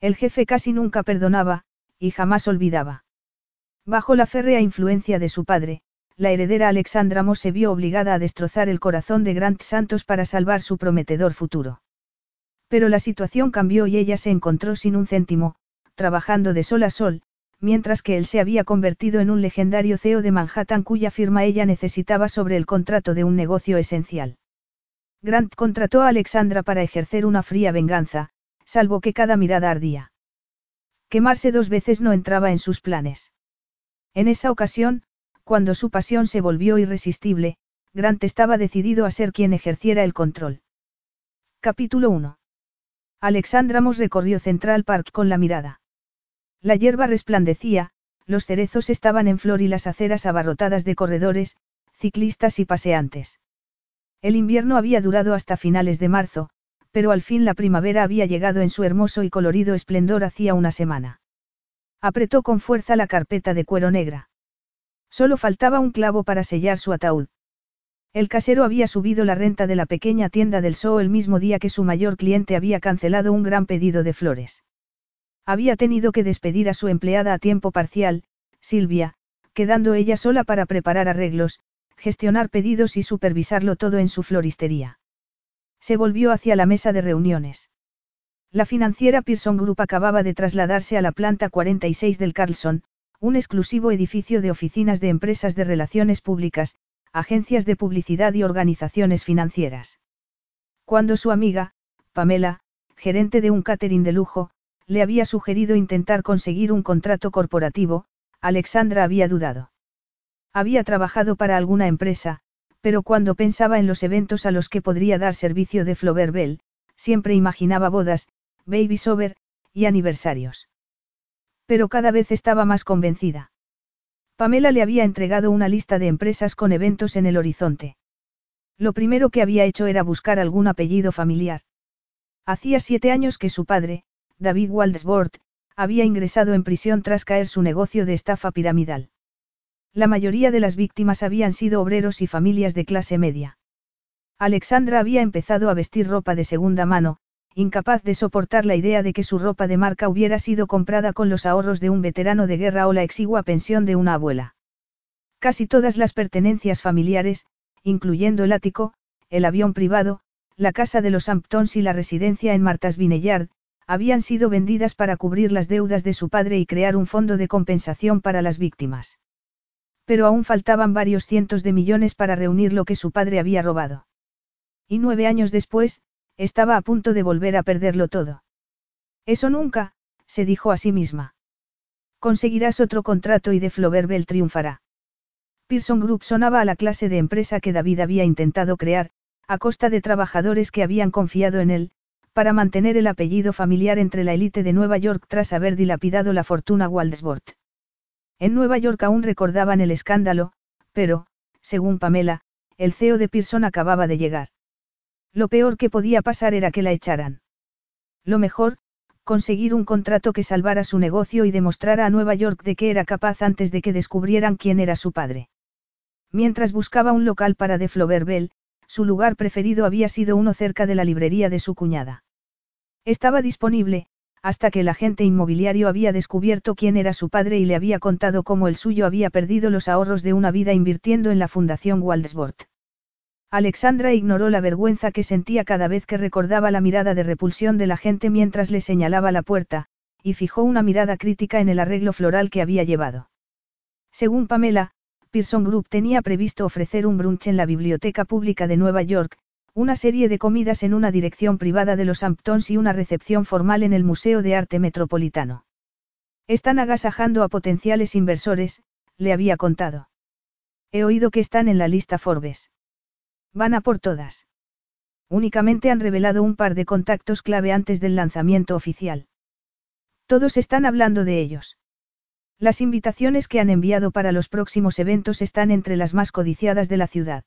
El jefe casi nunca perdonaba, y jamás olvidaba. Bajo la férrea influencia de su padre, la heredera Alexandra Moss se vio obligada a destrozar el corazón de Grant Santos para salvar su prometedor futuro. Pero la situación cambió y ella se encontró sin un céntimo, trabajando de sol a sol, mientras que él se había convertido en un legendario CEO de Manhattan cuya firma ella necesitaba sobre el contrato de un negocio esencial. Grant contrató a Alexandra para ejercer una fría venganza, salvo que cada mirada ardía. Quemarse dos veces no entraba en sus planes. En esa ocasión, cuando su pasión se volvió irresistible, Grant estaba decidido a ser quien ejerciera el control. Capítulo 1. Alexandra Moss recorrió Central Park con la mirada. La hierba resplandecía, los cerezos estaban en flor y las aceras abarrotadas de corredores, ciclistas y paseantes. El invierno había durado hasta finales de marzo, pero al fin la primavera había llegado en su hermoso y colorido esplendor hacía una semana. Apretó con fuerza la carpeta de cuero negra. Solo faltaba un clavo para sellar su ataúd. El casero había subido la renta de la pequeña tienda del Soo el mismo día que su mayor cliente había cancelado un gran pedido de flores. Había tenido que despedir a su empleada a tiempo parcial, Silvia, quedando ella sola para preparar arreglos, gestionar pedidos y supervisarlo todo en su floristería. Se volvió hacia la mesa de reuniones. La financiera Pearson Group acababa de trasladarse a la planta 46 del Carlson, un exclusivo edificio de oficinas de empresas de relaciones públicas, agencias de publicidad y organizaciones financieras. Cuando su amiga, Pamela, gerente de un catering de lujo, le había sugerido intentar conseguir un contrato corporativo, Alexandra había dudado. Había trabajado para alguna empresa, pero cuando pensaba en los eventos a los que podría dar servicio de Flaubert Bell, siempre imaginaba bodas, baby shower, y aniversarios. Pero cada vez estaba más convencida. Pamela le había entregado una lista de empresas con eventos en el horizonte. Lo primero que había hecho era buscar algún apellido familiar. Hacía siete años que su padre, David Waldesbord, había ingresado en prisión tras caer su negocio de estafa piramidal. La mayoría de las víctimas habían sido obreros y familias de clase media. Alexandra había empezado a vestir ropa de segunda mano, incapaz de soportar la idea de que su ropa de marca hubiera sido comprada con los ahorros de un veterano de guerra o la exigua pensión de una abuela. Casi todas las pertenencias familiares, incluyendo el ático, el avión privado, la casa de los Hamptons y la residencia en Martas Vineyard, habían sido vendidas para cubrir las deudas de su padre y crear un fondo de compensación para las víctimas. Pero aún faltaban varios cientos de millones para reunir lo que su padre había robado. Y nueve años después, estaba a punto de volver a perderlo todo. Eso nunca, se dijo a sí misma. Conseguirás otro contrato y de Floverbel triunfará. Pearson Group sonaba a la clase de empresa que David había intentado crear, a costa de trabajadores que habían confiado en él, para mantener el apellido familiar entre la élite de Nueva York tras haber dilapidado la fortuna Waldesbord. En Nueva York aún recordaban el escándalo, pero, según Pamela, el CEO de Pearson acababa de llegar. Lo peor que podía pasar era que la echaran. Lo mejor, conseguir un contrato que salvara su negocio y demostrara a Nueva York de que era capaz antes de que descubrieran quién era su padre. Mientras buscaba un local para The Bell, su lugar preferido había sido uno cerca de la librería de su cuñada. Estaba disponible, hasta que el agente inmobiliario había descubierto quién era su padre y le había contado cómo el suyo había perdido los ahorros de una vida invirtiendo en la Fundación Waldesbord. Alexandra ignoró la vergüenza que sentía cada vez que recordaba la mirada de repulsión de la gente mientras le señalaba la puerta, y fijó una mirada crítica en el arreglo floral que había llevado. Según Pamela, Pearson Group tenía previsto ofrecer un brunch en la Biblioteca Pública de Nueva York, una serie de comidas en una dirección privada de los Hamptons y una recepción formal en el Museo de Arte Metropolitano. Están agasajando a potenciales inversores, le había contado. He oído que están en la lista Forbes. Van a por todas. Únicamente han revelado un par de contactos clave antes del lanzamiento oficial. Todos están hablando de ellos. Las invitaciones que han enviado para los próximos eventos están entre las más codiciadas de la ciudad.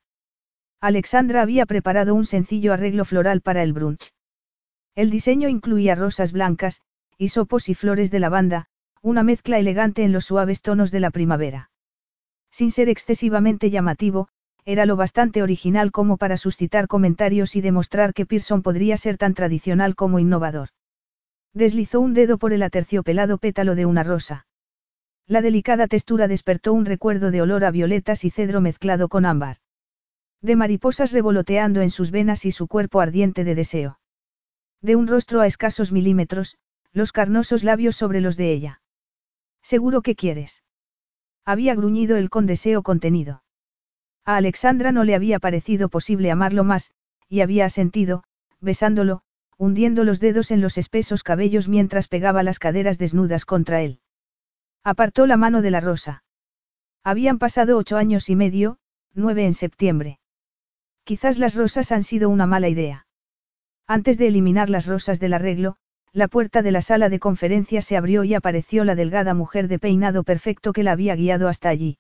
Alexandra había preparado un sencillo arreglo floral para el brunch. El diseño incluía rosas blancas, hisopos y flores de lavanda, una mezcla elegante en los suaves tonos de la primavera. Sin ser excesivamente llamativo, era lo bastante original como para suscitar comentarios y demostrar que Pearson podría ser tan tradicional como innovador. Deslizó un dedo por el aterciopelado pétalo de una rosa. La delicada textura despertó un recuerdo de olor a violetas y cedro mezclado con ámbar. De mariposas revoloteando en sus venas y su cuerpo ardiente de deseo. De un rostro a escasos milímetros, los carnosos labios sobre los de ella. Seguro que quieres. Había gruñido él con deseo contenido. A Alexandra no le había parecido posible amarlo más, y había asentido, besándolo, hundiendo los dedos en los espesos cabellos mientras pegaba las caderas desnudas contra él. Apartó la mano de la rosa. Habían pasado ocho años y medio, nueve en septiembre. Quizás las rosas han sido una mala idea. Antes de eliminar las rosas del arreglo, la puerta de la sala de conferencias se abrió y apareció la delgada mujer de peinado perfecto que la había guiado hasta allí.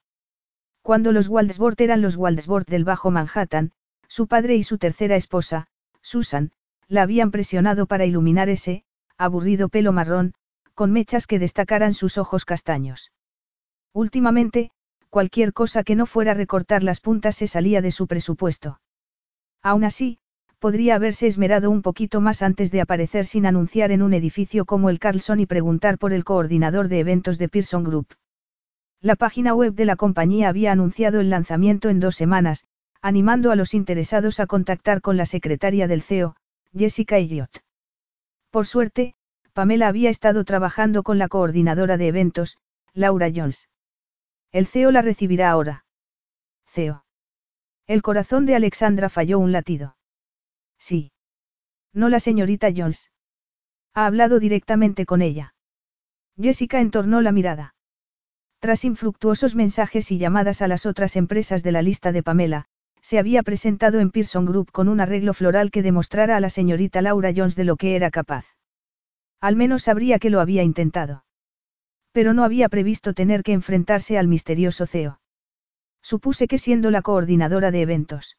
Cuando los Waldesbord eran los Waldesbord del Bajo Manhattan, su padre y su tercera esposa, Susan, la habían presionado para iluminar ese, aburrido pelo marrón, con mechas que destacaran sus ojos castaños. Últimamente, cualquier cosa que no fuera recortar las puntas se salía de su presupuesto. Aún así, podría haberse esmerado un poquito más antes de aparecer sin anunciar en un edificio como el Carlson y preguntar por el coordinador de eventos de Pearson Group. La página web de la compañía había anunciado el lanzamiento en dos semanas, animando a los interesados a contactar con la secretaria del CEO, Jessica Elliott. Por suerte, Pamela había estado trabajando con la coordinadora de eventos, Laura Jones. El CEO la recibirá ahora. CEO. El corazón de Alexandra falló un latido. Sí. No la señorita Jones. Ha hablado directamente con ella. Jessica entornó la mirada. Tras infructuosos mensajes y llamadas a las otras empresas de la lista de Pamela, se había presentado en Pearson Group con un arreglo floral que demostrara a la señorita Laura Jones de lo que era capaz. Al menos sabría que lo había intentado. Pero no había previsto tener que enfrentarse al misterioso CEO. Supuse que siendo la coordinadora de eventos.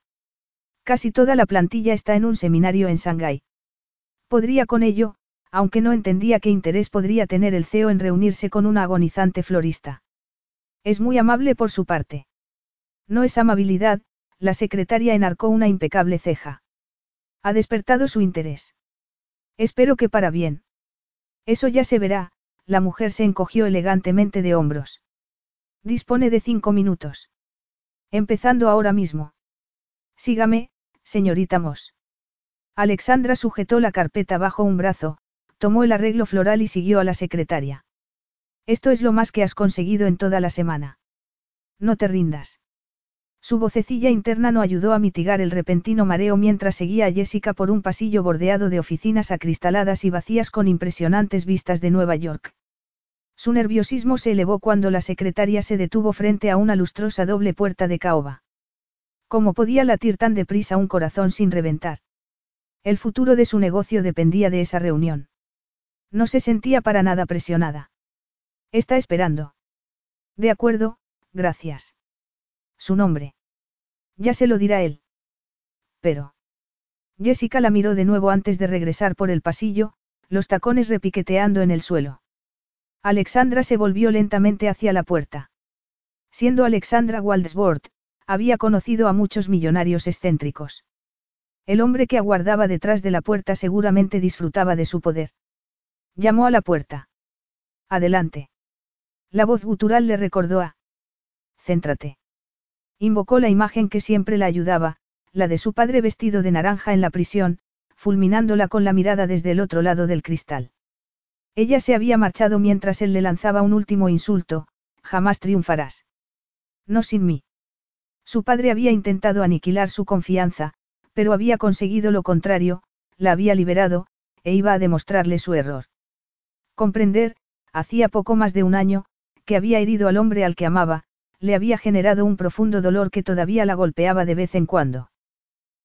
Casi toda la plantilla está en un seminario en Shanghái. Podría con ello, aunque no entendía qué interés podría tener el CEO en reunirse con una agonizante florista. Es muy amable por su parte. No es amabilidad, la secretaria enarcó una impecable ceja. Ha despertado su interés. Espero que para bien. Eso ya se verá, la mujer se encogió elegantemente de hombros. Dispone de cinco minutos. Empezando ahora mismo. Sígame, señorita Moss. Alexandra sujetó la carpeta bajo un brazo, tomó el arreglo floral y siguió a la secretaria. Esto es lo más que has conseguido en toda la semana. No te rindas. Su vocecilla interna no ayudó a mitigar el repentino mareo mientras seguía a Jessica por un pasillo bordeado de oficinas acristaladas y vacías con impresionantes vistas de Nueva York. Su nerviosismo se elevó cuando la secretaria se detuvo frente a una lustrosa doble puerta de caoba. ¿Cómo podía latir tan deprisa un corazón sin reventar? El futuro de su negocio dependía de esa reunión. No se sentía para nada presionada. Está esperando. De acuerdo, gracias. Su nombre. Ya se lo dirá él. Pero. Jessica la miró de nuevo antes de regresar por el pasillo, los tacones repiqueteando en el suelo. Alexandra se volvió lentamente hacia la puerta. Siendo Alexandra Waldesbord, había conocido a muchos millonarios excéntricos. El hombre que aguardaba detrás de la puerta seguramente disfrutaba de su poder. Llamó a la puerta. Adelante. La voz gutural le recordó a... Céntrate. Invocó la imagen que siempre la ayudaba, la de su padre vestido de naranja en la prisión, fulminándola con la mirada desde el otro lado del cristal. Ella se había marchado mientras él le lanzaba un último insulto, jamás triunfarás. No sin mí. Su padre había intentado aniquilar su confianza, pero había conseguido lo contrario, la había liberado, e iba a demostrarle su error. Comprender, hacía poco más de un año, que había herido al hombre al que amaba, le había generado un profundo dolor que todavía la golpeaba de vez en cuando.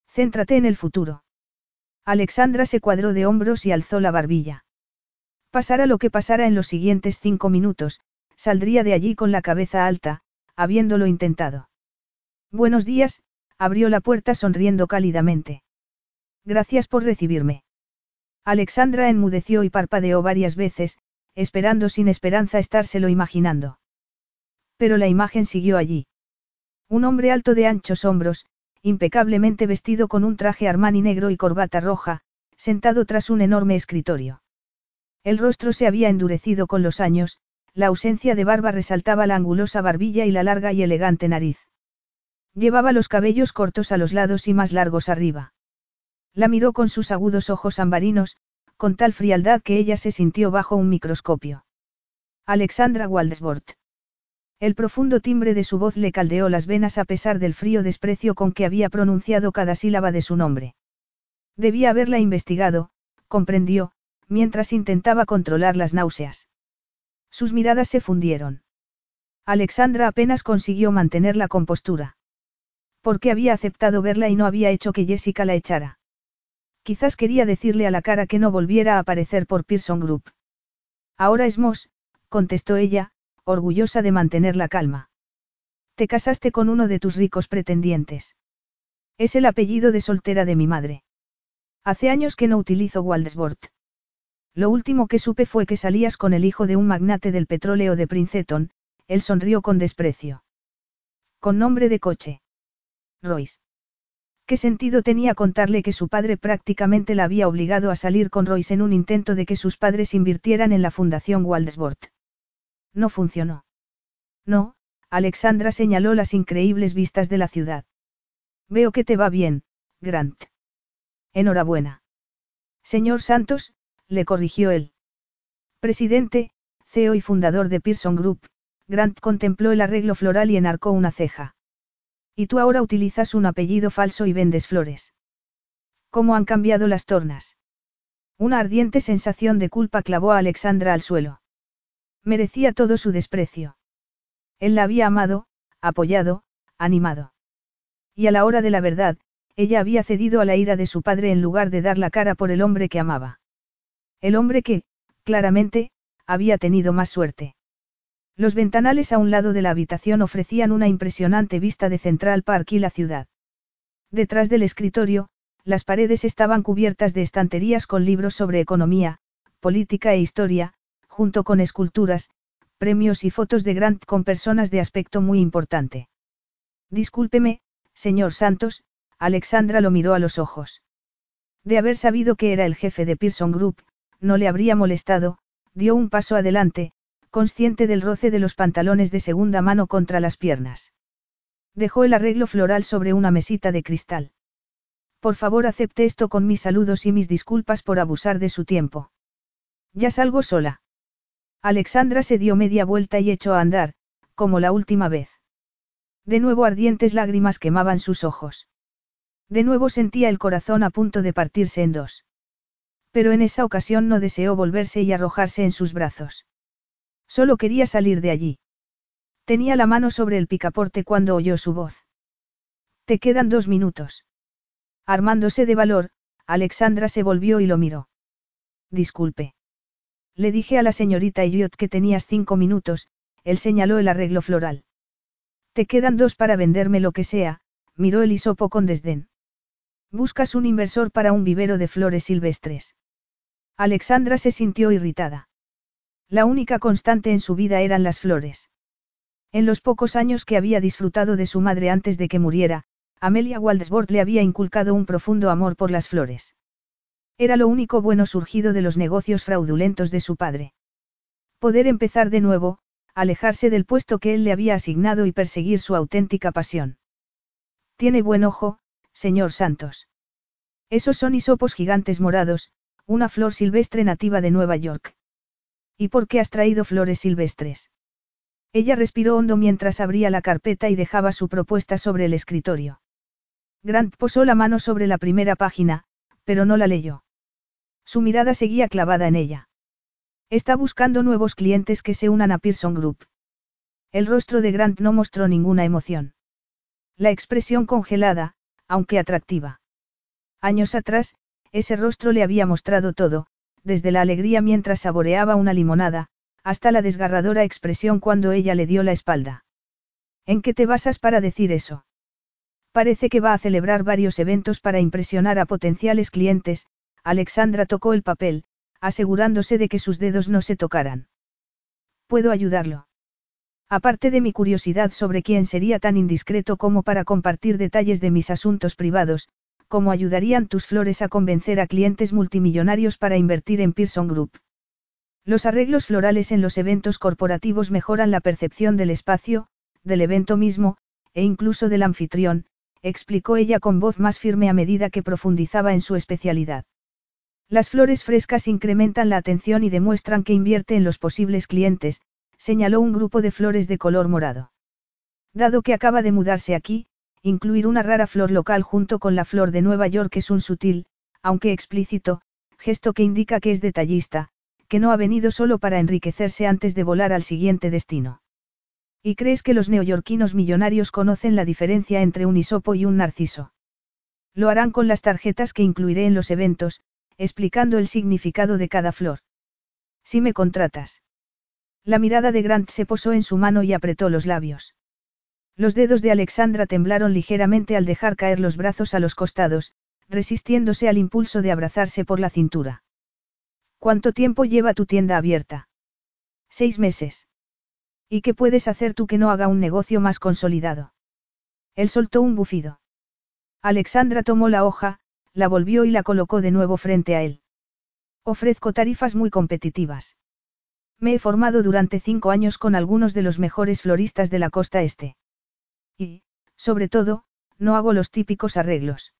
Céntrate en el futuro. Alexandra se cuadró de hombros y alzó la barbilla. Pasara lo que pasara en los siguientes cinco minutos, saldría de allí con la cabeza alta, habiéndolo intentado. Buenos días, abrió la puerta sonriendo cálidamente. Gracias por recibirme. Alexandra enmudeció y parpadeó varias veces, esperando sin esperanza estárselo imaginando. Pero la imagen siguió allí. Un hombre alto de anchos hombros, impecablemente vestido con un traje armani negro y corbata roja, sentado tras un enorme escritorio. El rostro se había endurecido con los años, la ausencia de barba resaltaba la angulosa barbilla y la larga y elegante nariz. Llevaba los cabellos cortos a los lados y más largos arriba. La miró con sus agudos ojos ambarinos, con tal frialdad que ella se sintió bajo un microscopio. Alexandra Waldesbort. El profundo timbre de su voz le caldeó las venas a pesar del frío desprecio con que había pronunciado cada sílaba de su nombre. Debía haberla investigado, comprendió, mientras intentaba controlar las náuseas. Sus miradas se fundieron. Alexandra apenas consiguió mantener la compostura. Porque había aceptado verla y no había hecho que Jessica la echara. Quizás quería decirle a la cara que no volviera a aparecer por Pearson Group. Ahora es Moss, contestó ella, orgullosa de mantener la calma. Te casaste con uno de tus ricos pretendientes. Es el apellido de soltera de mi madre. Hace años que no utilizo Waldesbort. Lo último que supe fue que salías con el hijo de un magnate del petróleo de Princeton, él sonrió con desprecio. Con nombre de coche. Royce. ¿Qué sentido tenía contarle que su padre prácticamente la había obligado a salir con Royce en un intento de que sus padres invirtieran en la Fundación Waldesbort? No funcionó. No, Alexandra señaló las increíbles vistas de la ciudad. Veo que te va bien, Grant. Enhorabuena. Señor Santos, le corrigió él. Presidente, CEO y fundador de Pearson Group, Grant contempló el arreglo floral y enarcó una ceja. Y tú ahora utilizas un apellido falso y vendes flores. ¿Cómo han cambiado las tornas? Una ardiente sensación de culpa clavó a Alexandra al suelo. Merecía todo su desprecio. Él la había amado, apoyado, animado. Y a la hora de la verdad, ella había cedido a la ira de su padre en lugar de dar la cara por el hombre que amaba. El hombre que, claramente, había tenido más suerte. Los ventanales a un lado de la habitación ofrecían una impresionante vista de Central Park y la ciudad. Detrás del escritorio, las paredes estaban cubiertas de estanterías con libros sobre economía, política e historia, junto con esculturas, premios y fotos de Grant con personas de aspecto muy importante. Discúlpeme, señor Santos, Alexandra lo miró a los ojos. De haber sabido que era el jefe de Pearson Group, no le habría molestado, dio un paso adelante, consciente del roce de los pantalones de segunda mano contra las piernas. Dejó el arreglo floral sobre una mesita de cristal. Por favor acepte esto con mis saludos y mis disculpas por abusar de su tiempo. Ya salgo sola. Alexandra se dio media vuelta y echó a andar, como la última vez. De nuevo ardientes lágrimas quemaban sus ojos. De nuevo sentía el corazón a punto de partirse en dos. Pero en esa ocasión no deseó volverse y arrojarse en sus brazos. Solo quería salir de allí. Tenía la mano sobre el picaporte cuando oyó su voz. Te quedan dos minutos. Armándose de valor, Alexandra se volvió y lo miró. Disculpe. Le dije a la señorita Elliot que tenías cinco minutos, él señaló el arreglo floral. Te quedan dos para venderme lo que sea, miró el hisopo con desdén. Buscas un inversor para un vivero de flores silvestres. Alexandra se sintió irritada. La única constante en su vida eran las flores. En los pocos años que había disfrutado de su madre antes de que muriera, Amelia Waldesbord le había inculcado un profundo amor por las flores. Era lo único bueno surgido de los negocios fraudulentos de su padre. Poder empezar de nuevo, alejarse del puesto que él le había asignado y perseguir su auténtica pasión. Tiene buen ojo, señor Santos. Esos son hisopos gigantes morados, una flor silvestre nativa de Nueva York. ¿Y por qué has traído flores silvestres? Ella respiró hondo mientras abría la carpeta y dejaba su propuesta sobre el escritorio. Grant posó la mano sobre la primera página, pero no la leyó. Su mirada seguía clavada en ella. Está buscando nuevos clientes que se unan a Pearson Group. El rostro de Grant no mostró ninguna emoción. La expresión congelada, aunque atractiva. Años atrás, ese rostro le había mostrado todo, desde la alegría mientras saboreaba una limonada, hasta la desgarradora expresión cuando ella le dio la espalda. ¿En qué te basas para decir eso? Parece que va a celebrar varios eventos para impresionar a potenciales clientes, Alexandra tocó el papel, asegurándose de que sus dedos no se tocaran. ¿Puedo ayudarlo? Aparte de mi curiosidad sobre quién sería tan indiscreto como para compartir detalles de mis asuntos privados, ¿cómo ayudarían tus flores a convencer a clientes multimillonarios para invertir en Pearson Group? Los arreglos florales en los eventos corporativos mejoran la percepción del espacio, del evento mismo, e incluso del anfitrión, explicó ella con voz más firme a medida que profundizaba en su especialidad. Las flores frescas incrementan la atención y demuestran que invierte en los posibles clientes, señaló un grupo de flores de color morado. Dado que acaba de mudarse aquí, incluir una rara flor local junto con la flor de Nueva York es un sutil, aunque explícito, gesto que indica que es detallista, que no ha venido solo para enriquecerse antes de volar al siguiente destino. ¿Y crees que los neoyorquinos millonarios conocen la diferencia entre un hisopo y un narciso? Lo harán con las tarjetas que incluiré en los eventos, explicando el significado de cada flor. Si me contratas. La mirada de Grant se posó en su mano y apretó los labios. Los dedos de Alexandra temblaron ligeramente al dejar caer los brazos a los costados, resistiéndose al impulso de abrazarse por la cintura. ¿Cuánto tiempo lleva tu tienda abierta? Seis meses. ¿Y qué puedes hacer tú que no haga un negocio más consolidado? Él soltó un bufido. Alexandra tomó la hoja, la volvió y la colocó de nuevo frente a él. Ofrezco tarifas muy competitivas. Me he formado durante cinco años con algunos de los mejores floristas de la costa este. Y, sobre todo, no hago los típicos arreglos.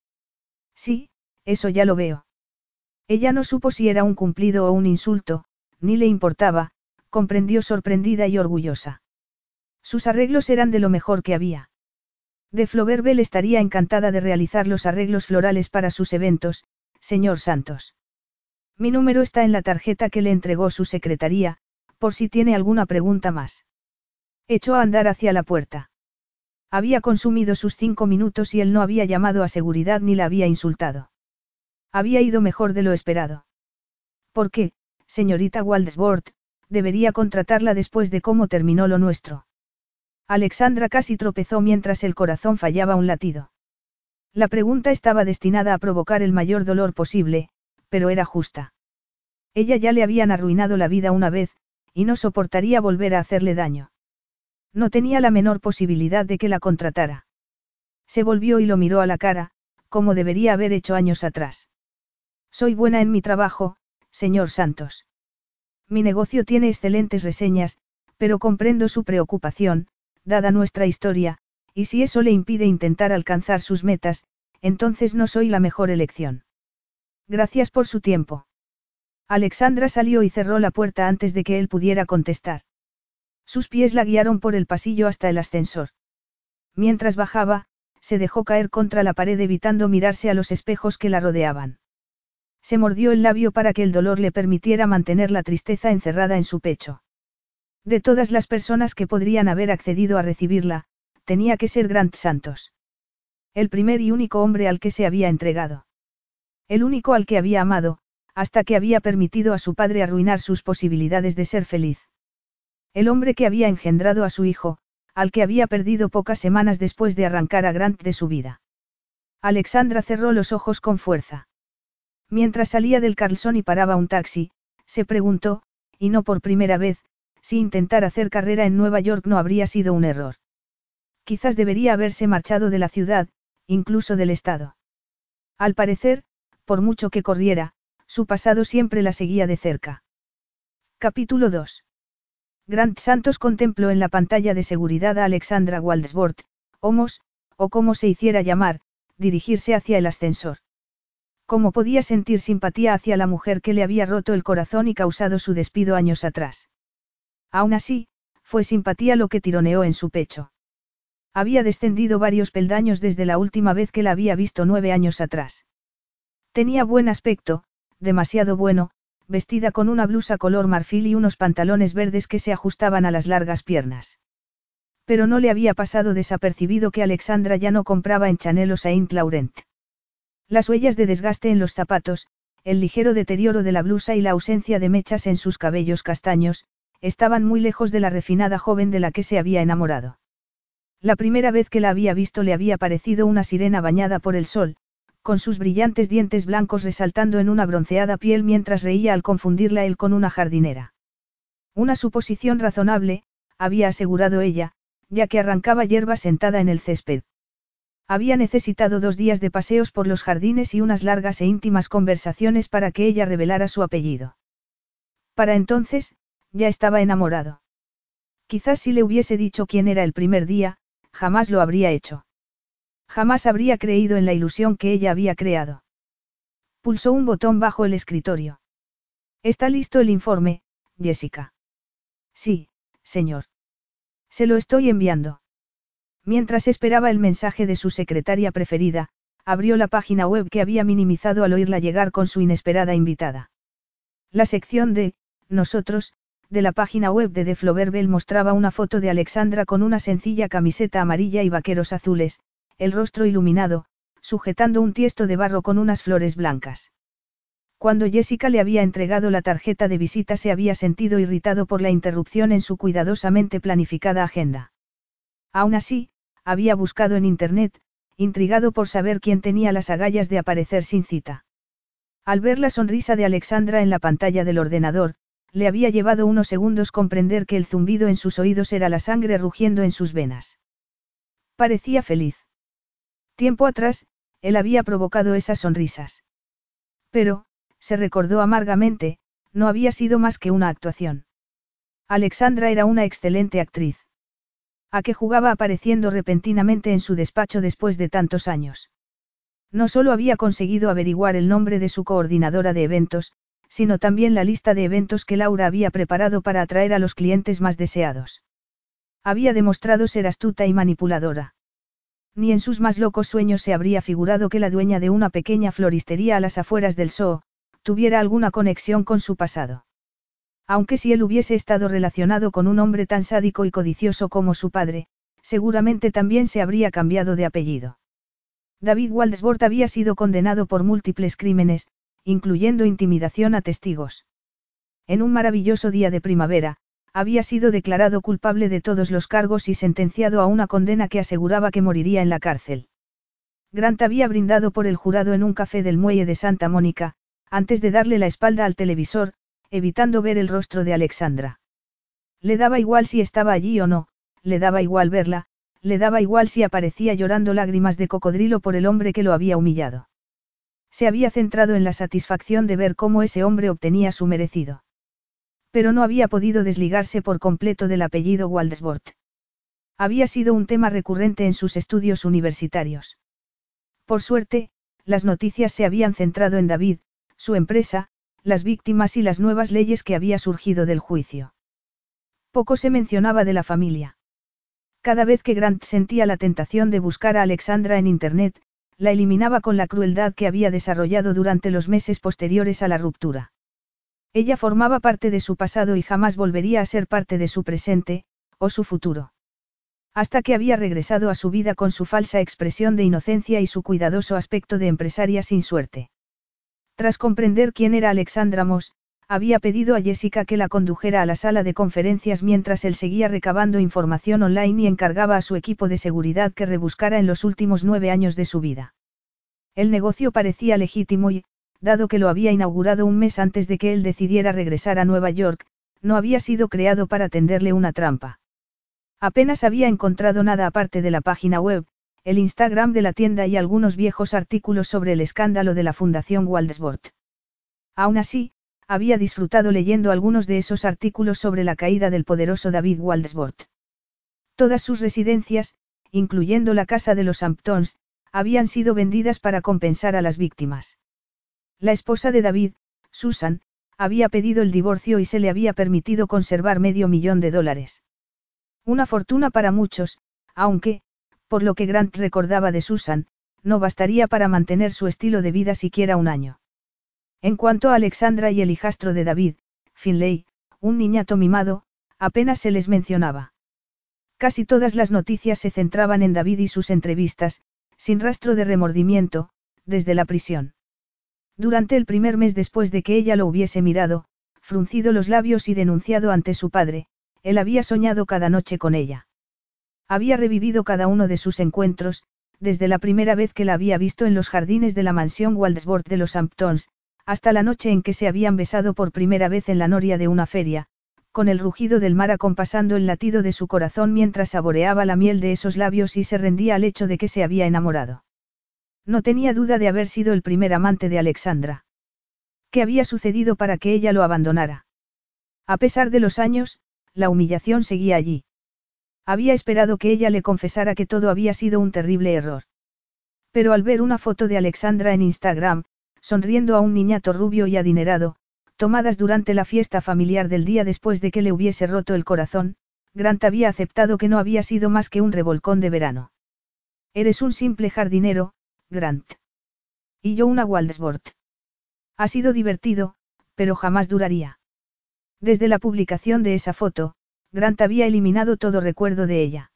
Sí, eso ya lo veo. Ella no supo si era un cumplido o un insulto, ni le importaba, comprendió sorprendida y orgullosa. Sus arreglos eran de lo mejor que había. De Floverbel estaría encantada de realizar los arreglos florales para sus eventos, señor Santos. Mi número está en la tarjeta que le entregó su secretaría, por si tiene alguna pregunta más. Echó a andar hacia la puerta. Había consumido sus cinco minutos y él no había llamado a seguridad ni la había insultado. Había ido mejor de lo esperado. ¿Por qué, señorita Waldesbord, debería contratarla después de cómo terminó lo nuestro? Alexandra casi tropezó mientras el corazón fallaba un latido. La pregunta estaba destinada a provocar el mayor dolor posible, pero era justa. Ella ya le habían arruinado la vida una vez, y no soportaría volver a hacerle daño. No tenía la menor posibilidad de que la contratara. Se volvió y lo miró a la cara, como debería haber hecho años atrás. Soy buena en mi trabajo, señor Santos. Mi negocio tiene excelentes reseñas, pero comprendo su preocupación, dada nuestra historia, y si eso le impide intentar alcanzar sus metas, entonces no soy la mejor elección. Gracias por su tiempo. Alexandra salió y cerró la puerta antes de que él pudiera contestar. Sus pies la guiaron por el pasillo hasta el ascensor. Mientras bajaba, se dejó caer contra la pared evitando mirarse a los espejos que la rodeaban. Se mordió el labio para que el dolor le permitiera mantener la tristeza encerrada en su pecho. De todas las personas que podrían haber accedido a recibirla, tenía que ser Grant Santos. El primer y único hombre al que se había entregado. El único al que había amado, hasta que había permitido a su padre arruinar sus posibilidades de ser feliz. El hombre que había engendrado a su hijo, al que había perdido pocas semanas después de arrancar a Grant de su vida. Alexandra cerró los ojos con fuerza. Mientras salía del Carlson y paraba un taxi, se preguntó, y no por primera vez, si intentar hacer carrera en Nueva York no habría sido un error. Quizás debería haberse marchado de la ciudad, incluso del estado. Al parecer, por mucho que corriera, su pasado siempre la seguía de cerca. Capítulo 2. Grant Santos contempló en la pantalla de seguridad a Alexandra Waldesbord, Homos, o como se hiciera llamar, dirigirse hacia el ascensor. ¿Cómo podía sentir simpatía hacia la mujer que le había roto el corazón y causado su despido años atrás? Aún así, fue simpatía lo que tironeó en su pecho. Había descendido varios peldaños desde la última vez que la había visto nueve años atrás. Tenía buen aspecto, demasiado bueno, vestida con una blusa color marfil y unos pantalones verdes que se ajustaban a las largas piernas. Pero no le había pasado desapercibido que Alexandra ya no compraba en Chanel o Saint Laurent. Las huellas de desgaste en los zapatos, el ligero deterioro de la blusa y la ausencia de mechas en sus cabellos castaños, estaban muy lejos de la refinada joven de la que se había enamorado. La primera vez que la había visto le había parecido una sirena bañada por el sol, con sus brillantes dientes blancos resaltando en una bronceada piel mientras reía al confundirla él con una jardinera. Una suposición razonable, había asegurado ella, ya que arrancaba hierba sentada en el césped. Había necesitado dos días de paseos por los jardines y unas largas e íntimas conversaciones para que ella revelara su apellido. Para entonces, ya estaba enamorado. Quizás si le hubiese dicho quién era el primer día, jamás lo habría hecho. Jamás habría creído en la ilusión que ella había creado. Pulsó un botón bajo el escritorio. Está listo el informe, Jessica. Sí, señor. Se lo estoy enviando. Mientras esperaba el mensaje de su secretaria preferida, abrió la página web que había minimizado al oírla llegar con su inesperada invitada. La sección de Nosotros, de la página web de The Floverbell mostraba una foto de Alexandra con una sencilla camiseta amarilla y vaqueros azules, el rostro iluminado, sujetando un tiesto de barro con unas flores blancas. Cuando Jessica le había entregado la tarjeta de visita se había sentido irritado por la interrupción en su cuidadosamente planificada agenda. Aún así, había buscado en Internet, intrigado por saber quién tenía las agallas de aparecer sin cita. Al ver la sonrisa de Alexandra en la pantalla del ordenador, le había llevado unos segundos comprender que el zumbido en sus oídos era la sangre rugiendo en sus venas. Parecía feliz. Tiempo atrás, él había provocado esas sonrisas. Pero, se recordó amargamente, no había sido más que una actuación. Alexandra era una excelente actriz. A que jugaba apareciendo repentinamente en su despacho después de tantos años. No solo había conseguido averiguar el nombre de su coordinadora de eventos, sino también la lista de eventos que Laura había preparado para atraer a los clientes más deseados. Había demostrado ser astuta y manipuladora. Ni en sus más locos sueños se habría figurado que la dueña de una pequeña floristería a las afueras del Soo, tuviera alguna conexión con su pasado. Aunque si él hubiese estado relacionado con un hombre tan sádico y codicioso como su padre, seguramente también se habría cambiado de apellido. David Waldesbord había sido condenado por múltiples crímenes, incluyendo intimidación a testigos. En un maravilloso día de primavera, había sido declarado culpable de todos los cargos y sentenciado a una condena que aseguraba que moriría en la cárcel. Grant había brindado por el jurado en un café del muelle de Santa Mónica, antes de darle la espalda al televisor, evitando ver el rostro de Alexandra. Le daba igual si estaba allí o no, le daba igual verla, le daba igual si aparecía llorando lágrimas de cocodrilo por el hombre que lo había humillado. Se había centrado en la satisfacción de ver cómo ese hombre obtenía su merecido. Pero no había podido desligarse por completo del apellido Waldesbord. Había sido un tema recurrente en sus estudios universitarios. Por suerte, las noticias se habían centrado en David, su empresa, las víctimas y las nuevas leyes que había surgido del juicio. Poco se mencionaba de la familia. Cada vez que Grant sentía la tentación de buscar a Alexandra en Internet, la eliminaba con la crueldad que había desarrollado durante los meses posteriores a la ruptura. Ella formaba parte de su pasado y jamás volvería a ser parte de su presente, o su futuro. Hasta que había regresado a su vida con su falsa expresión de inocencia y su cuidadoso aspecto de empresaria sin suerte. Tras comprender quién era Alexandra Moss, había pedido a Jessica que la condujera a la sala de conferencias mientras él seguía recabando información online y encargaba a su equipo de seguridad que rebuscara en los últimos nueve años de su vida. El negocio parecía legítimo y, dado que lo había inaugurado un mes antes de que él decidiera regresar a Nueva York, no había sido creado para tenderle una trampa. Apenas había encontrado nada aparte de la página web, el Instagram de la tienda y algunos viejos artículos sobre el escándalo de la Fundación Waldesbord. Aún así, había disfrutado leyendo algunos de esos artículos sobre la caída del poderoso David Waldesbord. Todas sus residencias, incluyendo la casa de los Hamptons, habían sido vendidas para compensar a las víctimas. La esposa de David, Susan, había pedido el divorcio y se le había permitido conservar medio millón de dólares. Una fortuna para muchos, aunque, por lo que Grant recordaba de Susan, no bastaría para mantener su estilo de vida siquiera un año. En cuanto a Alexandra y el hijastro de David, Finlay, un niñato mimado, apenas se les mencionaba. Casi todas las noticias se centraban en David y sus entrevistas, sin rastro de remordimiento, desde la prisión. Durante el primer mes después de que ella lo hubiese mirado, fruncido los labios y denunciado ante su padre, él había soñado cada noche con ella. Había revivido cada uno de sus encuentros, desde la primera vez que la había visto en los jardines de la mansión Waldsworth de los Hamptons, hasta la noche en que se habían besado por primera vez en la noria de una feria, con el rugido del mar acompasando el latido de su corazón mientras saboreaba la miel de esos labios y se rendía al hecho de que se había enamorado. No tenía duda de haber sido el primer amante de Alexandra. ¿Qué había sucedido para que ella lo abandonara? A pesar de los años, la humillación seguía allí. Había esperado que ella le confesara que todo había sido un terrible error. Pero al ver una foto de Alexandra en Instagram, sonriendo a un niñato rubio y adinerado, tomadas durante la fiesta familiar del día después de que le hubiese roto el corazón, Grant había aceptado que no había sido más que un revolcón de verano. Eres un simple jardinero, Grant. Y yo una Waldesbort. Ha sido divertido, pero jamás duraría. Desde la publicación de esa foto, Grant había eliminado todo recuerdo de ella.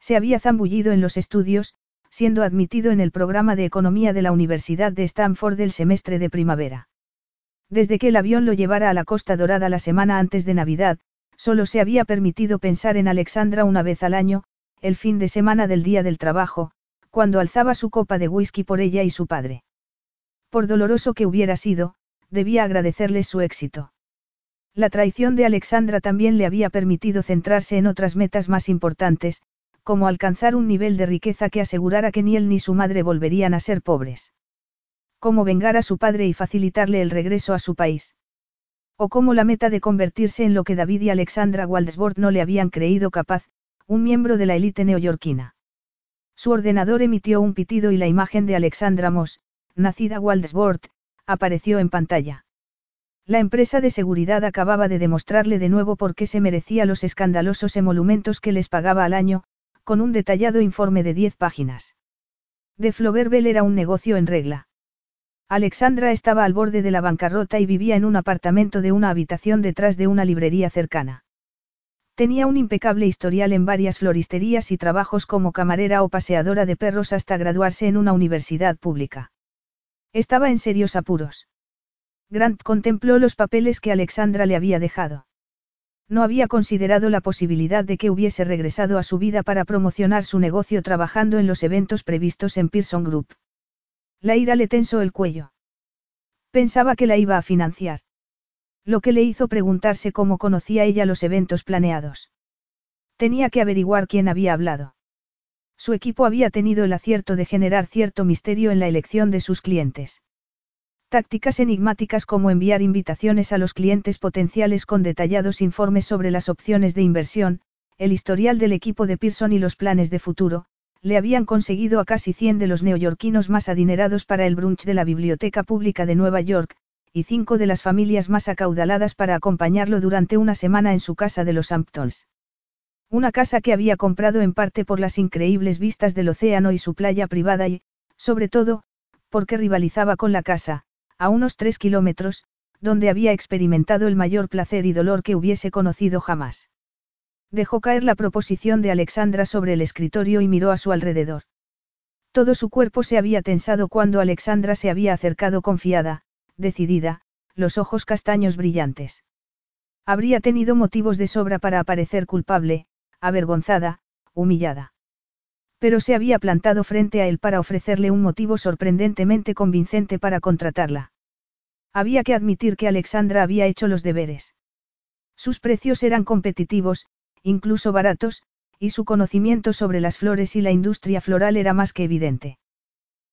Se había zambullido en los estudios, siendo admitido en el programa de economía de la Universidad de Stanford del semestre de primavera. Desde que el avión lo llevara a la Costa Dorada la semana antes de Navidad, solo se había permitido pensar en Alexandra una vez al año, el fin de semana del día del trabajo, cuando alzaba su copa de whisky por ella y su padre. Por doloroso que hubiera sido, debía agradecerles su éxito. La traición de Alexandra también le había permitido centrarse en otras metas más importantes, como alcanzar un nivel de riqueza que asegurara que ni él ni su madre volverían a ser pobres cómo vengar a su padre y facilitarle el regreso a su país. O cómo la meta de convertirse en lo que David y Alexandra Waldesbord no le habían creído capaz, un miembro de la élite neoyorquina. Su ordenador emitió un pitido y la imagen de Alexandra Moss, nacida Waldesbord, apareció en pantalla. La empresa de seguridad acababa de demostrarle de nuevo por qué se merecía los escandalosos emolumentos que les pagaba al año, con un detallado informe de 10 páginas. De Floverbel era un negocio en regla. Alexandra estaba al borde de la bancarrota y vivía en un apartamento de una habitación detrás de una librería cercana. Tenía un impecable historial en varias floristerías y trabajos como camarera o paseadora de perros hasta graduarse en una universidad pública. Estaba en serios apuros. Grant contempló los papeles que Alexandra le había dejado. No había considerado la posibilidad de que hubiese regresado a su vida para promocionar su negocio trabajando en los eventos previstos en Pearson Group. La ira le tensó el cuello. Pensaba que la iba a financiar. Lo que le hizo preguntarse cómo conocía ella los eventos planeados. Tenía que averiguar quién había hablado. Su equipo había tenido el acierto de generar cierto misterio en la elección de sus clientes. Tácticas enigmáticas como enviar invitaciones a los clientes potenciales con detallados informes sobre las opciones de inversión, el historial del equipo de Pearson y los planes de futuro, le habían conseguido a casi 100 de los neoyorquinos más adinerados para el brunch de la Biblioteca Pública de Nueva York, y cinco de las familias más acaudaladas para acompañarlo durante una semana en su casa de los Hamptons. Una casa que había comprado en parte por las increíbles vistas del océano y su playa privada y, sobre todo, porque rivalizaba con la casa, a unos tres kilómetros, donde había experimentado el mayor placer y dolor que hubiese conocido jamás. Dejó caer la proposición de Alexandra sobre el escritorio y miró a su alrededor. Todo su cuerpo se había tensado cuando Alexandra se había acercado confiada, decidida, los ojos castaños brillantes. Habría tenido motivos de sobra para aparecer culpable, avergonzada, humillada. Pero se había plantado frente a él para ofrecerle un motivo sorprendentemente convincente para contratarla. Había que admitir que Alexandra había hecho los deberes. Sus precios eran competitivos, incluso baratos, y su conocimiento sobre las flores y la industria floral era más que evidente.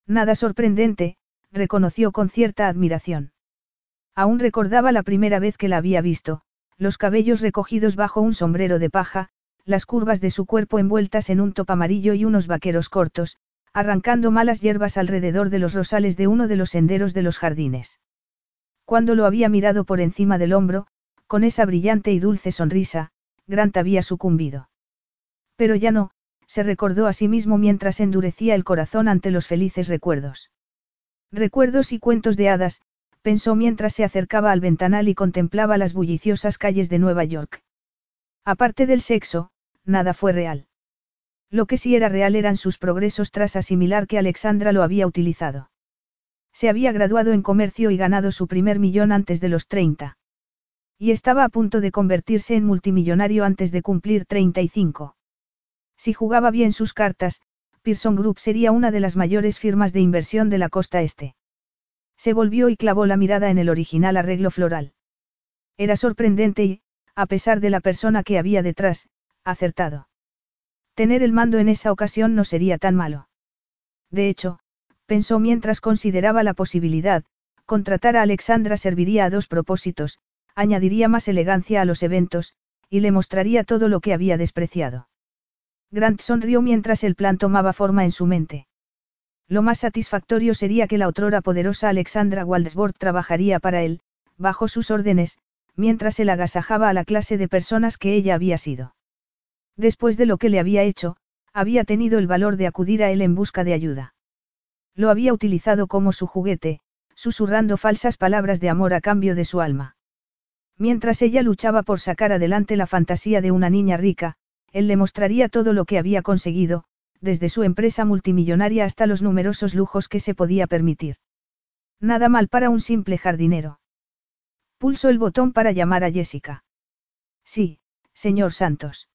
Nada sorprendente, reconoció con cierta admiración. Aún recordaba la primera vez que la había visto, los cabellos recogidos bajo un sombrero de paja, las curvas de su cuerpo envueltas en un top amarillo y unos vaqueros cortos, arrancando malas hierbas alrededor de los rosales de uno de los senderos de los jardines. Cuando lo había mirado por encima del hombro, con esa brillante y dulce sonrisa, Grant había sucumbido. Pero ya no, se recordó a sí mismo mientras endurecía el corazón ante los felices recuerdos. Recuerdos y cuentos de hadas, pensó mientras se acercaba al ventanal y contemplaba las bulliciosas calles de Nueva York. Aparte del sexo, nada fue real. Lo que sí era real eran sus progresos tras asimilar que Alexandra lo había utilizado. Se había graduado en comercio y ganado su primer millón antes de los 30. Y estaba a punto de convertirse en multimillonario antes de cumplir 35. Si jugaba bien sus cartas, Pearson Group sería una de las mayores firmas de inversión de la costa este. Se volvió y clavó la mirada en el original arreglo floral. Era sorprendente y, a pesar de la persona que había detrás, acertado. Tener el mando en esa ocasión no sería tan malo. De hecho, pensó mientras consideraba la posibilidad, contratar a Alexandra serviría a dos propósitos, añadiría más elegancia a los eventos, y le mostraría todo lo que había despreciado. Grant sonrió mientras el plan tomaba forma en su mente. Lo más satisfactorio sería que la otrora poderosa Alexandra Waldesbord trabajaría para él, bajo sus órdenes, mientras él agasajaba a la clase de personas que ella había sido. Después de lo que le había hecho, había tenido el valor de acudir a él en busca de ayuda. Lo había utilizado como su juguete, susurrando falsas palabras de amor a cambio de su alma. Mientras ella luchaba por sacar adelante la fantasía de una niña rica, él le mostraría todo lo que había conseguido, desde su empresa multimillonaria hasta los numerosos lujos que se podía permitir. Nada mal para un simple jardinero. Pulsó el botón para llamar a Jessica. Sí, señor Santos.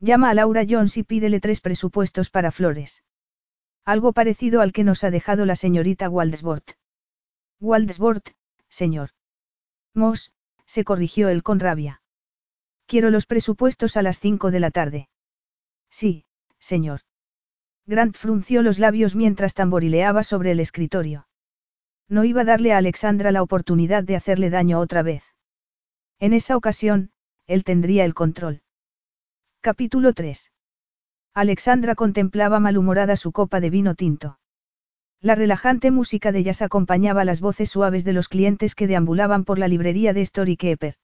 Llama a Laura Jones y pídele tres presupuestos para flores. Algo parecido al que nos ha dejado la señorita Waldesbort. Waldesbort, señor. Moss, se corrigió él con rabia. Quiero los presupuestos a las cinco de la tarde. Sí, señor. Grant frunció los labios mientras tamborileaba sobre el escritorio. No iba a darle a Alexandra la oportunidad de hacerle daño otra vez. En esa ocasión, él tendría el control. Capítulo 3. Alexandra contemplaba malhumorada su copa de vino tinto. La relajante música de jazz acompañaba las voces suaves de los clientes que deambulaban por la librería de Story Keeper.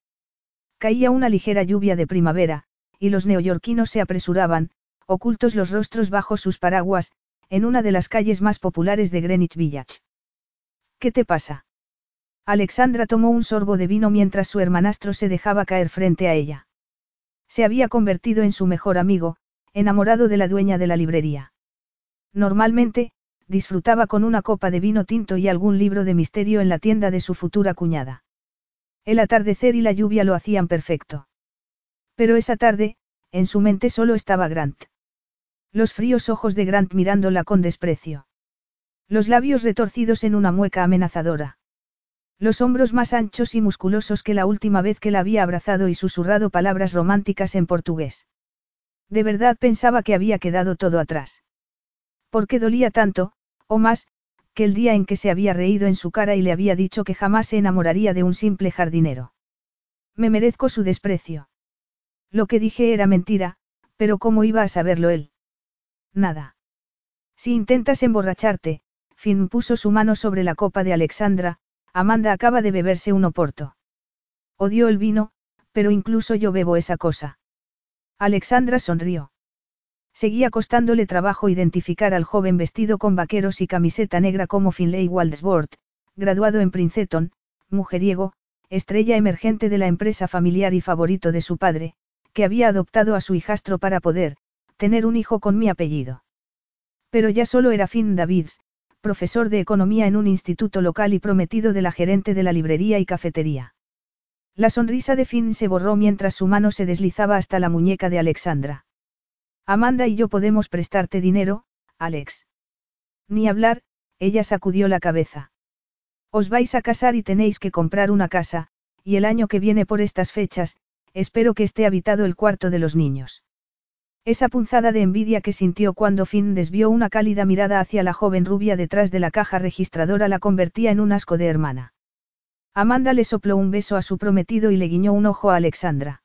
Caía una ligera lluvia de primavera, y los neoyorquinos se apresuraban, ocultos los rostros bajo sus paraguas, en una de las calles más populares de Greenwich Village. ¿Qué te pasa? Alexandra tomó un sorbo de vino mientras su hermanastro se dejaba caer frente a ella. Se había convertido en su mejor amigo, enamorado de la dueña de la librería. Normalmente, disfrutaba con una copa de vino tinto y algún libro de misterio en la tienda de su futura cuñada. El atardecer y la lluvia lo hacían perfecto. Pero esa tarde, en su mente solo estaba Grant. Los fríos ojos de Grant mirándola con desprecio. Los labios retorcidos en una mueca amenazadora. Los hombros más anchos y musculosos que la última vez que la había abrazado y susurrado palabras románticas en portugués. De verdad pensaba que había quedado todo atrás. ¿Por qué dolía tanto, o más, que el día en que se había reído en su cara y le había dicho que jamás se enamoraría de un simple jardinero? Me merezco su desprecio. Lo que dije era mentira, pero ¿cómo iba a saberlo él? Nada. Si intentas emborracharte, Finn puso su mano sobre la copa de Alexandra, Amanda acaba de beberse un oporto. Odio el vino, pero incluso yo bebo esa cosa. Alexandra sonrió. Seguía costándole trabajo identificar al joven vestido con vaqueros y camiseta negra como Finlay Waldesbord, graduado en Princeton, mujeriego, estrella emergente de la empresa familiar y favorito de su padre, que había adoptado a su hijastro para poder, tener un hijo con mi apellido. Pero ya solo era Finn Davids, profesor de economía en un instituto local y prometido de la gerente de la librería y cafetería. La sonrisa de Finn se borró mientras su mano se deslizaba hasta la muñeca de Alexandra. Amanda y yo podemos prestarte dinero, Alex. Ni hablar, ella sacudió la cabeza. Os vais a casar y tenéis que comprar una casa, y el año que viene por estas fechas, espero que esté habitado el cuarto de los niños. Esa punzada de envidia que sintió cuando Finn desvió una cálida mirada hacia la joven rubia detrás de la caja registradora la convertía en un asco de hermana. Amanda le sopló un beso a su prometido y le guiñó un ojo a Alexandra.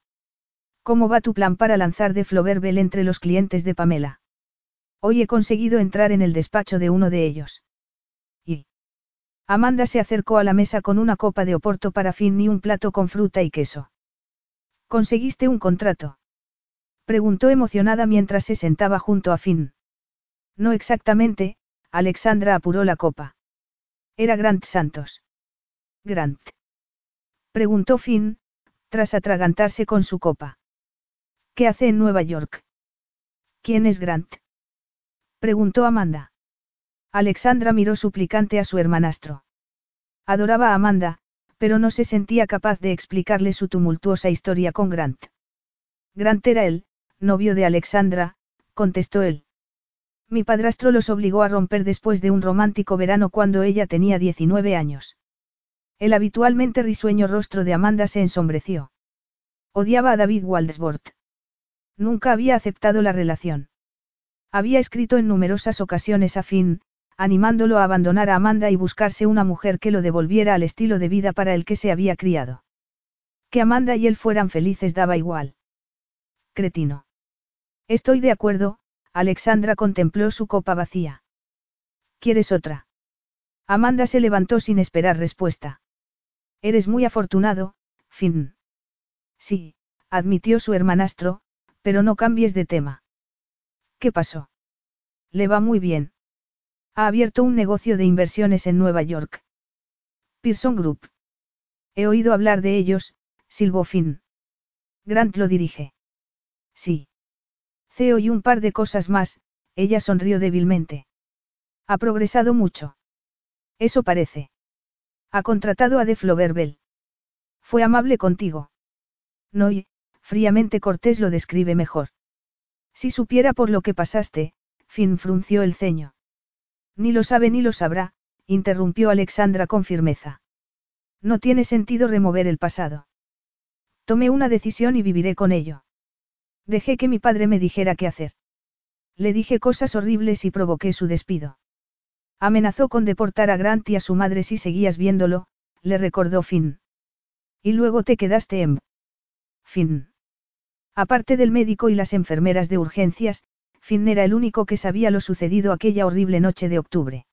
¿Cómo va tu plan para lanzar de Floverbel entre los clientes de Pamela? Hoy he conseguido entrar en el despacho de uno de ellos. Y. Amanda se acercó a la mesa con una copa de oporto para Finn y un plato con fruta y queso. ¿Conseguiste un contrato? Preguntó emocionada mientras se sentaba junto a Finn. No exactamente, Alexandra apuró la copa. Era Grant Santos. Grant. Preguntó Finn, tras atragantarse con su copa. ¿Qué hace en Nueva York? ¿Quién es Grant? Preguntó Amanda. Alexandra miró suplicante a su hermanastro. Adoraba a Amanda, pero no se sentía capaz de explicarle su tumultuosa historia con Grant. Grant era él, novio de Alexandra, contestó él. Mi padrastro los obligó a romper después de un romántico verano cuando ella tenía 19 años. El habitualmente risueño rostro de Amanda se ensombreció. Odiaba a David Waldesbord. Nunca había aceptado la relación. Había escrito en numerosas ocasiones a Finn, animándolo a abandonar a Amanda y buscarse una mujer que lo devolviera al estilo de vida para el que se había criado. Que Amanda y él fueran felices daba igual. Cretino. Estoy de acuerdo, Alexandra contempló su copa vacía. ¿Quieres otra? Amanda se levantó sin esperar respuesta. Eres muy afortunado, Finn. Sí, admitió su hermanastro, pero no cambies de tema. ¿Qué pasó? Le va muy bien. Ha abierto un negocio de inversiones en Nueva York. Pearson Group. He oído hablar de ellos, silbó Finn. Grant lo dirige. Sí. CEO y un par de cosas más, ella sonrió débilmente. Ha progresado mucho. Eso parece. Ha contratado a Def Bell. Fue amable contigo. No y, fríamente cortés lo describe mejor. Si supiera por lo que pasaste, Finn frunció el ceño. Ni lo sabe ni lo sabrá, interrumpió Alexandra con firmeza. No tiene sentido remover el pasado. Tomé una decisión y viviré con ello. Dejé que mi padre me dijera qué hacer. Le dije cosas horribles y provoqué su despido. Amenazó con deportar a Grant y a su madre si seguías viéndolo, le recordó Finn. Y luego te quedaste en... Finn. Aparte del médico y las enfermeras de urgencias, Finn era el único que sabía lo sucedido aquella horrible noche de octubre.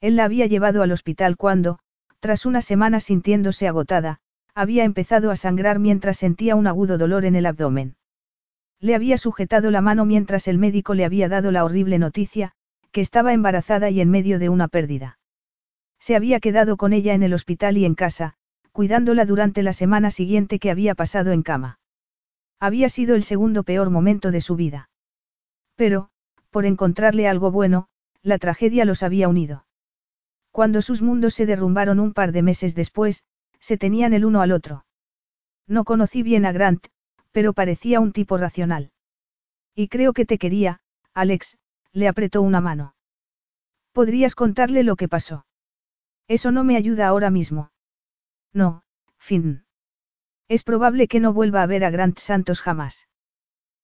Él la había llevado al hospital cuando, tras una semana sintiéndose agotada, había empezado a sangrar mientras sentía un agudo dolor en el abdomen. Le había sujetado la mano mientras el médico le había dado la horrible noticia, que estaba embarazada y en medio de una pérdida. Se había quedado con ella en el hospital y en casa, cuidándola durante la semana siguiente que había pasado en cama. Había sido el segundo peor momento de su vida. Pero, por encontrarle algo bueno, la tragedia los había unido. Cuando sus mundos se derrumbaron un par de meses después, se tenían el uno al otro. No conocí bien a Grant, pero parecía un tipo racional. Y creo que te quería, Alex, le apretó una mano. ¿Podrías contarle lo que pasó? Eso no me ayuda ahora mismo. No, Finn. Es probable que no vuelva a ver a Grant Santos jamás.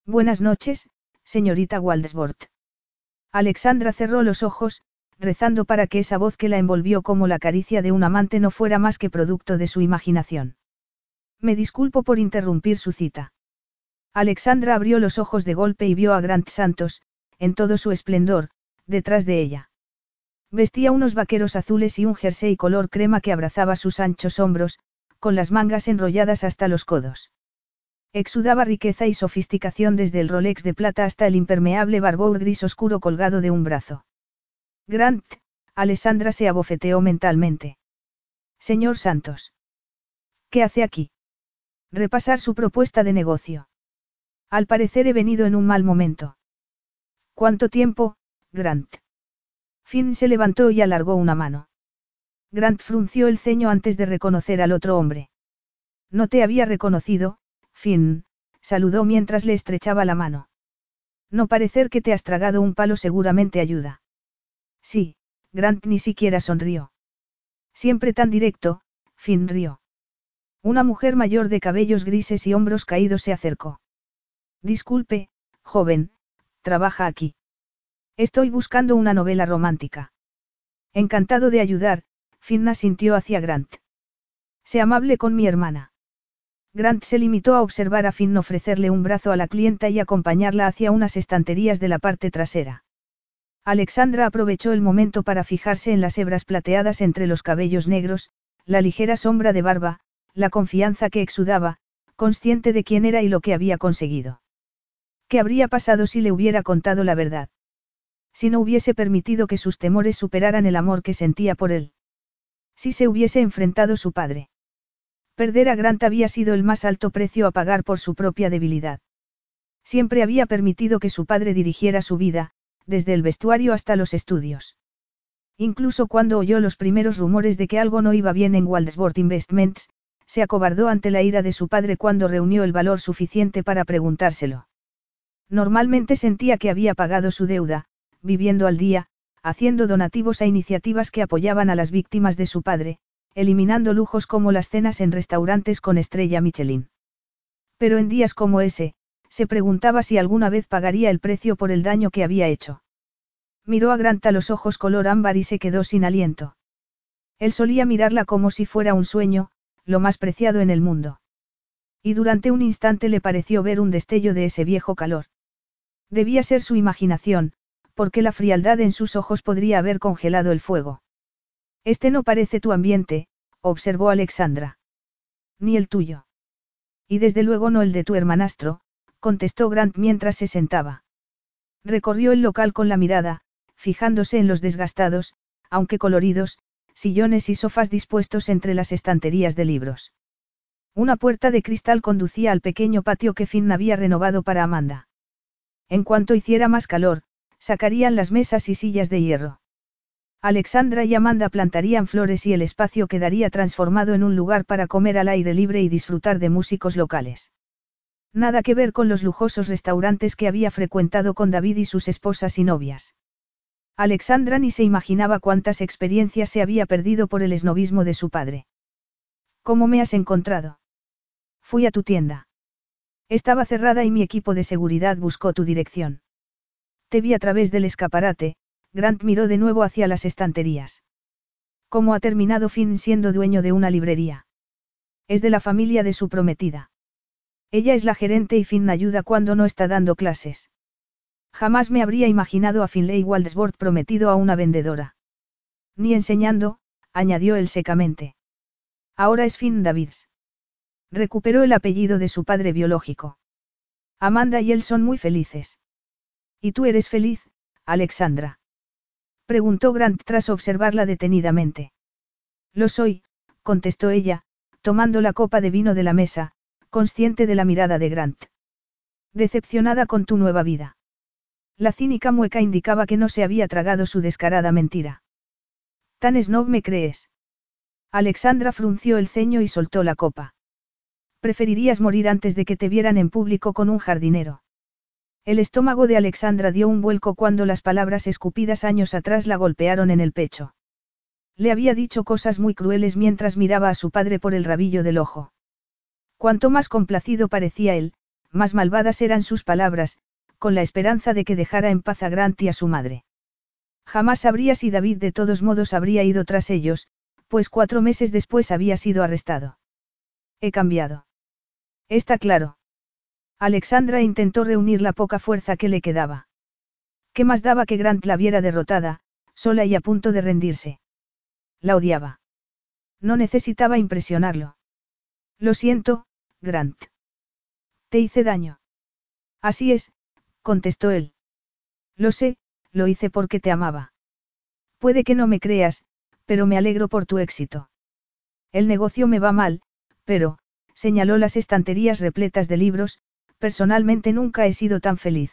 Buenas noches, señorita Waldesbord. Alexandra cerró los ojos, rezando para que esa voz que la envolvió como la caricia de un amante no fuera más que producto de su imaginación. Me disculpo por interrumpir su cita. Alexandra abrió los ojos de golpe y vio a Grant Santos, en todo su esplendor, detrás de ella. Vestía unos vaqueros azules y un jersey color crema que abrazaba sus anchos hombros, con las mangas enrolladas hasta los codos. Exudaba riqueza y sofisticación desde el Rolex de plata hasta el impermeable barbón gris oscuro colgado de un brazo. Grant, Alessandra se abofeteó mentalmente. Señor Santos. ¿Qué hace aquí? Repasar su propuesta de negocio. Al parecer he venido en un mal momento. ¿Cuánto tiempo, Grant? Finn se levantó y alargó una mano. Grant frunció el ceño antes de reconocer al otro hombre. No te había reconocido, Finn, saludó mientras le estrechaba la mano. No parecer que te has tragado un palo seguramente ayuda. Sí, Grant ni siquiera sonrió. Siempre tan directo, Finn rió. Una mujer mayor de cabellos grises y hombros caídos se acercó. Disculpe, joven, trabaja aquí. Estoy buscando una novela romántica. Encantado de ayudar, Finna sintió hacia Grant. Sé amable con mi hermana. Grant se limitó a observar a Finn ofrecerle un brazo a la clienta y acompañarla hacia unas estanterías de la parte trasera. Alexandra aprovechó el momento para fijarse en las hebras plateadas entre los cabellos negros, la ligera sombra de barba, la confianza que exudaba, consciente de quién era y lo que había conseguido. ¿Qué habría pasado si le hubiera contado la verdad? Si no hubiese permitido que sus temores superaran el amor que sentía por él. Si se hubiese enfrentado su padre. Perder a Grant había sido el más alto precio a pagar por su propia debilidad. Siempre había permitido que su padre dirigiera su vida, desde el vestuario hasta los estudios. Incluso cuando oyó los primeros rumores de que algo no iba bien en Waldesbord Investments, se acobardó ante la ira de su padre cuando reunió el valor suficiente para preguntárselo. Normalmente sentía que había pagado su deuda, viviendo al día, haciendo donativos a iniciativas que apoyaban a las víctimas de su padre, eliminando lujos como las cenas en restaurantes con estrella Michelin. Pero en días como ese, se preguntaba si alguna vez pagaría el precio por el daño que había hecho. Miró a Grant a los ojos color ámbar y se quedó sin aliento. Él solía mirarla como si fuera un sueño, lo más preciado en el mundo. Y durante un instante le pareció ver un destello de ese viejo calor. Debía ser su imaginación, porque la frialdad en sus ojos podría haber congelado el fuego. Este no parece tu ambiente, observó Alexandra. Ni el tuyo. Y desde luego no el de tu hermanastro, contestó Grant mientras se sentaba. Recorrió el local con la mirada, fijándose en los desgastados, aunque coloridos, sillones y sofás dispuestos entre las estanterías de libros. Una puerta de cristal conducía al pequeño patio que Finn había renovado para Amanda. En cuanto hiciera más calor, sacarían las mesas y sillas de hierro. Alexandra y Amanda plantarían flores y el espacio quedaría transformado en un lugar para comer al aire libre y disfrutar de músicos locales. Nada que ver con los lujosos restaurantes que había frecuentado con David y sus esposas y novias. Alexandra ni se imaginaba cuántas experiencias se había perdido por el esnovismo de su padre. ¿Cómo me has encontrado? Fui a tu tienda. Estaba cerrada y mi equipo de seguridad buscó tu dirección. Te vi a través del escaparate, Grant miró de nuevo hacia las estanterías. ¿Cómo ha terminado Finn siendo dueño de una librería? Es de la familia de su prometida. Ella es la gerente y Finn ayuda cuando no está dando clases. Jamás me habría imaginado a Finlay Waldesbord prometido a una vendedora. Ni enseñando, añadió él secamente. Ahora es Finn Davids. Recuperó el apellido de su padre biológico. Amanda y él son muy felices. ¿Y tú eres feliz, Alexandra? Preguntó Grant tras observarla detenidamente. Lo soy, contestó ella, tomando la copa de vino de la mesa, consciente de la mirada de Grant. Decepcionada con tu nueva vida. La cínica mueca indicaba que no se había tragado su descarada mentira. ¿Tan snob me crees? Alexandra frunció el ceño y soltó la copa. Preferirías morir antes de que te vieran en público con un jardinero. El estómago de Alexandra dio un vuelco cuando las palabras escupidas años atrás la golpearon en el pecho. Le había dicho cosas muy crueles mientras miraba a su padre por el rabillo del ojo. Cuanto más complacido parecía él, más malvadas eran sus palabras, con la esperanza de que dejara en paz a Grant y a su madre. Jamás sabría si David de todos modos habría ido tras ellos, pues cuatro meses después había sido arrestado. He cambiado. Está claro. Alexandra intentó reunir la poca fuerza que le quedaba. ¿Qué más daba que Grant la viera derrotada, sola y a punto de rendirse? La odiaba. No necesitaba impresionarlo. Lo siento, Grant. Te hice daño. Así es, contestó él. Lo sé, lo hice porque te amaba. Puede que no me creas, pero me alegro por tu éxito. El negocio me va mal, pero, señaló las estanterías repletas de libros, personalmente nunca he sido tan feliz.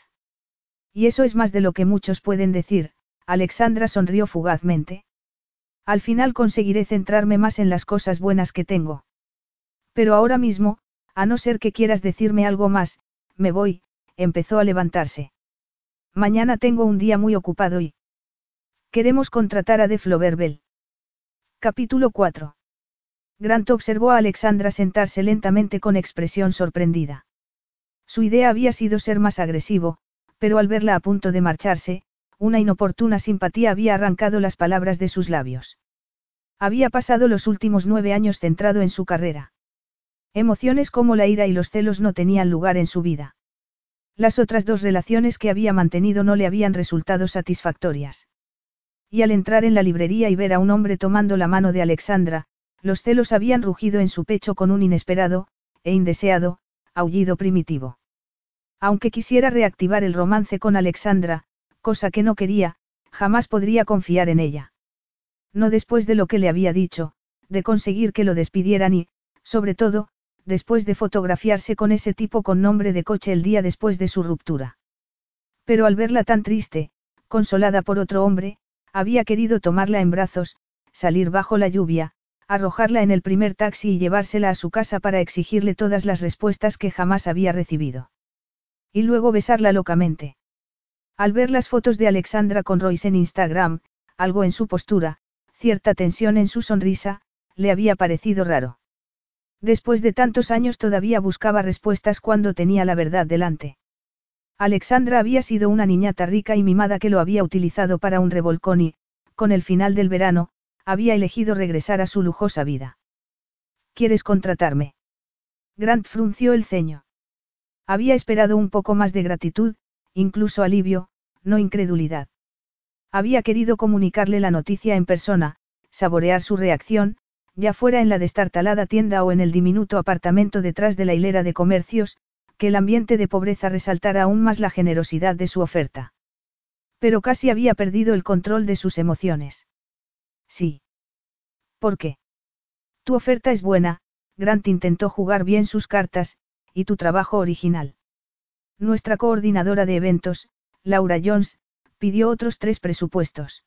Y eso es más de lo que muchos pueden decir, Alexandra sonrió fugazmente. Al final conseguiré centrarme más en las cosas buenas que tengo. Pero ahora mismo, a no ser que quieras decirme algo más, me voy, empezó a levantarse. Mañana tengo un día muy ocupado y... Queremos contratar a De Floverbel. Capítulo 4. Grant observó a Alexandra sentarse lentamente con expresión sorprendida. Su idea había sido ser más agresivo, pero al verla a punto de marcharse, una inoportuna simpatía había arrancado las palabras de sus labios. Había pasado los últimos nueve años centrado en su carrera. Emociones como la ira y los celos no tenían lugar en su vida. Las otras dos relaciones que había mantenido no le habían resultado satisfactorias. Y al entrar en la librería y ver a un hombre tomando la mano de Alexandra, los celos habían rugido en su pecho con un inesperado, e indeseado, aullido primitivo. Aunque quisiera reactivar el romance con Alexandra, cosa que no quería, jamás podría confiar en ella. No después de lo que le había dicho, de conseguir que lo despidieran y, sobre todo, después de fotografiarse con ese tipo con nombre de coche el día después de su ruptura. Pero al verla tan triste, consolada por otro hombre, Había querido tomarla en brazos, salir bajo la lluvia, arrojarla en el primer taxi y llevársela a su casa para exigirle todas las respuestas que jamás había recibido. Y luego besarla locamente. Al ver las fotos de Alexandra con Royce en Instagram, algo en su postura, cierta tensión en su sonrisa, le había parecido raro. Después de tantos años todavía buscaba respuestas cuando tenía la verdad delante. Alexandra había sido una niñata rica y mimada que lo había utilizado para un revolcón y, con el final del verano, había elegido regresar a su lujosa vida. ¿Quieres contratarme? Grant frunció el ceño. Había esperado un poco más de gratitud, incluso alivio, no incredulidad. Había querido comunicarle la noticia en persona, saborear su reacción, ya fuera en la destartalada tienda o en el diminuto apartamento detrás de la hilera de comercios, que el ambiente de pobreza resaltara aún más la generosidad de su oferta. Pero casi había perdido el control de sus emociones. Sí. ¿Por qué? Tu oferta es buena, Grant intentó jugar bien sus cartas, y tu trabajo original. Nuestra coordinadora de eventos, Laura Jones, pidió otros tres presupuestos.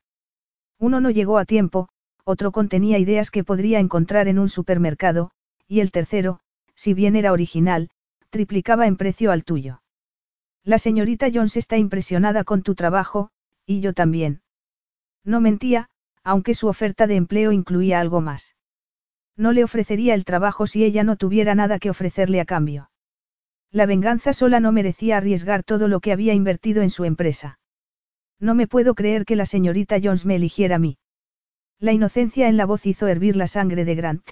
Uno no llegó a tiempo, otro contenía ideas que podría encontrar en un supermercado, y el tercero, si bien era original, triplicaba en precio al tuyo. La señorita Jones está impresionada con tu trabajo, y yo también. No mentía, aunque su oferta de empleo incluía algo más. No le ofrecería el trabajo si ella no tuviera nada que ofrecerle a cambio. La venganza sola no merecía arriesgar todo lo que había invertido en su empresa. No me puedo creer que la señorita Jones me eligiera a mí. La inocencia en la voz hizo hervir la sangre de Grant.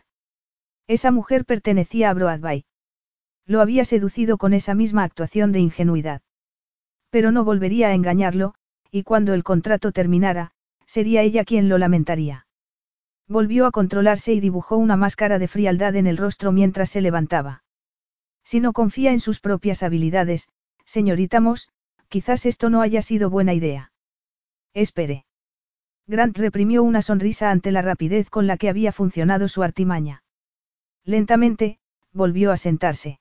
Esa mujer pertenecía a Broadway. Lo había seducido con esa misma actuación de ingenuidad. Pero no volvería a engañarlo, y cuando el contrato terminara, sería ella quien lo lamentaría. Volvió a controlarse y dibujó una máscara de frialdad en el rostro mientras se levantaba. Si no confía en sus propias habilidades, señorita Moss, quizás esto no haya sido buena idea. Espere. Grant reprimió una sonrisa ante la rapidez con la que había funcionado su artimaña. Lentamente, volvió a sentarse.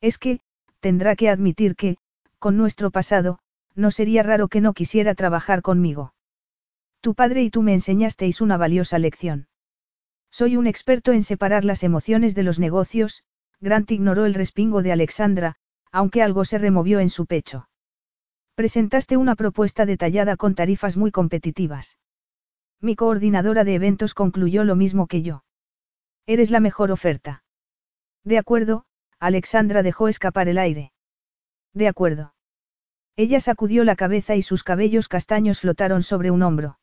Es que, tendrá que admitir que, con nuestro pasado, no sería raro que no quisiera trabajar conmigo. Tu padre y tú me enseñasteis una valiosa lección. Soy un experto en separar las emociones de los negocios, Grant ignoró el respingo de Alexandra, aunque algo se removió en su pecho. Presentaste una propuesta detallada con tarifas muy competitivas. Mi coordinadora de eventos concluyó lo mismo que yo. Eres la mejor oferta. De acuerdo, Alexandra dejó escapar el aire. De acuerdo. Ella sacudió la cabeza y sus cabellos castaños flotaron sobre un hombro.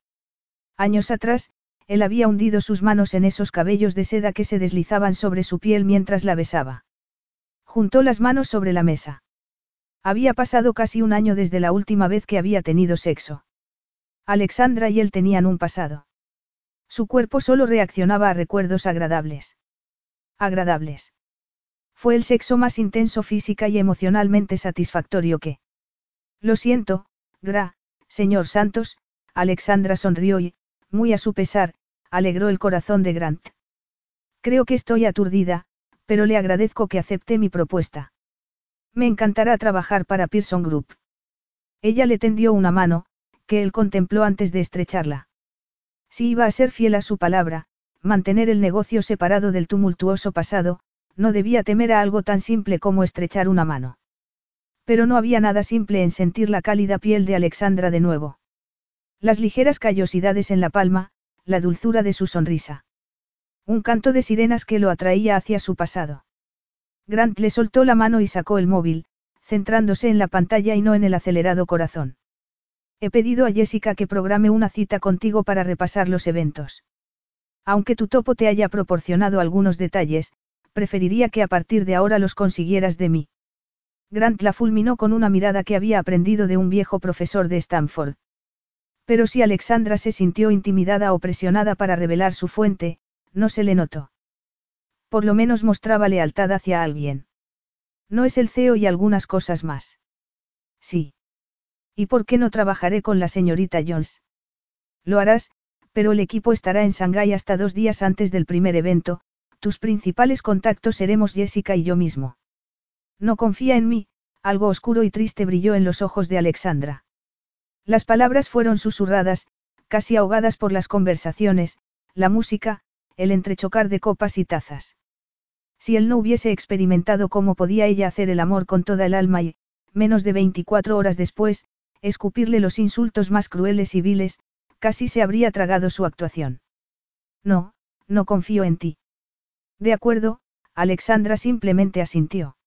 Años atrás, él había hundido sus manos en esos cabellos de seda que se deslizaban sobre su piel mientras la besaba. Juntó las manos sobre la mesa. Había pasado casi un año desde la última vez que había tenido sexo. Alexandra y él tenían un pasado. Su cuerpo solo reaccionaba a recuerdos agradables. Agradables. Fue el sexo más intenso física y emocionalmente satisfactorio que. Lo siento, Gra, señor Santos, Alexandra sonrió y, muy a su pesar, alegró el corazón de Grant. Creo que estoy aturdida, pero le agradezco que acepte mi propuesta. Me encantará trabajar para Pearson Group. Ella le tendió una mano, que él contempló antes de estrecharla. Si iba a ser fiel a su palabra, mantener el negocio separado del tumultuoso pasado, no debía temer a algo tan simple como estrechar una mano. Pero no había nada simple en sentir la cálida piel de Alexandra de nuevo. Las ligeras callosidades en la palma, la dulzura de su sonrisa. Un canto de sirenas que lo atraía hacia su pasado. Grant le soltó la mano y sacó el móvil, centrándose en la pantalla y no en el acelerado corazón. He pedido a Jessica que programe una cita contigo para repasar los eventos. Aunque tu topo te haya proporcionado algunos detalles, preferiría que a partir de ahora los consiguieras de mí. Grant la fulminó con una mirada que había aprendido de un viejo profesor de Stanford. Pero si Alexandra se sintió intimidada o presionada para revelar su fuente, no se le notó. Por lo menos mostraba lealtad hacia alguien. No es el CEO y algunas cosas más. Sí. ¿Y por qué no trabajaré con la señorita Jones? Lo harás, pero el equipo estará en Shanghái hasta dos días antes del primer evento, tus principales contactos seremos Jessica y yo mismo. No confía en mí, algo oscuro y triste brilló en los ojos de Alexandra. Las palabras fueron susurradas, casi ahogadas por las conversaciones, la música, el entrechocar de copas y tazas. Si él no hubiese experimentado cómo podía ella hacer el amor con toda el alma y, menos de 24 horas después, escupirle los insultos más crueles y viles, casi se habría tragado su actuación. No, no confío en ti. De acuerdo, Alexandra simplemente asintió.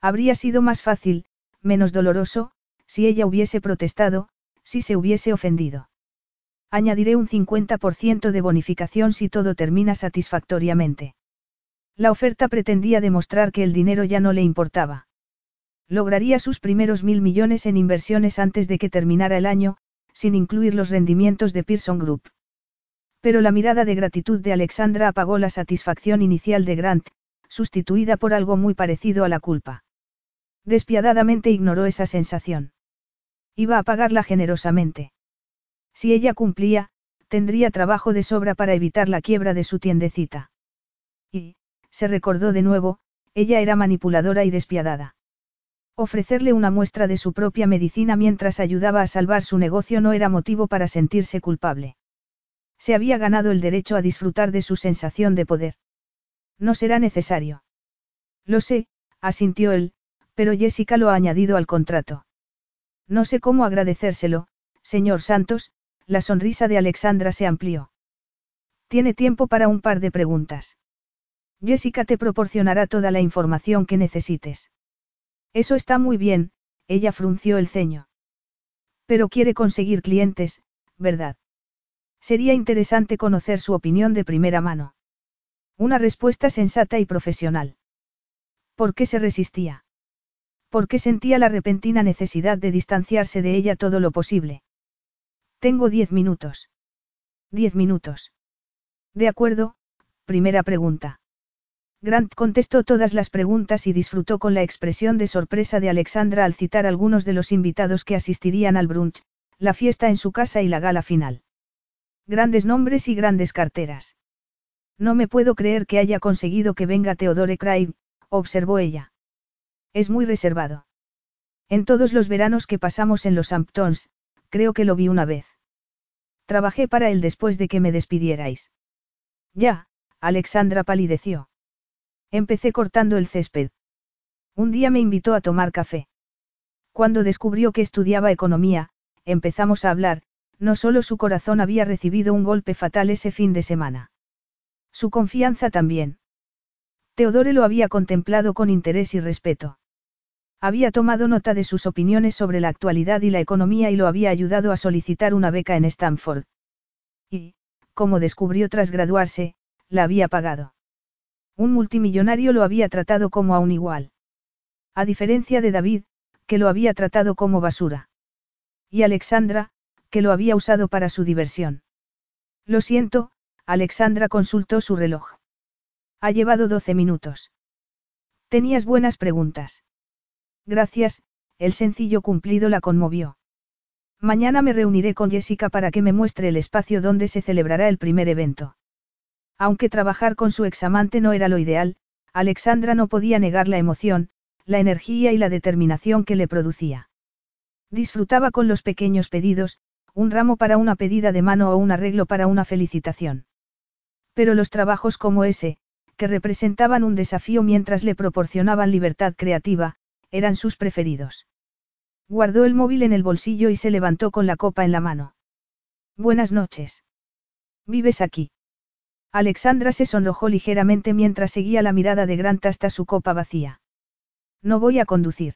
Habría sido más fácil, menos doloroso, si ella hubiese protestado, si se hubiese ofendido. Añadiré un 50% de bonificación si todo termina satisfactoriamente. La oferta pretendía demostrar que el dinero ya no le importaba. Lograría sus primeros mil millones en inversiones antes de que terminara el año, sin incluir los rendimientos de Pearson Group. Pero la mirada de gratitud de Alexandra apagó la satisfacción inicial de Grant, sustituida por algo muy parecido a la culpa. Despiadadamente ignoró esa sensación. Iba a pagarla generosamente. Si ella cumplía, tendría trabajo de sobra para evitar la quiebra de su tiendecita. Y, se recordó de nuevo, ella era manipuladora y despiadada. Ofrecerle una muestra de su propia medicina mientras ayudaba a salvar su negocio no era motivo para sentirse culpable. Se había ganado el derecho a disfrutar de su sensación de poder. No será necesario. Lo sé, asintió él, pero Jessica lo ha añadido al contrato. No sé cómo agradecérselo, señor Santos, la sonrisa de Alexandra se amplió. Tiene tiempo para un par de preguntas. Jessica te proporcionará toda la información que necesites. Eso está muy bien, ella frunció el ceño. Pero quiere conseguir clientes, ¿verdad? Sería interesante conocer su opinión de primera mano. Una respuesta sensata y profesional. ¿Por qué se resistía? ¿Por qué sentía la repentina necesidad de distanciarse de ella todo lo posible? Tengo diez minutos. Diez minutos. De acuerdo, primera pregunta. Grant contestó todas las preguntas y disfrutó con la expresión de sorpresa de Alexandra al citar algunos de los invitados que asistirían al brunch, la fiesta en su casa y la gala final. Grandes nombres y grandes carteras. No me puedo creer que haya conseguido que venga Theodore Craig, observó ella. Es muy reservado. En todos los veranos que pasamos en los Hamptons, creo que lo vi una vez. Trabajé para él después de que me despidierais. Ya, Alexandra palideció. Empecé cortando el césped. Un día me invitó a tomar café. Cuando descubrió que estudiaba economía, empezamos a hablar, no solo su corazón había recibido un golpe fatal ese fin de semana. Su confianza también. Teodore lo había contemplado con interés y respeto. Había tomado nota de sus opiniones sobre la actualidad y la economía y lo había ayudado a solicitar una beca en Stanford. Y, como descubrió tras graduarse, la había pagado. Un multimillonario lo había tratado como a un igual. A diferencia de David, que lo había tratado como basura. Y Alexandra, que lo había usado para su diversión. Lo siento, Alexandra consultó su reloj. Ha llevado doce minutos. Tenías buenas preguntas. Gracias, el sencillo cumplido la conmovió. Mañana me reuniré con Jessica para que me muestre el espacio donde se celebrará el primer evento. Aunque trabajar con su examante no era lo ideal, Alexandra no podía negar la emoción, la energía y la determinación que le producía. Disfrutaba con los pequeños pedidos, un ramo para una pedida de mano o un arreglo para una felicitación. Pero los trabajos como ese, que representaban un desafío mientras le proporcionaban libertad creativa, eran sus preferidos. Guardó el móvil en el bolsillo y se levantó con la copa en la mano. Buenas noches. ¿Vives aquí? Alexandra se sonrojó ligeramente mientras seguía la mirada de Grant hasta su copa vacía. No voy a conducir.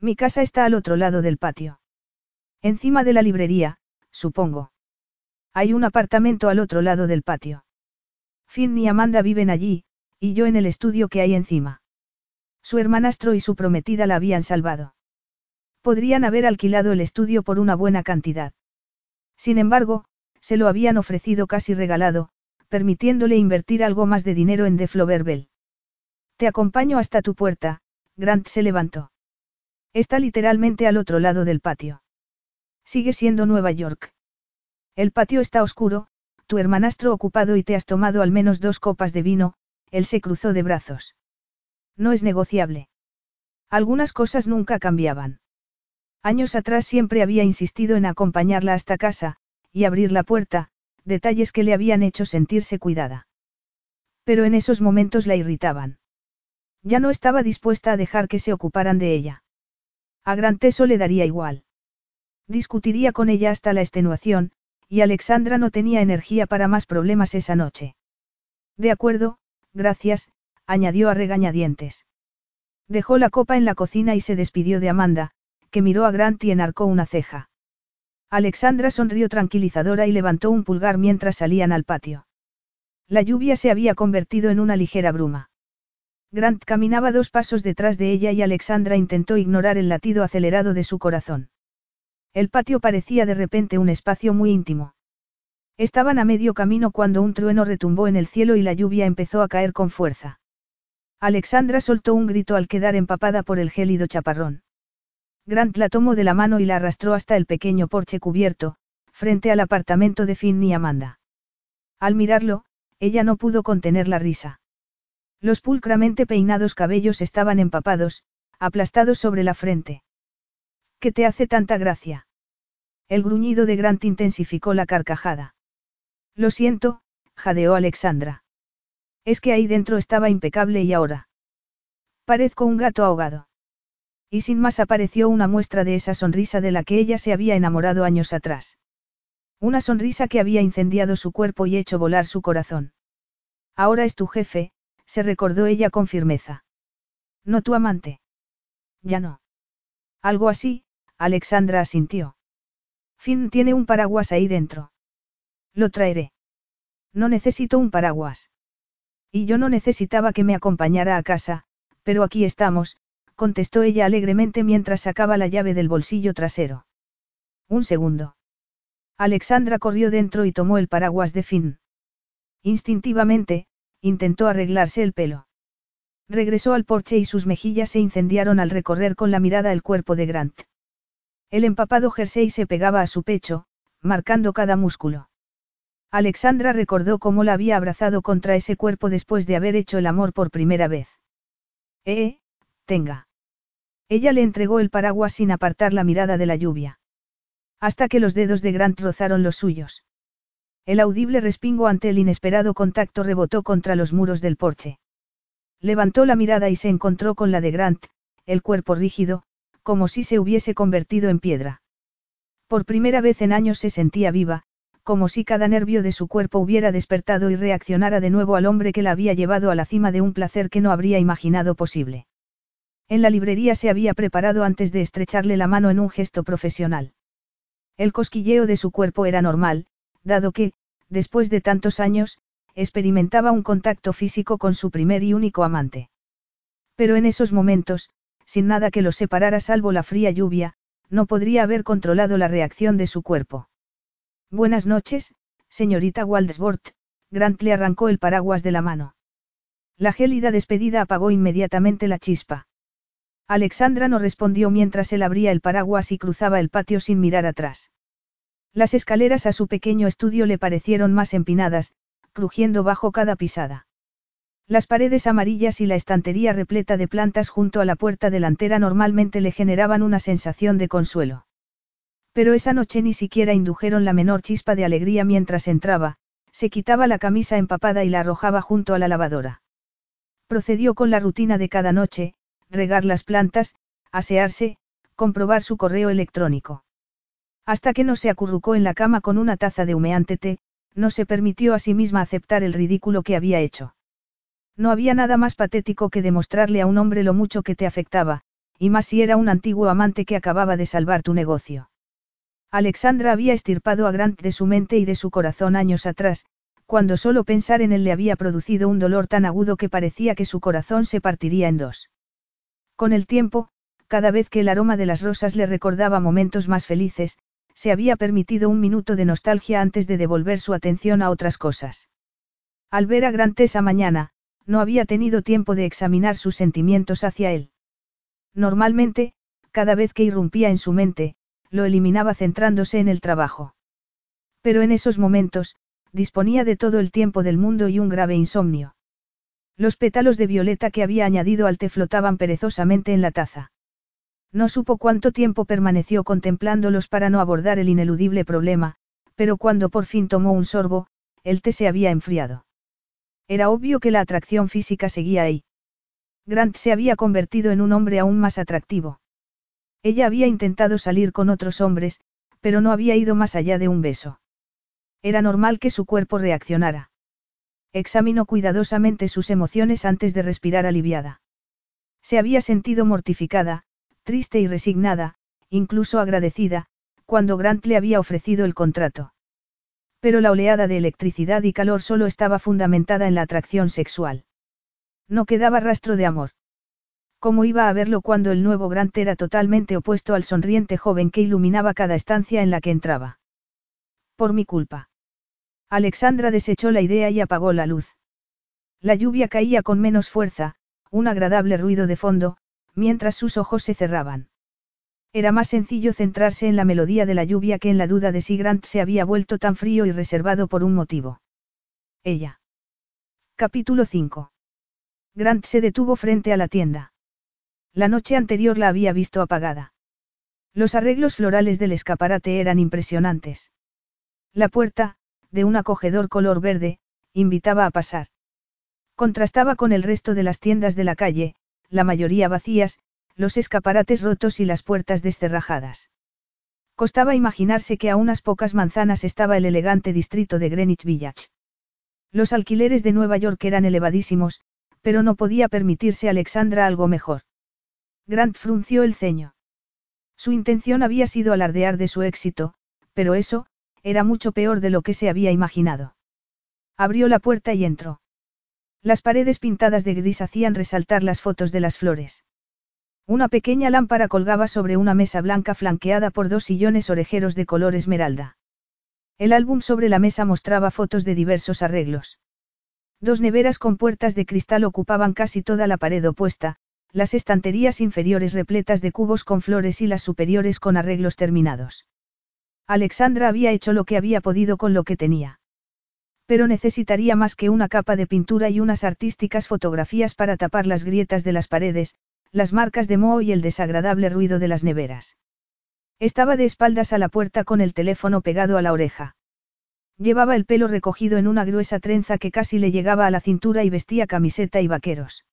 Mi casa está al otro lado del patio. Encima de la librería, supongo. Hay un apartamento al otro lado del patio. Finn y Amanda viven allí, y yo en el estudio que hay encima. Su hermanastro y su prometida la habían salvado. Podrían haber alquilado el estudio por una buena cantidad. Sin embargo, se lo habían ofrecido casi regalado, permitiéndole invertir algo más de dinero en The Flowerbell. Te acompaño hasta tu puerta, Grant se levantó. Está literalmente al otro lado del patio. Sigue siendo Nueva York. El patio está oscuro, tu hermanastro ocupado y te has tomado al menos dos copas de vino, él se cruzó de brazos. No es negociable. Algunas cosas nunca cambiaban. Años atrás siempre había insistido en acompañarla hasta casa, y abrir la puerta, detalles que le habían hecho sentirse cuidada. Pero en esos momentos la irritaban. Ya no estaba dispuesta a dejar que se ocuparan de ella. A Gran Teso le daría igual. Discutiría con ella hasta la extenuación, y Alexandra no tenía energía para más problemas esa noche. De acuerdo, gracias, añadió a regañadientes. Dejó la copa en la cocina y se despidió de Amanda, que miró a Grant y enarcó una ceja. Alexandra sonrió tranquilizadora y levantó un pulgar mientras salían al patio. La lluvia se había convertido en una ligera bruma. Grant caminaba dos pasos detrás de ella y Alexandra intentó ignorar el latido acelerado de su corazón. El patio parecía de repente un espacio muy íntimo. Estaban a medio camino cuando un trueno retumbó en el cielo y la lluvia empezó a caer con fuerza. Alexandra soltó un grito al quedar empapada por el gélido chaparrón. Grant la tomó de la mano y la arrastró hasta el pequeño porche cubierto, frente al apartamento de Finn y Amanda. Al mirarlo, ella no pudo contener la risa. Los pulcramente peinados cabellos estaban empapados, aplastados sobre la frente. ¿Qué te hace tanta gracia? El gruñido de Grant intensificó la carcajada. Lo siento, jadeó Alexandra. Es que ahí dentro estaba impecable y ahora. Parezco un gato ahogado. Y sin más apareció una muestra de esa sonrisa de la que ella se había enamorado años atrás. Una sonrisa que había incendiado su cuerpo y hecho volar su corazón. Ahora es tu jefe, se recordó ella con firmeza. No tu amante. Ya no. Algo así, Alexandra asintió. Finn tiene un paraguas ahí dentro. Lo traeré. No necesito un paraguas. Y yo no necesitaba que me acompañara a casa, pero aquí estamos, contestó ella alegremente mientras sacaba la llave del bolsillo trasero. Un segundo. Alexandra corrió dentro y tomó el paraguas de Finn. Instintivamente, intentó arreglarse el pelo. Regresó al porche y sus mejillas se incendiaron al recorrer con la mirada el cuerpo de Grant. El empapado jersey se pegaba a su pecho, marcando cada músculo. Alexandra recordó cómo la había abrazado contra ese cuerpo después de haber hecho el amor por primera vez. Eh, tenga. Ella le entregó el paraguas sin apartar la mirada de la lluvia. Hasta que los dedos de Grant rozaron los suyos. El audible respingo ante el inesperado contacto rebotó contra los muros del porche. Levantó la mirada y se encontró con la de Grant, el cuerpo rígido, como si se hubiese convertido en piedra. Por primera vez en años se sentía viva, como si cada nervio de su cuerpo hubiera despertado y reaccionara de nuevo al hombre que la había llevado a la cima de un placer que no habría imaginado posible. En la librería se había preparado antes de estrecharle la mano en un gesto profesional. El cosquilleo de su cuerpo era normal, dado que, después de tantos años, experimentaba un contacto físico con su primer y único amante. Pero en esos momentos, sin nada que los separara salvo la fría lluvia, no podría haber controlado la reacción de su cuerpo. Buenas noches, señorita Waldesbort, Grant le arrancó el paraguas de la mano. La gélida despedida apagó inmediatamente la chispa. Alexandra no respondió mientras él abría el paraguas y cruzaba el patio sin mirar atrás. Las escaleras a su pequeño estudio le parecieron más empinadas, crujiendo bajo cada pisada. Las paredes amarillas y la estantería repleta de plantas junto a la puerta delantera normalmente le generaban una sensación de consuelo. Pero esa noche ni siquiera indujeron la menor chispa de alegría mientras entraba, se quitaba la camisa empapada y la arrojaba junto a la lavadora. Procedió con la rutina de cada noche, regar las plantas, asearse, comprobar su correo electrónico. Hasta que no se acurrucó en la cama con una taza de humeante té, no se permitió a sí misma aceptar el ridículo que había hecho. No había nada más patético que demostrarle a un hombre lo mucho que te afectaba, y más si era un antiguo amante que acababa de salvar tu negocio. Alexandra había estirpado a Grant de su mente y de su corazón años atrás, cuando solo pensar en él le había producido un dolor tan agudo que parecía que su corazón se partiría en dos. Con el tiempo, cada vez que el aroma de las rosas le recordaba momentos más felices, se había permitido un minuto de nostalgia antes de devolver su atención a otras cosas. Al ver a Grant esa mañana, no había tenido tiempo de examinar sus sentimientos hacia él. Normalmente, cada vez que irrumpía en su mente, lo eliminaba centrándose en el trabajo. Pero en esos momentos, disponía de todo el tiempo del mundo y un grave insomnio. Los pétalos de violeta que había añadido al té flotaban perezosamente en la taza. No supo cuánto tiempo permaneció contemplándolos para no abordar el ineludible problema, Pero cuando por fin tomó un sorbo, el té se había enfriado. Era obvio que la atracción física seguía ahí. Grant se había convertido en un hombre aún más atractivo. Ella había intentado salir con otros hombres, pero no había ido más allá de un beso. Era normal que su cuerpo reaccionara. Examinó cuidadosamente sus emociones antes de respirar aliviada. Se había sentido mortificada, triste y resignada, incluso agradecida, cuando Grant le había ofrecido el contrato. Pero la oleada de electricidad y calor solo estaba fundamentada en la atracción sexual. No quedaba rastro de amor. ¿Cómo iba a verlo cuando el nuevo Grant era totalmente opuesto al sonriente joven que iluminaba cada estancia en la que entraba? Por mi culpa. Alexandra desechó la idea y apagó la luz. La lluvia caía con menos fuerza, un agradable ruido de fondo, mientras sus ojos se cerraban. Era más sencillo centrarse en la melodía de la lluvia que en la duda de si Grant se había vuelto tan frío y reservado por un motivo. Ella. Capítulo 5. Grant se detuvo frente a la tienda. La noche anterior la había visto apagada. Los arreglos florales del escaparate eran impresionantes. La puerta, de un acogedor color verde, invitaba a pasar. Contrastaba con el resto de las tiendas de la calle, la mayoría vacías, los escaparates rotos y las puertas descerrajadas. Costaba imaginarse que a unas pocas manzanas estaba el elegante distrito de Greenwich Village. Los alquileres de Nueva York eran elevadísimos, pero no podía permitirse Alexandra algo mejor. Grant frunció el ceño. Su intención había sido alardear de su éxito, pero eso, era mucho peor de lo que se había imaginado. Abrió la puerta y entró. Las paredes pintadas de gris hacían resaltar las fotos de las flores. Una pequeña lámpara colgaba sobre una mesa blanca flanqueada por dos sillones orejeros de color esmeralda. El álbum sobre la mesa mostraba fotos de diversos arreglos. Dos neveras con puertas de cristal ocupaban casi toda la pared opuesta, las estanterías inferiores repletas de cubos con flores y las superiores con arreglos terminados. Alexandra había hecho lo que había podido con lo que tenía. Pero necesitaría más que una capa de pintura y unas artísticas fotografías para tapar las grietas de las paredes, las marcas de moho y el desagradable ruido de las neveras. Estaba de espaldas a la puerta con el teléfono pegado a la oreja. Llevaba el pelo recogido en una gruesa trenza que casi le llegaba a la cintura y vestía camiseta y vaqueros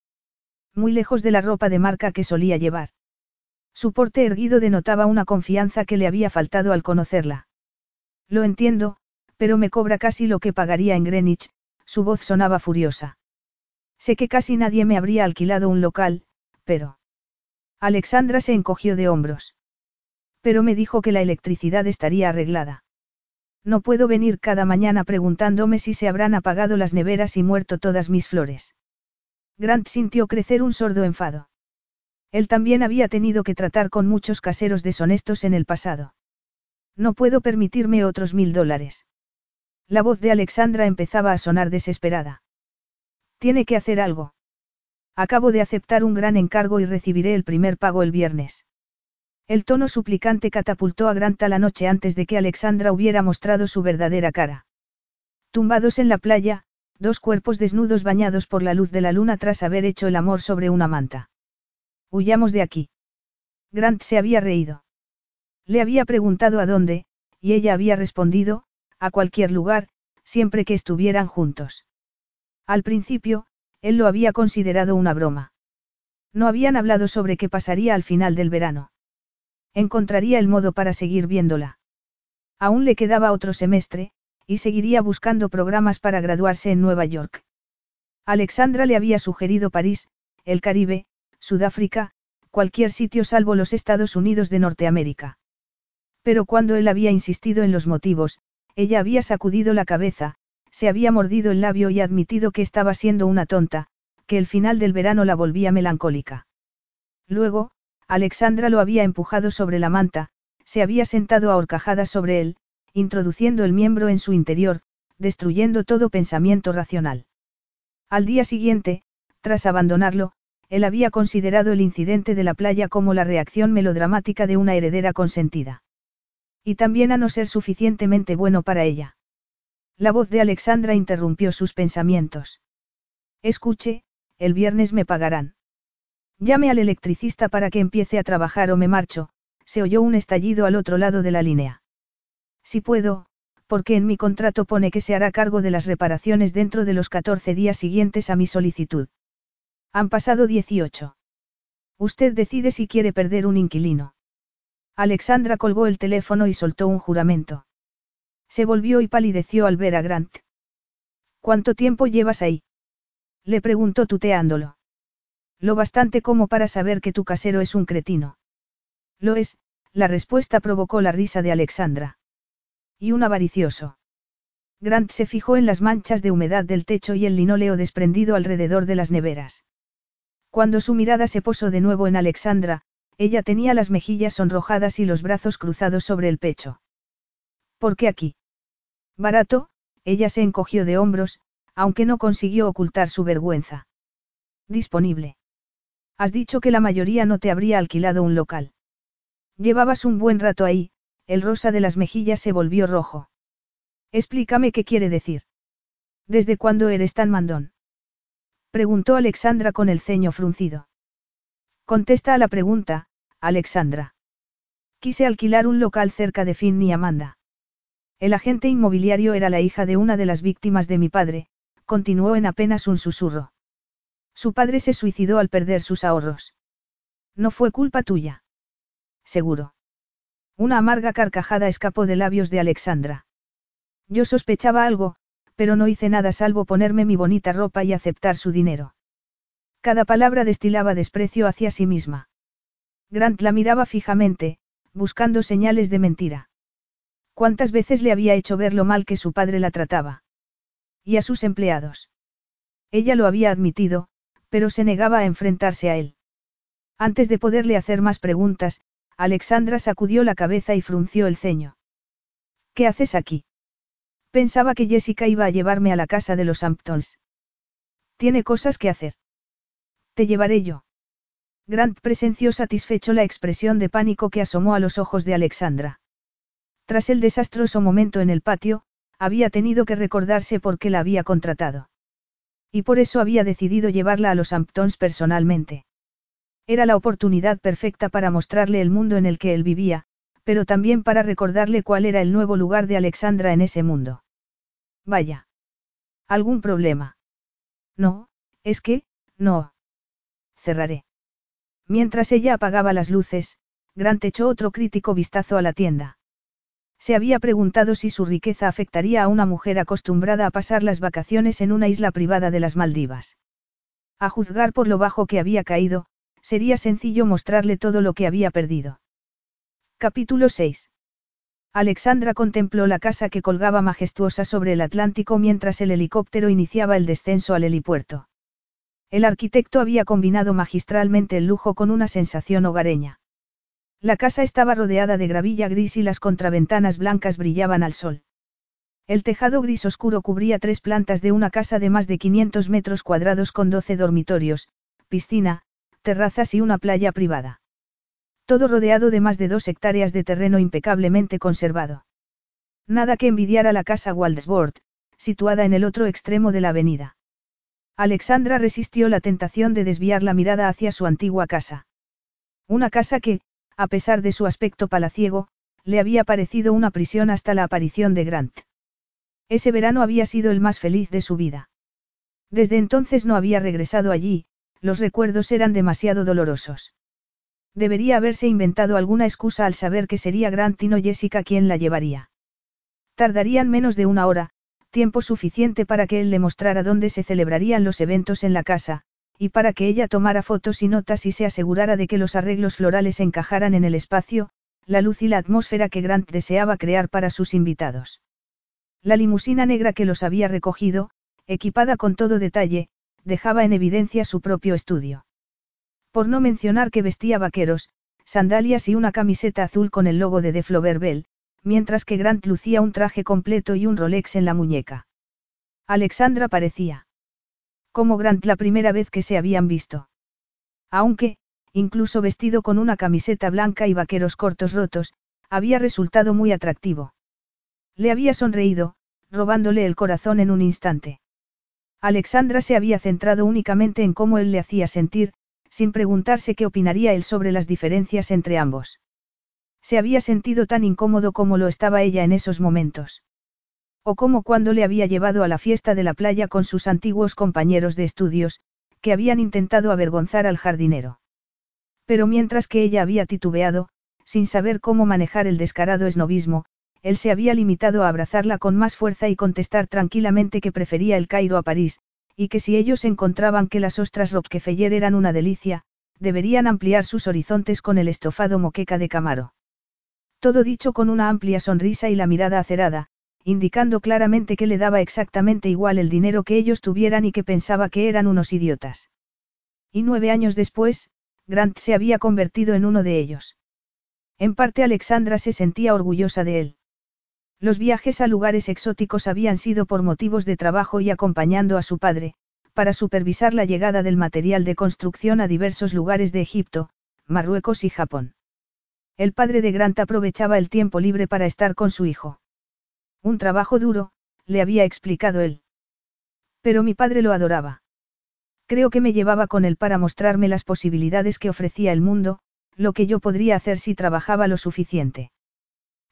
muy lejos de la ropa de marca que solía llevar. Su porte erguido denotaba una confianza que le había faltado al conocerla. Lo entiendo, pero me cobra casi lo que pagaría en Greenwich, su voz sonaba furiosa. Sé que casi nadie me habría alquilado un local, pero... Alexandra se encogió de hombros. Pero me dijo que la electricidad estaría arreglada. No puedo venir cada mañana preguntándome si se habrán apagado las neveras y muerto todas mis flores. Grant sintió crecer un sordo enfado. Él también había tenido que tratar con muchos caseros deshonestos en el pasado. No puedo permitirme otros mil dólares. La voz de Alexandra empezaba a sonar desesperada. Tiene que hacer algo. Acabo de aceptar un gran encargo y recibiré el primer pago el viernes. El tono suplicante catapultó a Grant a la noche antes de que Alexandra hubiera mostrado su verdadera cara. Tumbados en la playa, dos cuerpos desnudos bañados por la luz de la luna tras haber hecho el amor sobre una manta. Huyamos de aquí. Grant se había reído. Le había preguntado a dónde, y ella había respondido, a cualquier lugar, siempre que estuvieran juntos. Al principio, él lo había considerado una broma. No habían hablado sobre qué pasaría al final del verano. Encontraría el modo para seguir viéndola. Aún le quedaba otro semestre, y seguiría buscando programas para graduarse en Nueva York. Alexandra le había sugerido París, el Caribe, Sudáfrica, cualquier sitio salvo los Estados Unidos de Norteamérica. Pero cuando él había insistido en los motivos, ella había sacudido la cabeza, se había mordido el labio y admitido que estaba siendo una tonta, que el final del verano la volvía melancólica. Luego, Alexandra lo había empujado sobre la manta, se había sentado a horcajadas sobre él, introduciendo el miembro en su interior, destruyendo todo pensamiento racional. Al día siguiente, tras abandonarlo, él había considerado el incidente de la playa como la reacción melodramática de una heredera consentida. Y también a no ser suficientemente bueno para ella. La voz de Alexandra interrumpió sus pensamientos. Escuche, el viernes me pagarán. Llame al electricista para que empiece a trabajar o me marcho, se oyó un estallido al otro lado de la línea. Si puedo, porque en mi contrato pone que se hará cargo de las reparaciones dentro de los 14 días siguientes a mi solicitud. Han pasado 18. Usted decide si quiere perder un inquilino. Alexandra colgó el teléfono y soltó un juramento. Se volvió y palideció al ver a Grant. ¿Cuánto tiempo llevas ahí? Le preguntó tuteándolo. Lo bastante como para saber que tu casero es un cretino. Lo es, la respuesta provocó la risa de Alexandra. Y un avaricioso. Grant se fijó en las manchas de humedad del techo y el linóleo desprendido alrededor de las neveras. Cuando su mirada se posó de nuevo en Alexandra, ella tenía las mejillas sonrojadas y los brazos cruzados sobre el pecho. ¿Por qué aquí? Barato, ella se encogió de hombros, aunque no consiguió ocultar su vergüenza. Disponible. Has dicho que la mayoría no te habría alquilado un local. Llevabas un buen rato ahí, el rosa de las mejillas se volvió rojo. Explícame qué quiere decir. ¿Desde cuándo eres tan mandón? Preguntó Alexandra con el ceño fruncido. Contesta a la pregunta, Alexandra. Quise alquilar un local cerca de Finn y Amanda. El agente inmobiliario era la hija de una de las víctimas de mi padre, continuó en apenas un susurro. Su padre se suicidó al perder sus ahorros. No fue culpa tuya. Seguro. Una amarga carcajada escapó de labios de Alexandra. Yo sospechaba algo, pero no hice nada salvo ponerme mi bonita ropa y aceptar su dinero. Cada palabra destilaba desprecio hacia sí misma. Grant la miraba fijamente, buscando señales de mentira. ¿Cuántas veces le había hecho ver lo mal que su padre la trataba? Y a sus empleados. Ella lo había admitido, pero se negaba a enfrentarse a él. Antes de poderle hacer más preguntas, Alexandra sacudió la cabeza y frunció el ceño. ¿Qué haces aquí? Pensaba que Jessica iba a llevarme a la casa de los Hamptons. Tiene cosas que hacer. Te llevaré yo. Grant presenció satisfecho la expresión de pánico que asomó a los ojos de Alexandra. Tras el desastroso momento en el patio, había tenido que recordarse por qué la había contratado. Y por eso había decidido llevarla a los Hamptons personalmente. Era la oportunidad perfecta para mostrarle el mundo en el que él vivía, pero también para recordarle cuál era el nuevo lugar de Alexandra en ese mundo. Vaya. ¿Algún problema? No, es que, no. Cerraré. Mientras ella apagaba las luces, Grant echó otro crítico vistazo a la tienda. Se había preguntado si su riqueza afectaría a una mujer acostumbrada a pasar las vacaciones en una isla privada de las Maldivas. A juzgar por lo bajo que había caído, sería sencillo mostrarle todo lo que había perdido. Capítulo 6. Alexandra contempló la casa que colgaba majestuosa sobre el Atlántico mientras el helicóptero iniciaba el descenso al helipuerto. El arquitecto había combinado magistralmente el lujo con una sensación hogareña. La casa estaba rodeada de gravilla gris y las contraventanas blancas brillaban al sol. El tejado gris oscuro cubría tres plantas de una casa de más de 500 metros cuadrados con 12 dormitorios, piscina, terrazas y una playa privada. Todo rodeado de más de dos hectáreas de terreno impecablemente conservado. Nada que envidiar a la casa Waldsworth, situada en el otro extremo de la avenida. Alexandra resistió la tentación de desviar la mirada hacia su antigua casa. Una casa que, a pesar de su aspecto palaciego, le había parecido una prisión hasta la aparición de Grant. Ese verano había sido el más feliz de su vida. Desde entonces no había regresado allí, los recuerdos eran demasiado dolorosos. Debería haberse inventado alguna excusa al saber que sería Grant y no Jessica quien la llevaría. Tardarían menos de una hora, tiempo suficiente para que él le mostrara dónde se celebrarían los eventos en la casa, y para que ella tomara fotos y notas y se asegurara de que los arreglos florales encajaran en el espacio, la luz y la atmósfera que Grant deseaba crear para sus invitados. La limusina negra que los había recogido, equipada con todo detalle, dejaba en evidencia su propio estudio. Por no mencionar que vestía vaqueros, sandalias y una camiseta azul con el logo de The Flower Bell, mientras que Grant lucía un traje completo y un Rolex en la muñeca. Alexandra parecía como Grant la primera vez que se habían visto. Aunque, incluso vestido con una camiseta blanca y vaqueros cortos rotos, había resultado muy atractivo. Le había sonreído, robándole el corazón en un instante. Alexandra se había centrado únicamente en cómo él le hacía sentir, sin preguntarse qué opinaría él sobre las diferencias entre ambos. Se había sentido tan incómodo como lo estaba ella en esos momentos. O como cuando le había llevado a la fiesta de la playa con sus antiguos compañeros de estudios, que habían intentado avergonzar al jardinero. Pero mientras que ella había titubeado, sin saber cómo manejar el descarado esnovismo, él se había limitado a abrazarla con más fuerza y contestar tranquilamente que prefería el Cairo a París, y que si ellos encontraban que las ostras Rockefeller eran una delicia, deberían ampliar sus horizontes con el estofado moqueca de Camaro. Todo dicho con una amplia sonrisa y la mirada acerada, indicando claramente que le daba exactamente igual el dinero que ellos tuvieran y que pensaba que eran unos idiotas. Y nueve años después, Grant se había convertido en uno de ellos. En parte Alexandra se sentía orgullosa de él. Los viajes a lugares exóticos habían sido por motivos de trabajo y acompañando a su padre, para supervisar la llegada del material de construcción a diversos lugares de Egipto, Marruecos y Japón. El padre de Grant aprovechaba el tiempo libre para estar con su hijo. Un trabajo duro, le había explicado él. Pero mi padre lo adoraba. Creo que me llevaba con él para mostrarme las posibilidades que ofrecía el mundo, lo que yo podría hacer si trabajaba lo suficiente.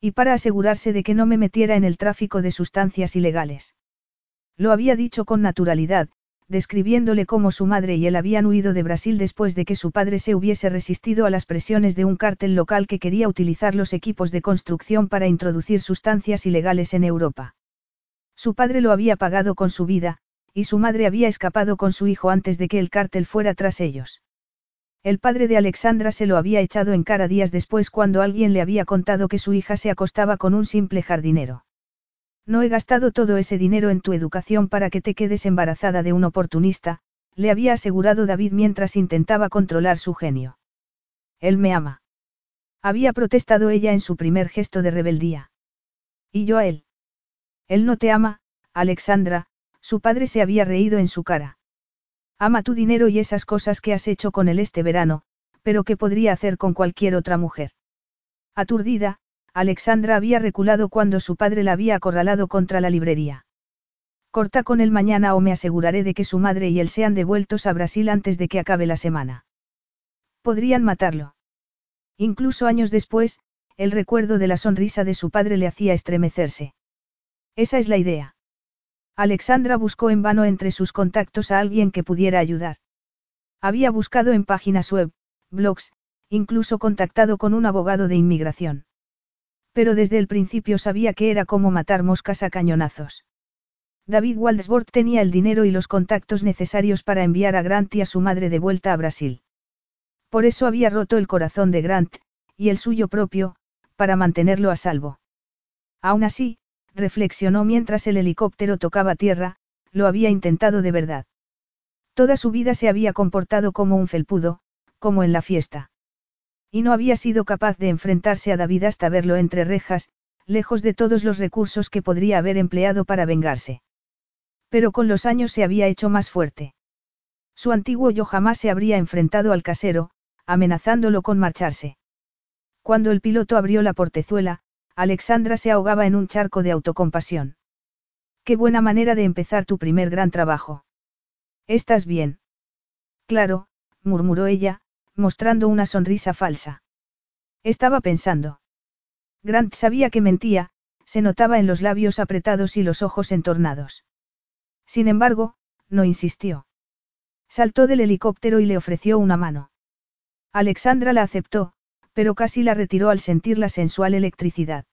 Y para asegurarse de que no me metiera en el tráfico de sustancias ilegales. Lo había dicho con naturalidad, describiéndole cómo su madre y él habían huido de Brasil después de que su padre se hubiese resistido a las presiones de un cártel local que quería utilizar los equipos de construcción para introducir sustancias ilegales en Europa. Su padre lo había pagado con su vida, y su madre había escapado con su hijo antes de que el cártel fuera tras ellos. El padre de Alexandra se lo había echado en cara días después cuando alguien le había contado que su hija se acostaba con un simple jardinero. No he gastado todo ese dinero en tu educación para que te quedes embarazada de un oportunista, le había asegurado David mientras intentaba controlar su genio. Él me ama. Había protestado ella en su primer gesto de rebeldía. Y yo a él. Él no te ama, Alexandra, su padre se había reído en su cara. Ama tu dinero y esas cosas que has hecho con él este verano, pero que podría hacer con cualquier otra mujer. Aturdida, Alexandra había reculado cuando su padre la había acorralado contra la librería. Corta con él mañana o me aseguraré de que su madre y él sean devueltos a Brasil antes de que acabe la semana. Podrían matarlo. Incluso años después, el recuerdo de la sonrisa de su padre le hacía estremecerse. Esa es la idea. Alexandra buscó en vano entre sus contactos a alguien que pudiera ayudar. Había buscado en páginas web, blogs, incluso contactado con un abogado de inmigración. Pero desde el principio sabía que era como matar moscas a cañonazos. David Waldsworth tenía el dinero y los contactos necesarios para enviar a Grant y a su madre de vuelta a Brasil. Por eso había roto el corazón de Grant, y el suyo propio, para mantenerlo a salvo. Aún así, reflexionó mientras el helicóptero tocaba tierra, lo había intentado de verdad. Toda su vida se había comportado como un felpudo, como en la fiesta. Y no había sido capaz de enfrentarse a David hasta verlo entre rejas, lejos de todos los recursos que podría haber empleado para vengarse. Pero con los años se había hecho más fuerte. Su antiguo yo jamás se habría enfrentado al casero, amenazándolo con marcharse. Cuando el piloto abrió la portezuela, Alexandra se ahogaba en un charco de autocompasión. Qué buena manera de empezar tu primer gran trabajo. ¿Estás bien? Claro, murmuró ella, mostrando una sonrisa falsa. Estaba pensando. Grant sabía que mentía, se notaba en los labios apretados y los ojos entornados. Sin embargo, no insistió. Saltó del helicóptero y le ofreció una mano. Alexandra la aceptó, pero casi la retiró al sentir la sensual electricidad.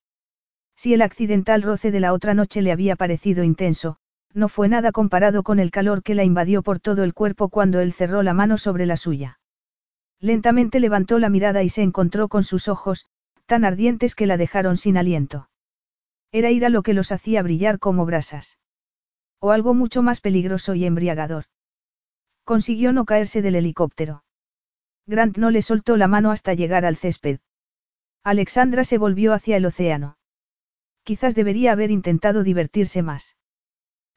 Si el accidental roce de la otra noche le había parecido intenso, no fue nada comparado con el calor que la invadió por todo el cuerpo cuando él cerró la mano sobre la suya. Lentamente levantó la mirada y se encontró con sus ojos, tan ardientes que la dejaron sin aliento. Era ira lo que los hacía brillar como brasas. O algo mucho más peligroso y embriagador. Consiguió no caerse del helicóptero. Grant no le soltó la mano hasta llegar al césped. Alexandra se volvió hacia el océano. Quizás debería haber intentado divertirse más.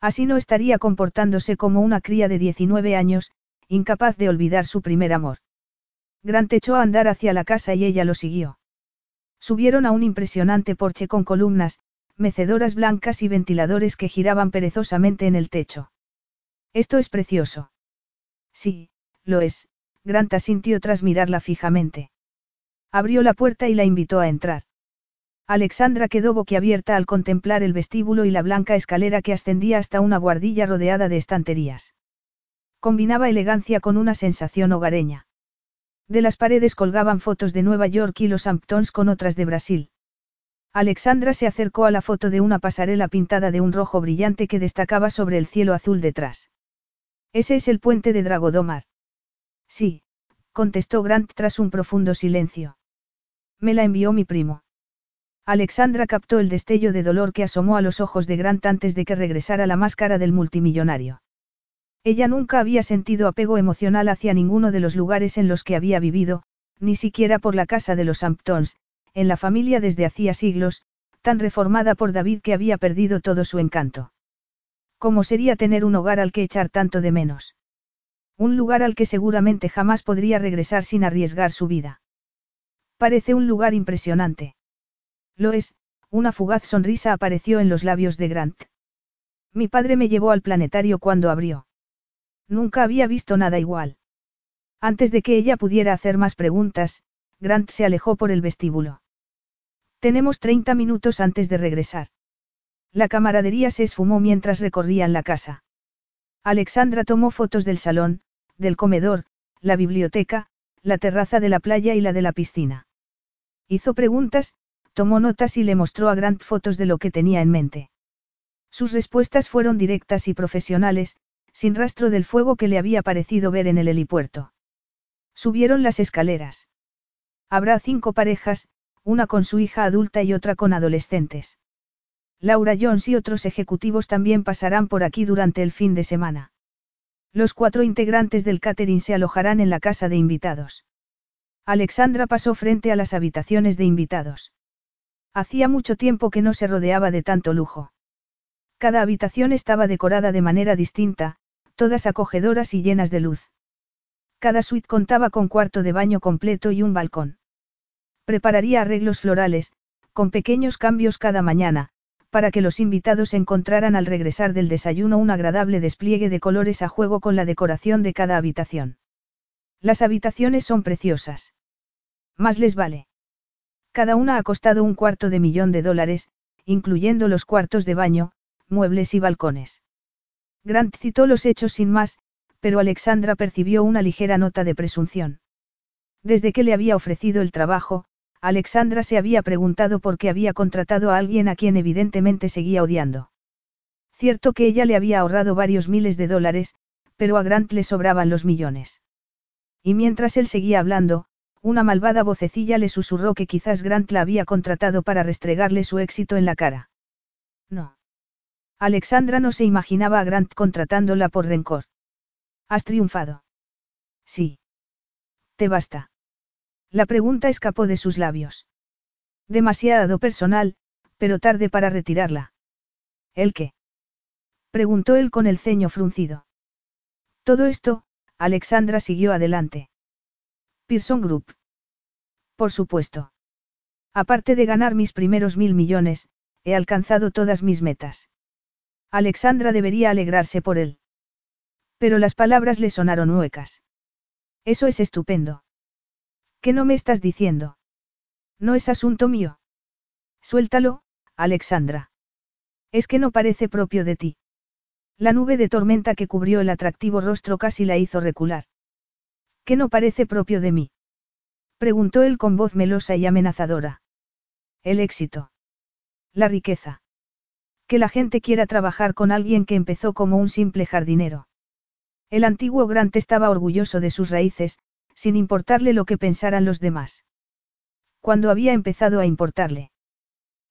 Así no estaría comportándose como una cría de 19 años, incapaz de olvidar su primer amor. Grant echó a andar hacia la casa y ella lo siguió. Subieron a un impresionante porche con columnas, mecedoras blancas y ventiladores que giraban perezosamente en el techo. Esto es precioso. Sí, lo es, Grant asintió tras mirarla fijamente. Abrió la puerta y la invitó a entrar. Alexandra quedó boquiabierta al contemplar el vestíbulo y la blanca escalera que ascendía hasta una guardilla rodeada de estanterías. Combinaba elegancia con una sensación hogareña. De las paredes colgaban fotos de Nueva York y los Hamptons con otras de Brasil. Alexandra se acercó a la foto de una pasarela pintada de un rojo brillante que destacaba sobre el cielo azul detrás. Ese es el puente de Dragodomar. Sí, contestó Grant tras un profundo silencio. Me la envió mi primo. Alexandra captó el destello de dolor que asomó a los ojos de Grant antes de que regresara la máscara del multimillonario. Ella nunca había sentido apego emocional hacia ninguno de los lugares en los que había vivido, ni siquiera por la casa de los Hamptons, en la familia desde hacía siglos, tan reformada por David que había perdido todo su encanto. ¿Cómo sería tener un hogar al que echar tanto de menos? Un lugar al que seguramente jamás podría regresar sin arriesgar su vida. Parece un lugar impresionante. Lo es, una fugaz sonrisa apareció en los labios de Grant. Mi padre me llevó al planetario cuando abrió. Nunca había visto nada igual. Antes de que ella pudiera hacer más preguntas, Grant se alejó por el vestíbulo. Tenemos 30 minutos antes de regresar. La camaradería se esfumó mientras recorrían la casa. Alexandra tomó fotos del salón, del comedor, la biblioteca, la terraza de la playa y la de la piscina. Hizo preguntas, tomó notas y le mostró a Grant fotos de lo que tenía en mente. Sus respuestas fueron directas y profesionales, sin rastro del fuego que le había parecido ver en el helipuerto. Subieron las escaleras. Habrá cinco parejas, una con su hija adulta y otra con adolescentes. Laura Jones y otros ejecutivos también pasarán por aquí durante el fin de semana. Los cuatro integrantes del catering se alojarán en la casa de invitados. Alexandra pasó frente a las habitaciones de invitados. Hacía mucho tiempo que no se rodeaba de tanto lujo. Cada habitación estaba decorada de manera distinta, todas acogedoras y llenas de luz. Cada suite contaba con cuarto de baño completo y un balcón. Prepararía arreglos florales, con pequeños cambios cada mañana, para que los invitados encontraran al regresar del desayuno un agradable despliegue de colores a juego con la decoración de cada habitación. Las habitaciones son preciosas. Más les vale. Cada una ha costado un cuarto de millón de dólares, incluyendo los cuartos de baño, muebles y balcones. Grant citó los hechos sin más, pero Alexandra percibió una ligera nota de presunción. Desde que le había ofrecido el trabajo, Alexandra se había preguntado por qué había contratado a alguien a quien evidentemente seguía odiando. Cierto que ella le había ahorrado varios miles de dólares, pero a Grant le sobraban los millones. Y mientras él seguía hablando, una malvada vocecilla le susurró que quizás Grant la había contratado para restregarle su éxito en la cara. No. Alexandra no se imaginaba a Grant contratándola por rencor. ¿Has triunfado? Sí. ¿Te basta? La pregunta escapó de sus labios. Demasiado personal, pero tarde para retirarla. ¿El qué? Preguntó él con el ceño fruncido. Todo esto, Alexandra siguió adelante. Pearson Group. Por supuesto. Aparte de ganar mis primeros mil millones, he alcanzado todas mis metas. Alexandra debería alegrarse por él. Pero las palabras le sonaron huecas. Eso es estupendo. ¿Qué no me estás diciendo? No es asunto mío. Suéltalo, Alexandra. Es que no parece propio de ti. La nube de tormenta que cubrió el atractivo rostro casi la hizo recular. ¿Qué no parece propio de mí? Preguntó él con voz melosa y amenazadora. El éxito. La riqueza. Que la gente quiera trabajar con alguien que empezó como un simple jardinero. El antiguo Grant estaba orgulloso de sus raíces, sin importarle lo que pensaran los demás. Cuando había empezado a importarle?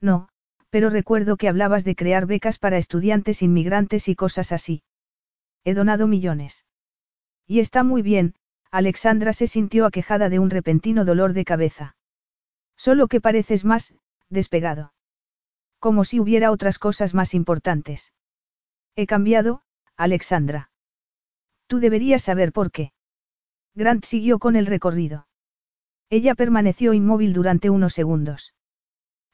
No, pero recuerdo que hablabas de crear becas para estudiantes inmigrantes y cosas así. He donado millones. Y está muy bien, Alexandra se sintió aquejada de un repentino dolor de cabeza. Solo que pareces más, despegado. Como si hubiera otras cosas más importantes. He cambiado, Alexandra. Tú deberías saber por qué. Grant siguió con el recorrido. Ella permaneció inmóvil durante unos segundos.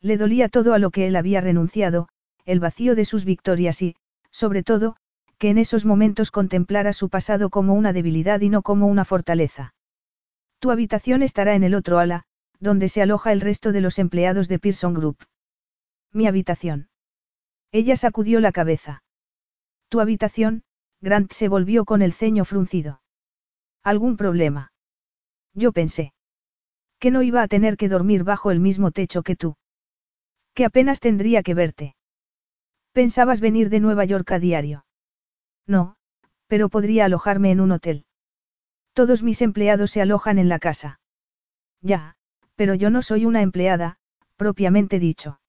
Le dolía todo a lo que él había renunciado, el vacío de sus victorias y, sobre todo, que en esos momentos contemplara su pasado como una debilidad y no como una fortaleza. Tu habitación estará en el otro ala, donde se aloja el resto de los empleados de Pearson Group. Mi habitación. Ella sacudió la cabeza. Tu habitación, Grant se volvió con el ceño fruncido. ¿Algún problema? Yo pensé. Que no iba a tener que dormir bajo el mismo techo que tú. Que apenas tendría que verte. ¿Pensabas venir de Nueva York a diario? No, pero podría alojarme en un hotel. Todos mis empleados se alojan en la casa. Ya, pero yo no soy una empleada, propiamente dicho.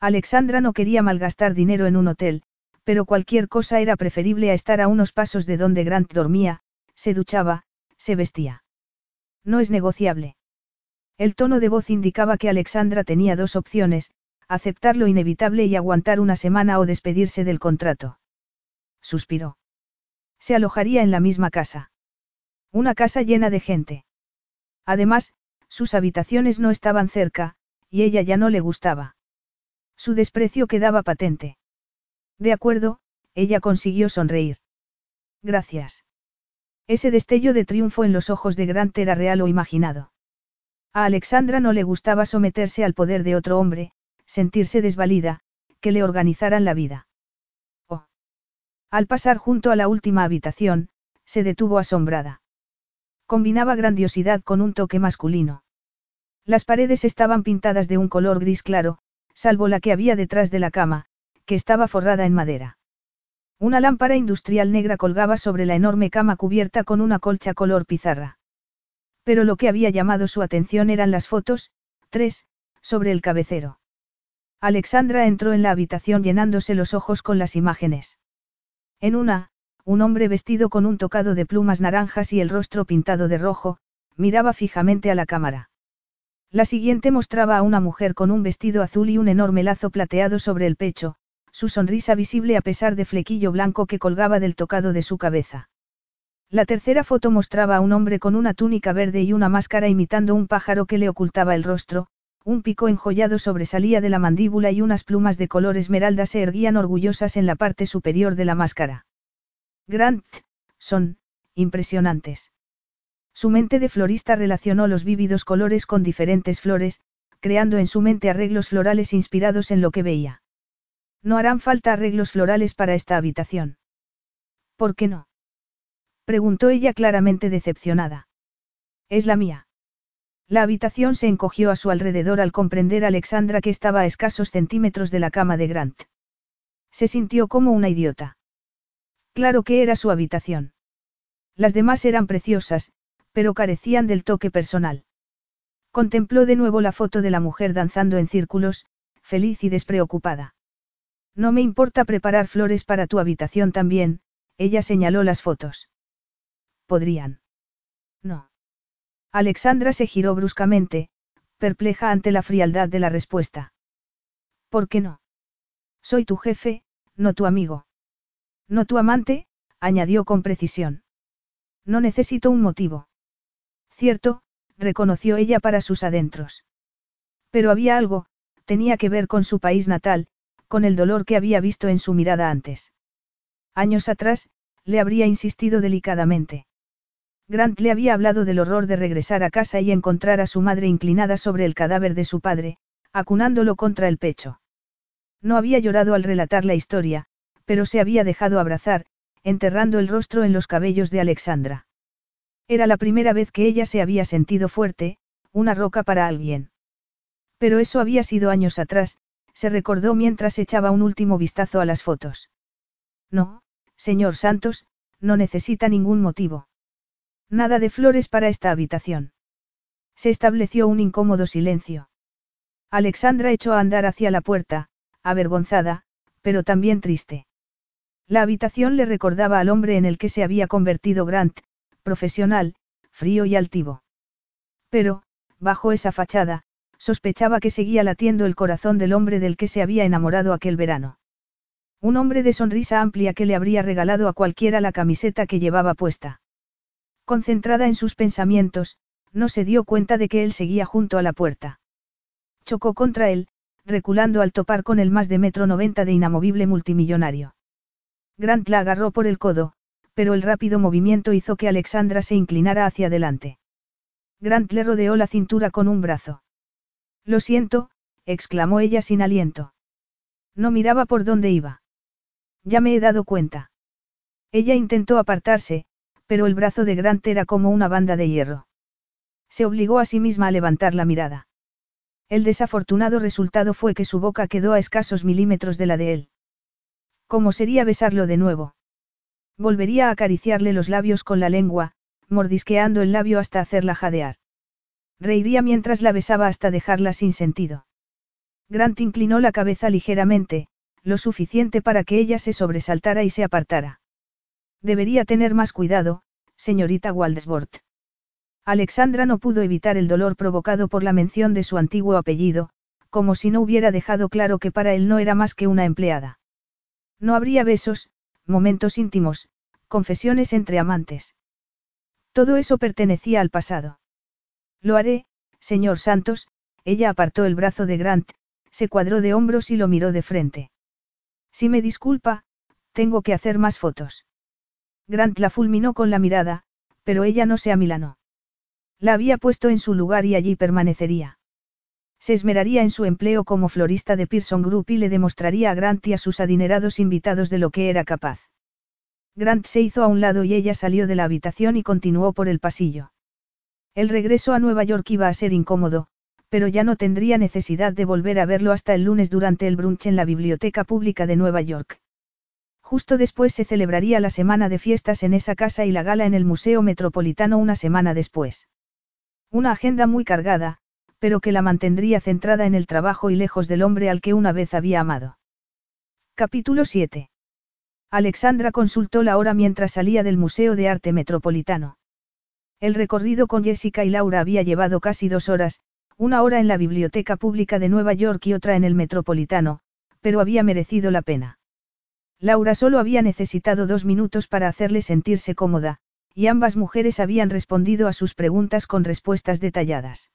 Alexandra no quería malgastar dinero en un hotel, pero cualquier cosa era preferible a estar a unos pasos de donde Grant dormía, se duchaba, se vestía. No es negociable. El tono de voz indicaba que Alexandra tenía dos opciones, aceptar lo inevitable y aguantar una semana o despedirse del contrato. Suspiró. Se alojaría en la misma casa. Una casa llena de gente. Además, sus habitaciones no estaban cerca, y ella ya no le gustaba. Su desprecio quedaba patente. De acuerdo, ella consiguió sonreír. Gracias. Ese destello de triunfo en los ojos de Grant era real o imaginado. A Alexandra no le gustaba someterse al poder de otro hombre, sentirse desvalida, que le organizaran la vida. Oh. Al pasar junto a la última habitación, se detuvo asombrada. Combinaba grandiosidad con un toque masculino. Las paredes estaban pintadas de un color gris claro, salvo la que había detrás de la cama, que estaba forrada en madera. Una lámpara industrial negra colgaba sobre la enorme cama cubierta con una colcha color pizarra. Pero lo que había llamado su atención eran las fotos, tres, sobre el cabecero. Alexandra entró en la habitación llenándose los ojos con las imágenes. En una, un hombre vestido con un tocado de plumas naranjas y el rostro pintado de rojo, miraba fijamente a la cámara. La siguiente mostraba a una mujer con un vestido azul y un enorme lazo plateado sobre el pecho, su sonrisa visible a pesar de flequillo blanco que colgaba del tocado de su cabeza. La tercera foto mostraba a un hombre con una túnica verde y una máscara imitando un pájaro que le ocultaba el rostro, un pico enjollado sobresalía de la mandíbula y unas plumas de color esmeralda se erguían orgullosas en la parte superior de la máscara. Grant, son, impresionantes. Su mente de florista relacionó los vívidos colores con diferentes flores, creando en su mente arreglos florales inspirados en lo que veía. No harán falta arreglos florales para esta habitación. ¿Por qué no? Preguntó ella claramente decepcionada. Es la mía. La habitación se encogió a su alrededor al comprender a Alexandra que estaba a escasos centímetros de la cama de Grant. Se sintió como una idiota. Claro que era su habitación. Las demás eran preciosas, pero carecían del toque personal. Contempló de nuevo la foto de la mujer danzando en círculos, feliz y despreocupada. No me importa preparar flores para tu habitación también, ella señaló las fotos. ¿Podrían? No. Alexandra se giró bruscamente, perpleja ante la frialdad de la respuesta. ¿Por qué no? Soy tu jefe, no tu amigo. No tu amante, añadió con precisión. No necesito un motivo. Cierto, reconoció ella para sus adentros. Pero había algo, tenía que ver con su país natal, con el dolor que había visto en su mirada antes. Años atrás, le habría insistido delicadamente. Grant le había hablado del horror de regresar a casa y encontrar a su madre inclinada sobre el cadáver de su padre, acunándolo contra el pecho. No había llorado al relatar la historia, pero se había dejado abrazar, enterrando el rostro en los cabellos de Alexandra. Era la primera vez que ella se había sentido fuerte, una roca para alguien. Pero eso había sido años atrás, se recordó mientras echaba un último vistazo a las fotos. No, señor Santos, no necesita ningún motivo. Nada de flores para esta habitación. Se estableció un incómodo silencio. Alexandra echó a andar hacia la puerta, avergonzada, pero también triste. La habitación le recordaba al hombre en el que se había convertido Grant, profesional, frío y altivo. Pero, bajo esa fachada, sospechaba que seguía latiendo el corazón del hombre del que se había enamorado aquel verano. Un hombre de sonrisa amplia que le habría regalado a cualquiera la camiseta que llevaba puesta. Concentrada en sus pensamientos, no se dio cuenta de que él seguía junto a la puerta. Chocó contra él, reculando al topar con el más de metro noventa de inamovible multimillonario. Grant la agarró por el codo, pero el rápido movimiento hizo que Alexandra se inclinara hacia adelante. Grant le rodeó la cintura con un brazo. Lo siento, exclamó ella sin aliento. No miraba por dónde iba. Ya me he dado cuenta. Ella intentó apartarse, pero el brazo de Grant era como una banda de hierro. Se obligó a sí misma a levantar la mirada. El desafortunado resultado fue que su boca quedó a escasos milímetros de la de él. ¿Cómo sería besarlo de nuevo? Volvería a acariciarle los labios con la lengua, mordisqueando el labio hasta hacerla jadear. Reiría mientras la besaba hasta dejarla sin sentido. Grant inclinó la cabeza ligeramente, lo suficiente para que ella se sobresaltara y se apartara. Debería tener más cuidado, señorita Waldesbort. Alexandra no pudo evitar el dolor provocado por la mención de su antiguo apellido, como si no hubiera dejado claro que para él no era más que una empleada. No habría besos, momentos íntimos, confesiones entre amantes. Todo eso pertenecía al pasado. Lo haré, señor Santos, ella apartó el brazo de Grant, se cuadró de hombros y lo miró de frente. Si me disculpa, tengo que hacer más fotos. Grant la fulminó con la mirada, pero ella no se amilanó. La había puesto en su lugar y allí permanecería. Se esmeraría en su empleo como florista de Pearson Group y le demostraría a Grant y a sus adinerados invitados de lo que era capaz. Grant se hizo a un lado y ella salió de la habitación y continuó por el pasillo. El regreso a Nueva York iba a ser incómodo, pero ya no tendría necesidad de volver a verlo hasta el lunes durante el brunch en la Biblioteca Pública de Nueva York. Justo después se celebraría la semana de fiestas en esa casa y la gala en el Museo Metropolitano una semana después. Una agenda muy cargada, pero que la mantendría centrada en el trabajo y lejos del hombre al que una vez había amado. Capítulo 7. Alexandra consultó la hora mientras salía del Museo de Arte Metropolitano. El recorrido con Jessica y Laura había llevado casi dos horas, una hora en la Biblioteca Pública de Nueva York y otra en el Metropolitano, pero había merecido la pena. Laura solo había necesitado dos minutos para hacerle sentirse cómoda, y ambas mujeres habían respondido a sus preguntas con respuestas detalladas.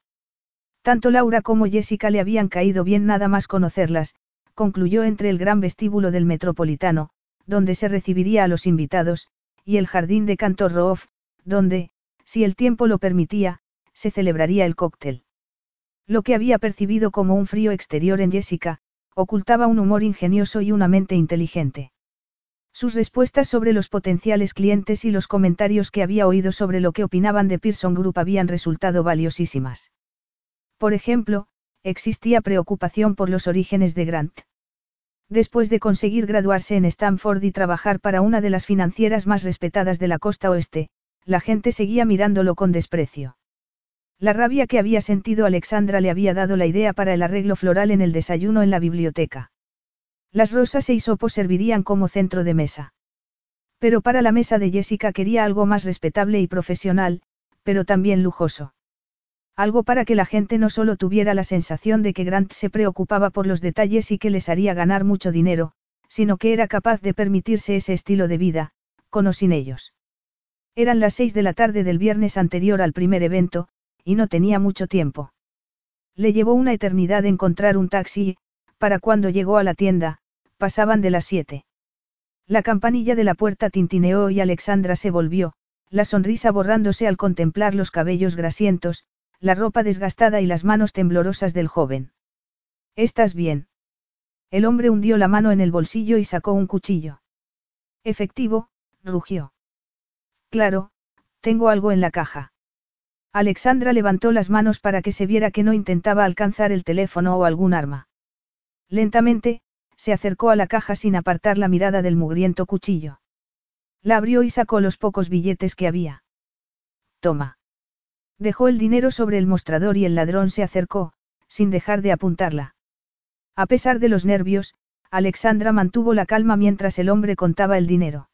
Tanto Laura como Jessica le habían caído bien nada más conocerlas, concluyó entre el gran vestíbulo del Metropolitano, donde se recibiría a los invitados, y el jardín de Cantor Roof, donde, si el tiempo lo permitía, se celebraría el cóctel. Lo que había percibido como un frío exterior en Jessica, ocultaba un humor ingenioso y una mente inteligente. Sus respuestas sobre los potenciales clientes y los comentarios que había oído sobre lo que opinaban de Pearson Group habían resultado valiosísimas. Por ejemplo, existía preocupación por los orígenes de Grant. Después de conseguir graduarse en Stanford y trabajar para una de las financieras más respetadas de la costa oeste, la gente seguía mirándolo con desprecio. La rabia que había sentido Alexandra le había dado la idea para el arreglo floral en el desayuno en la biblioteca. Las rosas e hisopos servirían como centro de mesa. Pero para la mesa de Jessica quería algo más respetable y profesional, pero también lujoso. Algo para que la gente no solo tuviera la sensación de que Grant se preocupaba por los detalles y que les haría ganar mucho dinero, sino que era capaz de permitirse ese estilo de vida, con o sin ellos. Eran las seis de la tarde del viernes anterior al primer evento, y no tenía mucho tiempo. Le llevó una eternidad encontrar un taxi y, para cuando llegó a la tienda, Pasaban de las siete. La campanilla de la puerta tintineó y Alexandra se volvió, la sonrisa borrándose al contemplar los cabellos grasientos, la ropa desgastada y las manos temblorosas del joven. ¿Estás bien? El hombre hundió la mano en el bolsillo y sacó un cuchillo. Efectivo, rugió. Claro, tengo algo en la caja. Alexandra levantó las manos para que se viera que no intentaba alcanzar el teléfono o algún arma. Lentamente, se acercó a la caja sin apartar la mirada del mugriento cuchillo. La abrió y sacó los pocos billetes que había. Toma. Dejó el dinero sobre el mostrador y el ladrón se acercó, sin dejar de apuntarla. A pesar de los nervios, Alexandra mantuvo la calma mientras el hombre contaba el dinero.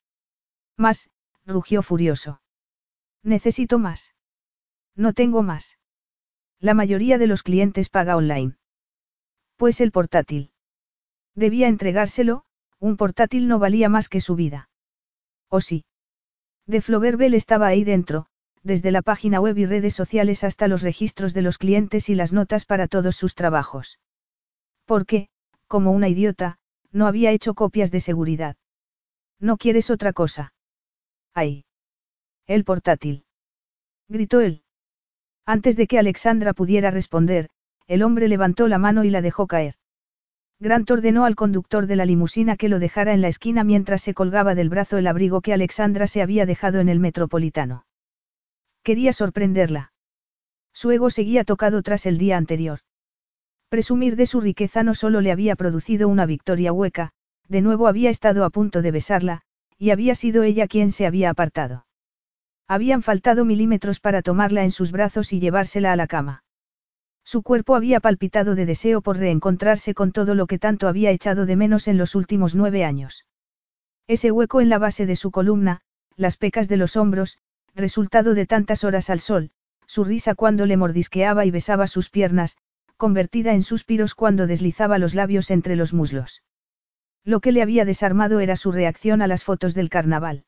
Más, rugió furioso. Necesito más. No tengo más. La mayoría de los clientes paga online. Pues el portátil. Debía entregárselo, un portátil no valía más que su vida. ¿O sí? De Floverbel estaba ahí dentro, desde la página web y redes sociales hasta los registros de los clientes y las notas para todos sus trabajos. Porque, como una idiota, no había hecho copias de seguridad. ¿No quieres otra cosa? Ahí. El portátil. Gritó él. Antes de que Alexandra pudiera responder, el hombre levantó la mano y la dejó caer. Grant ordenó al conductor de la limusina que lo dejara en la esquina mientras se colgaba del brazo el abrigo que Alexandra se había dejado en el metropolitano. Quería sorprenderla. Su ego seguía tocado tras el día anterior. Presumir de su riqueza no solo le había producido una victoria hueca, de nuevo había estado a punto de besarla, y había sido ella quien se había apartado. Habían faltado milímetros para tomarla en sus brazos y llevársela a la cama. Su cuerpo había palpitado de deseo por reencontrarse con todo lo que tanto había echado de menos en los últimos nueve años. Ese hueco en la base de su columna, las pecas de los hombros, resultado de tantas horas al sol, su risa cuando le mordisqueaba y besaba sus piernas, convertida en suspiros cuando deslizaba los labios entre los muslos. Lo que le había desarmado era su reacción a las fotos del carnaval.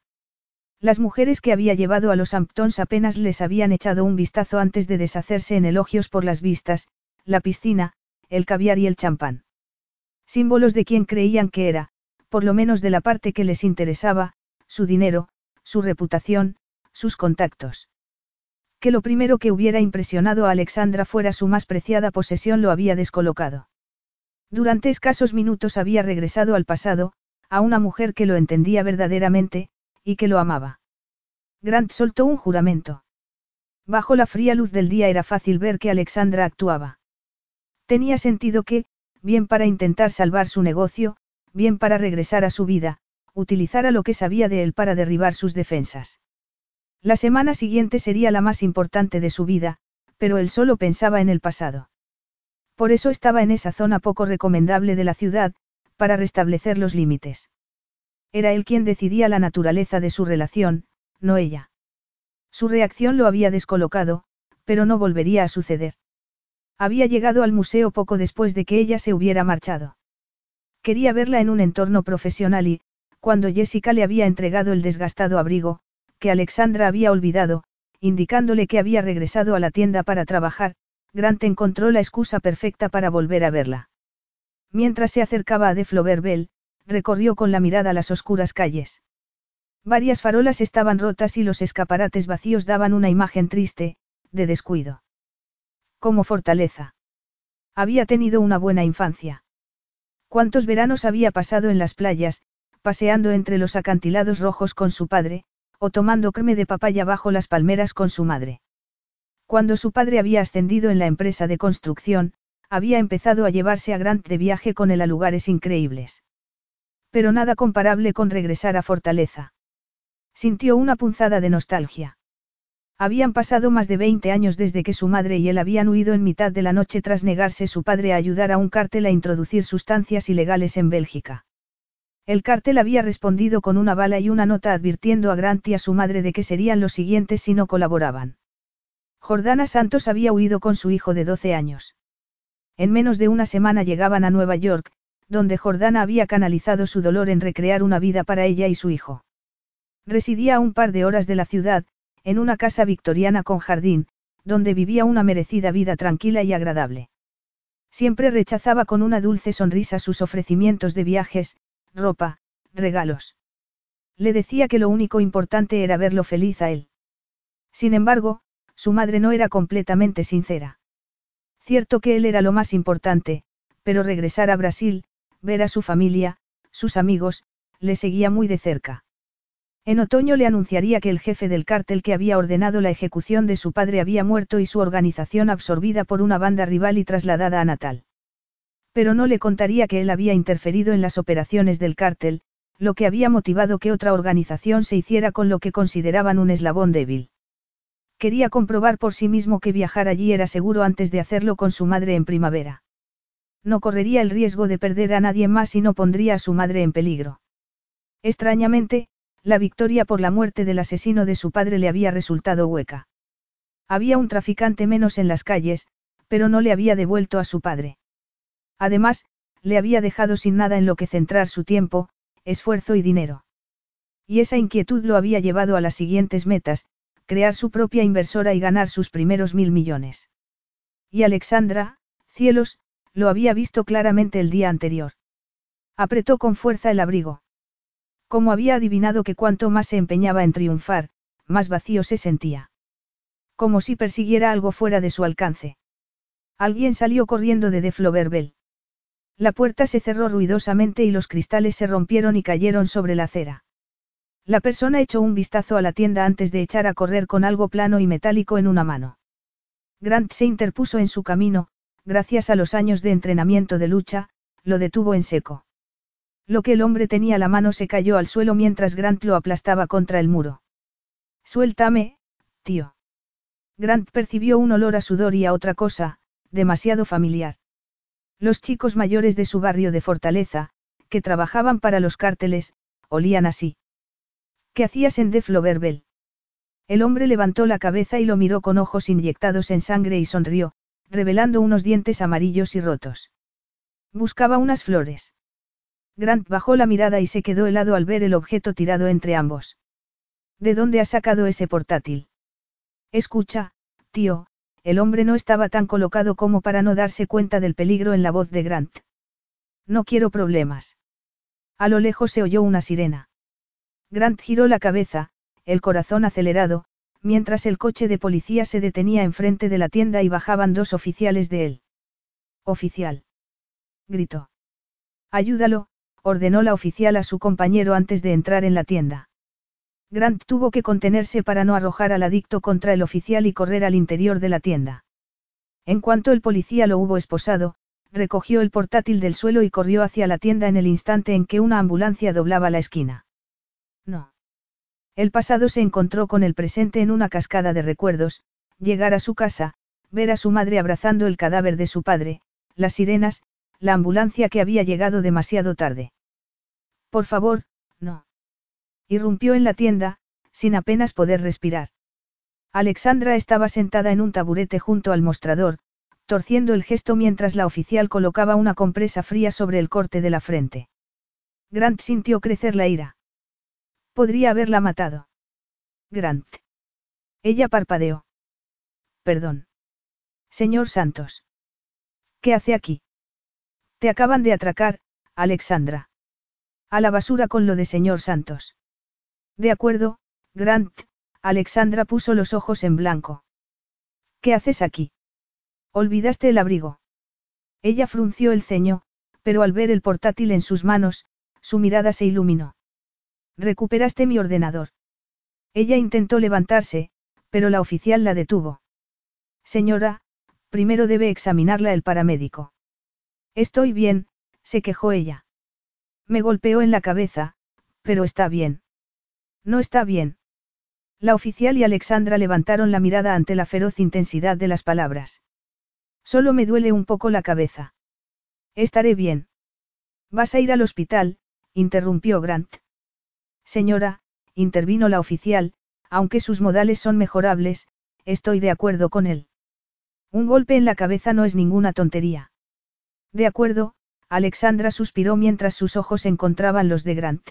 Las mujeres que había llevado a los Amptons apenas les habían echado un vistazo antes de deshacerse en elogios por las vistas, la piscina, el caviar y el champán. Símbolos de quien creían que era, por lo menos de la parte que les interesaba, su dinero, su reputación, sus contactos. Que lo primero que hubiera impresionado a Alexandra fuera su más preciada posesión lo había descolocado. Durante escasos minutos había regresado al pasado, a una mujer que lo entendía verdaderamente, y que lo amaba. Grant soltó un juramento. Bajo la fría luz del día era fácil ver que Alexandra actuaba. Tenía sentido que, bien para intentar salvar su negocio, bien para regresar a su vida, utilizara lo que sabía de él para derribar sus defensas. La semana siguiente sería la más importante de su vida, pero él solo pensaba en el pasado. Por eso estaba en esa zona poco recomendable de la ciudad, para restablecer los límites. Era él quien decidía la naturaleza de su relación, no ella. Su reacción lo había descolocado, pero no volvería a suceder. Había llegado al museo poco después de que ella se hubiera marchado. Quería verla en un entorno profesional y, cuando Jessica le había entregado el desgastado abrigo, que Alexandra había olvidado, indicándole que había regresado a la tienda para trabajar, Grant encontró la excusa perfecta para volver a verla. Mientras se acercaba a De Bell, recorrió con la mirada las oscuras calles. Varias farolas estaban rotas y los escaparates vacíos daban una imagen triste, de descuido. Como fortaleza. Había tenido una buena infancia. ¿Cuántos veranos había pasado en las playas, paseando entre los acantilados rojos con su padre, o tomando creme de papaya bajo las palmeras con su madre? Cuando su padre había ascendido en la empresa de construcción, había empezado a llevarse a Grant de viaje con él a lugares increíbles. Pero nada comparable con regresar a Fortaleza. Sintió una punzada de nostalgia. Habían pasado más de 20 años desde que su madre y él habían huido en mitad de la noche tras negarse su padre a ayudar a un cártel a introducir sustancias ilegales en Bélgica. El cártel había respondido con una bala y una nota advirtiendo a Grant y a su madre de que serían los siguientes si no colaboraban. Jordana Santos había huido con su hijo de 12 años. En menos de una semana llegaban a Nueva York, donde Jordana había canalizado su dolor en recrear una vida para ella y su hijo. Residía a un par de horas de la ciudad, en una casa victoriana con jardín, donde vivía una merecida vida tranquila y agradable. Siempre rechazaba con una dulce sonrisa sus ofrecimientos de viajes, ropa, regalos. Le decía que lo único importante era verlo feliz a él. Sin embargo, su madre no era completamente sincera. Cierto que él era lo más importante, pero regresar a Brasil, ver a su familia, sus amigos, le seguía muy de cerca. En otoño le anunciaría que el jefe del cártel que había ordenado la ejecución de su padre había muerto y su organización absorbida por una banda rival y trasladada a Natal. Pero no le contaría que él había interferido en las operaciones del cártel, lo que había motivado que otra organización se hiciera con lo que consideraban un eslabón débil. Quería comprobar por sí mismo que viajar allí era seguro antes de hacerlo con su madre en primavera. No correría el riesgo de perder a nadie más y no pondría a su madre en peligro. Extrañamente, la victoria por la muerte del asesino de su padre le había resultado hueca. Había un traficante menos en las calles, pero no le había devuelto a su padre. Además, le había dejado sin nada en lo que centrar su tiempo, esfuerzo y dinero. Y esa inquietud lo había llevado a las siguientes metas, crear su propia inversora y ganar sus primeros mil millones. Y Alexandra, cielos, lo había visto claramente el día anterior. Apretó con fuerza el abrigo. Como había adivinado que cuanto más se empeñaba en triunfar, más vacío se sentía. Como si persiguiera algo fuera de su alcance. Alguien salió corriendo de Defloverbel. La puerta se cerró ruidosamente y los cristales se rompieron y cayeron sobre la acera. La persona echó un vistazo a la tienda antes de echar a correr con algo plano y metálico en una mano. Grant se interpuso en su camino, gracias a los años de entrenamiento de lucha, lo detuvo en seco. Lo que el hombre tenía a la mano se cayó al suelo mientras Grant lo aplastaba contra el muro. Suéltame, tío. Grant percibió un olor a sudor y a otra cosa, demasiado familiar. Los chicos mayores de su barrio de Fortaleza, que trabajaban para los cárteles, olían así. ¿Qué hacías en Defloverbel? El hombre levantó la cabeza y lo miró con ojos inyectados en sangre y sonrió, revelando unos dientes amarillos y rotos. Buscaba unas flores. Grant bajó la mirada y se quedó helado al ver el objeto tirado entre ambos. ¿De dónde has sacado ese portátil? Escucha, tío, el hombre no estaba tan colocado como para no darse cuenta del peligro en la voz de Grant. No quiero problemas. A lo lejos se oyó una sirena. Grant giró la cabeza, el corazón acelerado, mientras el coche de policía se detenía enfrente de la tienda y bajaban dos oficiales de él. Oficial. Gritó. Ayúdalo, ordenó la oficial a su compañero antes de entrar en la tienda. Grant tuvo que contenerse para no arrojar al adicto contra el oficial y correr al interior de la tienda. En cuanto el policía lo hubo esposado, recogió el portátil del suelo y corrió hacia la tienda en el instante en que una ambulancia doblaba la esquina. No. El pasado se encontró con el presente en una cascada de recuerdos, llegar a su casa, ver a su madre abrazando el cadáver de su padre, las sirenas, la ambulancia que había llegado demasiado tarde. Por favor, no. Irrumpió en la tienda, sin apenas poder respirar. Alexandra estaba sentada en un taburete junto al mostrador, torciendo el gesto mientras la oficial colocaba una compresa fría sobre el corte de la frente. Grant sintió crecer la ira. Podría haberla matado. Grant. Ella parpadeó. Perdón. Señor Santos. ¿Qué hace aquí? Te acaban de atracar, Alexandra. A la basura con lo de señor Santos. De acuerdo, Grant, Alexandra puso los ojos en blanco. ¿Qué haces aquí? Olvidaste el abrigo. Ella frunció el ceño, pero al ver el portátil en sus manos, su mirada se iluminó. Recuperaste mi ordenador. Ella intentó levantarse, pero la oficial la detuvo. Señora, primero debe examinarla el paramédico. Estoy bien, se quejó ella. Me golpeó en la cabeza, pero está bien. No está bien. La oficial y Alexandra levantaron la mirada ante la feroz intensidad de las palabras. Solo me duele un poco la cabeza. Estaré bien. Vas a ir al hospital, interrumpió Grant. Señora, intervino la oficial, aunque sus modales son mejorables, estoy de acuerdo con él. Un golpe en la cabeza no es ninguna tontería. De acuerdo, Alexandra suspiró mientras sus ojos encontraban los de Grant.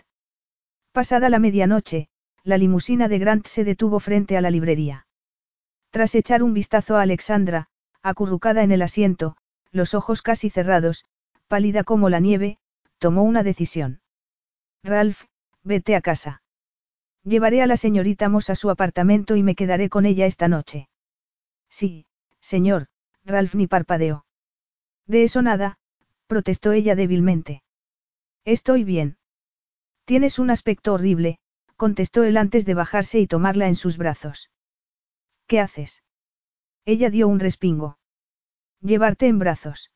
Pasada la medianoche, la limusina de Grant se detuvo frente a la librería. Tras echar un vistazo a Alexandra, acurrucada en el asiento, los ojos casi cerrados, pálida como la nieve, tomó una decisión. Ralph, vete a casa. Llevaré a la señorita Moss a su apartamento y me quedaré con ella esta noche. Sí, señor, Ralph ni parpadeó. De eso nada, protestó ella débilmente. Estoy bien. Tienes un aspecto horrible, contestó él antes de bajarse y tomarla en sus brazos. ¿Qué haces? Ella dio un respingo. Llevarte en brazos.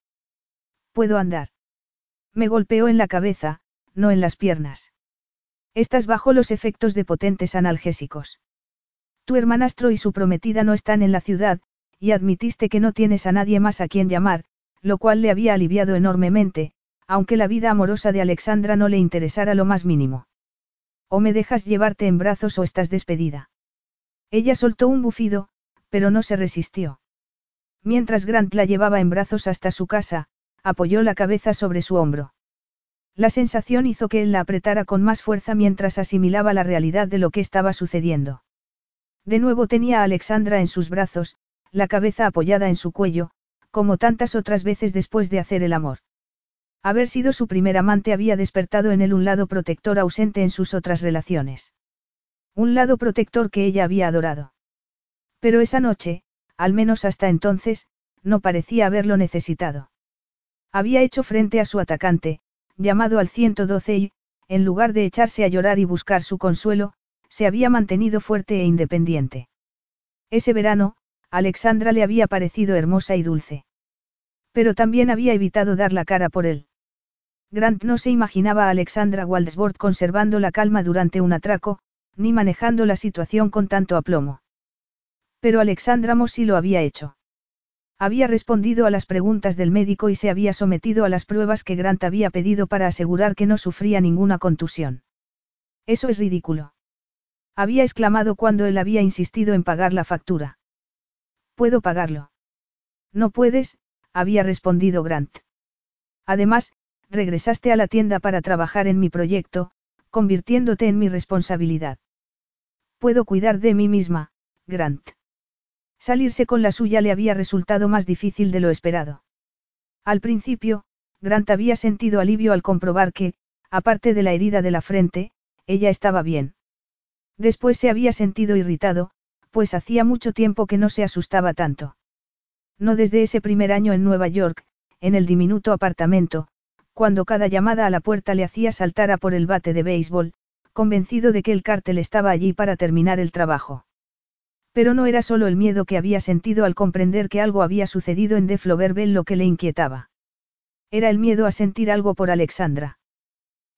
Puedo andar. Me golpeó en la cabeza, no en las piernas. Estás bajo los efectos de potentes analgésicos. Tu hermanastro y su prometida no están en la ciudad, y admitiste que no tienes a nadie más a quien llamar, lo cual le había aliviado enormemente, aunque la vida amorosa de Alexandra no le interesara lo más mínimo. O me dejas llevarte en brazos o estás despedida. Ella soltó un bufido, pero no se resistió. Mientras Grant la llevaba en brazos hasta su casa, apoyó la cabeza sobre su hombro. La sensación hizo que él la apretara con más fuerza mientras asimilaba la realidad de lo que estaba sucediendo. De nuevo tenía a Alexandra en sus brazos, la cabeza apoyada en su cuello, como tantas otras veces después de hacer el amor. Haber sido su primer amante había despertado en él un lado protector ausente en sus otras relaciones. Un lado protector que ella había adorado. Pero esa noche, al menos hasta entonces, no parecía haberlo necesitado. Había hecho frente a su atacante, llamado al 112 y, en lugar de echarse a llorar y buscar su consuelo, se había mantenido fuerte e independiente. Ese verano, Alexandra le había parecido hermosa y dulce. Pero también había evitado dar la cara por él. Grant no se imaginaba a Alexandra Waldesbord conservando la calma durante un atraco, ni manejando la situación con tanto aplomo. Pero Alexandra Mossy lo había hecho. Había respondido a las preguntas del médico y se había sometido a las pruebas que Grant había pedido para asegurar que no sufría ninguna contusión. Eso es ridículo. Había exclamado cuando él había insistido en pagar la factura. Puedo pagarlo. No puedes, había respondido Grant. Además, regresaste a la tienda para trabajar en mi proyecto, convirtiéndote en mi responsabilidad. Puedo cuidar de mí misma, Grant. Salirse con la suya le había resultado más difícil de lo esperado. Al principio, Grant había sentido alivio al comprobar que, aparte de la herida de la frente, ella estaba bien. Después se había sentido irritado, pues hacía mucho tiempo que no se asustaba tanto. No desde ese primer año en Nueva York, en el diminuto apartamento, cuando cada llamada a la puerta le hacía saltar a por el bate de béisbol, convencido de que el cártel estaba allí para terminar el trabajo. Pero no era solo el miedo que había sentido al comprender que algo había sucedido en Defloverbel lo que le inquietaba. Era el miedo a sentir algo por Alexandra.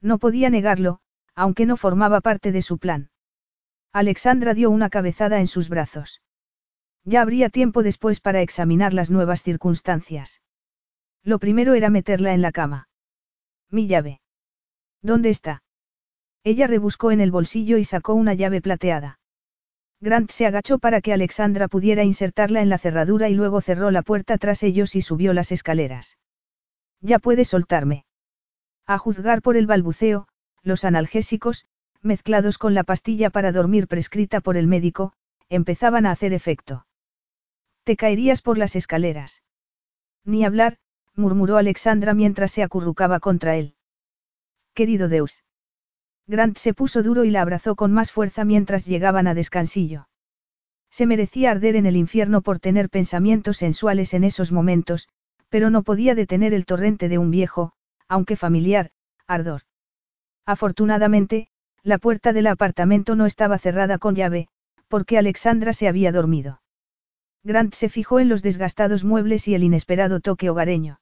No podía negarlo, aunque no formaba parte de su plan. Alexandra dio una cabezada en sus brazos. Ya habría tiempo después para examinar las nuevas circunstancias. Lo primero era meterla en la cama. Mi llave. ¿Dónde está? Ella rebuscó en el bolsillo y sacó una llave plateada. Grant se agachó para que Alexandra pudiera insertarla en la cerradura y luego cerró la puerta tras ellos y subió las escaleras. Ya puedes soltarme. A juzgar por el balbuceo, los analgésicos, mezclados con la pastilla para dormir prescrita por el médico, empezaban a hacer efecto. Te caerías por las escaleras. Ni hablar, murmuró Alexandra mientras se acurrucaba contra él. Querido Deus. Grant se puso duro y la abrazó con más fuerza mientras llegaban a descansillo. Se merecía arder en el infierno por tener pensamientos sensuales en esos momentos, pero no podía detener el torrente de un viejo, aunque familiar, ardor. Afortunadamente, la puerta del apartamento no estaba cerrada con llave, porque Alexandra se había dormido. Grant se fijó en los desgastados muebles y el inesperado toque hogareño.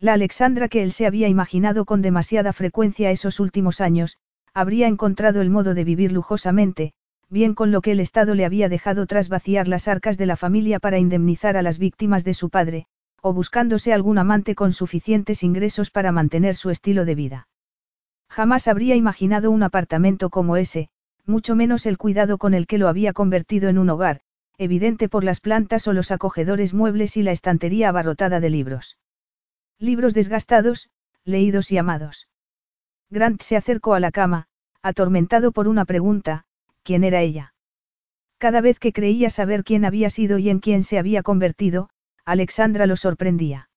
La Alexandra que él se había imaginado con demasiada frecuencia esos últimos años, habría encontrado el modo de vivir lujosamente, bien con lo que el Estado le había dejado tras vaciar las arcas de la familia para indemnizar a las víctimas de su padre, o buscándose algún amante con suficientes ingresos para mantener su estilo de vida. Jamás habría imaginado un apartamento como ese, mucho menos el cuidado con el que lo había convertido en un hogar, evidente por las plantas o los acogedores muebles y la estantería abarrotada de libros. Libros desgastados, leídos y amados. Grant se acercó a la cama, atormentado por una pregunta, ¿quién era ella? Cada vez que creía saber quién había sido y en quién se había convertido, Alexandra lo sorprendía.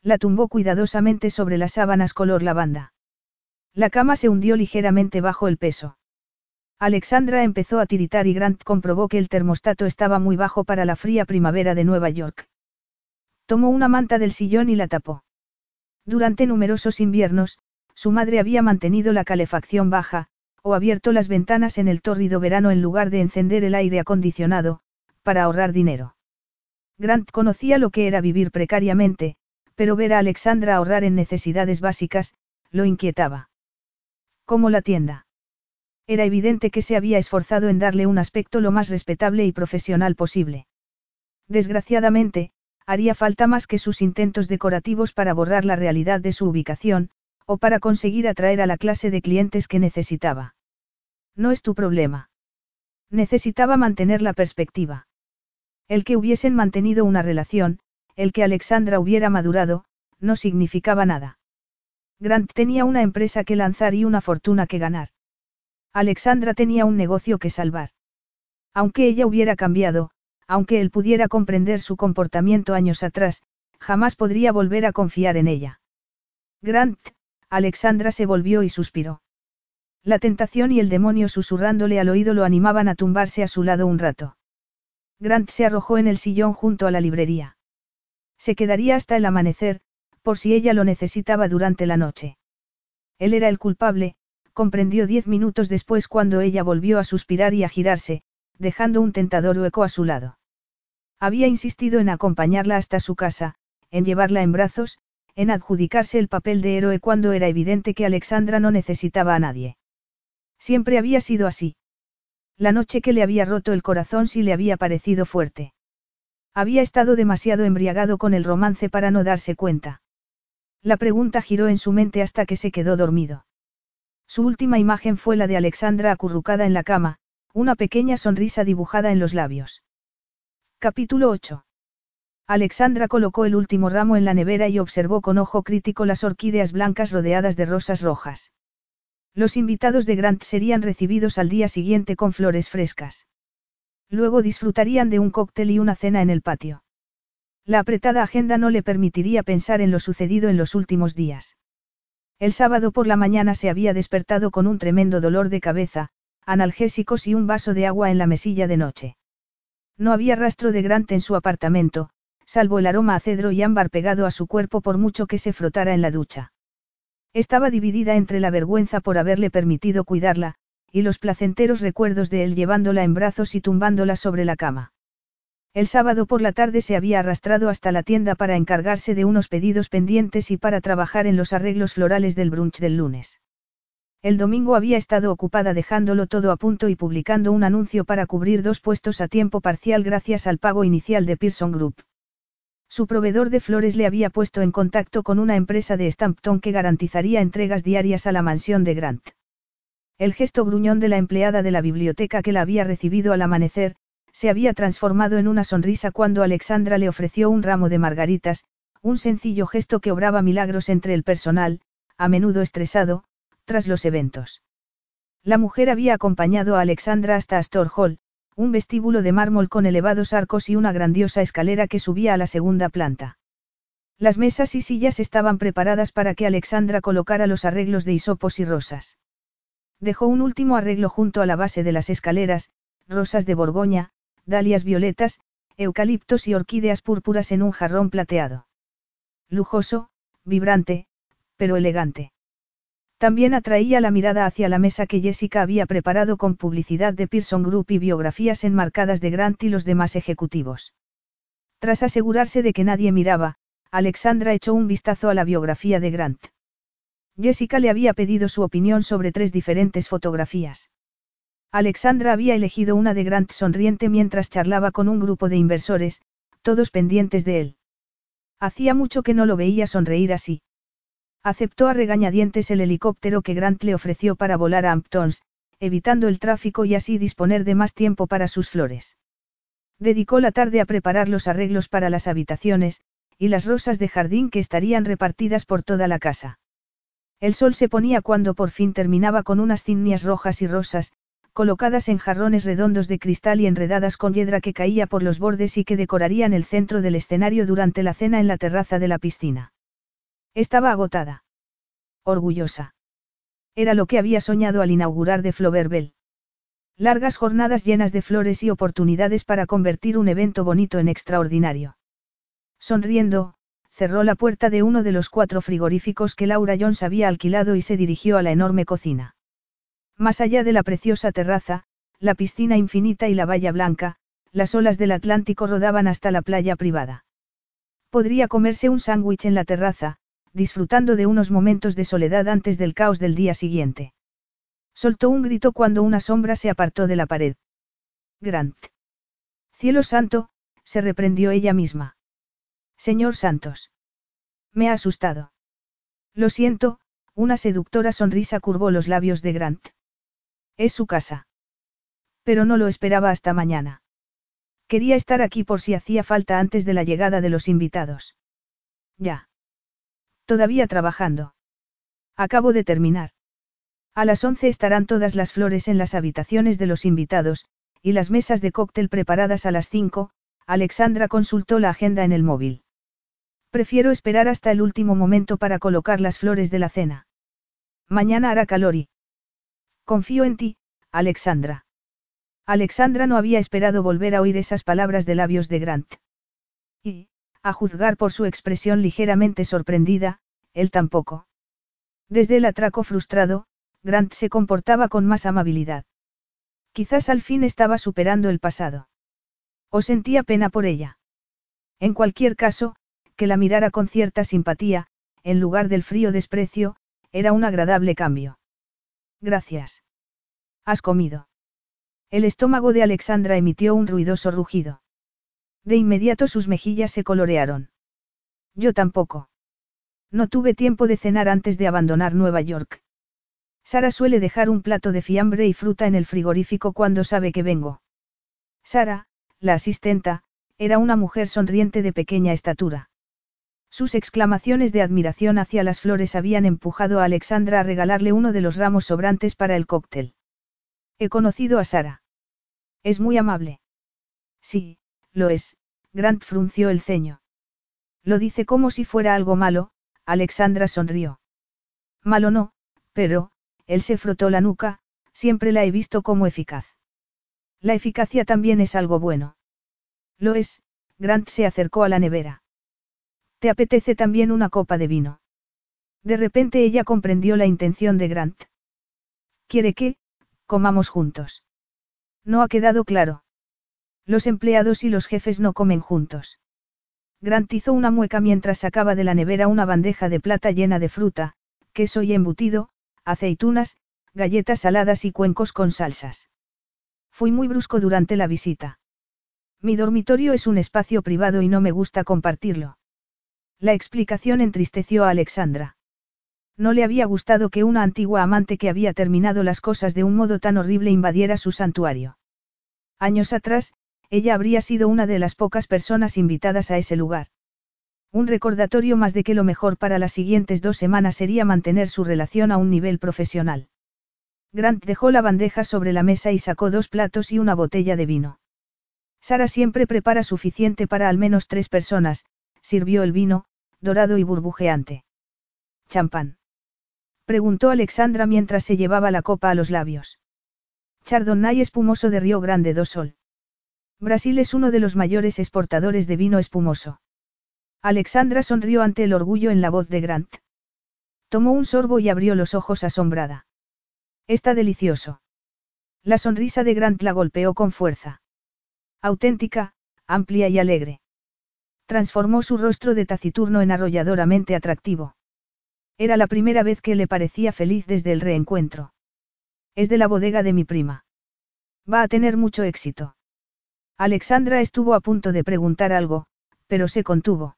La tumbó cuidadosamente sobre las sábanas color lavanda. La cama se hundió ligeramente bajo el peso. Alexandra empezó a tiritar y Grant comprobó que el termostato estaba muy bajo para la fría primavera de Nueva York. Tomó una manta del sillón y la tapó. Durante numerosos inviernos, su madre había mantenido la calefacción baja, o abierto las ventanas en el tórrido verano en lugar de encender el aire acondicionado, para ahorrar dinero. Grant conocía lo que era vivir precariamente, pero ver a Alexandra ahorrar en necesidades básicas, lo inquietaba. Como la tienda. Era evidente que se había esforzado en darle un aspecto lo más respetable y profesional posible. Desgraciadamente, haría falta más que sus intentos decorativos para borrar la realidad de su ubicación, o para conseguir atraer a la clase de clientes que necesitaba. No es tu problema. Necesitaba mantener la perspectiva. El que hubiesen mantenido una relación, el que Alexandra hubiera madurado, no significaba nada. Grant tenía una empresa que lanzar y una fortuna que ganar. Alexandra tenía un negocio que salvar. Aunque ella hubiera cambiado, aunque él pudiera comprender su comportamiento años atrás, jamás podría volver a confiar en ella. Grant, Alexandra se volvió y suspiró. La tentación y el demonio susurrándole al oído lo animaban a tumbarse a su lado un rato. Grant se arrojó en el sillón junto a la librería. Se quedaría hasta el amanecer, por si ella lo necesitaba durante la noche. Él era el culpable, comprendió diez minutos después cuando ella volvió a suspirar y a girarse, dejando un tentador hueco a su lado. Había insistido en acompañarla hasta su casa, en llevarla en brazos, en adjudicarse el papel de héroe cuando era evidente que Alexandra no necesitaba a nadie. Siempre había sido así. La noche que le había roto el corazón sí le había parecido fuerte. Había estado demasiado embriagado con el romance para no darse cuenta. La pregunta giró en su mente hasta que se quedó dormido. Su última imagen fue la de Alexandra acurrucada en la cama, una pequeña sonrisa dibujada en los labios. Capítulo 8. Alexandra colocó el último ramo en la nevera y observó con ojo crítico las orquídeas blancas rodeadas de rosas rojas. Los invitados de Grant serían recibidos al día siguiente con flores frescas. Luego disfrutarían de un cóctel y una cena en el patio. La apretada agenda no le permitiría pensar en lo sucedido en los últimos días. El sábado por la mañana se había despertado con un tremendo dolor de cabeza, analgésicos y un vaso de agua en la mesilla de noche. No había rastro de Grant en su apartamento, salvo el aroma a cedro y ámbar pegado a su cuerpo por mucho que se frotara en la ducha. Estaba dividida entre la vergüenza por haberle permitido cuidarla, y los placenteros recuerdos de él llevándola en brazos y tumbándola sobre la cama. El sábado por la tarde se había arrastrado hasta la tienda para encargarse de unos pedidos pendientes y para trabajar en los arreglos florales del brunch del lunes. El domingo había estado ocupada dejándolo todo a punto y publicando un anuncio para cubrir dos puestos a tiempo parcial gracias al pago inicial de Pearson Group. Su proveedor de flores le había puesto en contacto con una empresa de Stampton que garantizaría entregas diarias a la mansión de Grant. El gesto gruñón de la empleada de la biblioteca que la había recibido al amanecer, se había transformado en una sonrisa cuando Alexandra le ofreció un ramo de margaritas, un sencillo gesto que obraba milagros entre el personal, a menudo estresado, tras los eventos. La mujer había acompañado a Alexandra hasta Astor Hall, un vestíbulo de mármol con elevados arcos y una grandiosa escalera que subía a la segunda planta. Las mesas y sillas estaban preparadas para que Alexandra colocara los arreglos de hisopos y rosas. Dejó un último arreglo junto a la base de las escaleras, rosas de Borgoña, dalias violetas, eucaliptos y orquídeas púrpuras en un jarrón plateado. Lujoso, vibrante, pero elegante. También atraía la mirada hacia la mesa que Jessica había preparado con publicidad de Pearson Group y biografías enmarcadas de Grant y los demás ejecutivos. Tras asegurarse de que nadie miraba, Alexandra echó un vistazo a la biografía de Grant. Jessica le había pedido su opinión sobre tres diferentes fotografías. Alexandra había elegido una de Grant sonriente mientras charlaba con un grupo de inversores, todos pendientes de él. Hacía mucho que no lo veía sonreír así. Aceptó a regañadientes el helicóptero que Grant le ofreció para volar a Hamptons, evitando el tráfico y así disponer de más tiempo para sus flores. Dedicó la tarde a preparar los arreglos para las habitaciones, y las rosas de jardín que estarían repartidas por toda la casa. El sol se ponía cuando por fin terminaba con unas cinnias rojas y rosas, colocadas en jarrones redondos de cristal y enredadas con hiedra que caía por los bordes y que decorarían el centro del escenario durante la cena en la terraza de la piscina. Estaba agotada. Orgullosa. Era lo que había soñado al inaugurar de Floverbel. Largas jornadas llenas de flores y oportunidades para convertir un evento bonito en extraordinario. Sonriendo, cerró la puerta de uno de los cuatro frigoríficos que Laura Jones había alquilado y se dirigió a la enorme cocina. Más allá de la preciosa terraza, la piscina infinita y la valla blanca, las olas del Atlántico rodaban hasta la playa privada. Podría comerse un sándwich en la terraza, disfrutando de unos momentos de soledad antes del caos del día siguiente. Soltó un grito cuando una sombra se apartó de la pared. Grant. Cielo santo, se reprendió ella misma. Señor Santos. Me ha asustado. Lo siento, una seductora sonrisa curvó los labios de Grant. Es su casa. Pero no lo esperaba hasta mañana. Quería estar aquí por si hacía falta antes de la llegada de los invitados. Ya. Todavía trabajando. Acabo de terminar. A las once estarán todas las flores en las habitaciones de los invitados, y las mesas de cóctel preparadas a las cinco, Alexandra consultó la agenda en el móvil. Prefiero esperar hasta el último momento para colocar las flores de la cena. Mañana hará calor y... Confío en ti, Alexandra. Alexandra no había esperado volver a oír esas palabras de labios de Grant. Y, a juzgar por su expresión ligeramente sorprendida, él tampoco. Desde el atraco frustrado, Grant se comportaba con más amabilidad. Quizás al fin estaba superando el pasado. O sentía pena por ella. En cualquier caso, que la mirara con cierta simpatía, en lugar del frío desprecio, era un agradable cambio. Gracias. ¿Has comido? El estómago de Alexandra emitió un ruidoso rugido. De inmediato sus mejillas se colorearon. Yo tampoco. No tuve tiempo de cenar antes de abandonar Nueva York. Sara suele dejar un plato de fiambre y fruta en el frigorífico cuando sabe que vengo. Sara, la asistenta, era una mujer sonriente de pequeña estatura. Sus exclamaciones de admiración hacia las flores habían empujado a Alexandra a regalarle uno de los ramos sobrantes para el cóctel. He conocido a Sara. Es muy amable. Sí, lo es, Grant frunció el ceño. Lo dice como si fuera algo malo, Alexandra sonrió. Malo no, pero, él se frotó la nuca, siempre la he visto como eficaz. La eficacia también es algo bueno. Lo es, Grant se acercó a la nevera. ¿Te apetece también una copa de vino? De repente ella comprendió la intención de Grant. ¿Quiere que, comamos juntos? No ha quedado claro. Los empleados y los jefes no comen juntos. Grant hizo una mueca mientras sacaba de la nevera una bandeja de plata llena de fruta, queso y embutido, aceitunas, galletas saladas y cuencos con salsas. Fui muy brusco durante la visita. Mi dormitorio es un espacio privado y no me gusta compartirlo. La explicación entristeció a Alexandra. No le había gustado que una antigua amante que había terminado las cosas de un modo tan horrible invadiera su santuario. Años atrás, ella habría sido una de las pocas personas invitadas a ese lugar. Un recordatorio más de que lo mejor para las siguientes dos semanas sería mantener su relación a un nivel profesional. Grant dejó la bandeja sobre la mesa y sacó dos platos y una botella de vino. Sara siempre prepara suficiente para al menos tres personas, sirvió el vino, dorado y burbujeante. ¿Champán? Preguntó Alexandra mientras se llevaba la copa a los labios. Chardonnay espumoso de Río Grande do Sol. Brasil es uno de los mayores exportadores de vino espumoso. Alexandra sonrió ante el orgullo en la voz de Grant. Tomó un sorbo y abrió los ojos asombrada. Está delicioso. La sonrisa de Grant la golpeó con fuerza. Auténtica, amplia y alegre. Transformó su rostro de taciturno en arrolladoramente atractivo. Era la primera vez que le parecía feliz desde el reencuentro. Es de la bodega de mi prima. Va a tener mucho éxito. Alexandra estuvo a punto de preguntar algo, pero se contuvo.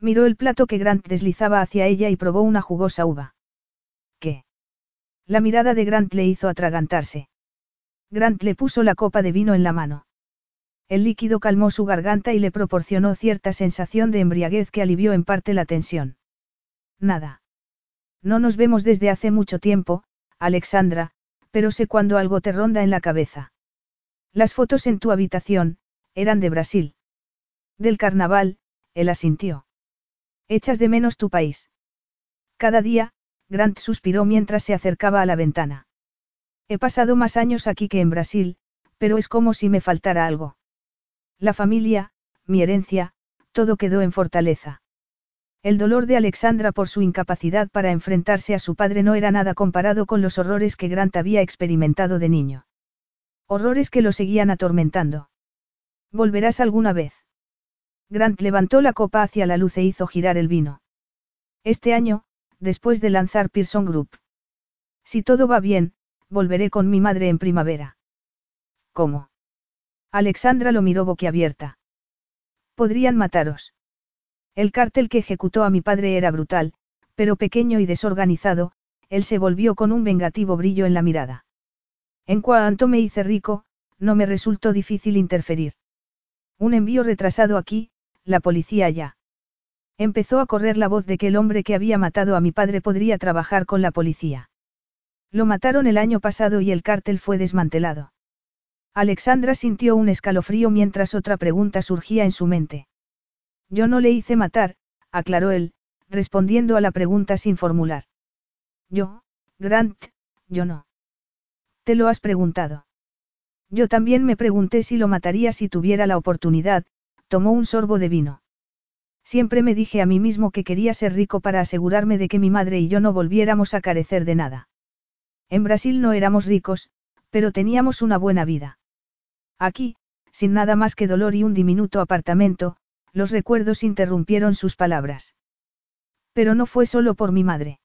Miró el plato que Grant deslizaba hacia ella y probó una jugosa uva. ¿Qué? La mirada de Grant le hizo atragantarse. Grant le puso la copa de vino en la mano. El líquido calmó su garganta y le proporcionó cierta sensación de embriaguez que alivió en parte la tensión. Nada. No nos vemos desde hace mucho tiempo, Alexandra, pero sé cuando algo te ronda en la cabeza. Las fotos en tu habitación, eran de Brasil. Del carnaval, él asintió. Echas de menos tu país. Cada día, Grant suspiró mientras se acercaba a la ventana. He pasado más años aquí que en Brasil, pero es como si me faltara algo. La familia, mi herencia, todo quedó en fortaleza. El dolor de Alexandra por su incapacidad para enfrentarse a su padre no era nada comparado con los horrores que Grant había experimentado de niño. Horrores que lo seguían atormentando. ¿Volverás alguna vez? Grant levantó la copa hacia la luz e hizo girar el vino. Este año, después de lanzar Pearson Group. Si todo va bien, volveré con mi madre en primavera. ¿Cómo? Alexandra lo miró boquiabierta. Podrían mataros. El cártel que ejecutó a mi padre era brutal, pero pequeño y desorganizado, él se volvió con un vengativo brillo en la mirada. En cuanto me hice rico, no me resultó difícil interferir. Un envío retrasado aquí, la policía ya. Empezó a correr la voz de que el hombre que había matado a mi padre podría trabajar con la policía. Lo mataron el año pasado y el cártel fue desmantelado. Alexandra sintió un escalofrío mientras otra pregunta surgía en su mente. Yo no le hice matar, aclaró él, respondiendo a la pregunta sin formular. Yo, Grant, yo no. ¿Te lo has preguntado? Yo también me pregunté si lo mataría si tuviera la oportunidad, tomó un sorbo de vino. Siempre me dije a mí mismo que quería ser rico para asegurarme de que mi madre y yo no volviéramos a carecer de nada. En Brasil no éramos ricos, pero teníamos una buena vida. Aquí, sin nada más que dolor y un diminuto apartamento, los recuerdos interrumpieron sus palabras. Pero no fue solo por mi madre.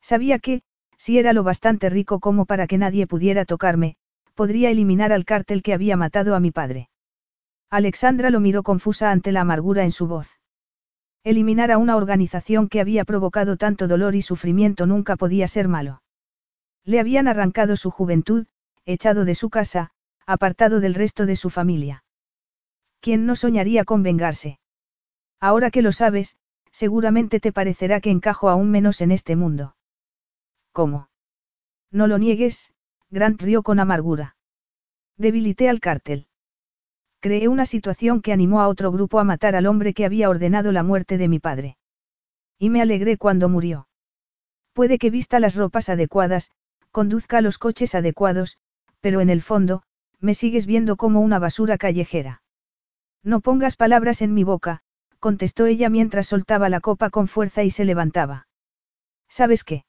Sabía que, si era lo bastante rico como para que nadie pudiera tocarme, podría eliminar al cártel que había matado a mi padre. Alexandra lo miró confusa ante la amargura en su voz. Eliminar a una organización que había provocado tanto dolor y sufrimiento nunca podía ser malo. Le habían arrancado su juventud, echado de su casa, apartado del resto de su familia. ¿Quién no soñaría con vengarse? Ahora que lo sabes, seguramente te parecerá que encajo aún menos en este mundo. ¿Cómo? No lo niegues, Grant rió con amargura. Debilité al cártel. Creé una situación que animó a otro grupo a matar al hombre que había ordenado la muerte de mi padre. Y me alegré cuando murió. Puede que vista las ropas adecuadas, conduzca los coches adecuados, pero en el fondo, me sigues viendo como una basura callejera. No pongas palabras en mi boca, contestó ella mientras soltaba la copa con fuerza y se levantaba. ¿Sabes qué?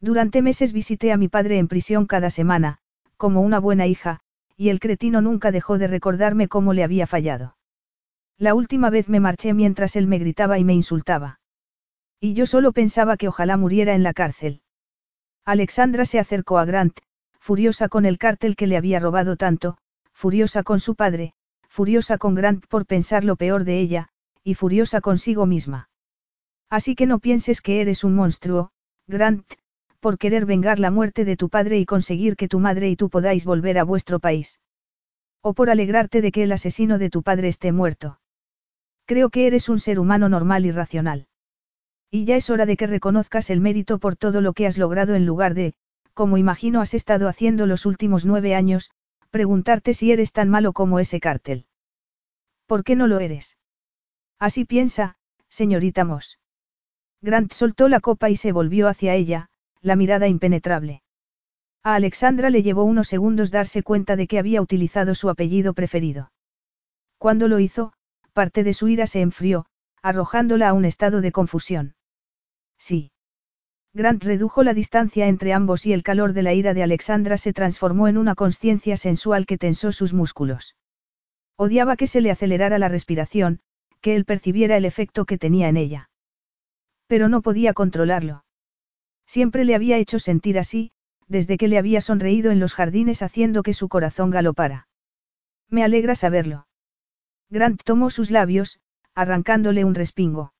Durante meses visité a mi padre en prisión cada semana, como una buena hija, y el cretino nunca dejó de recordarme cómo le había fallado. La última vez me marché mientras él me gritaba y me insultaba. Y yo solo pensaba que ojalá muriera en la cárcel. Alexandra se acercó a Grant, furiosa con el cártel que le había robado tanto, furiosa con su padre, furiosa con Grant por pensar lo peor de ella, y furiosa consigo misma. Así que no pienses que eres un monstruo, Grant, por querer vengar la muerte de tu padre y conseguir que tu madre y tú podáis volver a vuestro país. O por alegrarte de que el asesino de tu padre esté muerto. Creo que eres un ser humano normal y racional. Y ya es hora de que reconozcas el mérito por todo lo que has logrado en lugar de, como imagino has estado haciendo los últimos nueve años, preguntarte si eres tan malo como ese cártel. ¿Por qué no lo eres? Así piensa, señorita Moss. Grant soltó la copa y se volvió hacia ella, la mirada impenetrable. A Alexandra le llevó unos segundos darse cuenta de que había utilizado su apellido preferido. Cuando lo hizo, parte de su ira se enfrió, arrojándola a un estado de confusión. Sí. Grant redujo la distancia entre ambos y el calor de la ira de Alexandra se transformó en una conciencia sensual que tensó sus músculos. Odiaba que se le acelerara la respiración, que él percibiera el efecto que tenía en ella. Pero no podía controlarlo. Siempre le había hecho sentir así, desde que le había sonreído en los jardines haciendo que su corazón galopara. Me alegra saberlo. Grant tomó sus labios, arrancándole un respingo.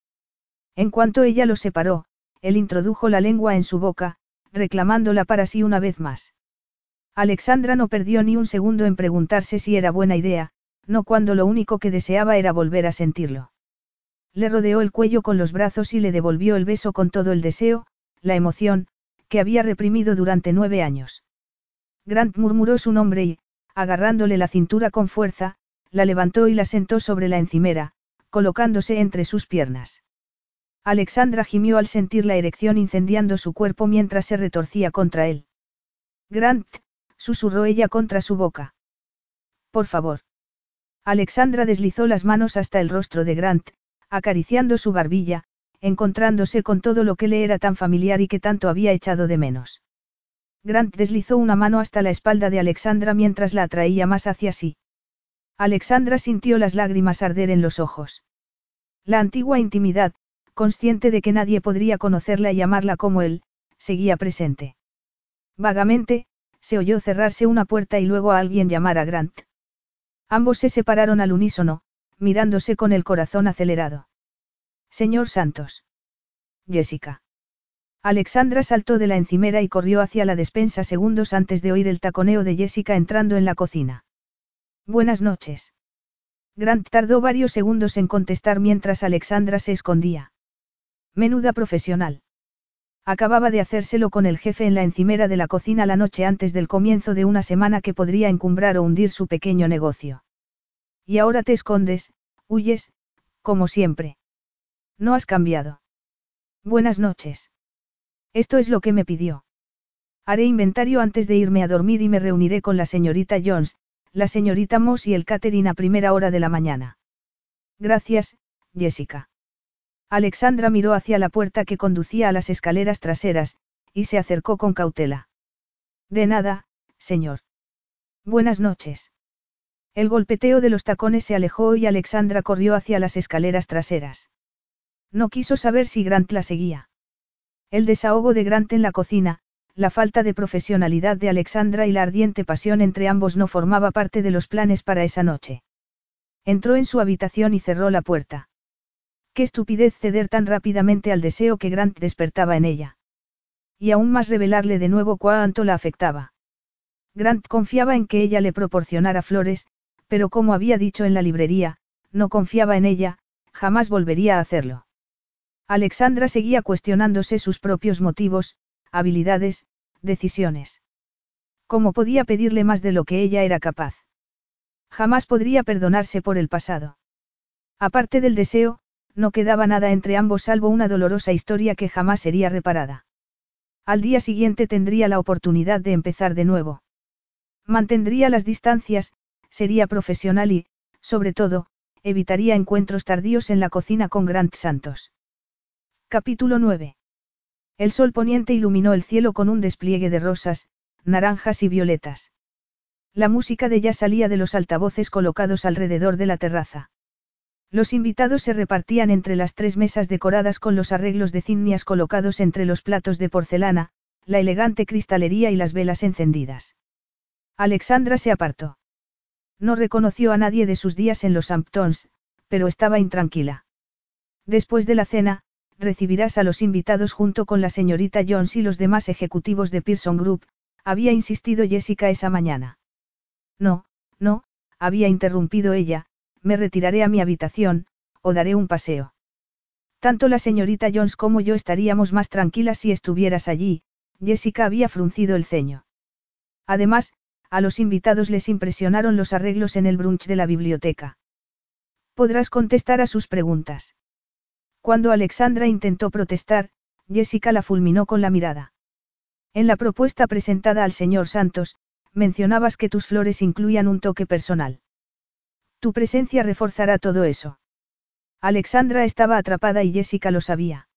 En cuanto ella lo separó, él introdujo la lengua en su boca, reclamándola para sí una vez más. Alexandra no perdió ni un segundo en preguntarse si era buena idea, no cuando lo único que deseaba era volver a sentirlo. Le rodeó el cuello con los brazos y le devolvió el beso con todo el deseo, la emoción, que había reprimido durante nueve años. Grant murmuró su nombre y, agarrándole la cintura con fuerza, la levantó y la sentó sobre la encimera, colocándose entre sus piernas. Alexandra gimió al sentir la erección incendiando su cuerpo mientras se retorcía contra él. Grant, susurró ella contra su boca. Por favor. Alexandra deslizó las manos hasta el rostro de Grant, acariciando su barbilla, encontrándose con todo lo que le era tan familiar y que tanto había echado de menos. Grant deslizó una mano hasta la espalda de Alexandra mientras la atraía más hacia sí. Alexandra sintió las lágrimas arder en los ojos. La antigua intimidad, consciente de que nadie podría conocerla y amarla como él, seguía presente. Vagamente, se oyó cerrarse una puerta y luego a alguien llamar a Grant. Ambos se separaron al unísono, mirándose con el corazón acelerado. Señor Santos. Jessica. Alexandra saltó de la encimera y corrió hacia la despensa segundos antes de oír el taconeo de Jessica entrando en la cocina. Buenas noches. Grant tardó varios segundos en contestar mientras Alexandra se escondía. Menuda profesional. Acababa de hacérselo con el jefe en la encimera de la cocina la noche antes del comienzo de una semana que podría encumbrar o hundir su pequeño negocio. Y ahora te escondes, huyes, como siempre. No has cambiado. Buenas noches. Esto es lo que me pidió. Haré inventario antes de irme a dormir y me reuniré con la señorita Jones, la señorita Moss y el catering a primera hora de la mañana. Gracias, Jessica. Alexandra miró hacia la puerta que conducía a las escaleras traseras, y se acercó con cautela. De nada, señor. Buenas noches. El golpeteo de los tacones se alejó y Alexandra corrió hacia las escaleras traseras. No quiso saber si Grant la seguía. El desahogo de Grant en la cocina, la falta de profesionalidad de Alexandra y la ardiente pasión entre ambos no formaba parte de los planes para esa noche. Entró en su habitación y cerró la puerta. Qué estupidez ceder tan rápidamente al deseo que Grant despertaba en ella. Y aún más revelarle de nuevo cuánto la afectaba. Grant confiaba en que ella le proporcionara flores, pero como había dicho en la librería, no confiaba en ella, jamás volvería a hacerlo. Alexandra seguía cuestionándose sus propios motivos, habilidades, decisiones. ¿Cómo podía pedirle más de lo que ella era capaz? Jamás podría perdonarse por el pasado. Aparte del deseo, no quedaba nada entre ambos salvo una dolorosa historia que jamás sería reparada. Al día siguiente tendría la oportunidad de empezar de nuevo. Mantendría las distancias, sería profesional y, sobre todo, evitaría encuentros tardíos en la cocina con Grant Santos. Capítulo 9. El sol poniente iluminó el cielo con un despliegue de rosas, naranjas y violetas. La música de jazz salía de los altavoces colocados alrededor de la terraza. Los invitados se repartían entre las tres mesas decoradas con los arreglos de zinnias colocados entre los platos de porcelana, la elegante cristalería y las velas encendidas. Alexandra se apartó. No reconoció a nadie de sus días en los Hamptons, pero estaba intranquila. Después de la cena, recibirás a los invitados junto con la señorita Jones y los demás ejecutivos de Pearson Group, había insistido Jessica esa mañana. No, no, había interrumpido ella, me retiraré a mi habitación, o daré un paseo. Tanto la señorita Jones como yo estaríamos más tranquilas si estuvieras allí, Jessica había fruncido el ceño. Además, a los invitados les impresionaron los arreglos en el brunch de la biblioteca. Podrás contestar a sus preguntas. Cuando Alexandra intentó protestar, Jessica la fulminó con la mirada. En la propuesta presentada al señor Santos, mencionabas que tus flores incluían un toque personal. Tu presencia reforzará todo eso. Alexandra estaba atrapada y Jessica lo sabía.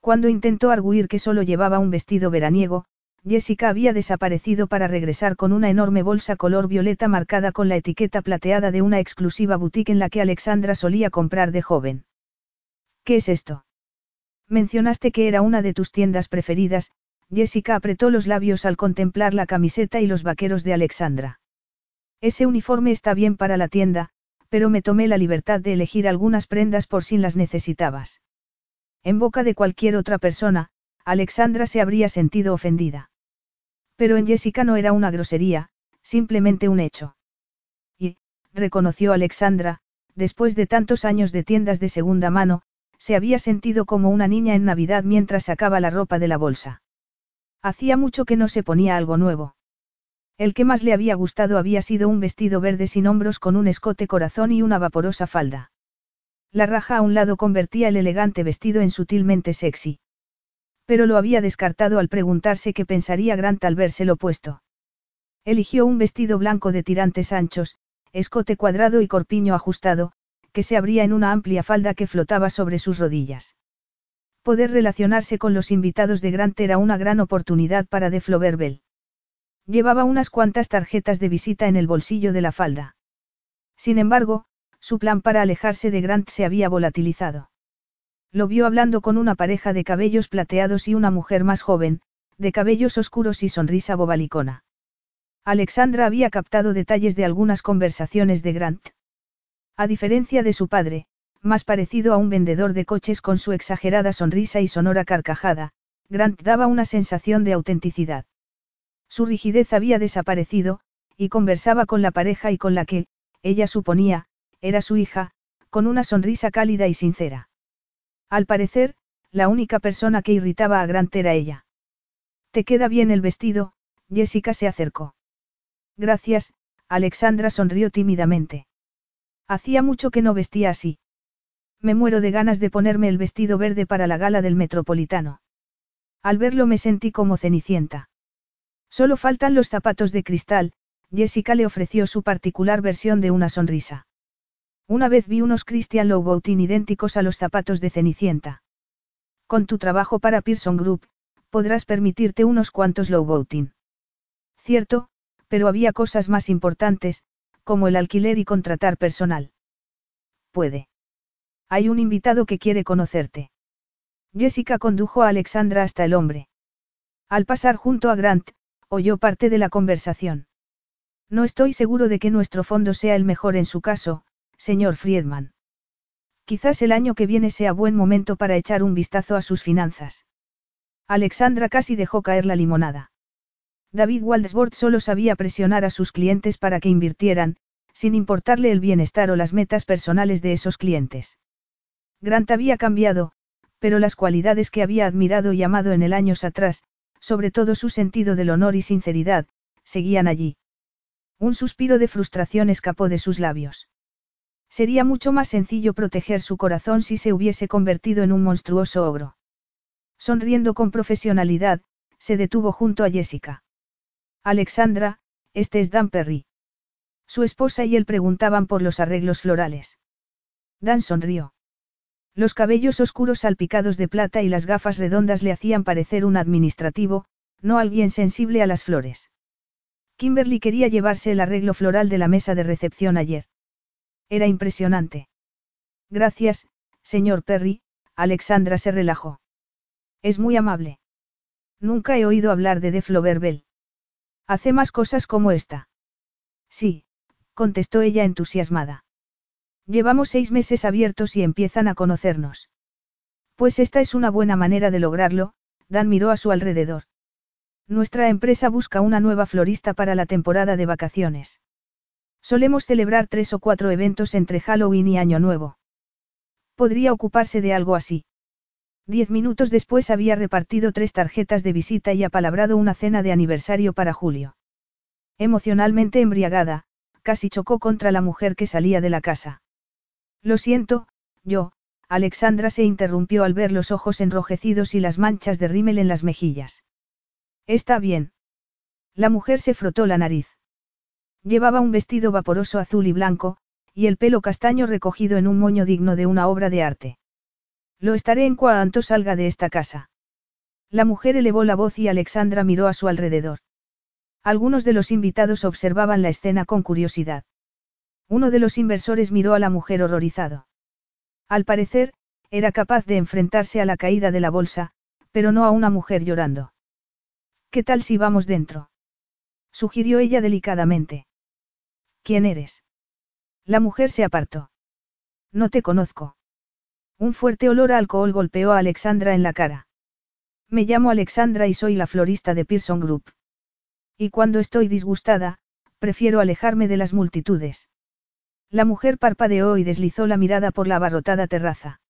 Cuando intentó arguir que solo llevaba un vestido veraniego, Jessica había desaparecido para regresar con una enorme bolsa color violeta marcada con la etiqueta plateada de una exclusiva boutique en la que Alexandra solía comprar de joven. ¿Qué es esto? Mencionaste que era una de tus tiendas preferidas, Jessica apretó los labios al contemplar la camiseta y los vaqueros de Alexandra. Ese uniforme está bien para la tienda, pero me tomé la libertad de elegir algunas prendas por si las necesitabas. En boca de cualquier otra persona, Alexandra se habría sentido ofendida. Pero en Jessica no era una grosería, simplemente un hecho. Y, reconoció Alexandra, después de tantos años de tiendas de segunda mano, se había sentido como una niña en Navidad mientras sacaba la ropa de la bolsa. Hacía mucho que no se ponía algo nuevo. El que más le había gustado había sido un vestido verde sin hombros con un escote corazón y una vaporosa falda. La raja a un lado convertía el elegante vestido en sutilmente sexy. Pero lo había descartado al preguntarse qué pensaría Grant al lo puesto. Eligió un vestido blanco de tirantes anchos, escote cuadrado y corpiño ajustado, que se abría en una amplia falda que flotaba sobre sus rodillas. Poder relacionarse con los invitados de Grant era una gran oportunidad para De Floverbel. Llevaba unas cuantas tarjetas de visita en el bolsillo de la falda. Sin embargo, su plan para alejarse de Grant se había volatilizado. Lo vio hablando con una pareja de cabellos plateados y una mujer más joven, de cabellos oscuros y sonrisa bobalicona. Alexandra había captado detalles de algunas conversaciones de Grant. A diferencia de su padre, más parecido a un vendedor de coches con su exagerada sonrisa y sonora carcajada, Grant daba una sensación de autenticidad. Su rigidez había desaparecido, y conversaba con la pareja y con la que, ella suponía, era su hija, con una sonrisa cálida y sincera. Al parecer, la única persona que irritaba a Grant era ella. Te queda bien el vestido, Jessica se acercó. Gracias, Alexandra sonrió tímidamente. Hacía mucho que no vestía así. Me muero de ganas de ponerme el vestido verde para la gala del Metropolitano. Al verlo me sentí como cenicienta. Solo faltan los zapatos de cristal, Jessica le ofreció su particular versión de una sonrisa. Una vez vi unos Christian Louboutin idénticos a los zapatos de Cenicienta. Con tu trabajo para Pearson Group, podrás permitirte unos cuantos Louboutin. Cierto, pero había cosas más importantes, como el alquiler y contratar personal. Puede. Hay un invitado que quiere conocerte. Jessica condujo a Alexandra hasta el hombre. Al pasar junto a Grant, oyó parte de la conversación. No estoy seguro de que nuestro fondo sea el mejor en su caso, señor Friedman. Quizás el año que viene sea buen momento para echar un vistazo a sus finanzas. Alexandra casi dejó caer la limonada. David Waldesbord solo sabía presionar a sus clientes para que invirtieran, sin importarle el bienestar o las metas personales de esos clientes. Grant había cambiado, pero las cualidades que había admirado y amado en el años atrás, sobre todo su sentido del honor y sinceridad, seguían allí. Un suspiro de frustración escapó de sus labios. Sería mucho más sencillo proteger su corazón si se hubiese convertido en un monstruoso ogro. Sonriendo con profesionalidad, se detuvo junto a Jessica. Alexandra, este es Dan Perry. Su esposa y él preguntaban por los arreglos florales. Dan sonrió. Los cabellos oscuros salpicados de plata y las gafas redondas le hacían parecer un administrativo, no alguien sensible a las flores. Kimberly quería llevarse el arreglo floral de la mesa de recepción ayer. Era impresionante. Gracias, señor Perry, Alexandra se relajó. Es muy amable. Nunca he oído hablar de De Hace más cosas como esta. Sí, contestó ella entusiasmada. Llevamos seis meses abiertos y empiezan a conocernos. Pues esta es una buena manera de lograrlo, Dan miró a su alrededor. Nuestra empresa busca una nueva florista para la temporada de vacaciones. Solemos celebrar tres o cuatro eventos entre Halloween y Año Nuevo. Podría ocuparse de algo así. Diez minutos después había repartido tres tarjetas de visita y apalabrado una cena de aniversario para Julio. Emocionalmente embriagada, casi chocó contra la mujer que salía de la casa. Lo siento, yo, Alexandra se interrumpió al ver los ojos enrojecidos y las manchas de rímel en las mejillas. Está bien. La mujer se frotó la nariz. Llevaba un vestido vaporoso azul y blanco, y el pelo castaño recogido en un moño digno de una obra de arte. Lo estaré en cuanto salga de esta casa. La mujer elevó la voz y Alexandra miró a su alrededor. Algunos de los invitados observaban la escena con curiosidad. Uno de los inversores miró a la mujer horrorizado. Al parecer, era capaz de enfrentarse a la caída de la bolsa, pero no a una mujer llorando. ¿Qué tal si vamos dentro? sugirió ella delicadamente. ¿Quién eres? La mujer se apartó. No te conozco. Un fuerte olor a alcohol golpeó a Alexandra en la cara. Me llamo Alexandra y soy la florista de Pearson Group. Y cuando estoy disgustada, prefiero alejarme de las multitudes. La mujer parpadeó y deslizó la mirada por la abarrotada terraza.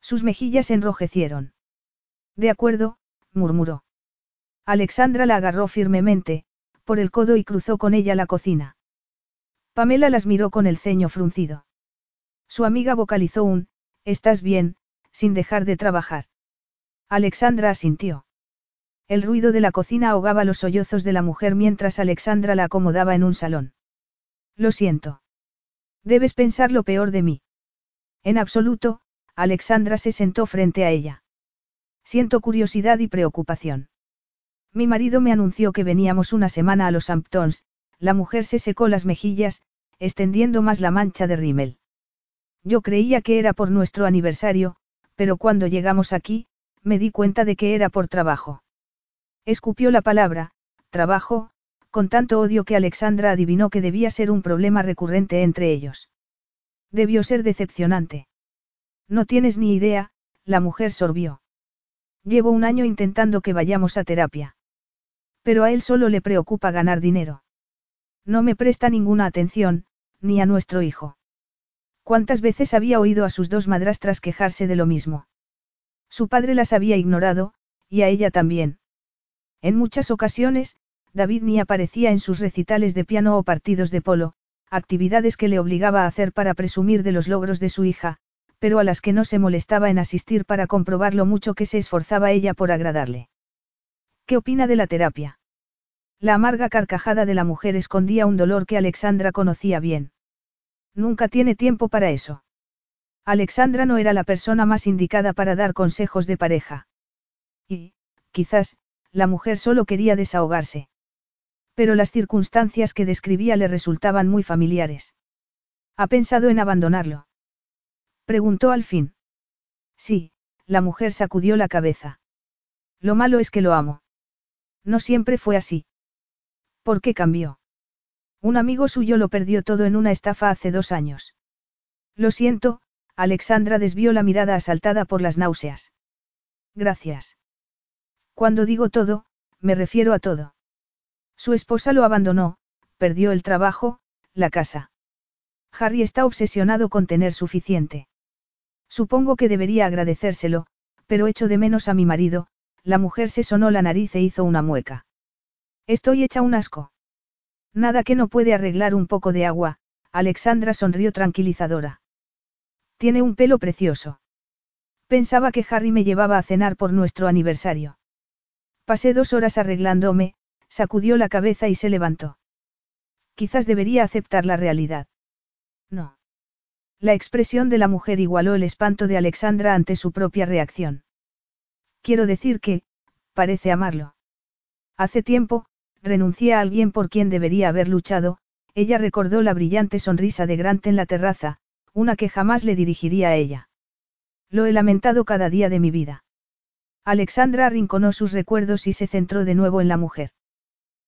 Sus mejillas enrojecieron. De acuerdo, murmuró. Alexandra la agarró firmemente, por el codo y cruzó con ella la cocina. Pamela las miró con el ceño fruncido. Su amiga vocalizó un, ¿estás bien?, sin dejar de trabajar. Alexandra asintió. El ruido de la cocina ahogaba los sollozos de la mujer mientras Alexandra la acomodaba en un salón. Lo siento. Debes pensar lo peor de mí. En absoluto, Alexandra se sentó frente a ella. Siento curiosidad y preocupación. Mi marido me anunció que veníamos una semana a los Hamptons, la mujer se secó las mejillas, extendiendo más la mancha de rímel. Yo creía que era por nuestro aniversario, pero cuando llegamos aquí, me di cuenta de que era por trabajo. Escupió la palabra, trabajo, con tanto odio que Alexandra adivinó que debía ser un problema recurrente entre ellos. Debió ser decepcionante. No tienes ni idea, la mujer sorbió. Llevo un año intentando que vayamos a terapia. Pero a él solo le preocupa ganar dinero. No me presta ninguna atención, ni a nuestro hijo. ¿Cuántas veces había oído a sus dos madrastras quejarse de lo mismo? Su padre las había ignorado, y a ella también. En muchas ocasiones, David ni aparecía en sus recitales de piano o partidos de polo, actividades que le obligaba a hacer para presumir de los logros de su hija, pero a las que no se molestaba en asistir para comprobar lo mucho que se esforzaba ella por agradarle. ¿Qué opina de la terapia? La amarga carcajada de la mujer escondía un dolor que Alexandra conocía bien. Nunca tiene tiempo para eso. Alexandra no era la persona más indicada para dar consejos de pareja. Y, quizás, la mujer solo quería desahogarse. Pero las circunstancias que describía le resultaban muy familiares. ¿Ha pensado en abandonarlo? Preguntó al fin. Sí, la mujer sacudió la cabeza. Lo malo es que lo amo. No siempre fue así. ¿Por qué cambió? Un amigo suyo lo perdió todo en una estafa hace dos años. Lo siento, Alexandra desvió la mirada asaltada por las náuseas. Gracias. Cuando digo todo, me refiero a todo. Su esposa lo abandonó, perdió el trabajo, la casa. Harry está obsesionado con tener suficiente. Supongo que debería agradecérselo, pero echo de menos a mi marido, la mujer se sonó la nariz e hizo una mueca. Estoy hecha un asco. Nada que no puede arreglar un poco de agua, Alexandra sonrió tranquilizadora. Tiene un pelo precioso. Pensaba que Harry me llevaba a cenar por nuestro aniversario. Pasé dos horas arreglándome, sacudió la cabeza y se levantó. Quizás debería aceptar la realidad. No. La expresión de la mujer igualó el espanto de Alexandra ante su propia reacción. Quiero decir que, parece amarlo. Hace tiempo, renuncié a alguien por quien debería haber luchado, ella recordó la brillante sonrisa de Grant en la terraza, una que jamás le dirigiría a ella. Lo he lamentado cada día de mi vida. Alexandra arrinconó sus recuerdos y se centró de nuevo en la mujer.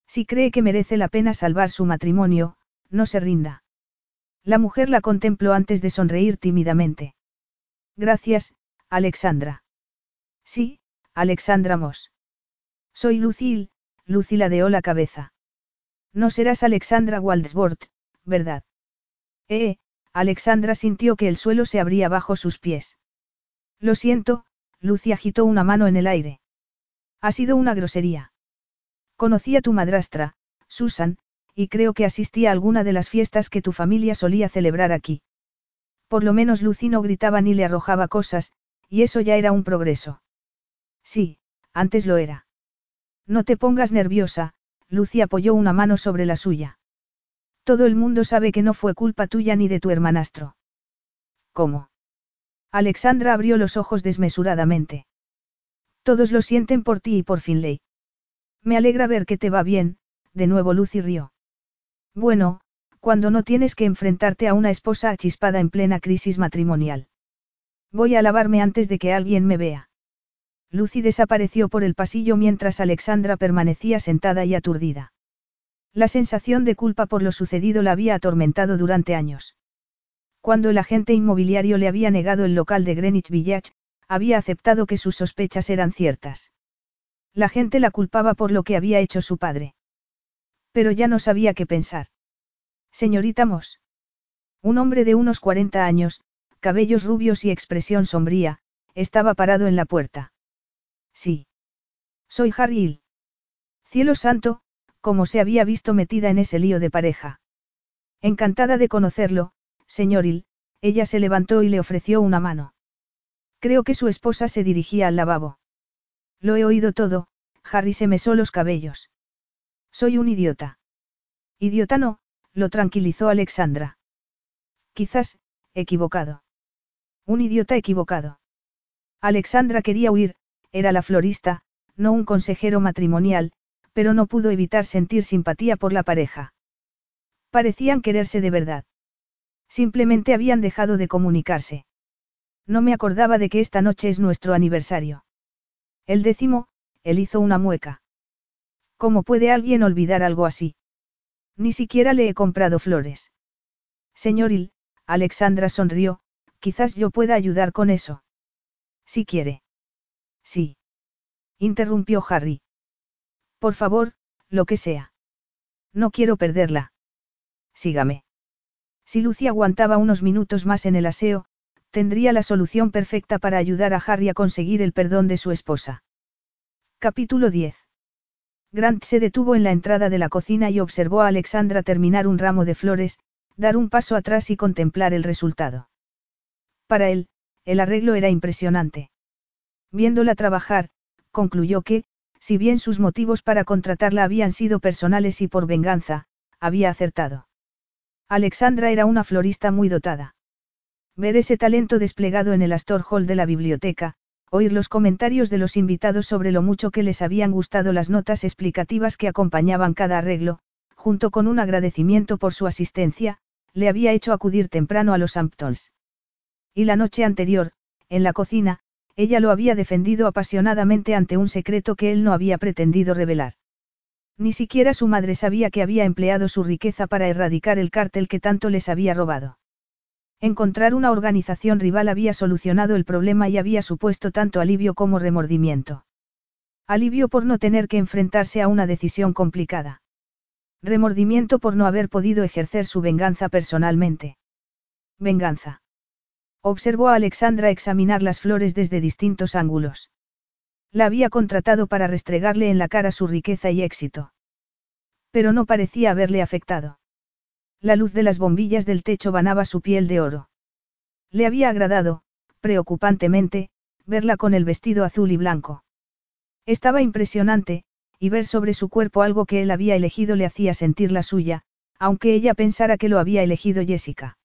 Si cree que merece la pena salvar su matrimonio, no se rinda. La mujer la contempló antes de sonreír tímidamente. Gracias, Alexandra. Sí, Alexandra Moss. Soy Lucille, Lucy ladeó la cabeza. No serás Alexandra Waldsworth, ¿verdad? Eh, Alexandra sintió que el suelo se abría bajo sus pies. Lo siento, Lucy agitó una mano en el aire. Ha sido una grosería. Conocí a tu madrastra, Susan, y creo que asistí a alguna de las fiestas que tu familia solía celebrar aquí. Por lo menos Lucy no gritaba ni le arrojaba cosas, y eso ya era un progreso. Sí, antes lo era. No te pongas nerviosa, Lucy apoyó una mano sobre la suya. Todo el mundo sabe que no fue culpa tuya ni de tu hermanastro. ¿Cómo? Alexandra abrió los ojos desmesuradamente. Todos lo sienten por ti y por Finlay. Me alegra ver que te va bien, de nuevo Lucy rió. Bueno, cuando no tienes que enfrentarte a una esposa achispada en plena crisis matrimonial. Voy a lavarme antes de que alguien me vea. Lucy desapareció por el pasillo mientras Alexandra permanecía sentada y aturdida. La sensación de culpa por lo sucedido la había atormentado durante años. Cuando el agente inmobiliario le había negado el local de Greenwich Village, había aceptado que sus sospechas eran ciertas. La gente la culpaba por lo que había hecho su padre. Pero ya no sabía qué pensar. Señorita Moss. Un hombre de unos 40 años, cabellos rubios y expresión sombría, estaba parado en la puerta. Sí. Soy Harry. Cielo santo, como se había visto metida en ese lío de pareja. Encantada de conocerlo, señor Hill, ella se levantó y le ofreció una mano. Creo que su esposa se dirigía al lavabo. Lo he oído todo, Harry se mesó los cabellos. Soy un idiota. Idiota no, lo tranquilizó Alexandra. Quizás, equivocado. Un idiota equivocado. Alexandra quería huir, era la florista, no un consejero matrimonial, pero no pudo evitar sentir simpatía por la pareja. Parecían quererse de verdad. Simplemente habían dejado de comunicarse. No me acordaba de que esta noche es nuestro aniversario. El décimo, él hizo una mueca. ¿Cómo puede alguien olvidar algo así? Ni siquiera le he comprado flores. Señor Il, Alexandra sonrió, quizás yo pueda ayudar con eso. Si quiere. Sí. Interrumpió Harry. Por favor, lo que sea. No quiero perderla. Sígame. Si Lucy aguantaba unos minutos más en el aseo, tendría la solución perfecta para ayudar a Harry a conseguir el perdón de su esposa. Capítulo 10. Grant se detuvo en la entrada de la cocina y observó a Alexandra terminar un ramo de flores, dar un paso atrás y contemplar el resultado. Para él, el arreglo era impresionante. Viéndola trabajar, concluyó que, si bien sus motivos para contratarla habían sido personales y por venganza, había acertado. Alexandra era una florista muy dotada. Ver ese talento desplegado en el Astor Hall de la biblioteca, oír los comentarios de los invitados sobre lo mucho que les habían gustado las notas explicativas que acompañaban cada arreglo, junto con un agradecimiento por su asistencia, le había hecho acudir temprano a los Hamptons. Y la noche anterior, en la cocina, ella lo había defendido apasionadamente ante un secreto que él no había pretendido revelar. Ni siquiera su madre sabía que había empleado su riqueza para erradicar el cártel que tanto les había robado. Encontrar una organización rival había solucionado el problema y había supuesto tanto alivio como remordimiento. Alivio por no tener que enfrentarse a una decisión complicada. Remordimiento por no haber podido ejercer su venganza personalmente. Venganza. Observó a Alexandra examinar las flores desde distintos ángulos. La había contratado para restregarle en la cara su riqueza y éxito. Pero no parecía haberle afectado. La luz de las bombillas del techo banaba su piel de oro. Le había agradado, preocupantemente, verla con el vestido azul y blanco. Estaba impresionante, y ver sobre su cuerpo algo que él había elegido le hacía sentir la suya, aunque ella pensara que lo había elegido Jessica.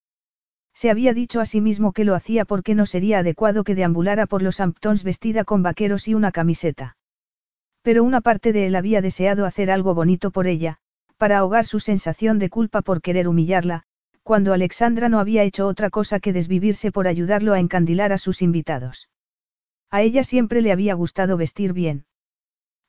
Se había dicho a sí mismo que lo hacía porque no sería adecuado que deambulara por los Hamptons vestida con vaqueros y una camiseta. Pero una parte de él había deseado hacer algo bonito por ella, para ahogar su sensación de culpa por querer humillarla, cuando Alexandra no había hecho otra cosa que desvivirse por ayudarlo a encandilar a sus invitados. A ella siempre le había gustado vestir bien.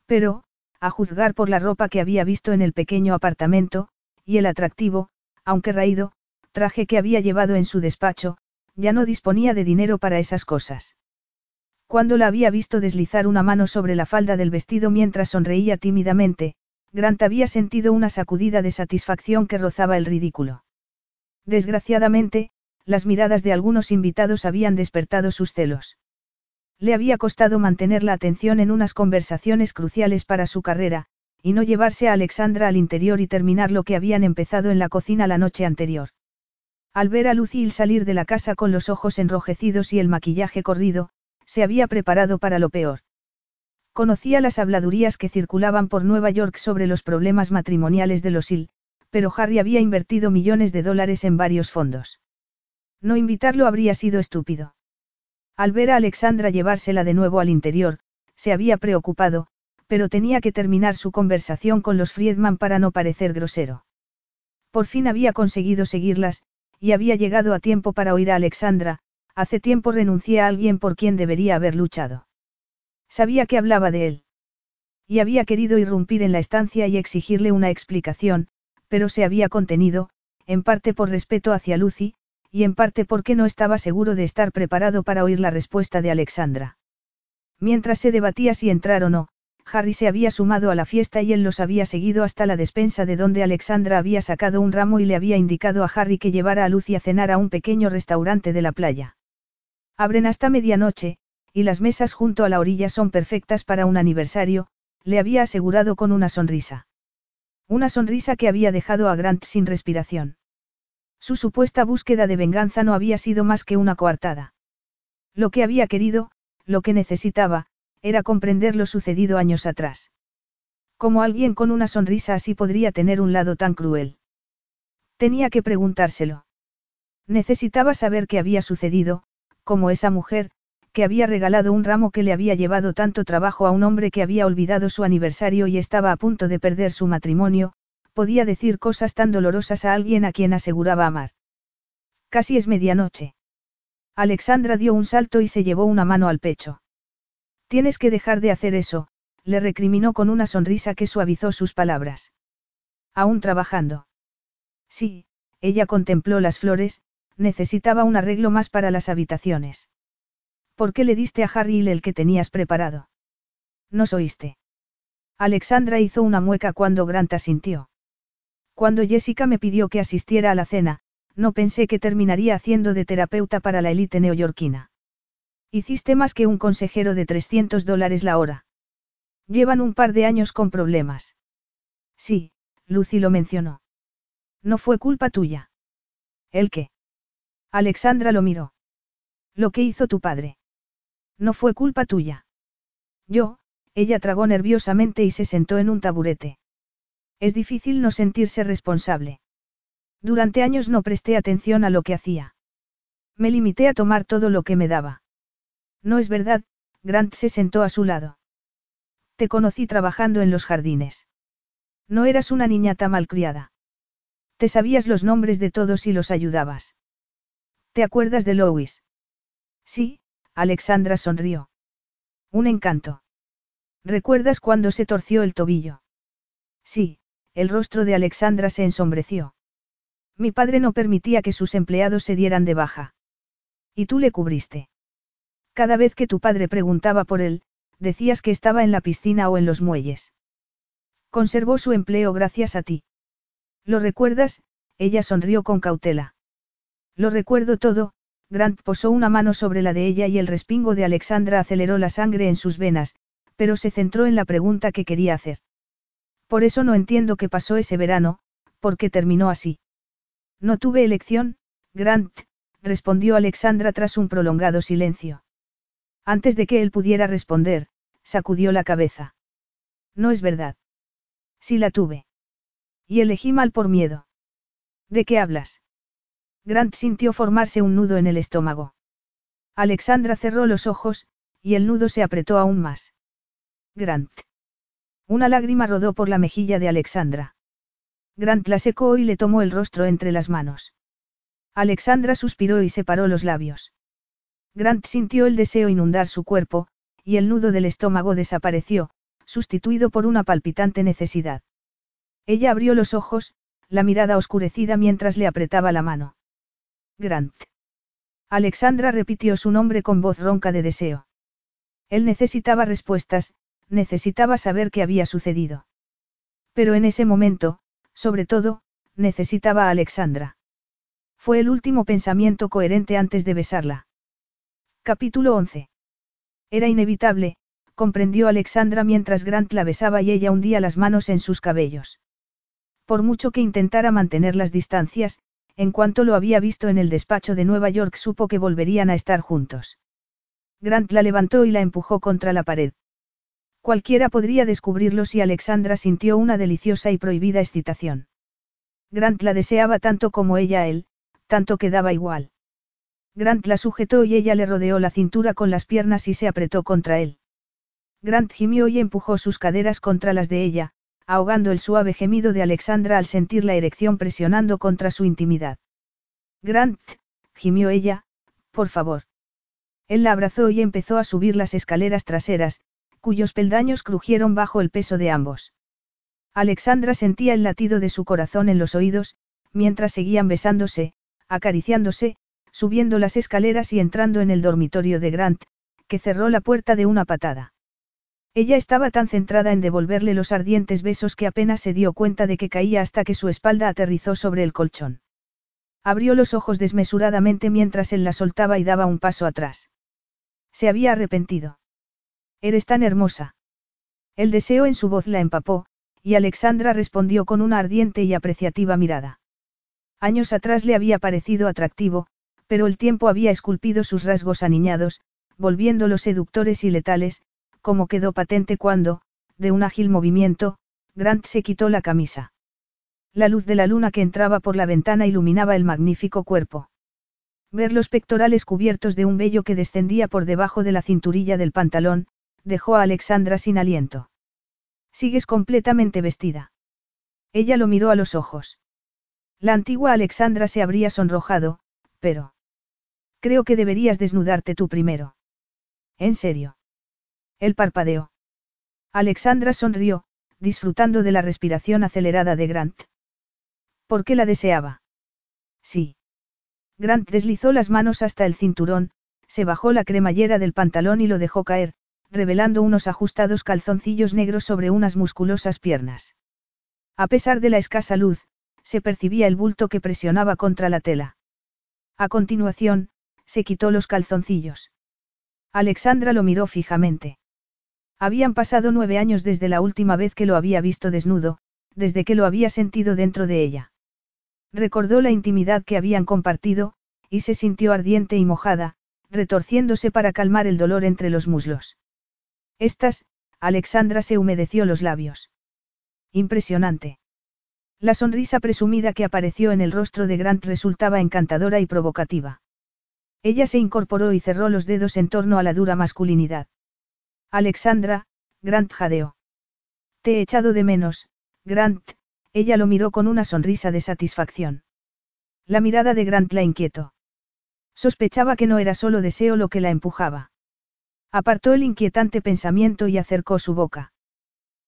Pero, a juzgar por la ropa que había visto en el pequeño apartamento, y el atractivo, aunque raído, traje que había llevado en su despacho, ya no disponía de dinero para esas cosas. Cuando la había visto deslizar una mano sobre la falda del vestido mientras sonreía tímidamente, Grant había sentido una sacudida de satisfacción que rozaba el ridículo. Desgraciadamente, las miradas de algunos invitados habían despertado sus celos. Le había costado mantener la atención en unas conversaciones cruciales para su carrera, y no llevarse a Alexandra al interior y terminar lo que habían empezado en la cocina la noche anterior. Al ver a Lucille salir de la casa con los ojos enrojecidos y el maquillaje corrido, se había preparado para lo peor. Conocía las habladurías que circulaban por Nueva York sobre los problemas matrimoniales de los Hill, pero Harry había invertido millones de dólares en varios fondos. No invitarlo habría sido estúpido. Al ver a Alexandra llevársela de nuevo al interior, se había preocupado, pero tenía que terminar su conversación con los Friedman para no parecer grosero. Por fin había conseguido seguirlas, y había llegado a tiempo para oír a Alexandra, hace tiempo renuncié a alguien por quien debería haber luchado. Sabía que hablaba de él. Y había querido irrumpir en la estancia y exigirle una explicación, pero se había contenido, en parte por respeto hacia Lucy, y en parte porque no estaba seguro de estar preparado para oír la respuesta de Alexandra. Mientras se debatía si entrar o no, Harry se había sumado a la fiesta y él los había seguido hasta la despensa de donde Alexandra había sacado un ramo y le había indicado a Harry que llevara a Lucy a cenar a un pequeño restaurante de la playa. Abren hasta medianoche, y las mesas junto a la orilla son perfectas para un aniversario, le había asegurado con una sonrisa. Una sonrisa que había dejado a Grant sin respiración. Su supuesta búsqueda de venganza no había sido más que una coartada. Lo que había querido, lo que necesitaba, era comprender lo sucedido años atrás. ¿Cómo alguien con una sonrisa así podría tener un lado tan cruel? Tenía que preguntárselo. Necesitaba saber qué había sucedido, como esa mujer, que había regalado un ramo que le había llevado tanto trabajo a un hombre que había olvidado su aniversario y estaba a punto de perder su matrimonio, podía decir cosas tan dolorosas a alguien a quien aseguraba amar. Casi es medianoche. Alexandra dio un salto y se llevó una mano al pecho. Tienes que dejar de hacer eso, le recriminó con una sonrisa que suavizó sus palabras. Aún trabajando. Sí, ella contempló las flores, necesitaba un arreglo más para las habitaciones. ¿Por qué le diste a Harry el que tenías preparado? ¿Nos oíste? Alexandra hizo una mueca cuando Grant asintió. Cuando Jessica me pidió que asistiera a la cena, no pensé que terminaría haciendo de terapeuta para la élite neoyorquina. Hiciste más que un consejero de 300 dólares la hora. Llevan un par de años con problemas. Sí, Lucy lo mencionó. No fue culpa tuya. ¿El qué? Alexandra lo miró. Lo que hizo tu padre. No fue culpa tuya. Yo, ella tragó nerviosamente y se sentó en un taburete. Es difícil no sentirse responsable. Durante años no presté atención a lo que hacía. Me limité a tomar todo lo que me daba. No es verdad, Grant se sentó a su lado. Te conocí trabajando en los jardines. No eras una niñata malcriada. Te sabías los nombres de todos y los ayudabas. ¿Te acuerdas de Lois? Sí, Alexandra sonrió. Un encanto. ¿Recuerdas cuando se torció el tobillo? Sí, el rostro de Alexandra se ensombreció. Mi padre no permitía que sus empleados se dieran de baja. Y tú le cubriste. Cada vez que tu padre preguntaba por él, decías que estaba en la piscina o en los muelles. Conservó su empleo gracias a ti. ¿Lo recuerdas? Ella sonrió con cautela. Lo recuerdo todo, Grant posó una mano sobre la de ella y el respingo de Alexandra aceleró la sangre en sus venas, pero se centró en la pregunta que quería hacer. Por eso no entiendo qué pasó ese verano, porque terminó así. No tuve elección, Grant, respondió Alexandra tras un prolongado silencio. Antes de que él pudiera responder, sacudió la cabeza. No es verdad. Sí la tuve. Y elegí mal por miedo. ¿De qué hablas? Grant sintió formarse un nudo en el estómago. Alexandra cerró los ojos, y el nudo se apretó aún más. Grant. Una lágrima rodó por la mejilla de Alexandra. Grant la secó y le tomó el rostro entre las manos. Alexandra suspiró y separó los labios. Grant sintió el deseo inundar su cuerpo, y el nudo del estómago desapareció, sustituido por una palpitante necesidad. Ella abrió los ojos, la mirada oscurecida mientras le apretaba la mano. Grant. Alexandra repitió su nombre con voz ronca de deseo. Él necesitaba respuestas, necesitaba saber qué había sucedido. Pero en ese momento, sobre todo, necesitaba a Alexandra. Fue el último pensamiento coherente antes de besarla. Capítulo 11. Era inevitable, comprendió Alexandra mientras Grant la besaba y ella hundía las manos en sus cabellos. Por mucho que intentara mantener las distancias, en cuanto lo había visto en el despacho de Nueva York supo que volverían a estar juntos. Grant la levantó y la empujó contra la pared. Cualquiera podría descubrirlo si Alexandra sintió una deliciosa y prohibida excitación. Grant la deseaba tanto como ella a él, tanto que daba igual. Grant la sujetó y ella le rodeó la cintura con las piernas y se apretó contra él. Grant gimió y empujó sus caderas contra las de ella, ahogando el suave gemido de Alexandra al sentir la erección presionando contra su intimidad. Grant, gimió ella, por favor. Él la abrazó y empezó a subir las escaleras traseras, cuyos peldaños crujieron bajo el peso de ambos. Alexandra sentía el latido de su corazón en los oídos, mientras seguían besándose, acariciándose, subiendo las escaleras y entrando en el dormitorio de Grant, que cerró la puerta de una patada. Ella estaba tan centrada en devolverle los ardientes besos que apenas se dio cuenta de que caía hasta que su espalda aterrizó sobre el colchón. Abrió los ojos desmesuradamente mientras él la soltaba y daba un paso atrás. Se había arrepentido. Eres tan hermosa. El deseo en su voz la empapó, y Alexandra respondió con una ardiente y apreciativa mirada. Años atrás le había parecido atractivo, pero el tiempo había esculpido sus rasgos aniñados, volviéndolos seductores y letales, como quedó patente cuando, de un ágil movimiento, Grant se quitó la camisa. La luz de la luna que entraba por la ventana iluminaba el magnífico cuerpo. Ver los pectorales cubiertos de un vello que descendía por debajo de la cinturilla del pantalón, dejó a Alexandra sin aliento. Sigues completamente vestida. Ella lo miró a los ojos. La antigua Alexandra se habría sonrojado, pero... Creo que deberías desnudarte tú primero. ¿En serio? Él parpadeó. Alexandra sonrió, disfrutando de la respiración acelerada de Grant. ¿Por qué la deseaba? Sí. Grant deslizó las manos hasta el cinturón, se bajó la cremallera del pantalón y lo dejó caer, revelando unos ajustados calzoncillos negros sobre unas musculosas piernas. A pesar de la escasa luz, se percibía el bulto que presionaba contra la tela. A continuación, se quitó los calzoncillos. Alexandra lo miró fijamente. Habían pasado nueve años desde la última vez que lo había visto desnudo, desde que lo había sentido dentro de ella. Recordó la intimidad que habían compartido, y se sintió ardiente y mojada, retorciéndose para calmar el dolor entre los muslos. Estás, Alexandra se humedeció los labios. Impresionante. La sonrisa presumida que apareció en el rostro de Grant resultaba encantadora y provocativa. Ella se incorporó y cerró los dedos en torno a la dura masculinidad. Alexandra, Grant jadeó. Te he echado de menos, Grant, ella lo miró con una sonrisa de satisfacción. La mirada de Grant la inquietó. Sospechaba que no era solo deseo lo que la empujaba. Apartó el inquietante pensamiento y acercó su boca.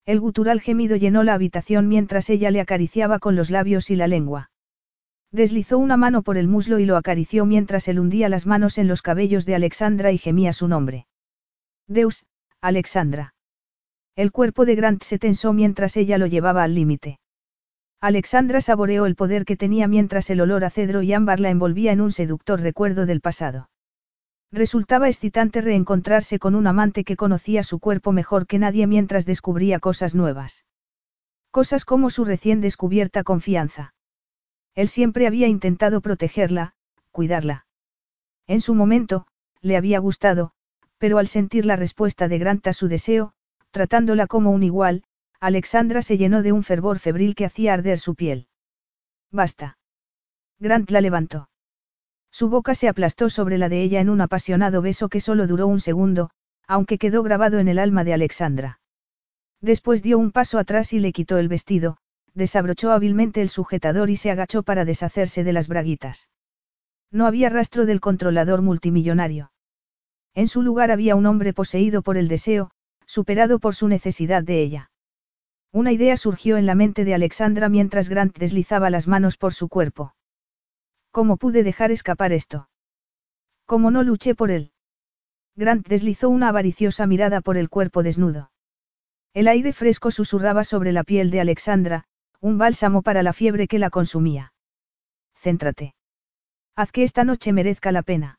El gutural gemido llenó la habitación mientras ella le acariciaba con los labios y la lengua. Deslizó una mano por el muslo y lo acarició mientras él hundía las manos en los cabellos de Alexandra y gemía su nombre. Deus, Alexandra. El cuerpo de Grant se tensó mientras ella lo llevaba al límite. Alexandra saboreó el poder que tenía mientras el olor a cedro y ámbar la envolvía en un seductor recuerdo del pasado. Resultaba excitante reencontrarse con un amante que conocía su cuerpo mejor que nadie mientras descubría cosas nuevas. Cosas como su recién descubierta confianza. Él siempre había intentado protegerla, cuidarla. En su momento, le había gustado, pero al sentir la respuesta de Grant a su deseo, tratándola como un igual, Alexandra se llenó de un fervor febril que hacía arder su piel. Basta. Grant la levantó. Su boca se aplastó sobre la de ella en un apasionado beso que solo duró un segundo, aunque quedó grabado en el alma de Alexandra. Después dio un paso atrás y le quitó el vestido, desabrochó hábilmente el sujetador y se agachó para deshacerse de las braguitas. No había rastro del controlador multimillonario. En su lugar había un hombre poseído por el deseo, superado por su necesidad de ella. Una idea surgió en la mente de Alexandra mientras Grant deslizaba las manos por su cuerpo. ¿Cómo pude dejar escapar esto? ¿Cómo no luché por él? Grant deslizó una avariciosa mirada por el cuerpo desnudo. El aire fresco susurraba sobre la piel de Alexandra, un bálsamo para la fiebre que la consumía. Céntrate. Haz que esta noche merezca la pena.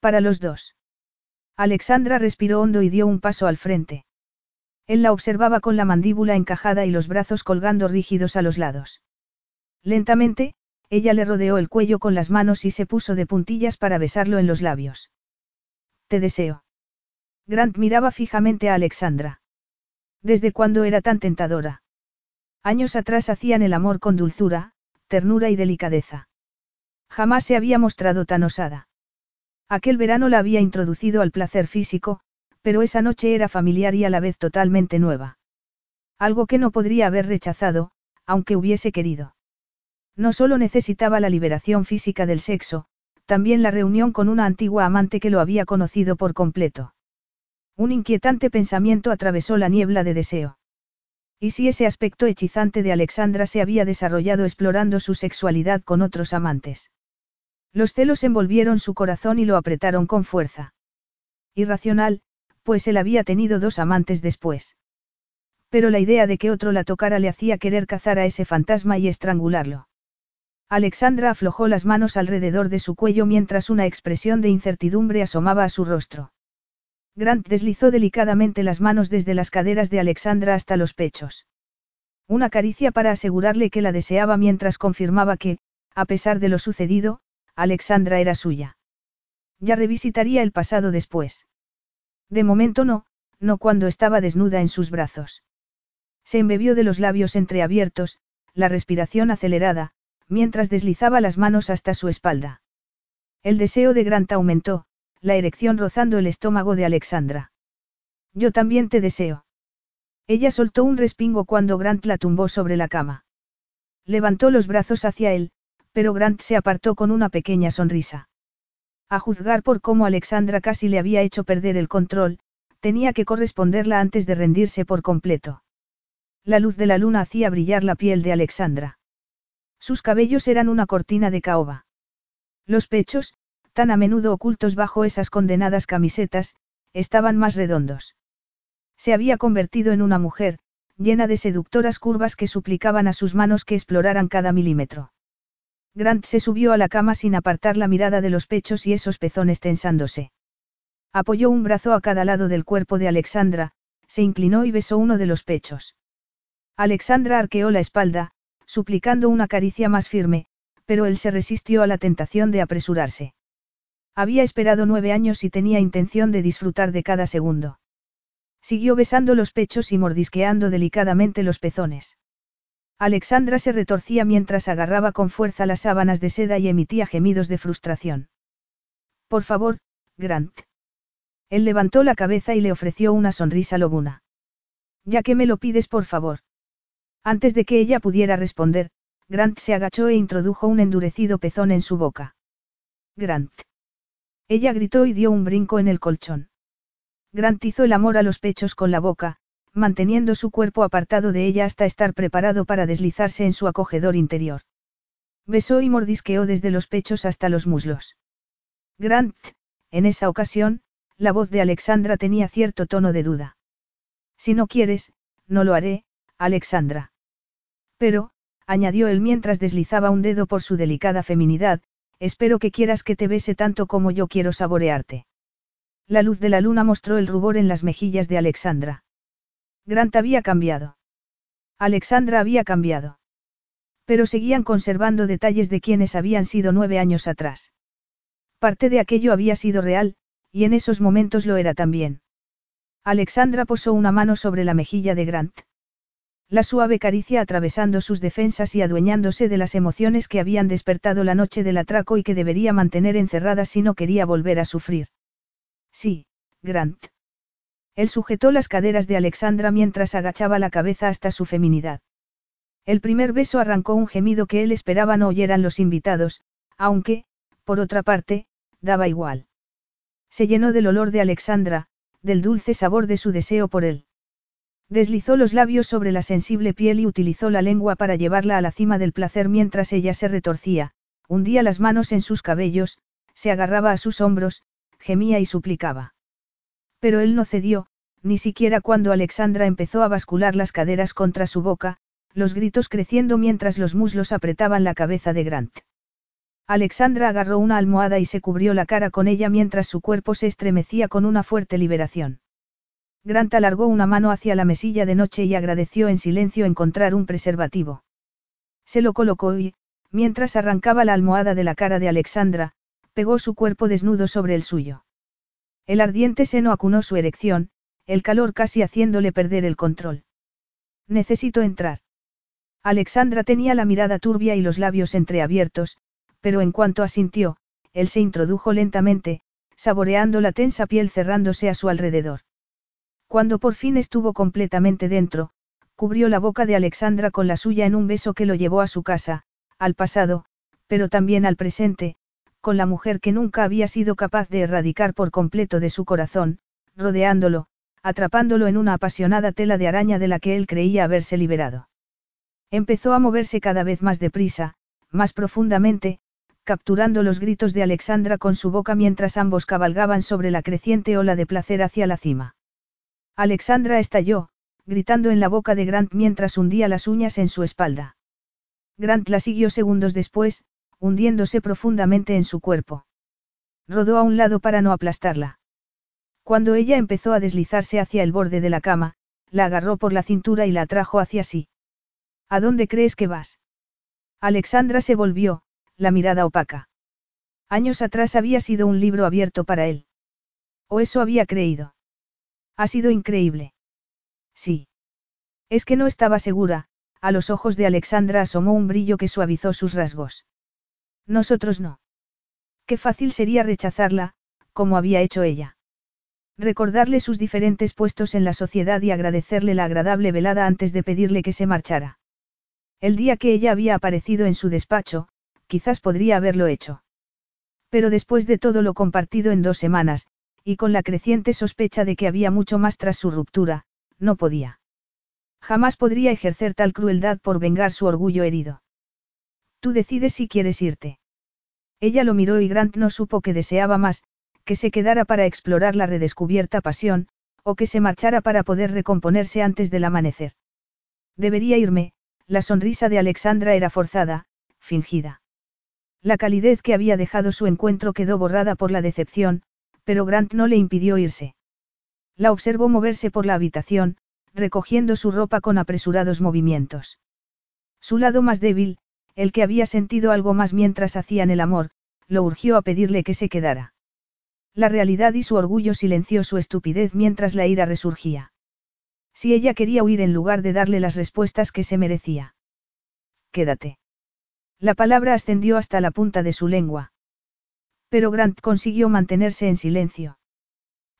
Para los dos. Alexandra respiró hondo y dio un paso al frente. Él la observaba con la mandíbula encajada y los brazos colgando rígidos a los lados. Lentamente, ella le rodeó el cuello con las manos y se puso de puntillas para besarlo en los labios. Te deseo. Grant miraba fijamente a Alexandra. ¿Desde cuándo era tan tentadora? Años atrás hacían el amor con dulzura, ternura y delicadeza. Jamás se había mostrado tan osada. Aquel verano la había introducido al placer físico, pero esa noche era familiar y a la vez totalmente nueva. Algo que no podría haber rechazado, aunque hubiese querido. No solo necesitaba la liberación física del sexo, también la reunión con una antigua amante que lo había conocido por completo. Un inquietante pensamiento atravesó la niebla de deseo. ¿Y si ese aspecto hechizante de Alexandra se había desarrollado explorando su sexualidad con otros amantes? Los celos envolvieron su corazón y lo apretaron con fuerza. Irracional, pues él había tenido dos amantes después. Pero la idea de que otro la tocara le hacía querer cazar a ese fantasma y estrangularlo. Alexandra aflojó las manos alrededor de su cuello mientras una expresión de incertidumbre asomaba a su rostro. Grant deslizó delicadamente las manos desde las caderas de Alexandra hasta los pechos. Una caricia para asegurarle que la deseaba mientras confirmaba que, a pesar de lo sucedido, Alexandra era suya. Ya revisitaría el pasado después. De momento no, no cuando estaba desnuda en sus brazos. Se embebió de los labios entreabiertos, la respiración acelerada, mientras deslizaba las manos hasta su espalda. El deseo de Grant aumentó, la erección rozando el estómago de Alexandra. Yo también te deseo. Ella soltó un respingo cuando Grant la tumbó sobre la cama. Levantó los brazos hacia él, pero Grant se apartó con una pequeña sonrisa. A juzgar por cómo Alexandra casi le había hecho perder el control, tenía que corresponderla antes de rendirse por completo. La luz de la luna hacía brillar la piel de Alexandra. Sus cabellos eran una cortina de caoba. Los pechos, tan a menudo ocultos bajo esas condenadas camisetas, estaban más redondos. Se había convertido en una mujer, llena de seductoras curvas que suplicaban a sus manos que exploraran cada milímetro. Grant se subió a la cama sin apartar la mirada de los pechos y esos pezones tensándose. Apoyó un brazo a cada lado del cuerpo de Alexandra, se inclinó y besó uno de los pechos. Alexandra arqueó la espalda, suplicando una caricia más firme, pero él se resistió a la tentación de apresurarse. Había esperado nueve años y tenía intención de disfrutar de cada segundo. Siguió besando los pechos y mordisqueando delicadamente los pezones. Alexandra se retorcía mientras agarraba con fuerza las sábanas de seda y emitía gemidos de frustración. Por favor, Grant. Él levantó la cabeza y le ofreció una sonrisa lobuna. Ya que me lo pides, por favor. Antes de que ella pudiera responder, Grant se agachó e introdujo un endurecido pezón en su boca. Grant. Ella gritó y dio un brinco en el colchón. Grant hizo el amor a los pechos con la boca, manteniendo su cuerpo apartado de ella hasta estar preparado para deslizarse en su acogedor interior. Besó y mordisqueó desde los pechos hasta los muslos. Grant, en esa ocasión, la voz de Alexandra tenía cierto tono de duda. Si no quieres, no lo haré, Alexandra. Pero, añadió él mientras deslizaba un dedo por su delicada feminidad, espero que quieras que te bese tanto como yo quiero saborearte. La luz de la luna mostró el rubor en las mejillas de Alexandra. Grant había cambiado. Alexandra había cambiado. Pero seguían conservando detalles de quienes habían sido nueve años atrás. Parte de aquello había sido real, y en esos momentos lo era también. Alexandra posó una mano sobre la mejilla de Grant. La suave caricia atravesando sus defensas y adueñándose de las emociones que habían despertado la noche del atraco y que debería mantener encerradas si no quería volver a sufrir. Sí, Grant. Él sujetó las caderas de Alexandra mientras agachaba la cabeza hasta su feminidad. El primer beso arrancó un gemido que él esperaba no oyeran los invitados, aunque, por otra parte, daba igual. Se llenó del olor de Alexandra, del dulce sabor de su deseo por él. Deslizó los labios sobre la sensible piel y utilizó la lengua para llevarla a la cima del placer mientras ella se retorcía, hundía las manos en sus cabellos, se agarraba a sus hombros, gemía y suplicaba. Pero él no cedió, ni siquiera cuando Alexandra empezó a bascular las caderas contra su boca, los gritos creciendo mientras los muslos apretaban la cabeza de Grant. Alexandra agarró una almohada y se cubrió la cara con ella mientras su cuerpo se estremecía con una fuerte liberación. Grant alargó una mano hacia la mesilla de noche y agradeció en silencio encontrar un preservativo. Se lo colocó y, mientras arrancaba la almohada de la cara de Alexandra, pegó su cuerpo desnudo sobre el suyo. El ardiente seno acunó su erección, el calor casi haciéndole perder el control. Necesito entrar. Alexandra tenía la mirada turbia y los labios entreabiertos, pero en cuanto asintió, él se introdujo lentamente, saboreando la tensa piel cerrándose a su alrededor. Cuando por fin estuvo completamente dentro, cubrió la boca de Alexandra con la suya en un beso que lo llevó a su casa, al pasado, pero también al presente, con la mujer que nunca había sido capaz de erradicar por completo de su corazón, rodeándolo, atrapándolo en una apasionada tela de araña de la que él creía haberse liberado. Empezó a moverse cada vez más deprisa, más profundamente, capturando los gritos de Alexandra con su boca mientras ambos cabalgaban sobre la creciente ola de placer hacia la cima. Alexandra estalló, gritando en la boca de Grant mientras hundía las uñas en su espalda. Grant la siguió segundos después, hundiéndose profundamente en su cuerpo. Rodó a un lado para no aplastarla. Cuando ella empezó a deslizarse hacia el borde de la cama, la agarró por la cintura y la atrajo hacia sí. ¿A dónde crees que vas? Alexandra se volvió, la mirada opaca. Años atrás había sido un libro abierto para él. O eso había creído. Ha sido increíble. Sí. Es que no estaba segura, a los ojos de Alexandra asomó un brillo que suavizó sus rasgos. Nosotros no. Qué fácil sería rechazarla, como había hecho ella. Recordarle sus diferentes puestos en la sociedad y agradecerle la agradable velada antes de pedirle que se marchara. El día que ella había aparecido en su despacho, quizás podría haberlo hecho. Pero después de todo lo compartido en dos semanas, y con la creciente sospecha de que había mucho más tras su ruptura, no podía. Jamás podría ejercer tal crueldad por vengar su orgullo herido. Tú decides si quieres irte. Ella lo miró y Grant no supo que deseaba más, que se quedara para explorar la redescubierta pasión, o que se marchara para poder recomponerse antes del amanecer. Debería irme, la sonrisa de Alexandra era forzada, fingida. La calidez que había dejado su encuentro quedó borrada por la decepción, pero Grant no le impidió irse. La observó moverse por la habitación, recogiendo su ropa con apresurados movimientos. Su lado más débil, el que había sentido algo más mientras hacían el amor, lo urgió a pedirle que se quedara. La realidad y su orgullo silenció su estupidez mientras la ira resurgía. Si ella quería huir en lugar de darle las respuestas que se merecía. Quédate. La palabra ascendió hasta la punta de su lengua. Pero Grant consiguió mantenerse en silencio.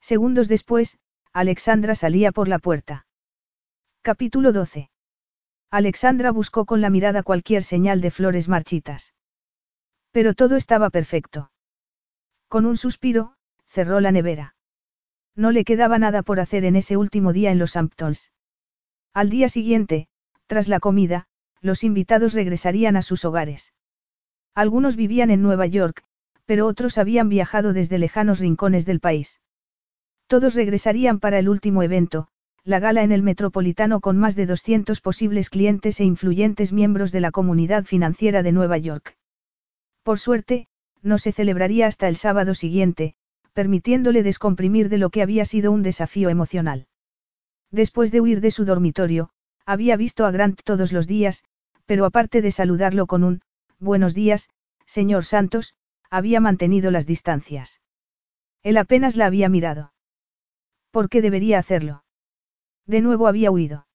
Segundos después, Alexandra salía por la puerta. Capítulo 12. Alexandra buscó con la mirada cualquier señal de flores marchitas. Pero todo estaba perfecto. Con un suspiro, cerró la nevera. No le quedaba nada por hacer en ese último día en los Hamptons. Al día siguiente, tras la comida, los invitados regresarían a sus hogares. Algunos vivían en Nueva York, pero otros habían viajado desde lejanos rincones del país. Todos regresarían para el último evento, la gala en el Metropolitano con más de 200 posibles clientes e influyentes miembros de la comunidad financiera de Nueva York. Por suerte, no se celebraría hasta el sábado siguiente, permitiéndole descomprimir de lo que había sido un desafío emocional. Después de huir de su dormitorio, había visto a Grant todos los días, pero aparte de saludarlo con un, buenos días, señor Santos, había mantenido las distancias. Él apenas la había mirado. ¿Por qué debería hacerlo? De nuevo había huido.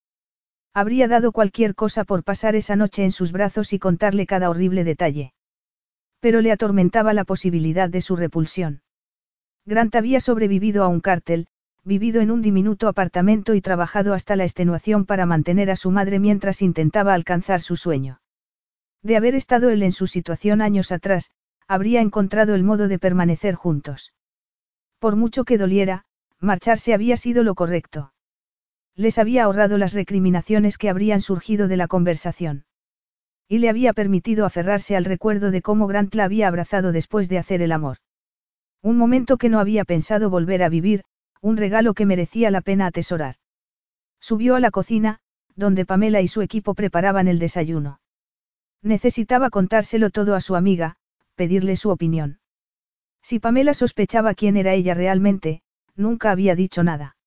Habría dado cualquier cosa por pasar esa noche en sus brazos y contarle cada horrible detalle. Pero le atormentaba la posibilidad de su repulsión. Grant había sobrevivido a un cártel, vivido en un diminuto apartamento y trabajado hasta la extenuación para mantener a su madre mientras intentaba alcanzar su sueño. De haber estado él en su situación años atrás, habría encontrado el modo de permanecer juntos. Por mucho que doliera, marcharse había sido lo correcto. Les había ahorrado las recriminaciones que habrían surgido de la conversación. Y le había permitido aferrarse al recuerdo de cómo Grant la había abrazado después de hacer el amor. Un momento que no había pensado volver a vivir, un regalo que merecía la pena atesorar. Subió a la cocina, donde Pamela y su equipo preparaban el desayuno. Necesitaba contárselo todo a su amiga, pedirle su opinión. Si Pamela sospechaba quién era ella realmente, nunca había dicho nada.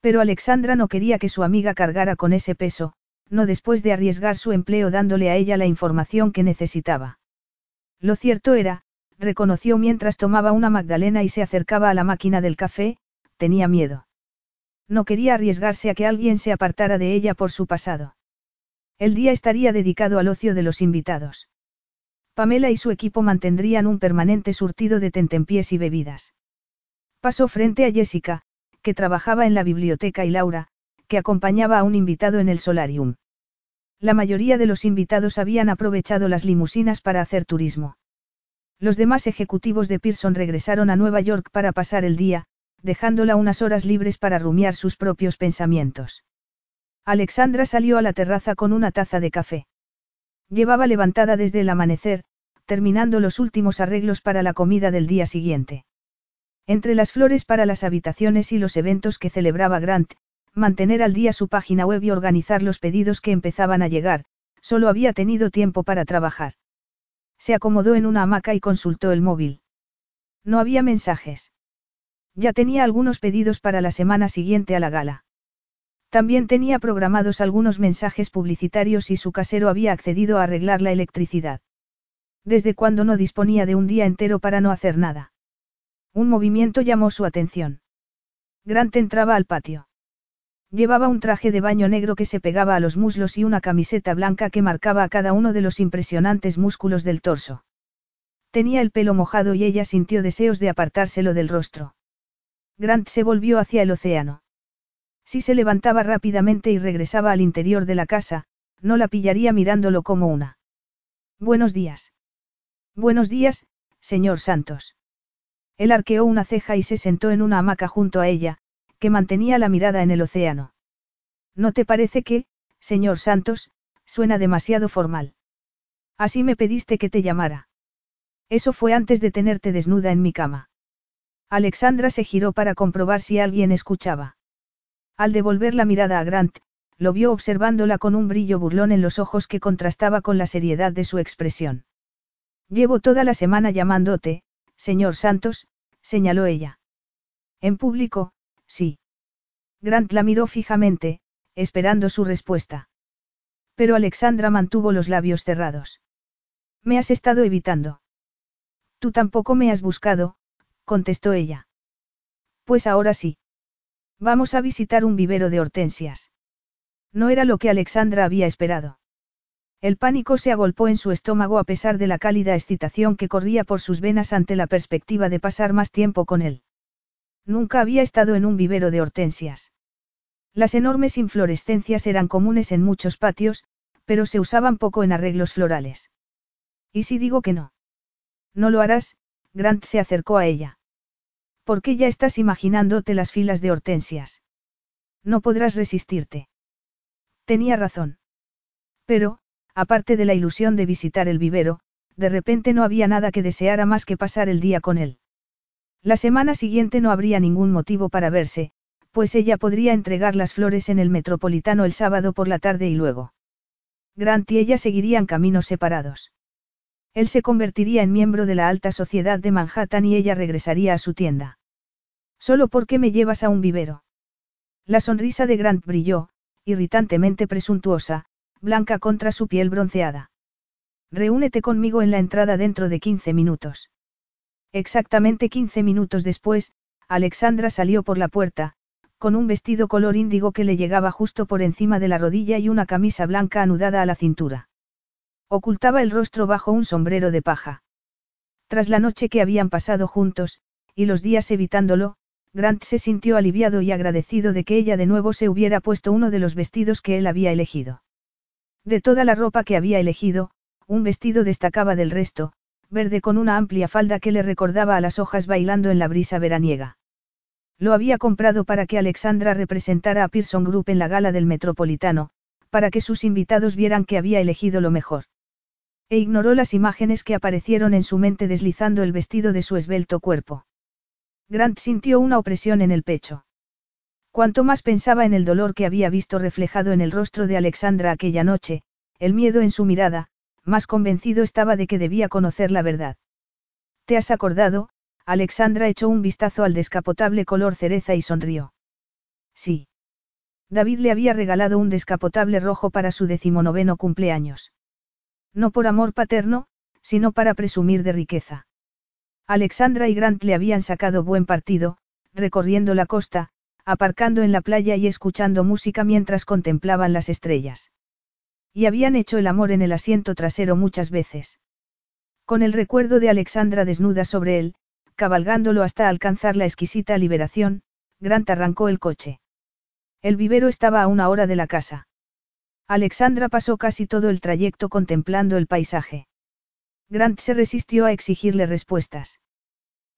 Pero Alexandra no quería que su amiga cargara con ese peso, no después de arriesgar su empleo dándole a ella la información que necesitaba. Lo cierto era, reconoció mientras tomaba una magdalena y se acercaba a la máquina del café, tenía miedo. No quería arriesgarse a que alguien se apartara de ella por su pasado. El día estaría dedicado al ocio de los invitados. Pamela y su equipo mantendrían un permanente surtido de tentempiés y bebidas. Pasó frente a Jessica, que trabajaba en la biblioteca y Laura, que acompañaba a un invitado en el solarium. La mayoría de los invitados habían aprovechado las limusinas para hacer turismo. Los demás ejecutivos de Pearson regresaron a Nueva York para pasar el día, dejándola unas horas libres para rumiar sus propios pensamientos. Alexandra salió a la terraza con una taza de café. Llevaba levantada desde el amanecer, terminando los últimos arreglos para la comida del día siguiente. Entre las flores para las habitaciones y los eventos que celebraba Grant, mantener al día su página web y organizar los pedidos que empezaban a llegar, solo había tenido tiempo para trabajar. Se acomodó en una hamaca y consultó el móvil. No había mensajes. Ya tenía algunos pedidos para la semana siguiente a la gala. También tenía programados algunos mensajes publicitarios y su casero había accedido a arreglar la electricidad. Desde cuando no disponía de un día entero para no hacer nada. Un movimiento llamó su atención. Grant entraba al patio. Llevaba un traje de baño negro que se pegaba a los muslos y una camiseta blanca que marcaba a cada uno de los impresionantes músculos del torso. Tenía el pelo mojado y ella sintió deseos de apartárselo del rostro. Grant se volvió hacia el océano. Si se levantaba rápidamente y regresaba al interior de la casa, no la pillaría mirándolo como una. Buenos días. Buenos días, señor Santos. Él arqueó una ceja y se sentó en una hamaca junto a ella, que mantenía la mirada en el océano. ¿No te parece que, señor Santos, suena demasiado formal? Así me pediste que te llamara. Eso fue antes de tenerte desnuda en mi cama. Alexandra se giró para comprobar si alguien escuchaba. Al devolver la mirada a Grant, lo vio observándola con un brillo burlón en los ojos que contrastaba con la seriedad de su expresión. Llevo toda la semana llamándote, señor Santos, señaló ella. En público, Sí. Grant la miró fijamente, esperando su respuesta. Pero Alexandra mantuvo los labios cerrados. Me has estado evitando. Tú tampoco me has buscado, contestó ella. Pues ahora sí. Vamos a visitar un vivero de hortensias. No era lo que Alexandra había esperado. El pánico se agolpó en su estómago a pesar de la cálida excitación que corría por sus venas ante la perspectiva de pasar más tiempo con él. Nunca había estado en un vivero de hortensias. Las enormes inflorescencias eran comunes en muchos patios, pero se usaban poco en arreglos florales. ¿Y si digo que no? No lo harás, Grant se acercó a ella. ¿Por qué ya estás imaginándote las filas de hortensias? No podrás resistirte. Tenía razón. Pero, aparte de la ilusión de visitar el vivero, de repente no había nada que deseara más que pasar el día con él. La semana siguiente no habría ningún motivo para verse, pues ella podría entregar las flores en el Metropolitano el sábado por la tarde y luego. Grant y ella seguirían caminos separados. Él se convertiría en miembro de la alta sociedad de Manhattan y ella regresaría a su tienda. Solo porque me llevas a un vivero. La sonrisa de Grant brilló, irritantemente presuntuosa, blanca contra su piel bronceada. Reúnete conmigo en la entrada dentro de 15 minutos. Exactamente 15 minutos después, Alexandra salió por la puerta, con un vestido color índigo que le llegaba justo por encima de la rodilla y una camisa blanca anudada a la cintura. Ocultaba el rostro bajo un sombrero de paja. Tras la noche que habían pasado juntos, y los días evitándolo, Grant se sintió aliviado y agradecido de que ella de nuevo se hubiera puesto uno de los vestidos que él había elegido. De toda la ropa que había elegido, un vestido destacaba del resto, verde con una amplia falda que le recordaba a las hojas bailando en la brisa veraniega. Lo había comprado para que Alexandra representara a Pearson Group en la gala del Metropolitano, para que sus invitados vieran que había elegido lo mejor. E ignoró las imágenes que aparecieron en su mente deslizando el vestido de su esbelto cuerpo. Grant sintió una opresión en el pecho. Cuanto más pensaba en el dolor que había visto reflejado en el rostro de Alexandra aquella noche, el miedo en su mirada, más convencido estaba de que debía conocer la verdad. ¿Te has acordado, Alexandra echó un vistazo al descapotable color cereza y sonrió. Sí. David le había regalado un descapotable rojo para su decimonoveno cumpleaños. No por amor paterno, sino para presumir de riqueza. Alexandra y Grant le habían sacado buen partido, recorriendo la costa, aparcando en la playa y escuchando música mientras contemplaban las estrellas. Y habían hecho el amor en el asiento trasero muchas veces. Con el recuerdo de Alexandra desnuda sobre él, cabalgándolo hasta alcanzar la exquisita liberación, Grant arrancó el coche. El vivero estaba a una hora de la casa. Alexandra pasó casi todo el trayecto contemplando el paisaje. Grant se resistió a exigirle respuestas.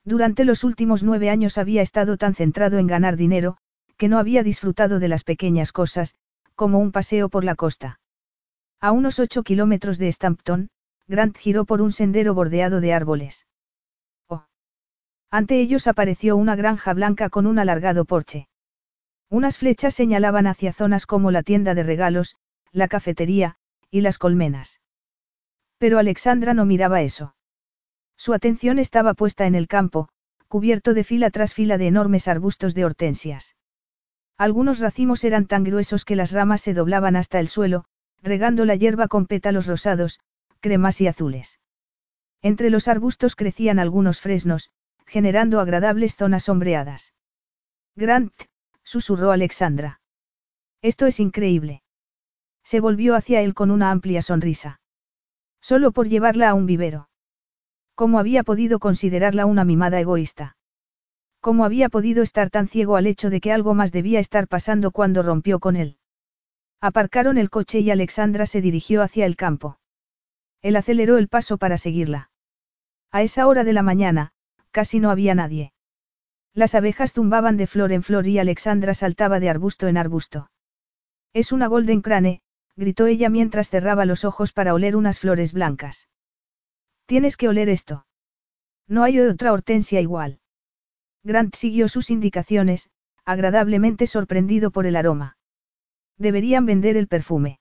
Durante los últimos nueve años había estado tan centrado en ganar dinero, que no había disfrutado de las pequeñas cosas, como un paseo por la costa. A unos ocho kilómetros de Stampton, Grant giró por un sendero bordeado de árboles. Ante ellos apareció una granja blanca con un alargado porche. Unas flechas señalaban hacia zonas como la tienda de regalos, la cafetería, y las colmenas. Pero Alexandra no miraba eso. Su atención estaba puesta en el campo, cubierto de fila tras fila de enormes arbustos de hortensias. Algunos racimos eran tan gruesos que las ramas se doblaban hasta el suelo, regando la hierba con pétalos rosados, cremas y azules. Entre los arbustos crecían algunos fresnos, generando agradables zonas sombreadas. Grant, susurró Alexandra. Esto es increíble. Se volvió hacia él con una amplia sonrisa. Solo por llevarla a un vivero. ¿Cómo había podido considerarla una mimada egoísta? ¿Cómo había podido estar tan ciego al hecho de que algo más debía estar pasando cuando rompió con él? Aparcaron el coche y Alexandra se dirigió hacia el campo. Él aceleró el paso para seguirla. A esa hora de la mañana, Casi no había nadie. Las abejas zumbaban de flor en flor y Alexandra saltaba de arbusto en arbusto. Es una golden crane, gritó ella mientras cerraba los ojos para oler unas flores blancas. Tienes que oler esto. No hay otra hortensia igual. Grant siguió sus indicaciones, agradablemente sorprendido por el aroma. Deberían vender el perfume.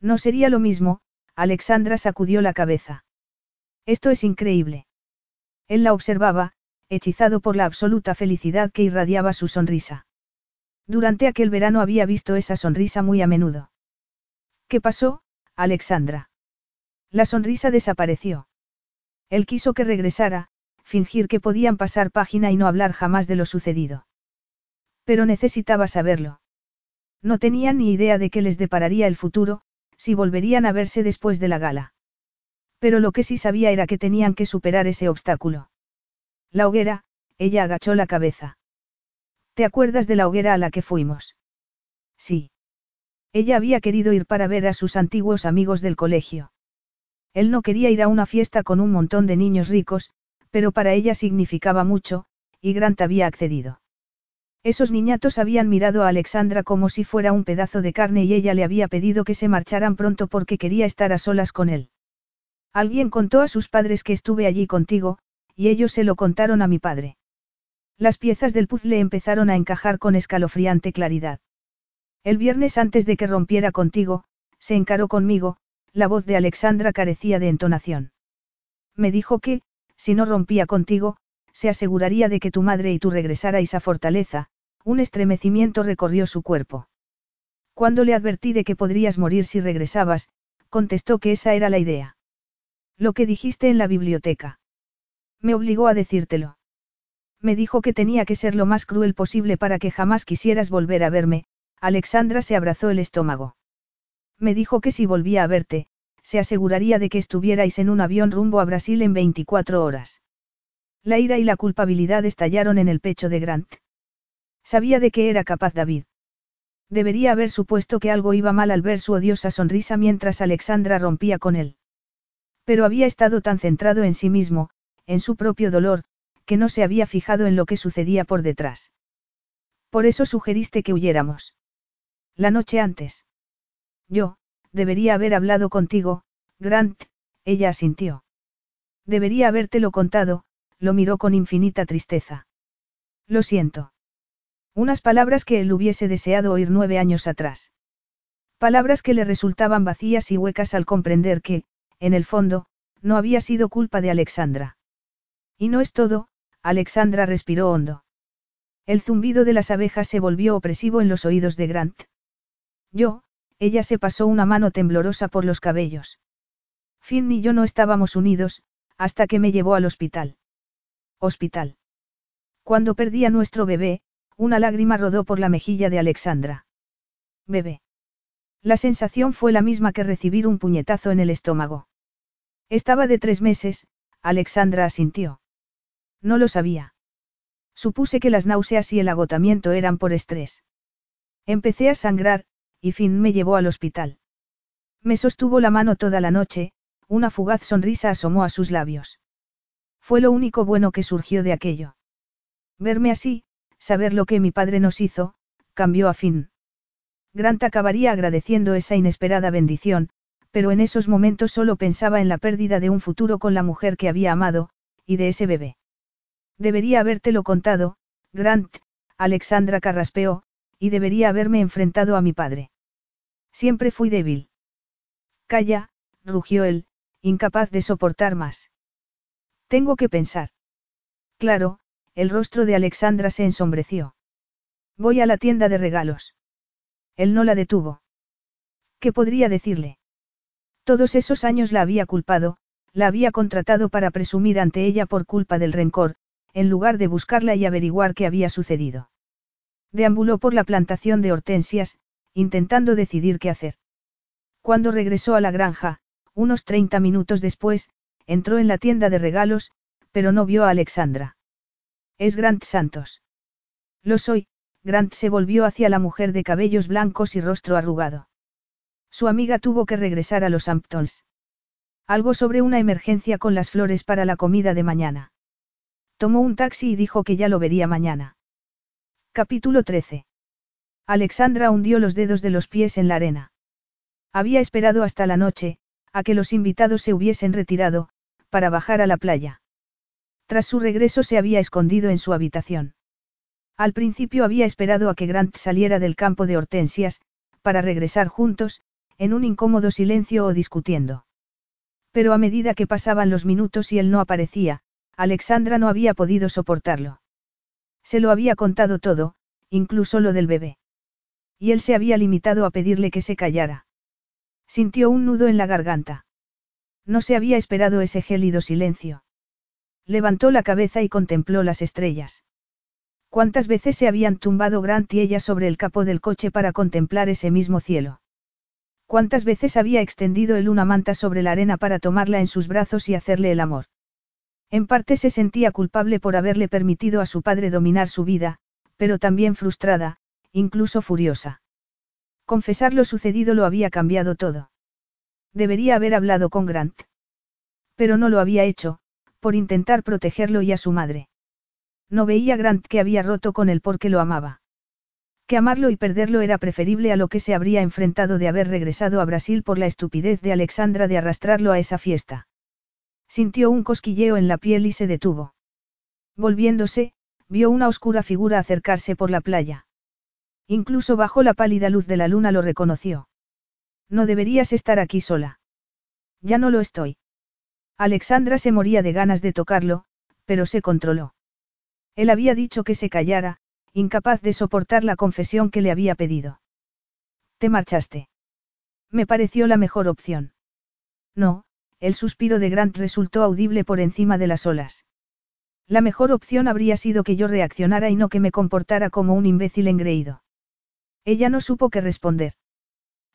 No sería lo mismo, Alexandra sacudió la cabeza. Esto es increíble. Él la observaba, hechizado por la absoluta felicidad que irradiaba su sonrisa. Durante aquel verano había visto esa sonrisa muy a menudo. ¿Qué pasó, Alexandra? La sonrisa desapareció. Él quiso que regresara, fingir que podían pasar página y no hablar jamás de lo sucedido. Pero necesitaba saberlo. No tenían ni idea de qué les depararía el futuro, si volverían a verse después de la gala. Pero lo que sí sabía era que tenían que superar ese obstáculo. La hoguera, ella agachó la cabeza. ¿Te acuerdas de la hoguera a la que fuimos? Sí. Ella había querido ir para ver a sus antiguos amigos del colegio. Él no quería ir a una fiesta con un montón de niños ricos, pero para ella significaba mucho, y Grant había accedido. Esos niñatos habían mirado a Alexandra como si fuera un pedazo de carne y ella le había pedido que se marcharan pronto porque quería estar a solas con él. Alguien contó a sus padres que estuve allí contigo, y ellos se lo contaron a mi padre. Las piezas del puzzle empezaron a encajar con escalofriante claridad. El viernes antes de que rompiera contigo, se encaró conmigo, la voz de Alexandra carecía de entonación. Me dijo que, si no rompía contigo, se aseguraría de que tu madre y tú regresarais a Fortaleza, un estremecimiento recorrió su cuerpo. Cuando le advertí de que podrías morir si regresabas, contestó que esa era la idea. Lo que dijiste en la biblioteca. Me obligó a decírtelo. Me dijo que tenía que ser lo más cruel posible para que jamás quisieras volver a verme, Alexandra se abrazó el estómago. Me dijo que si volvía a verte, se aseguraría de que estuvierais en un avión rumbo a Brasil en 24 horas. La ira y la culpabilidad estallaron en el pecho de Grant. Sabía de qué era capaz David. Debería haber supuesto que algo iba mal al ver su odiosa sonrisa mientras Alexandra rompía con él. Pero había estado tan centrado en sí mismo, en su propio dolor, que no se había fijado en lo que sucedía por detrás. Por eso sugeriste que huyéramos. La noche antes. Yo, debería haber hablado contigo, Grant, ella asintió. Debería habértelo contado, lo miró con infinita tristeza. Lo siento. Unas palabras que él hubiese deseado oír nueve años atrás. Palabras que le resultaban vacías y huecas al comprender que, en el fondo, no había sido culpa de Alexandra. Y no es todo, Alexandra respiró hondo. El zumbido de las abejas se volvió opresivo en los oídos de Grant. Yo, ella se pasó una mano temblorosa por los cabellos. Finn y yo no estábamos unidos, hasta que me llevó al hospital. Hospital. Cuando perdí a nuestro bebé, una lágrima rodó por la mejilla de Alexandra. Bebé. La sensación fue la misma que recibir un puñetazo en el estómago. Estaba de tres meses, Alexandra asintió. No lo sabía. Supuse que las náuseas y el agotamiento eran por estrés. Empecé a sangrar, y Finn me llevó al hospital. Me sostuvo la mano toda la noche, una fugaz sonrisa asomó a sus labios. Fue lo único bueno que surgió de aquello. Verme así, saber lo que mi padre nos hizo, cambió a Finn. Grant acabaría agradeciendo esa inesperada bendición, pero en esos momentos solo pensaba en la pérdida de un futuro con la mujer que había amado, y de ese bebé. Debería habértelo contado, Grant, Alexandra carraspeó, y debería haberme enfrentado a mi padre. Siempre fui débil. Calla, rugió él, incapaz de soportar más. Tengo que pensar. Claro, el rostro de Alexandra se ensombreció. Voy a la tienda de regalos. Él no la detuvo. ¿Qué podría decirle? Todos esos años la había culpado, la había contratado para presumir ante ella por culpa del rencor, en lugar de buscarla y averiguar qué había sucedido. Deambuló por la plantación de hortensias, intentando decidir qué hacer. Cuando regresó a la granja, unos 30 minutos después, entró en la tienda de regalos, pero no vio a Alexandra. Es Grant Santos. Lo soy, Grant se volvió hacia la mujer de cabellos blancos y rostro arrugado. Su amiga tuvo que regresar a los Hamptons. Algo sobre una emergencia con las flores para la comida de mañana. Tomó un taxi y dijo que ya lo vería mañana. Capítulo 13. Alexandra hundió los dedos de los pies en la arena. Había esperado hasta la noche, a que los invitados se hubiesen retirado, para bajar a la playa. Tras su regreso se había escondido en su habitación. Al principio había esperado a que Grant saliera del campo de hortensias, para regresar juntos, en un incómodo silencio o discutiendo. Pero a medida que pasaban los minutos y él no aparecía, Alexandra no había podido soportarlo. Se lo había contado todo, incluso lo del bebé. Y él se había limitado a pedirle que se callara. Sintió un nudo en la garganta. No se había esperado ese gélido silencio. Levantó la cabeza y contempló las estrellas. ¿Cuántas veces se habían tumbado Grant y ella sobre el capó del coche para contemplar ese mismo cielo? ¿Cuántas veces había extendido él una manta sobre la arena para tomarla en sus brazos y hacerle el amor? En parte se sentía culpable por haberle permitido a su padre dominar su vida, pero también frustrada, incluso furiosa. Confesar lo sucedido lo había cambiado todo. Debería haber hablado con Grant. Pero no lo había hecho, por intentar protegerlo y a su madre. No veía Grant que había roto con él porque lo amaba. Que amarlo y perderlo era preferible a lo que se habría enfrentado de haber regresado a Brasil por la estupidez de Alexandra de arrastrarlo a esa fiesta. Sintió un cosquilleo en la piel y se detuvo. Volviéndose, vio una oscura figura acercarse por la playa. Incluso bajo la pálida luz de la luna lo reconoció. No deberías estar aquí sola. Ya no lo estoy. Alexandra se moría de ganas de tocarlo, pero se controló. Él había dicho que se callara, incapaz de soportar la confesión que le había pedido. Te marchaste. Me pareció la mejor opción. No, el suspiro de Grant resultó audible por encima de las olas. La mejor opción habría sido que yo reaccionara y no que me comportara como un imbécil engreído. Ella no supo qué responder.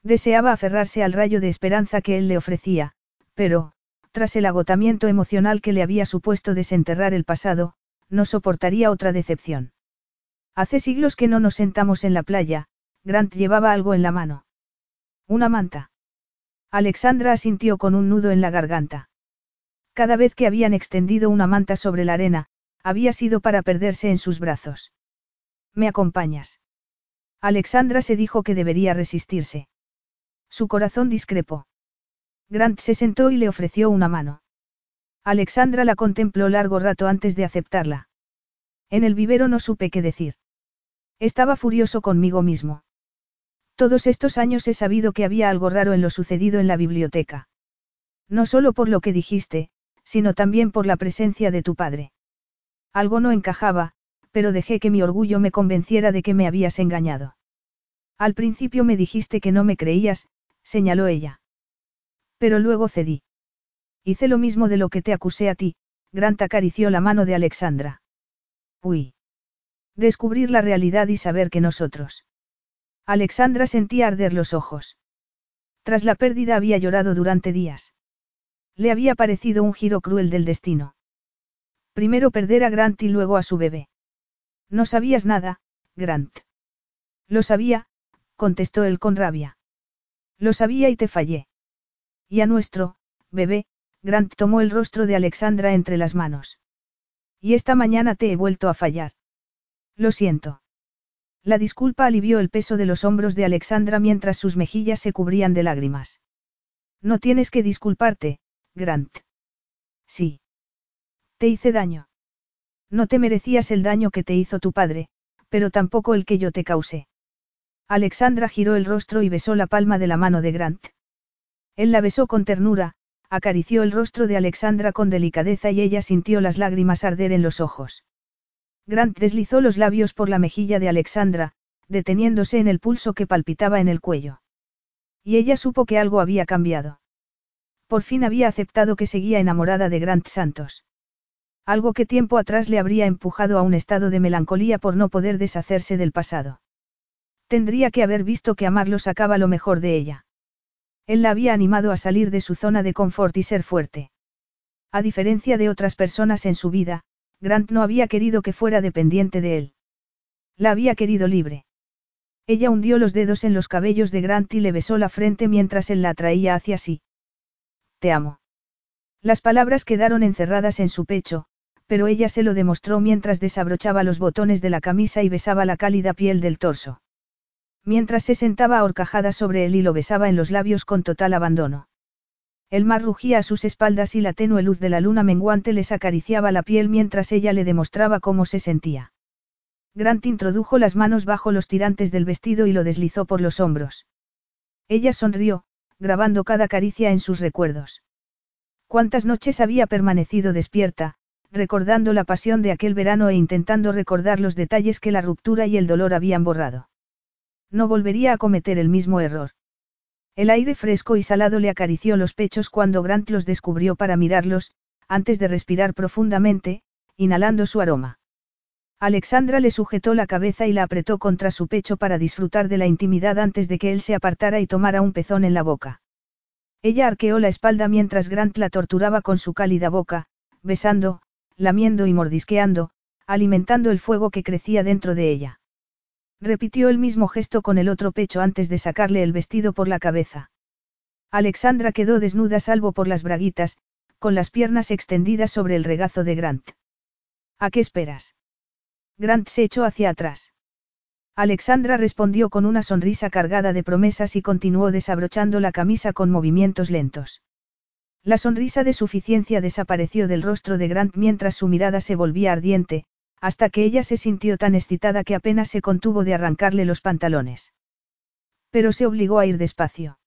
Deseaba aferrarse al rayo de esperanza que él le ofrecía, pero, tras el agotamiento emocional que le había supuesto desenterrar el pasado, no soportaría otra decepción. Hace siglos que no nos sentamos en la playa, Grant llevaba algo en la mano. Una manta. Alexandra asintió con un nudo en la garganta. Cada vez que habían extendido una manta sobre la arena, había sido para perderse en sus brazos. ¿Me acompañas? Alexandra se dijo que debería resistirse. Su corazón discrepó. Grant se sentó y le ofreció una mano. Alexandra la contempló largo rato antes de aceptarla. En el vivero no supe qué decir. Estaba furioso conmigo mismo. Todos estos años he sabido que había algo raro en lo sucedido en la biblioteca. No solo por lo que dijiste, sino también por la presencia de tu padre. Algo no encajaba, pero dejé que mi orgullo me convenciera de que me habías engañado. Al principio me dijiste que no me creías, señaló ella. Pero luego cedí. Hice lo mismo de lo que te acusé a ti, Grant acarició la mano de Alexandra. Uy. Descubrir la realidad y saber que nosotros. Alexandra sentía arder los ojos. Tras la pérdida había llorado durante días. Le había parecido un giro cruel del destino. Primero perder a Grant y luego a su bebé. No sabías nada, Grant. Lo sabía, contestó él con rabia. Lo sabía y te fallé. Y a nuestro, bebé, Grant tomó el rostro de Alexandra entre las manos. Y esta mañana te he vuelto a fallar. Lo siento. La disculpa alivió el peso de los hombros de Alexandra mientras sus mejillas se cubrían de lágrimas. No tienes que disculparte, Grant. Sí. Te hice daño. No te merecías el daño que te hizo tu padre, pero tampoco el que yo te causé. Alexandra giró el rostro y besó la palma de la mano de Grant. Él la besó con ternura, acarició el rostro de Alexandra con delicadeza y ella sintió las lágrimas arder en los ojos. Grant deslizó los labios por la mejilla de Alexandra, deteniéndose en el pulso que palpitaba en el cuello. Y ella supo que algo había cambiado. Por fin había aceptado que seguía enamorada de Grant Santos. Algo que tiempo atrás le habría empujado a un estado de melancolía por no poder deshacerse del pasado. Tendría que haber visto que amarlo sacaba lo mejor de ella. Él la había animado a salir de su zona de confort y ser fuerte. A diferencia de otras personas en su vida, Grant no había querido que fuera dependiente de él. La había querido libre. Ella hundió los dedos en los cabellos de Grant y le besó la frente mientras él la atraía hacia sí. Te amo. Las palabras quedaron encerradas en su pecho, pero ella se lo demostró mientras desabrochaba los botones de la camisa y besaba la cálida piel del torso mientras se sentaba ahorcajada sobre él y lo besaba en los labios con total abandono. El mar rugía a sus espaldas y la tenue luz de la luna menguante les acariciaba la piel mientras ella le demostraba cómo se sentía. Grant introdujo las manos bajo los tirantes del vestido y lo deslizó por los hombros. Ella sonrió, grabando cada caricia en sus recuerdos. Cuántas noches había permanecido despierta, recordando la pasión de aquel verano e intentando recordar los detalles que la ruptura y el dolor habían borrado. No volvería a cometer el mismo error. El aire fresco y salado le acarició los pechos cuando Grant los descubrió para mirarlos, antes de respirar profundamente, inhalando su aroma. Alexandra le sujetó la cabeza y la apretó contra su pecho para disfrutar de la intimidad antes de que él se apartara y tomara un pezón en la boca. Ella arqueó la espalda mientras Grant la torturaba con su cálida boca, besando, lamiendo y mordisqueando, alimentando el fuego que crecía dentro de ella. Repitió el mismo gesto con el otro pecho antes de sacarle el vestido por la cabeza. Alexandra quedó desnuda salvo por las braguitas, con las piernas extendidas sobre el regazo de Grant. ¿A qué esperas? Grant se echó hacia atrás. Alexandra respondió con una sonrisa cargada de promesas y continuó desabrochando la camisa con movimientos lentos. La sonrisa de suficiencia desapareció del rostro de Grant mientras su mirada se volvía ardiente, hasta que ella se sintió tan excitada que apenas se contuvo de arrancarle los pantalones. Pero se obligó a ir despacio.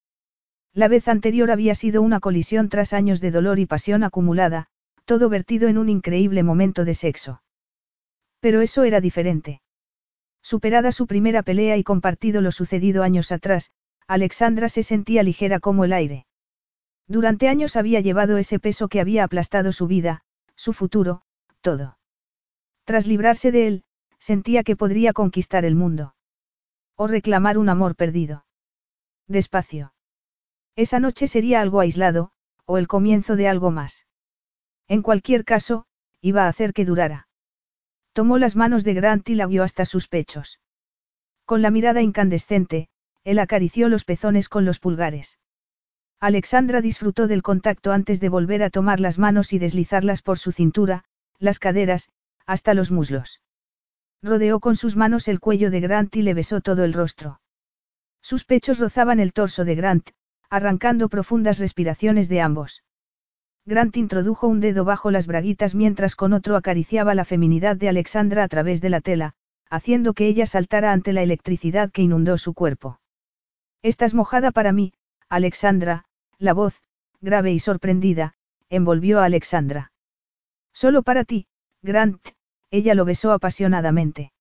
La vez anterior había sido una colisión tras años de dolor y pasión acumulada, todo vertido en un increíble momento de sexo. Pero eso era diferente. Superada su primera pelea y compartido lo sucedido años atrás, Alexandra se sentía ligera como el aire. Durante años había llevado ese peso que había aplastado su vida, su futuro, todo. Tras librarse de él, sentía que podría conquistar el mundo. O reclamar un amor perdido. Despacio. Esa noche sería algo aislado, o el comienzo de algo más. En cualquier caso, iba a hacer que durara. Tomó las manos de Grant y la guió hasta sus pechos. Con la mirada incandescente, él acarició los pezones con los pulgares. Alexandra disfrutó del contacto antes de volver a tomar las manos y deslizarlas por su cintura, las caderas, hasta los muslos. Rodeó con sus manos el cuello de Grant y le besó todo el rostro. Sus pechos rozaban el torso de Grant, arrancando profundas respiraciones de ambos. Grant introdujo un dedo bajo las braguitas mientras con otro acariciaba la feminidad de Alexandra a través de la tela, haciendo que ella saltara ante la electricidad que inundó su cuerpo. Estás mojada para mí, Alexandra, la voz, grave y sorprendida, envolvió a Alexandra. Solo para ti, Grant, ella lo besó apasionadamente.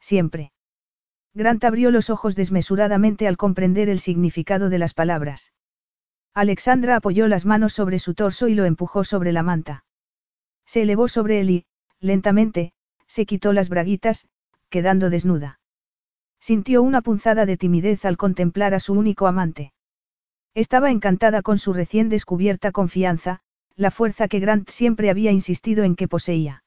Siempre. Grant abrió los ojos desmesuradamente al comprender el significado de las palabras. Alexandra apoyó las manos sobre su torso y lo empujó sobre la manta. Se elevó sobre él y, lentamente, se quitó las braguitas, quedando desnuda. Sintió una punzada de timidez al contemplar a su único amante. Estaba encantada con su recién descubierta confianza, la fuerza que Grant siempre había insistido en que poseía.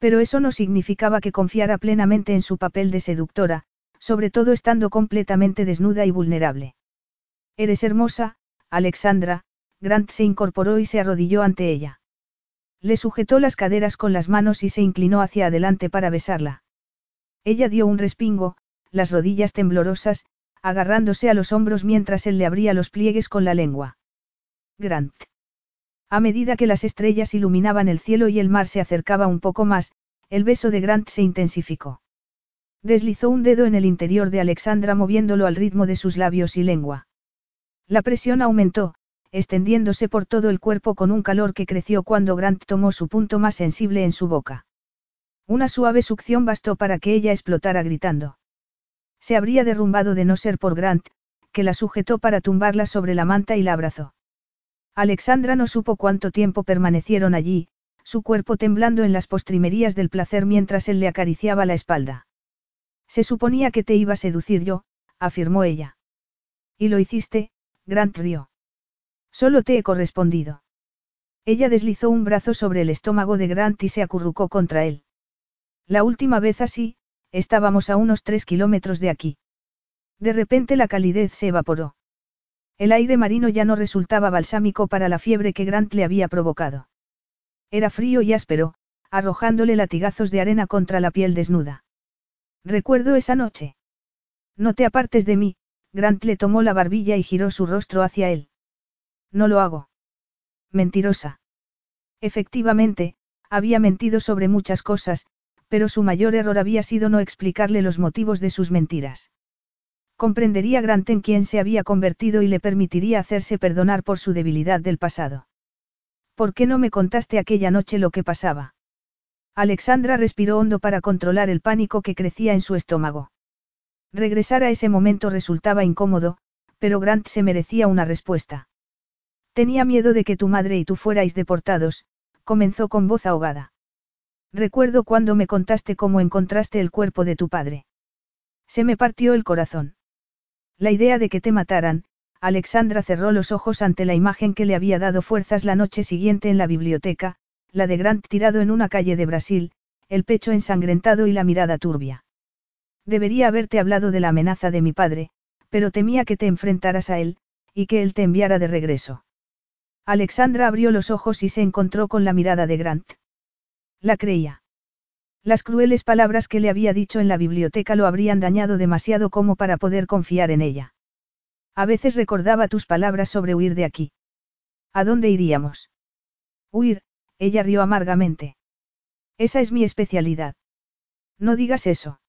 Pero eso no significaba que confiara plenamente en su papel de seductora, sobre todo estando completamente desnuda y vulnerable. Eres hermosa, Alexandra, Grant se incorporó y se arrodilló ante ella. Le sujetó las caderas con las manos y se inclinó hacia adelante para besarla. Ella dio un respingo, las rodillas temblorosas, agarrándose a los hombros mientras él le abría los pliegues con la lengua. Grant. A medida que las estrellas iluminaban el cielo y el mar se acercaba un poco más, el beso de Grant se intensificó. Deslizó un dedo en el interior de Alexandra moviéndolo al ritmo de sus labios y lengua. La presión aumentó, extendiéndose por todo el cuerpo con un calor que creció cuando Grant tomó su punto más sensible en su boca. Una suave succión bastó para que ella explotara gritando. Se habría derrumbado de no ser por Grant, que la sujetó para tumbarla sobre la manta y la abrazó. Alexandra no supo cuánto tiempo permanecieron allí, su cuerpo temblando en las postrimerías del placer mientras él le acariciaba la espalda. Se suponía que te iba a seducir yo, afirmó ella. Y lo hiciste, Grant rió. Solo te he correspondido. Ella deslizó un brazo sobre el estómago de Grant y se acurrucó contra él. La última vez así, estábamos a unos tres kilómetros de aquí. De repente la calidez se evaporó. El aire marino ya no resultaba balsámico para la fiebre que Grant le había provocado. Era frío y áspero, arrojándole latigazos de arena contra la piel desnuda. Recuerdo esa noche. No te apartes de mí, Grant le tomó la barbilla y giró su rostro hacia él. No lo hago. Mentirosa. Efectivamente, había mentido sobre muchas cosas, pero su mayor error había sido no explicarle los motivos de sus mentiras. Comprendería Grant en quién se había convertido y le permitiría hacerse perdonar por su debilidad del pasado. ¿Por qué no me contaste aquella noche lo que pasaba? Alexandra respiró hondo para controlar el pánico que crecía en su estómago. Regresar a ese momento resultaba incómodo, pero Grant se merecía una respuesta. Tenía miedo de que tu madre y tú fuerais deportados, comenzó con voz ahogada. Recuerdo cuando me contaste cómo encontraste el cuerpo de tu padre. Se me partió el corazón. La idea de que te mataran, Alexandra cerró los ojos ante la imagen que le había dado fuerzas la noche siguiente en la biblioteca, la de Grant tirado en una calle de Brasil, el pecho ensangrentado y la mirada turbia. Debería haberte hablado de la amenaza de mi padre, pero temía que te enfrentaras a él, y que él te enviara de regreso. Alexandra abrió los ojos y se encontró con la mirada de Grant. La creía. Las crueles palabras que le había dicho en la biblioteca lo habrían dañado demasiado como para poder confiar en ella. A veces recordaba tus palabras sobre huir de aquí. ¿A dónde iríamos? Huir, ella rió amargamente. Esa es mi especialidad. No digas eso.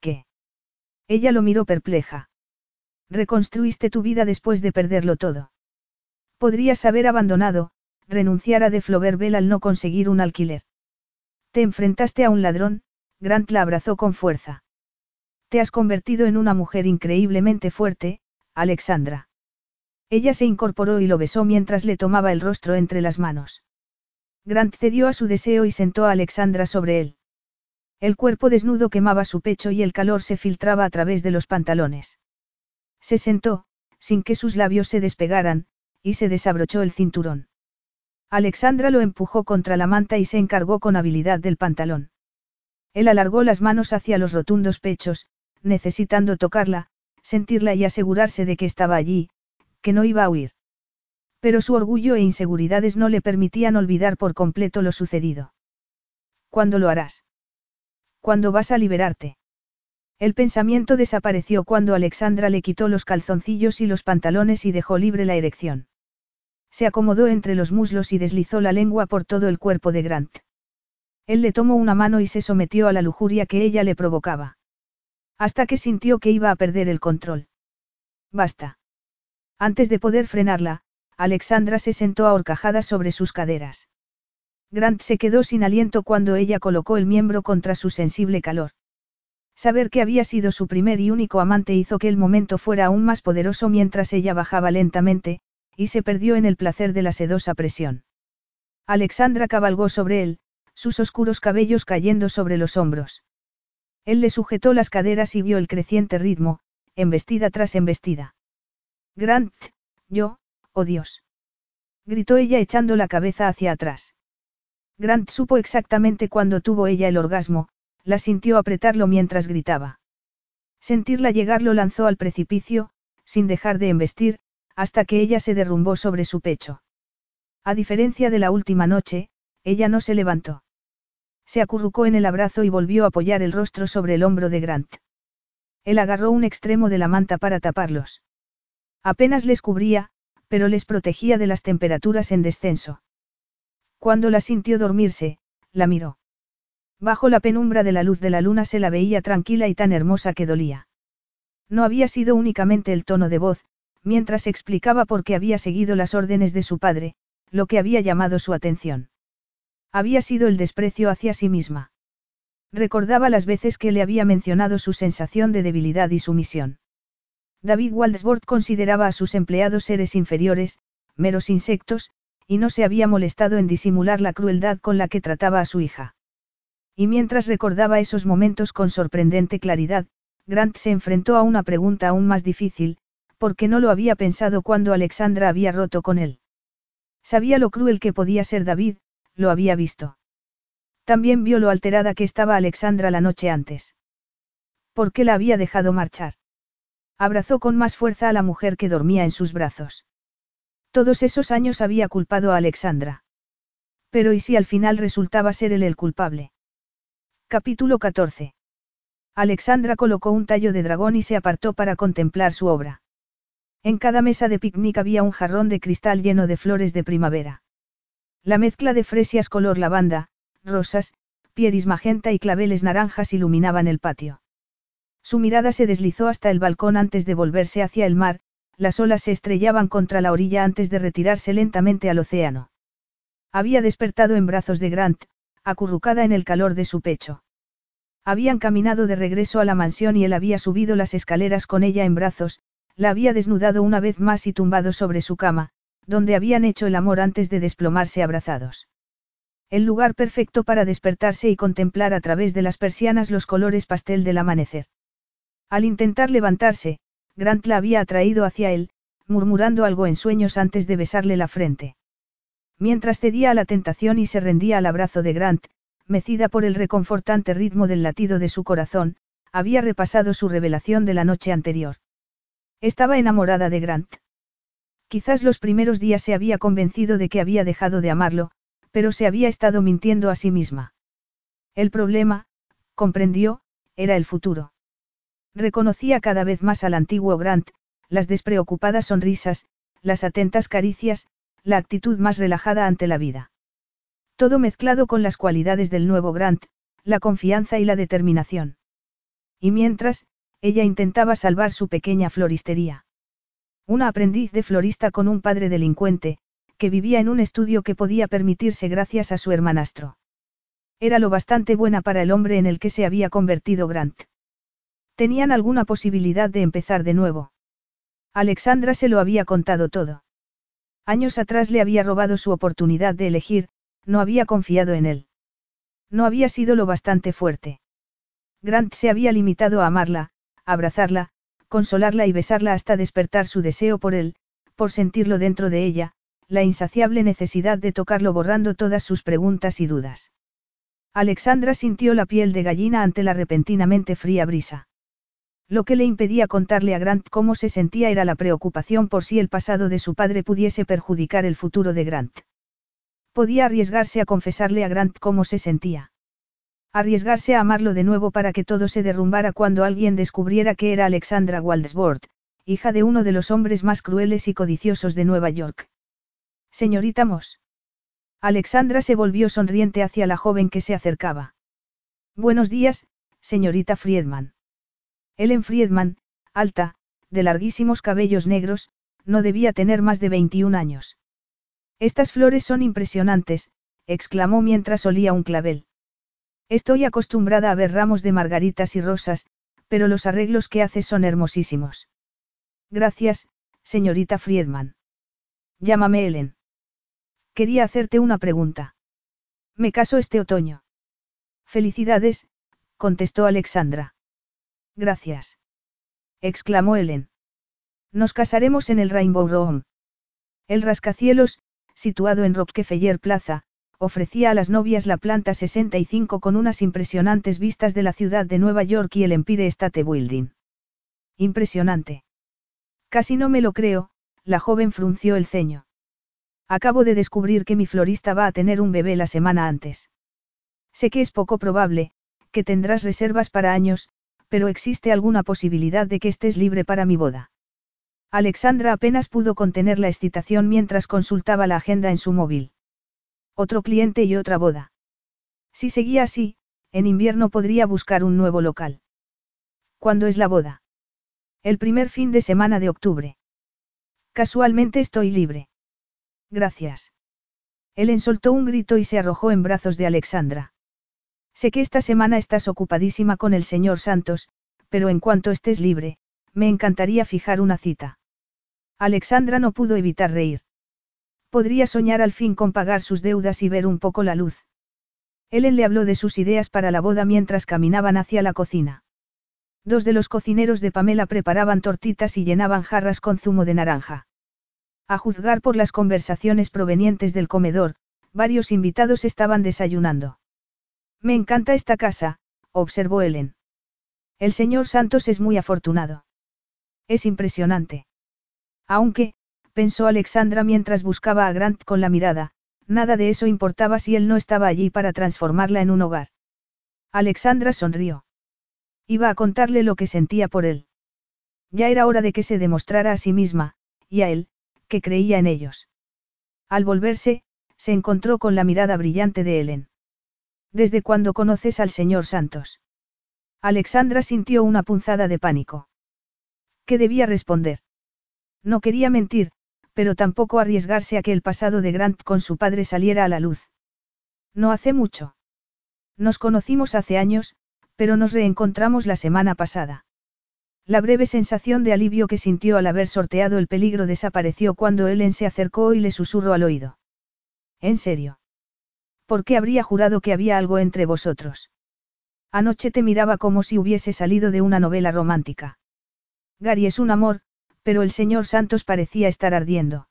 ¿Qué? Ella lo miró perpleja. Reconstruiste tu vida después de perderlo todo. Podrías haber abandonado, renunciar a De Floverbel al no conseguir un alquiler. Te enfrentaste a un ladrón, Grant la abrazó con fuerza. Te has convertido en una mujer increíblemente fuerte, Alexandra. Ella se incorporó y lo besó mientras le tomaba el rostro entre las manos. Grant cedió a su deseo y sentó a Alexandra sobre él. El cuerpo desnudo quemaba su pecho y el calor se filtraba a través de los pantalones. Se sentó, sin que sus labios se despegaran, y se desabrochó el cinturón. Alexandra lo empujó contra la manta y se encargó con habilidad del pantalón. Él alargó las manos hacia los rotundos pechos, necesitando tocarla, sentirla y asegurarse de que estaba allí, que no iba a huir. Pero su orgullo e inseguridades no le permitían olvidar por completo lo sucedido. ¿Cuándo lo harás? ¿Cuándo vas a liberarte? El pensamiento desapareció cuando Alexandra le quitó los calzoncillos y los pantalones y dejó libre la erección. Se acomodó entre los muslos y deslizó la lengua por todo el cuerpo de Grant. Él le tomó una mano y se sometió a la lujuria que ella le provocaba. Hasta que sintió que iba a perder el control. Basta. Antes de poder frenarla, Alexandra se sentó ahorcajada sobre sus caderas. Grant se quedó sin aliento cuando ella colocó el miembro contra su sensible calor. Saber que había sido su primer y único amante hizo que el momento fuera aún más poderoso mientras ella bajaba lentamente, y se perdió en el placer de la sedosa presión. Alexandra cabalgó sobre él, sus oscuros cabellos cayendo sobre los hombros. Él le sujetó las caderas y vio el creciente ritmo, embestida tras embestida. Grant, yo, oh Dios. Gritó ella echando la cabeza hacia atrás. Grant supo exactamente cuándo tuvo ella el orgasmo, la sintió apretarlo mientras gritaba. Sentirla llegar lo lanzó al precipicio, sin dejar de embestir, hasta que ella se derrumbó sobre su pecho. A diferencia de la última noche, ella no se levantó. Se acurrucó en el abrazo y volvió a apoyar el rostro sobre el hombro de Grant. Él agarró un extremo de la manta para taparlos. Apenas les cubría, pero les protegía de las temperaturas en descenso. Cuando la sintió dormirse, la miró. Bajo la penumbra de la luz de la luna se la veía tranquila y tan hermosa que dolía. No había sido únicamente el tono de voz, mientras explicaba por qué había seguido las órdenes de su padre, lo que había llamado su atención. Había sido el desprecio hacia sí misma. Recordaba las veces que le había mencionado su sensación de debilidad y sumisión. David Waldsworth consideraba a sus empleados seres inferiores, meros insectos, y no se había molestado en disimular la crueldad con la que trataba a su hija. Y mientras recordaba esos momentos con sorprendente claridad, Grant se enfrentó a una pregunta aún más difícil, porque no lo había pensado cuando Alexandra había roto con él. Sabía lo cruel que podía ser David, lo había visto. También vio lo alterada que estaba Alexandra la noche antes. ¿Por qué la había dejado marchar? Abrazó con más fuerza a la mujer que dormía en sus brazos. Todos esos años había culpado a Alexandra. Pero ¿y si al final resultaba ser él el culpable? Capítulo 14. Alexandra colocó un tallo de dragón y se apartó para contemplar su obra. En cada mesa de picnic había un jarrón de cristal lleno de flores de primavera. La mezcla de fresias color lavanda, rosas, pieris magenta y claveles naranjas iluminaban el patio. Su mirada se deslizó hasta el balcón antes de volverse hacia el mar, las olas se estrellaban contra la orilla antes de retirarse lentamente al océano. Había despertado en brazos de Grant, acurrucada en el calor de su pecho. Habían caminado de regreso a la mansión y él había subido las escaleras con ella en brazos, la había desnudado una vez más y tumbado sobre su cama, donde habían hecho el amor antes de desplomarse abrazados. El lugar perfecto para despertarse y contemplar a través de las persianas los colores pastel del amanecer. Al intentar levantarse, Grant la había atraído hacia él, murmurando algo en sueños antes de besarle la frente. Mientras cedía a la tentación y se rendía al abrazo de Grant, mecida por el reconfortante ritmo del latido de su corazón, había repasado su revelación de la noche anterior. Estaba enamorada de Grant. Quizás los primeros días se había convencido de que había dejado de amarlo, pero se había estado mintiendo a sí misma. El problema, comprendió, era el futuro. Reconocía cada vez más al antiguo Grant, las despreocupadas sonrisas, las atentas caricias, la actitud más relajada ante la vida. Todo mezclado con las cualidades del nuevo Grant, la confianza y la determinación. Y mientras, ella intentaba salvar su pequeña floristería. Una aprendiz de florista con un padre delincuente, que vivía en un estudio que podía permitirse gracias a su hermanastro. Era lo bastante buena para el hombre en el que se había convertido Grant. ¿Tenían alguna posibilidad de empezar de nuevo? Alexandra se lo había contado todo. Años atrás le había robado su oportunidad de elegir, no había confiado en él. No había sido lo bastante fuerte. Grant se había limitado a amarla, abrazarla, consolarla y besarla hasta despertar su deseo por él, por sentirlo dentro de ella, la insaciable necesidad de tocarlo borrando todas sus preguntas y dudas. Alexandra sintió la piel de gallina ante la repentinamente fría brisa. Lo que le impedía contarle a Grant cómo se sentía era la preocupación por si el pasado de su padre pudiese perjudicar el futuro de Grant. Podía arriesgarse a confesarle a Grant cómo se sentía. Arriesgarse a amarlo de nuevo para que todo se derrumbara cuando alguien descubriera que era Alexandra Waldesbord, hija de uno de los hombres más crueles y codiciosos de Nueva York. Señorita Moss. Alexandra se volvió sonriente hacia la joven que se acercaba. Buenos días, señorita Friedman. Ellen Friedman, alta, de larguísimos cabellos negros, no debía tener más de 21 años. Estas flores son impresionantes, exclamó mientras olía un clavel. Estoy acostumbrada a ver ramos de margaritas y rosas, pero los arreglos que hace son hermosísimos. Gracias, señorita Friedman. Llámame Ellen. Quería hacerte una pregunta. Me caso este otoño. Felicidades, contestó Alexandra. Gracias. exclamó Ellen. Nos casaremos en el Rainbow Room. El rascacielos, situado en Rockefeller Plaza, ofrecía a las novias la planta 65 con unas impresionantes vistas de la ciudad de Nueva York y el Empire State Building. Impresionante. Casi no me lo creo, la joven frunció el ceño. Acabo de descubrir que mi florista va a tener un bebé la semana antes. Sé que es poco probable, que tendrás reservas para años, pero existe alguna posibilidad de que estés libre para mi boda. Alexandra apenas pudo contener la excitación mientras consultaba la agenda en su móvil. Otro cliente y otra boda. Si seguía así, en invierno podría buscar un nuevo local. ¿Cuándo es la boda? El primer fin de semana de octubre. Casualmente estoy libre. Gracias. Ellen soltó un grito y se arrojó en brazos de Alexandra. Sé que esta semana estás ocupadísima con el señor Santos, pero en cuanto estés libre, me encantaría fijar una cita. Alexandra no pudo evitar reír. Podría soñar al fin con pagar sus deudas y ver un poco la luz. Ellen le habló de sus ideas para la boda mientras caminaban hacia la cocina. Dos de los cocineros de Pamela preparaban tortitas y llenaban jarras con zumo de naranja. A juzgar por las conversaciones provenientes del comedor, varios invitados estaban desayunando. Me encanta esta casa, observó Ellen. El señor Santos es muy afortunado. Es impresionante. Aunque, pensó Alexandra mientras buscaba a Grant con la mirada, nada de eso importaba si él no estaba allí para transformarla en un hogar. Alexandra sonrió. Iba a contarle lo que sentía por él. Ya era hora de que se demostrara a sí misma, y a él, que creía en ellos. Al volverse, se encontró con la mirada brillante de Ellen. ¿Desde cuándo conoces al señor Santos? Alexandra sintió una punzada de pánico. ¿Qué debía responder? No quería mentir, pero tampoco arriesgarse a que el pasado de Grant con su padre saliera a la luz. No hace mucho. Nos conocimos hace años, pero nos reencontramos la semana pasada. La breve sensación de alivio que sintió al haber sorteado el peligro desapareció cuando Ellen se acercó y le susurró al oído. ¿En serio? ¿Por qué habría jurado que había algo entre vosotros? Anoche te miraba como si hubiese salido de una novela romántica. Gary es un amor, pero el señor Santos parecía estar ardiendo.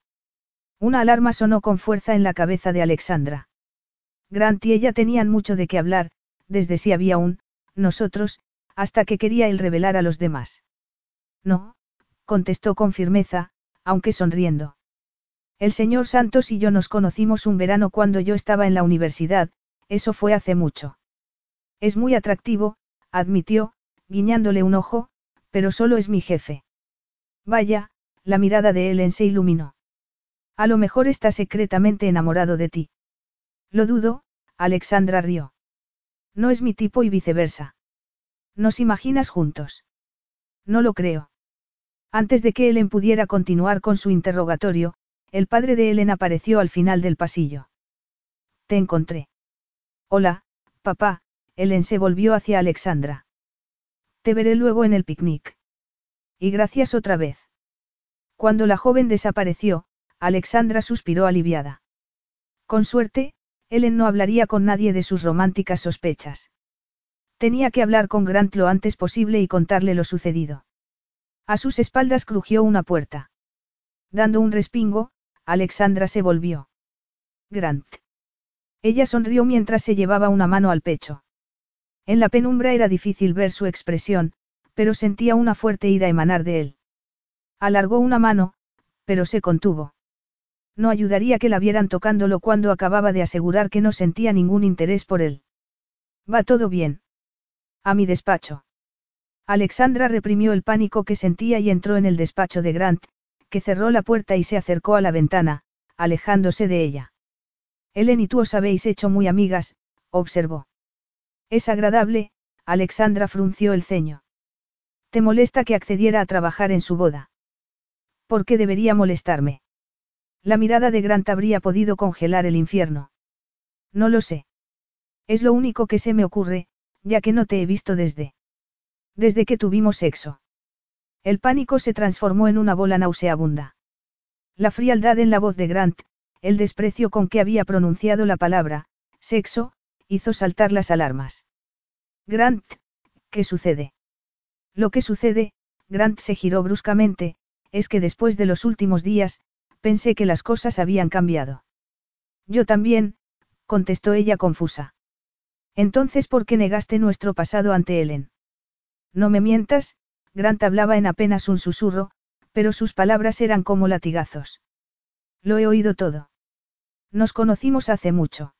Una alarma sonó con fuerza en la cabeza de Alexandra. Grant y ella tenían mucho de qué hablar, desde si había un, nosotros, hasta que quería él revelar a los demás. No, contestó con firmeza, aunque sonriendo. El señor Santos y yo nos conocimos un verano cuando yo estaba en la universidad, eso fue hace mucho. Es muy atractivo, admitió, guiñándole un ojo, pero solo es mi jefe. Vaya, la mirada de Ellen se iluminó. A lo mejor está secretamente enamorado de ti. Lo dudo, Alexandra rió. No es mi tipo y viceversa. ¿Nos imaginas juntos? No lo creo. Antes de que Ellen pudiera continuar con su interrogatorio, el padre de Ellen apareció al final del pasillo. Te encontré. Hola, papá, Ellen se volvió hacia Alexandra. Te veré luego en el picnic. Y gracias otra vez. Cuando la joven desapareció, Alexandra suspiró aliviada. Con suerte, Ellen no hablaría con nadie de sus románticas sospechas. Tenía que hablar con Grant lo antes posible y contarle lo sucedido. A sus espaldas crujió una puerta. Dando un respingo, Alexandra se volvió. Grant. Ella sonrió mientras se llevaba una mano al pecho. En la penumbra era difícil ver su expresión, pero sentía una fuerte ira emanar de él. Alargó una mano, pero se contuvo. No ayudaría que la vieran tocándolo cuando acababa de asegurar que no sentía ningún interés por él. Va todo bien. A mi despacho. Alexandra reprimió el pánico que sentía y entró en el despacho de Grant, que cerró la puerta y se acercó a la ventana, alejándose de ella. Ellen y tú os habéis hecho muy amigas, observó. Es agradable, Alexandra frunció el ceño. ¿Te molesta que accediera a trabajar en su boda? ¿Por qué debería molestarme? La mirada de Grant habría podido congelar el infierno. No lo sé. Es lo único que se me ocurre, ya que no te he visto desde. Desde que tuvimos sexo. El pánico se transformó en una bola nauseabunda. La frialdad en la voz de Grant, el desprecio con que había pronunciado la palabra, sexo, hizo saltar las alarmas. Grant, ¿qué sucede? Lo que sucede, Grant se giró bruscamente, es que después de los últimos días, Pensé que las cosas habían cambiado. Yo también, contestó ella confusa. Entonces, ¿por qué negaste nuestro pasado ante Ellen? No me mientas, Grant hablaba en apenas un susurro, pero sus palabras eran como latigazos. Lo he oído todo. Nos conocimos hace mucho.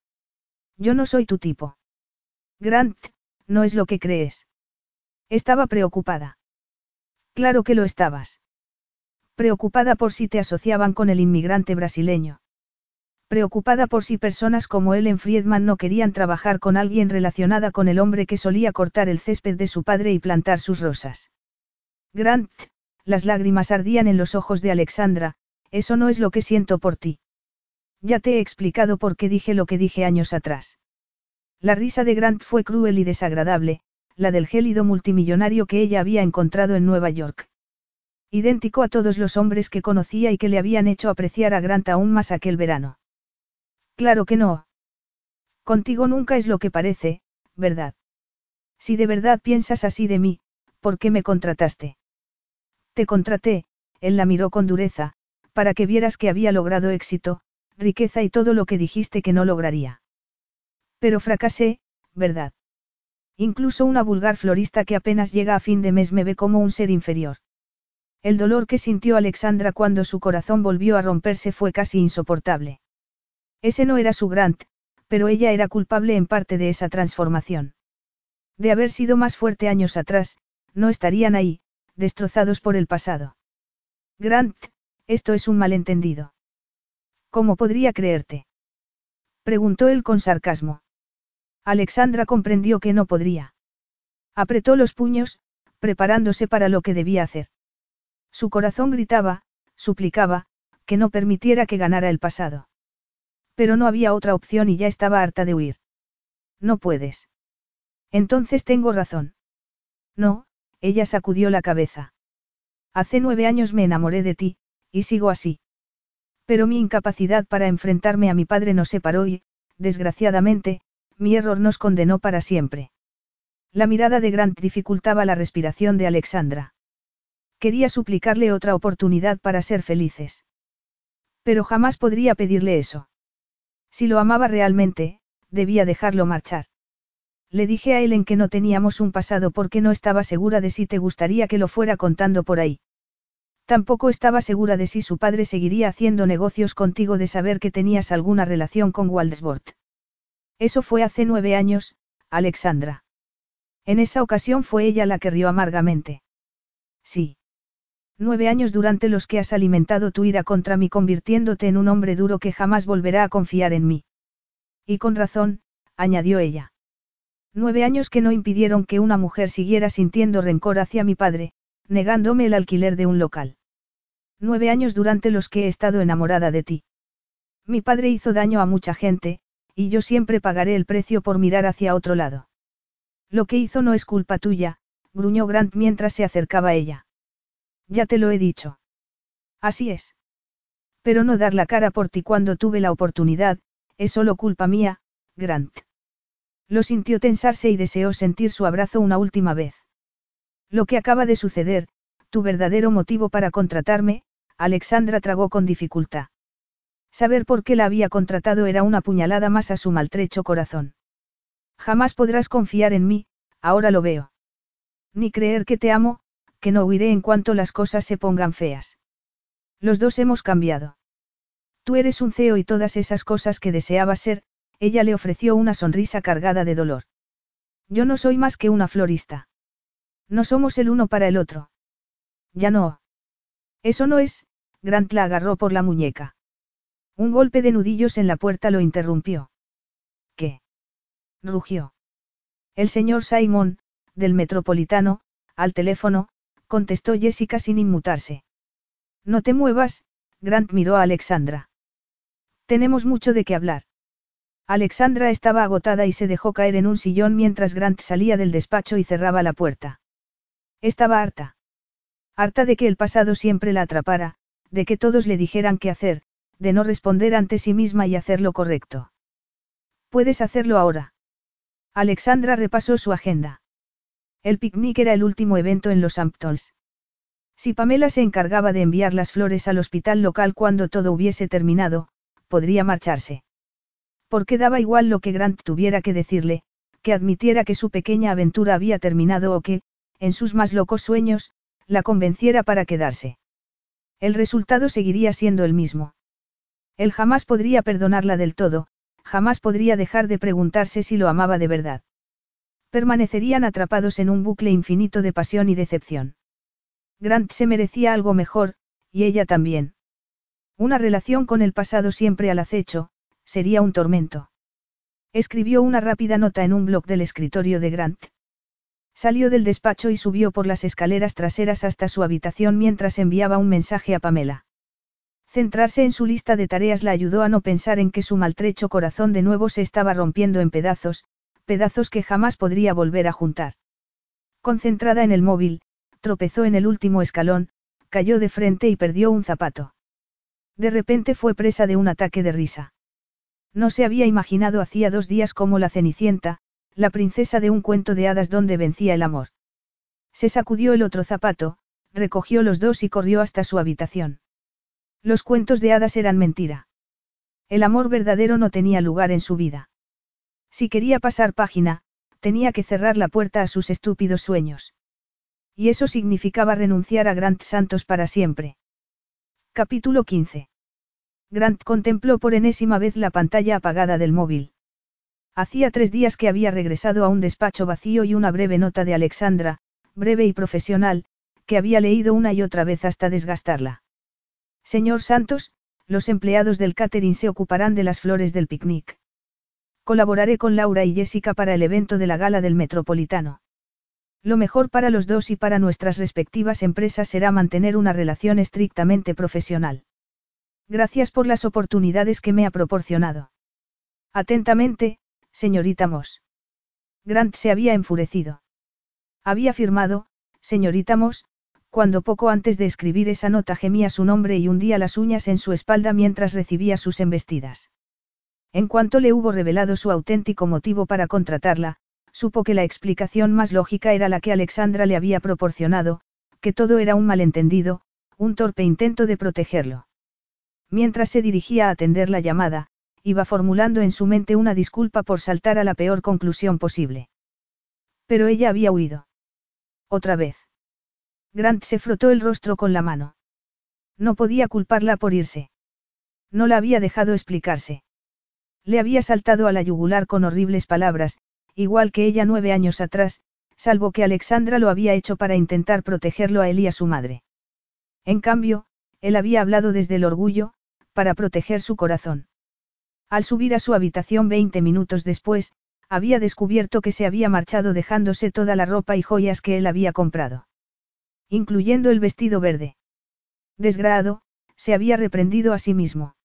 Yo no soy tu tipo. Grant, no es lo que crees. Estaba preocupada. Claro que lo estabas. Preocupada por si te asociaban con el inmigrante brasileño. Preocupada por si personas como Ellen Friedman no querían trabajar con alguien relacionada con el hombre que solía cortar el césped de su padre y plantar sus rosas. Grant, las lágrimas ardían en los ojos de Alexandra, eso no es lo que siento por ti. Ya te he explicado por qué dije lo que dije años atrás. La risa de Grant fue cruel y desagradable, la del gélido multimillonario que ella había encontrado en Nueva York. Idéntico a todos los hombres que conocía y que le habían hecho apreciar a Grant aún más aquel verano. Claro que no. Contigo nunca es lo que parece, ¿verdad? Si de verdad piensas así de mí, ¿por qué me contrataste? Te contraté, él la miró con dureza, para que vieras que había logrado éxito, riqueza y todo lo que dijiste que no lograría. Pero fracasé, ¿verdad? Incluso una vulgar florista que apenas llega a fin de mes me ve como un ser inferior. El dolor que sintió Alexandra cuando su corazón volvió a romperse fue casi insoportable. Ese no era su Grant, pero ella era culpable en parte de esa transformación. De haber sido más fuerte años atrás, no estarían ahí, destrozados por el pasado. Grant, esto es un malentendido. ¿Cómo podría creerte? Preguntó él con sarcasmo. Alexandra comprendió que no podría. Apretó los puños, preparándose para lo que debía hacer. Su corazón gritaba, suplicaba, que no permitiera que ganara el pasado. Pero no había otra opción y ya estaba harta de huir. No puedes. Entonces tengo razón. No, ella sacudió la cabeza. Hace nueve años me enamoré de ti, y sigo así. Pero mi incapacidad para enfrentarme a mi padre nos separó y, desgraciadamente, mi error nos condenó para siempre. La mirada de Grant dificultaba la respiración de Alexandra. Quería suplicarle otra oportunidad para ser felices. Pero jamás podría pedirle eso. Si lo amaba realmente, debía dejarlo marchar. Le dije a en que no teníamos un pasado porque no estaba segura de si te gustaría que lo fuera contando por ahí. Tampoco estaba segura de si su padre seguiría haciendo negocios contigo de saber que tenías alguna relación con Waldesbort. Eso fue hace nueve años, Alexandra. En esa ocasión fue ella la que rió amargamente. Sí. Nueve años durante los que has alimentado tu ira contra mí convirtiéndote en un hombre duro que jamás volverá a confiar en mí. Y con razón, añadió ella. Nueve años que no impidieron que una mujer siguiera sintiendo rencor hacia mi padre, negándome el alquiler de un local. Nueve años durante los que he estado enamorada de ti. Mi padre hizo daño a mucha gente, y yo siempre pagaré el precio por mirar hacia otro lado. Lo que hizo no es culpa tuya, gruñó Grant mientras se acercaba a ella. Ya te lo he dicho. Así es. Pero no dar la cara por ti cuando tuve la oportunidad, es solo culpa mía, Grant. Lo sintió tensarse y deseó sentir su abrazo una última vez. Lo que acaba de suceder, tu verdadero motivo para contratarme, Alexandra tragó con dificultad. Saber por qué la había contratado era una puñalada más a su maltrecho corazón. Jamás podrás confiar en mí, ahora lo veo. Ni creer que te amo, que no huiré en cuanto las cosas se pongan feas. Los dos hemos cambiado. Tú eres un CEO y todas esas cosas que deseabas ser, ella le ofreció una sonrisa cargada de dolor. Yo no soy más que una florista. No somos el uno para el otro. Ya no. Eso no es, Grant la agarró por la muñeca. Un golpe de nudillos en la puerta lo interrumpió. ¿Qué? rugió. El señor Simon, del Metropolitano, al teléfono, contestó Jessica sin inmutarse. No te muevas, Grant miró a Alexandra. Tenemos mucho de qué hablar. Alexandra estaba agotada y se dejó caer en un sillón mientras Grant salía del despacho y cerraba la puerta. Estaba harta. Harta de que el pasado siempre la atrapara, de que todos le dijeran qué hacer, de no responder ante sí misma y hacer lo correcto. Puedes hacerlo ahora. Alexandra repasó su agenda. El picnic era el último evento en los Hamptons. Si Pamela se encargaba de enviar las flores al hospital local cuando todo hubiese terminado, podría marcharse. Porque daba igual lo que Grant tuviera que decirle, que admitiera que su pequeña aventura había terminado o que, en sus más locos sueños, la convenciera para quedarse. El resultado seguiría siendo el mismo. Él jamás podría perdonarla del todo, jamás podría dejar de preguntarse si lo amaba de verdad. Permanecerían atrapados en un bucle infinito de pasión y decepción. Grant se merecía algo mejor, y ella también. Una relación con el pasado siempre al acecho, sería un tormento. Escribió una rápida nota en un blog del escritorio de Grant. Salió del despacho y subió por las escaleras traseras hasta su habitación mientras enviaba un mensaje a Pamela. Centrarse en su lista de tareas la ayudó a no pensar en que su maltrecho corazón de nuevo se estaba rompiendo en pedazos, pedazos que jamás podría volver a juntar. Concentrada en el móvil, tropezó en el último escalón, cayó de frente y perdió un zapato. De repente fue presa de un ataque de risa. No se había imaginado hacía dos días como la Cenicienta, la princesa de un cuento de hadas donde vencía el amor. Se sacudió el otro zapato, recogió los dos y corrió hasta su habitación. Los cuentos de hadas eran mentira. El amor verdadero no tenía lugar en su vida. Si quería pasar página, tenía que cerrar la puerta a sus estúpidos sueños. Y eso significaba renunciar a Grant Santos para siempre. Capítulo 15. Grant contempló por enésima vez la pantalla apagada del móvil. Hacía tres días que había regresado a un despacho vacío y una breve nota de Alexandra, breve y profesional, que había leído una y otra vez hasta desgastarla. Señor Santos, los empleados del catering se ocuparán de las flores del picnic. Colaboraré con Laura y Jessica para el evento de la gala del Metropolitano. Lo mejor para los dos y para nuestras respectivas empresas será mantener una relación estrictamente profesional. Gracias por las oportunidades que me ha proporcionado. Atentamente, señorita Moss. Grant se había enfurecido. Había firmado, señorita Moss, cuando poco antes de escribir esa nota gemía su nombre y hundía las uñas en su espalda mientras recibía sus embestidas. En cuanto le hubo revelado su auténtico motivo para contratarla, supo que la explicación más lógica era la que Alexandra le había proporcionado, que todo era un malentendido, un torpe intento de protegerlo. Mientras se dirigía a atender la llamada, iba formulando en su mente una disculpa por saltar a la peor conclusión posible. Pero ella había huido. Otra vez. Grant se frotó el rostro con la mano. No podía culparla por irse. No la había dejado explicarse. Le había saltado a la yugular con horribles palabras, igual que ella nueve años atrás, salvo que Alexandra lo había hecho para intentar protegerlo a él y a su madre. En cambio, él había hablado desde el orgullo, para proteger su corazón. Al subir a su habitación veinte minutos después, había descubierto que se había marchado dejándose toda la ropa y joyas que él había comprado. Incluyendo el vestido verde. Desgraado, se había reprendido a sí mismo.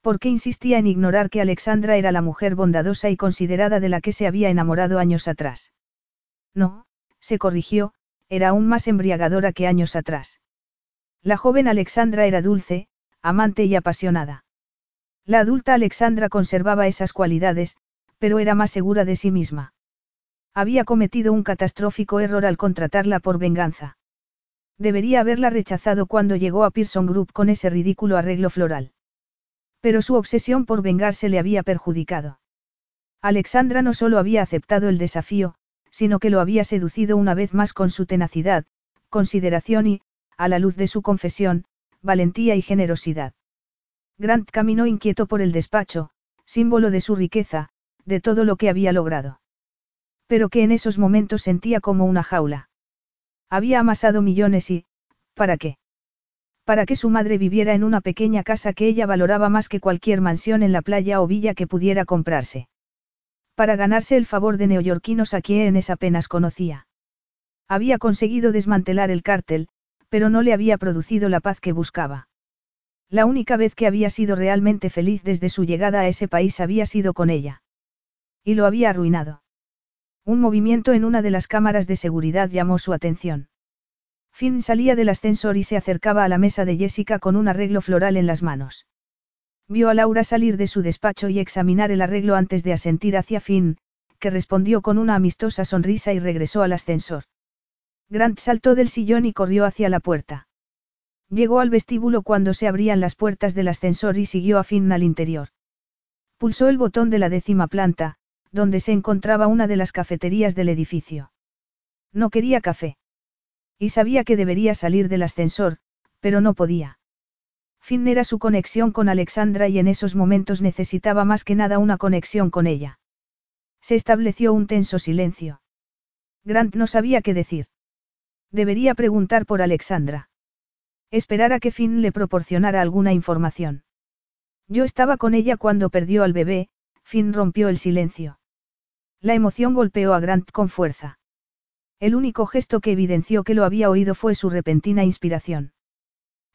¿Por qué insistía en ignorar que Alexandra era la mujer bondadosa y considerada de la que se había enamorado años atrás? No, se corrigió, era aún más embriagadora que años atrás. La joven Alexandra era dulce, amante y apasionada. La adulta Alexandra conservaba esas cualidades, pero era más segura de sí misma. Había cometido un catastrófico error al contratarla por venganza. Debería haberla rechazado cuando llegó a Pearson Group con ese ridículo arreglo floral. Pero su obsesión por vengarse le había perjudicado. Alexandra no solo había aceptado el desafío, sino que lo había seducido una vez más con su tenacidad, consideración y, a la luz de su confesión, valentía y generosidad. Grant caminó inquieto por el despacho, símbolo de su riqueza, de todo lo que había logrado. Pero que en esos momentos sentía como una jaula. Había amasado millones y, ¿para qué? para que su madre viviera en una pequeña casa que ella valoraba más que cualquier mansión en la playa o villa que pudiera comprarse. Para ganarse el favor de neoyorquinos a quienes apenas conocía. Había conseguido desmantelar el cártel, pero no le había producido la paz que buscaba. La única vez que había sido realmente feliz desde su llegada a ese país había sido con ella. Y lo había arruinado. Un movimiento en una de las cámaras de seguridad llamó su atención. Finn salía del ascensor y se acercaba a la mesa de Jessica con un arreglo floral en las manos. Vio a Laura salir de su despacho y examinar el arreglo antes de asentir hacia Finn, que respondió con una amistosa sonrisa y regresó al ascensor. Grant saltó del sillón y corrió hacia la puerta. Llegó al vestíbulo cuando se abrían las puertas del ascensor y siguió a Finn al interior. Pulsó el botón de la décima planta, donde se encontraba una de las cafeterías del edificio. No quería café. Y sabía que debería salir del ascensor, pero no podía. Finn era su conexión con Alexandra y en esos momentos necesitaba más que nada una conexión con ella. Se estableció un tenso silencio. Grant no sabía qué decir. Debería preguntar por Alexandra. Esperar a que Finn le proporcionara alguna información. Yo estaba con ella cuando perdió al bebé, Finn rompió el silencio. La emoción golpeó a Grant con fuerza. El único gesto que evidenció que lo había oído fue su repentina inspiración.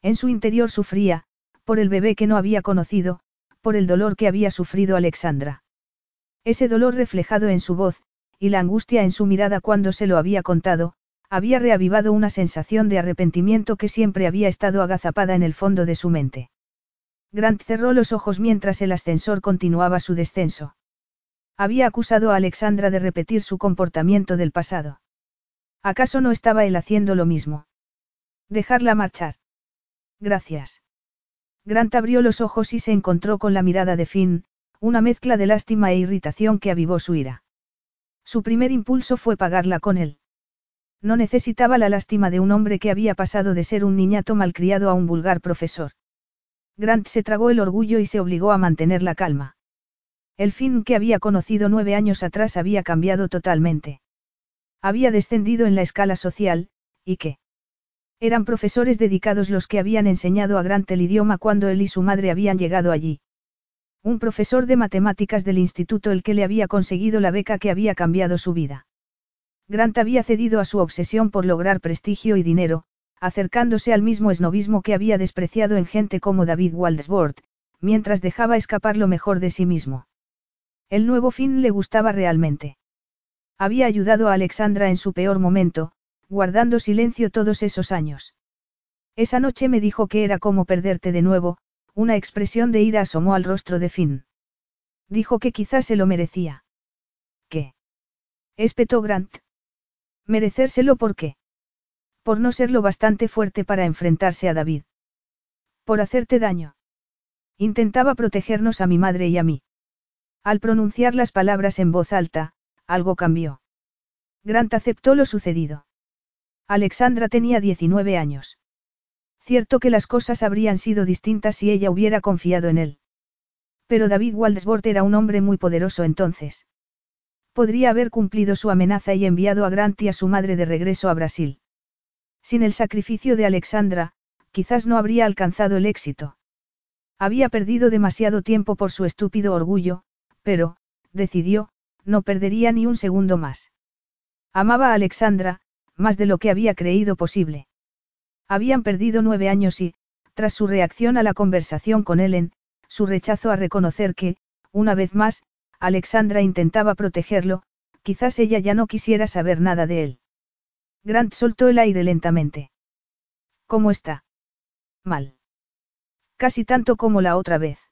En su interior sufría, por el bebé que no había conocido, por el dolor que había sufrido Alexandra. Ese dolor reflejado en su voz, y la angustia en su mirada cuando se lo había contado, había reavivado una sensación de arrepentimiento que siempre había estado agazapada en el fondo de su mente. Grant cerró los ojos mientras el ascensor continuaba su descenso. Había acusado a Alexandra de repetir su comportamiento del pasado. ¿Acaso no estaba él haciendo lo mismo? Dejarla marchar. Gracias. Grant abrió los ojos y se encontró con la mirada de Finn, una mezcla de lástima e irritación que avivó su ira. Su primer impulso fue pagarla con él. No necesitaba la lástima de un hombre que había pasado de ser un niñato malcriado a un vulgar profesor. Grant se tragó el orgullo y se obligó a mantener la calma. El Finn que había conocido nueve años atrás había cambiado totalmente. Había descendido en la escala social, y qué. Eran profesores dedicados los que habían enseñado a Grant el idioma cuando él y su madre habían llegado allí. Un profesor de matemáticas del instituto el que le había conseguido la beca que había cambiado su vida. Grant había cedido a su obsesión por lograr prestigio y dinero, acercándose al mismo esnovismo que había despreciado en gente como David Waldesworth, mientras dejaba escapar lo mejor de sí mismo. El nuevo fin le gustaba realmente. Había ayudado a Alexandra en su peor momento, guardando silencio todos esos años. Esa noche me dijo que era como perderte de nuevo, una expresión de ira asomó al rostro de Finn. Dijo que quizás se lo merecía. ¿Qué? Espetó Grant. Merecérselo por qué? Por no ser lo bastante fuerte para enfrentarse a David. Por hacerte daño. Intentaba protegernos a mi madre y a mí. Al pronunciar las palabras en voz alta, algo cambió. Grant aceptó lo sucedido. Alexandra tenía 19 años. Cierto que las cosas habrían sido distintas si ella hubiera confiado en él. Pero David Waldesbord era un hombre muy poderoso entonces. Podría haber cumplido su amenaza y enviado a Grant y a su madre de regreso a Brasil. Sin el sacrificio de Alexandra, quizás no habría alcanzado el éxito. Había perdido demasiado tiempo por su estúpido orgullo, pero, decidió, no perdería ni un segundo más. Amaba a Alexandra, más de lo que había creído posible. Habían perdido nueve años y, tras su reacción a la conversación con Ellen, su rechazo a reconocer que, una vez más, Alexandra intentaba protegerlo, quizás ella ya no quisiera saber nada de él. Grant soltó el aire lentamente. ¿Cómo está? Mal. Casi tanto como la otra vez.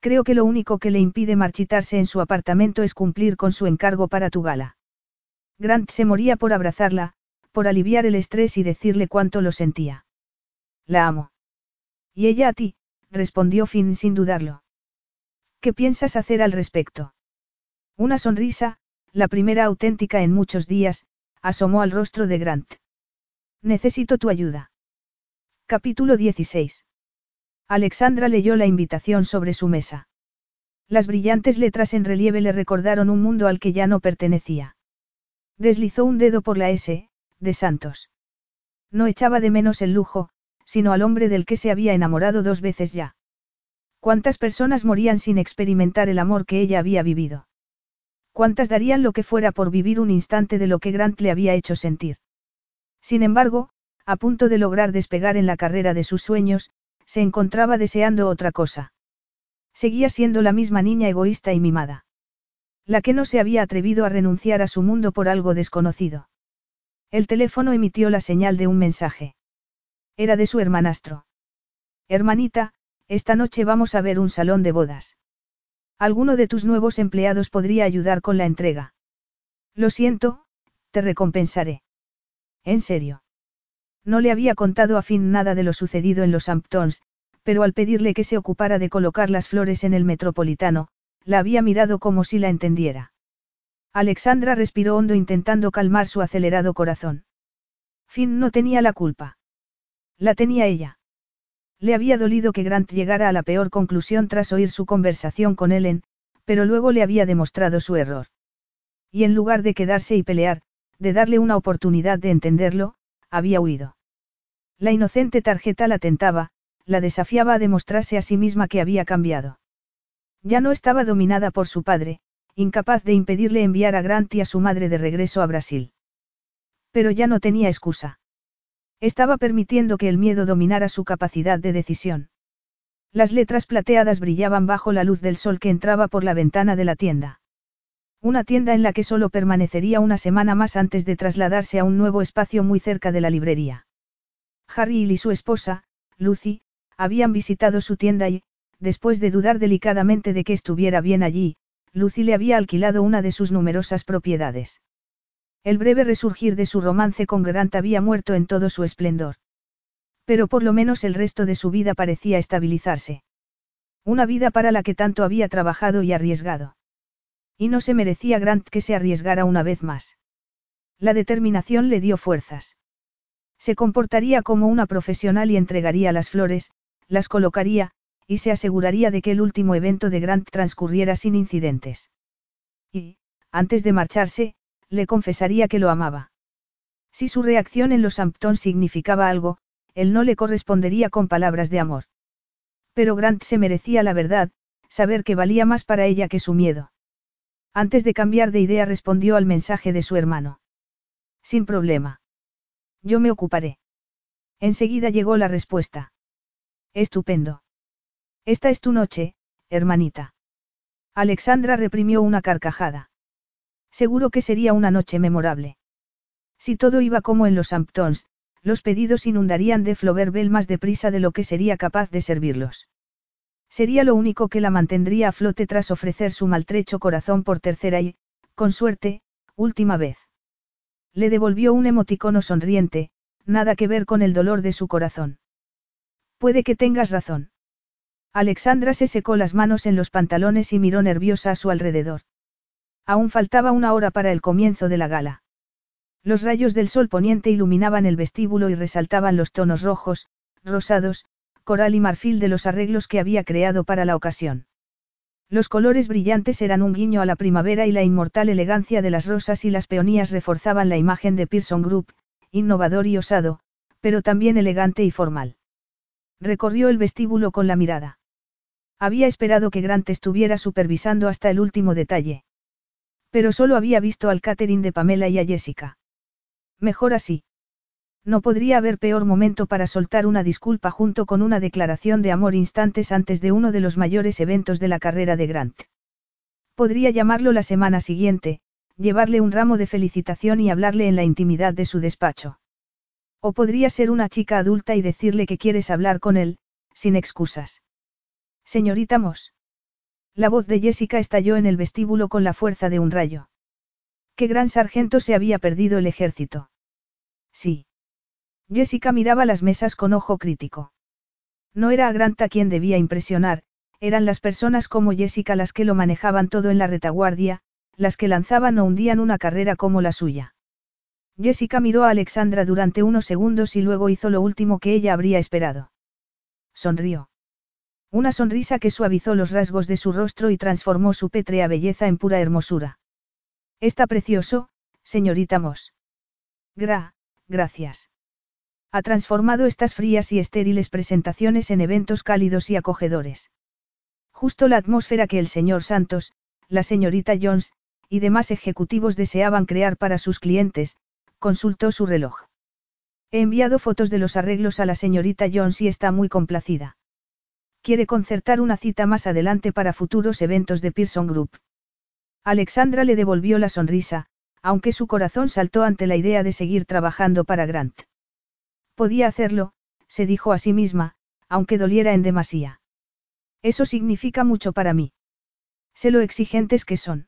Creo que lo único que le impide marchitarse en su apartamento es cumplir con su encargo para tu gala. Grant se moría por abrazarla, por aliviar el estrés y decirle cuánto lo sentía. La amo. Y ella a ti, respondió Finn sin dudarlo. ¿Qué piensas hacer al respecto? Una sonrisa, la primera auténtica en muchos días, asomó al rostro de Grant. Necesito tu ayuda. Capítulo 16. Alexandra leyó la invitación sobre su mesa. Las brillantes letras en relieve le recordaron un mundo al que ya no pertenecía. Deslizó un dedo por la S, de Santos. No echaba de menos el lujo, sino al hombre del que se había enamorado dos veces ya. ¿Cuántas personas morían sin experimentar el amor que ella había vivido? ¿Cuántas darían lo que fuera por vivir un instante de lo que Grant le había hecho sentir? Sin embargo, a punto de lograr despegar en la carrera de sus sueños, se encontraba deseando otra cosa. Seguía siendo la misma niña egoísta y mimada. La que no se había atrevido a renunciar a su mundo por algo desconocido. El teléfono emitió la señal de un mensaje. Era de su hermanastro. Hermanita, esta noche vamos a ver un salón de bodas. Alguno de tus nuevos empleados podría ayudar con la entrega. Lo siento, te recompensaré. En serio. No le había contado a Finn nada de lo sucedido en los Hamptons, pero al pedirle que se ocupara de colocar las flores en el metropolitano, la había mirado como si la entendiera. Alexandra respiró hondo intentando calmar su acelerado corazón. Finn no tenía la culpa. La tenía ella. Le había dolido que Grant llegara a la peor conclusión tras oír su conversación con Ellen, pero luego le había demostrado su error. Y en lugar de quedarse y pelear, de darle una oportunidad de entenderlo, había huido. La inocente tarjeta la tentaba, la desafiaba a demostrarse a sí misma que había cambiado. Ya no estaba dominada por su padre, incapaz de impedirle enviar a Grant y a su madre de regreso a Brasil. Pero ya no tenía excusa. Estaba permitiendo que el miedo dominara su capacidad de decisión. Las letras plateadas brillaban bajo la luz del sol que entraba por la ventana de la tienda. Una tienda en la que solo permanecería una semana más antes de trasladarse a un nuevo espacio muy cerca de la librería. Harry y su esposa, Lucy, habían visitado su tienda y, después de dudar delicadamente de que estuviera bien allí, Lucy le había alquilado una de sus numerosas propiedades. El breve resurgir de su romance con Grant había muerto en todo su esplendor. Pero por lo menos el resto de su vida parecía estabilizarse. Una vida para la que tanto había trabajado y arriesgado. Y no se merecía Grant que se arriesgara una vez más. La determinación le dio fuerzas. Se comportaría como una profesional y entregaría las flores, las colocaría, y se aseguraría de que el último evento de Grant transcurriera sin incidentes. Y, antes de marcharse, le confesaría que lo amaba. Si su reacción en los Hampton significaba algo, él no le correspondería con palabras de amor. Pero Grant se merecía la verdad, saber que valía más para ella que su miedo. Antes de cambiar de idea respondió al mensaje de su hermano. Sin problema. Yo me ocuparé. Enseguida llegó la respuesta. Estupendo. Esta es tu noche, hermanita. Alexandra reprimió una carcajada. Seguro que sería una noche memorable. Si todo iba como en los Hamptons, los pedidos inundarían de Floverbel más deprisa de lo que sería capaz de servirlos. Sería lo único que la mantendría a flote tras ofrecer su maltrecho corazón por tercera y, con suerte, última vez. Le devolvió un emoticono sonriente, nada que ver con el dolor de su corazón. Puede que tengas razón. Alexandra se secó las manos en los pantalones y miró nerviosa a su alrededor. Aún faltaba una hora para el comienzo de la gala. Los rayos del sol poniente iluminaban el vestíbulo y resaltaban los tonos rojos, rosados, coral y marfil de los arreglos que había creado para la ocasión. Los colores brillantes eran un guiño a la primavera y la inmortal elegancia de las rosas y las peonías reforzaban la imagen de Pearson Group, innovador y osado, pero también elegante y formal. Recorrió el vestíbulo con la mirada. Había esperado que Grant estuviera supervisando hasta el último detalle. Pero solo había visto al catering de Pamela y a Jessica. Mejor así. No podría haber peor momento para soltar una disculpa junto con una declaración de amor instantes antes de uno de los mayores eventos de la carrera de Grant. Podría llamarlo la semana siguiente, llevarle un ramo de felicitación y hablarle en la intimidad de su despacho. O podría ser una chica adulta y decirle que quieres hablar con él, sin excusas. Señorita Moss. La voz de Jessica estalló en el vestíbulo con la fuerza de un rayo. ¿Qué gran sargento se había perdido el ejército? Sí. Jessica miraba las mesas con ojo crítico. No era a Grant quien debía impresionar, eran las personas como Jessica las que lo manejaban todo en la retaguardia, las que lanzaban o hundían una carrera como la suya. Jessica miró a Alexandra durante unos segundos y luego hizo lo último que ella habría esperado. Sonrió. Una sonrisa que suavizó los rasgos de su rostro y transformó su pétrea belleza en pura hermosura. Está precioso, señorita Moss. Gra, gracias. Ha transformado estas frías y estériles presentaciones en eventos cálidos y acogedores. Justo la atmósfera que el señor Santos, la señorita Jones, y demás ejecutivos deseaban crear para sus clientes, consultó su reloj. He enviado fotos de los arreglos a la señorita Jones y está muy complacida. Quiere concertar una cita más adelante para futuros eventos de Pearson Group. Alexandra le devolvió la sonrisa, aunque su corazón saltó ante la idea de seguir trabajando para Grant. Podía hacerlo, se dijo a sí misma, aunque doliera en demasía. Eso significa mucho para mí. Sé lo exigentes que son.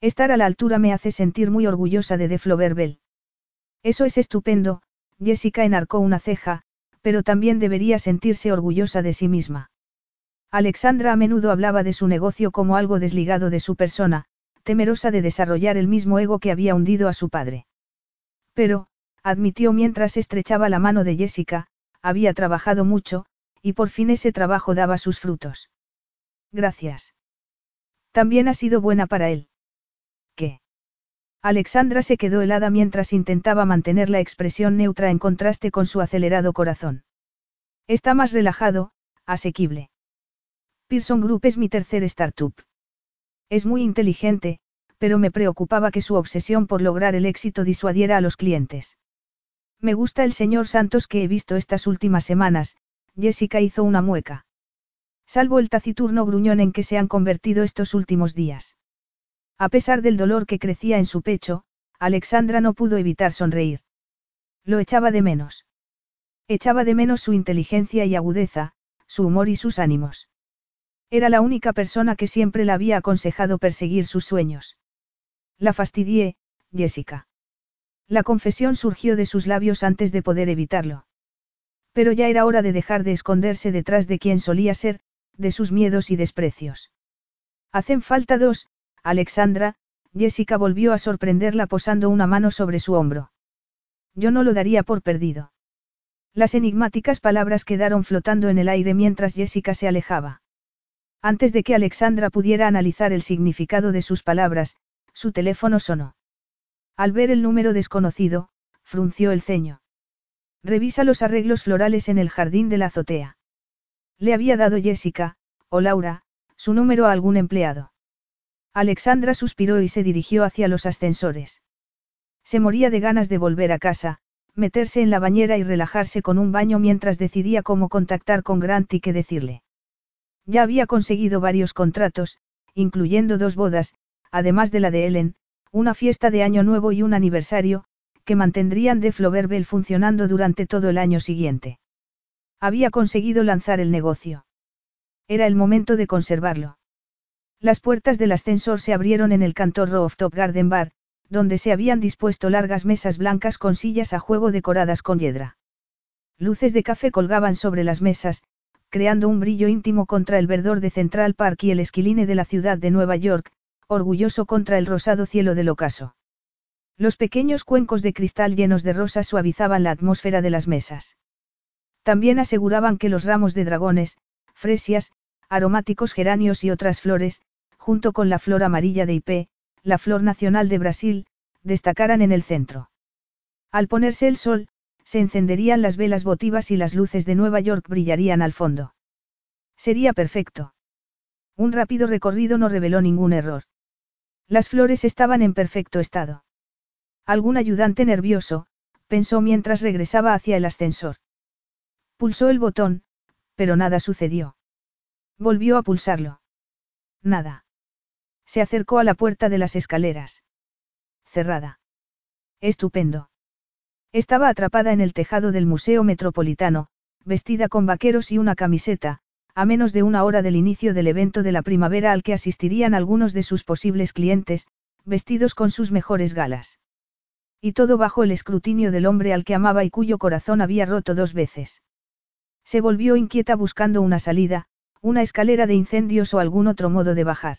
Estar a la altura me hace sentir muy orgullosa de De Floverbel. Eso es estupendo, Jessica enarcó una ceja, pero también debería sentirse orgullosa de sí misma. Alexandra a menudo hablaba de su negocio como algo desligado de su persona, temerosa de desarrollar el mismo ego que había hundido a su padre. Pero, admitió mientras estrechaba la mano de Jessica, había trabajado mucho, y por fin ese trabajo daba sus frutos. Gracias. También ha sido buena para él. ¿Qué? Alexandra se quedó helada mientras intentaba mantener la expresión neutra en contraste con su acelerado corazón. Está más relajado, asequible. Pearson Group es mi tercer startup. Es muy inteligente, pero me preocupaba que su obsesión por lograr el éxito disuadiera a los clientes. Me gusta el señor Santos que he visto estas últimas semanas, Jessica hizo una mueca. Salvo el taciturno gruñón en que se han convertido estos últimos días. A pesar del dolor que crecía en su pecho, Alexandra no pudo evitar sonreír. Lo echaba de menos. Echaba de menos su inteligencia y agudeza, su humor y sus ánimos. Era la única persona que siempre la había aconsejado perseguir sus sueños. La fastidié, Jessica. La confesión surgió de sus labios antes de poder evitarlo. Pero ya era hora de dejar de esconderse detrás de quien solía ser, de sus miedos y desprecios. Hacen falta dos, Alexandra, Jessica volvió a sorprenderla posando una mano sobre su hombro. Yo no lo daría por perdido. Las enigmáticas palabras quedaron flotando en el aire mientras Jessica se alejaba. Antes de que Alexandra pudiera analizar el significado de sus palabras, su teléfono sonó. Al ver el número desconocido, frunció el ceño. Revisa los arreglos florales en el jardín de la azotea. Le había dado Jessica, o Laura, su número a algún empleado. Alexandra suspiró y se dirigió hacia los ascensores. Se moría de ganas de volver a casa, meterse en la bañera y relajarse con un baño mientras decidía cómo contactar con Grant y qué decirle. Ya había conseguido varios contratos, incluyendo dos bodas, además de la de Ellen, una fiesta de Año Nuevo y un aniversario, que mantendrían de Floverbel funcionando durante todo el año siguiente. Había conseguido lanzar el negocio. Era el momento de conservarlo. Las puertas del ascensor se abrieron en el cantor Rooftop Garden Bar, donde se habían dispuesto largas mesas blancas con sillas a juego decoradas con hiedra. Luces de café colgaban sobre las mesas, creando un brillo íntimo contra el verdor de Central Park y el esquiline de la ciudad de Nueva York, orgulloso contra el rosado cielo del ocaso. Los pequeños cuencos de cristal llenos de rosas suavizaban la atmósfera de las mesas. También aseguraban que los ramos de dragones, fresias, aromáticos geranios y otras flores, junto con la flor amarilla de Ipé, la flor nacional de Brasil, destacaran en el centro. Al ponerse el sol, se encenderían las velas votivas y las luces de Nueva York brillarían al fondo. Sería perfecto. Un rápido recorrido no reveló ningún error. Las flores estaban en perfecto estado. Algún ayudante nervioso, pensó mientras regresaba hacia el ascensor. Pulsó el botón, pero nada sucedió. Volvió a pulsarlo. Nada. Se acercó a la puerta de las escaleras. Cerrada. Estupendo. Estaba atrapada en el tejado del Museo Metropolitano, vestida con vaqueros y una camiseta, a menos de una hora del inicio del evento de la primavera al que asistirían algunos de sus posibles clientes, vestidos con sus mejores galas. Y todo bajo el escrutinio del hombre al que amaba y cuyo corazón había roto dos veces. Se volvió inquieta buscando una salida, una escalera de incendios o algún otro modo de bajar.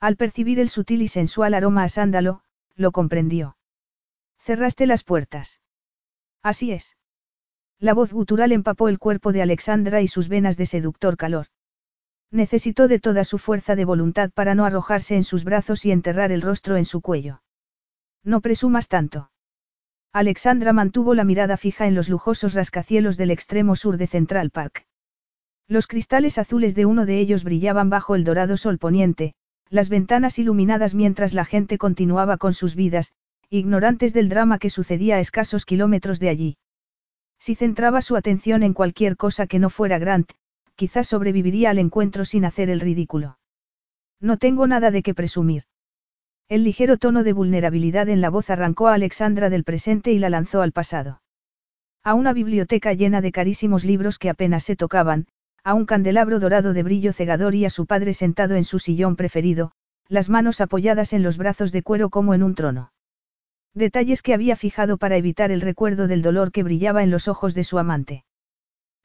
Al percibir el sutil y sensual aroma a sándalo, lo comprendió. Cerraste las puertas. Así es. La voz gutural empapó el cuerpo de Alexandra y sus venas de seductor calor. Necesitó de toda su fuerza de voluntad para no arrojarse en sus brazos y enterrar el rostro en su cuello. No presumas tanto. Alexandra mantuvo la mirada fija en los lujosos rascacielos del extremo sur de Central Park. Los cristales azules de uno de ellos brillaban bajo el dorado sol poniente, las ventanas iluminadas mientras la gente continuaba con sus vidas, ignorantes del drama que sucedía a escasos kilómetros de allí. Si centraba su atención en cualquier cosa que no fuera Grant, quizás sobreviviría al encuentro sin hacer el ridículo. No tengo nada de qué presumir. El ligero tono de vulnerabilidad en la voz arrancó a Alexandra del presente y la lanzó al pasado. A una biblioteca llena de carísimos libros que apenas se tocaban, a un candelabro dorado de brillo cegador y a su padre sentado en su sillón preferido, las manos apoyadas en los brazos de cuero como en un trono. Detalles que había fijado para evitar el recuerdo del dolor que brillaba en los ojos de su amante.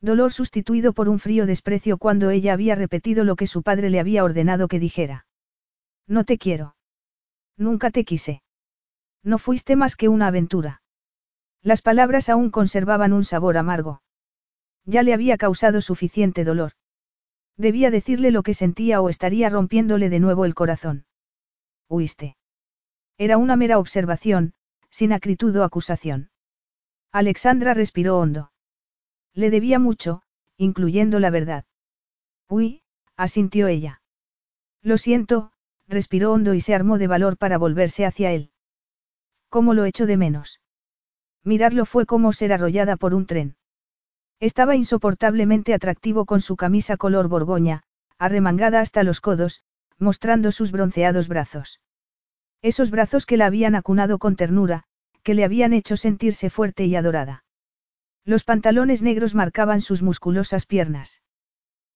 Dolor sustituido por un frío desprecio cuando ella había repetido lo que su padre le había ordenado que dijera. No te quiero. Nunca te quise. No fuiste más que una aventura. Las palabras aún conservaban un sabor amargo. Ya le había causado suficiente dolor. Debía decirle lo que sentía o estaría rompiéndole de nuevo el corazón. Huiste. Era una mera observación, sin acritud o acusación. Alexandra respiró hondo. Le debía mucho, incluyendo la verdad. Uy, asintió ella. Lo siento, respiró hondo y se armó de valor para volverse hacia él. ¿Cómo lo echo de menos? Mirarlo fue como ser arrollada por un tren. Estaba insoportablemente atractivo con su camisa color borgoña, arremangada hasta los codos, mostrando sus bronceados brazos. Esos brazos que la habían acunado con ternura, que le habían hecho sentirse fuerte y adorada. Los pantalones negros marcaban sus musculosas piernas.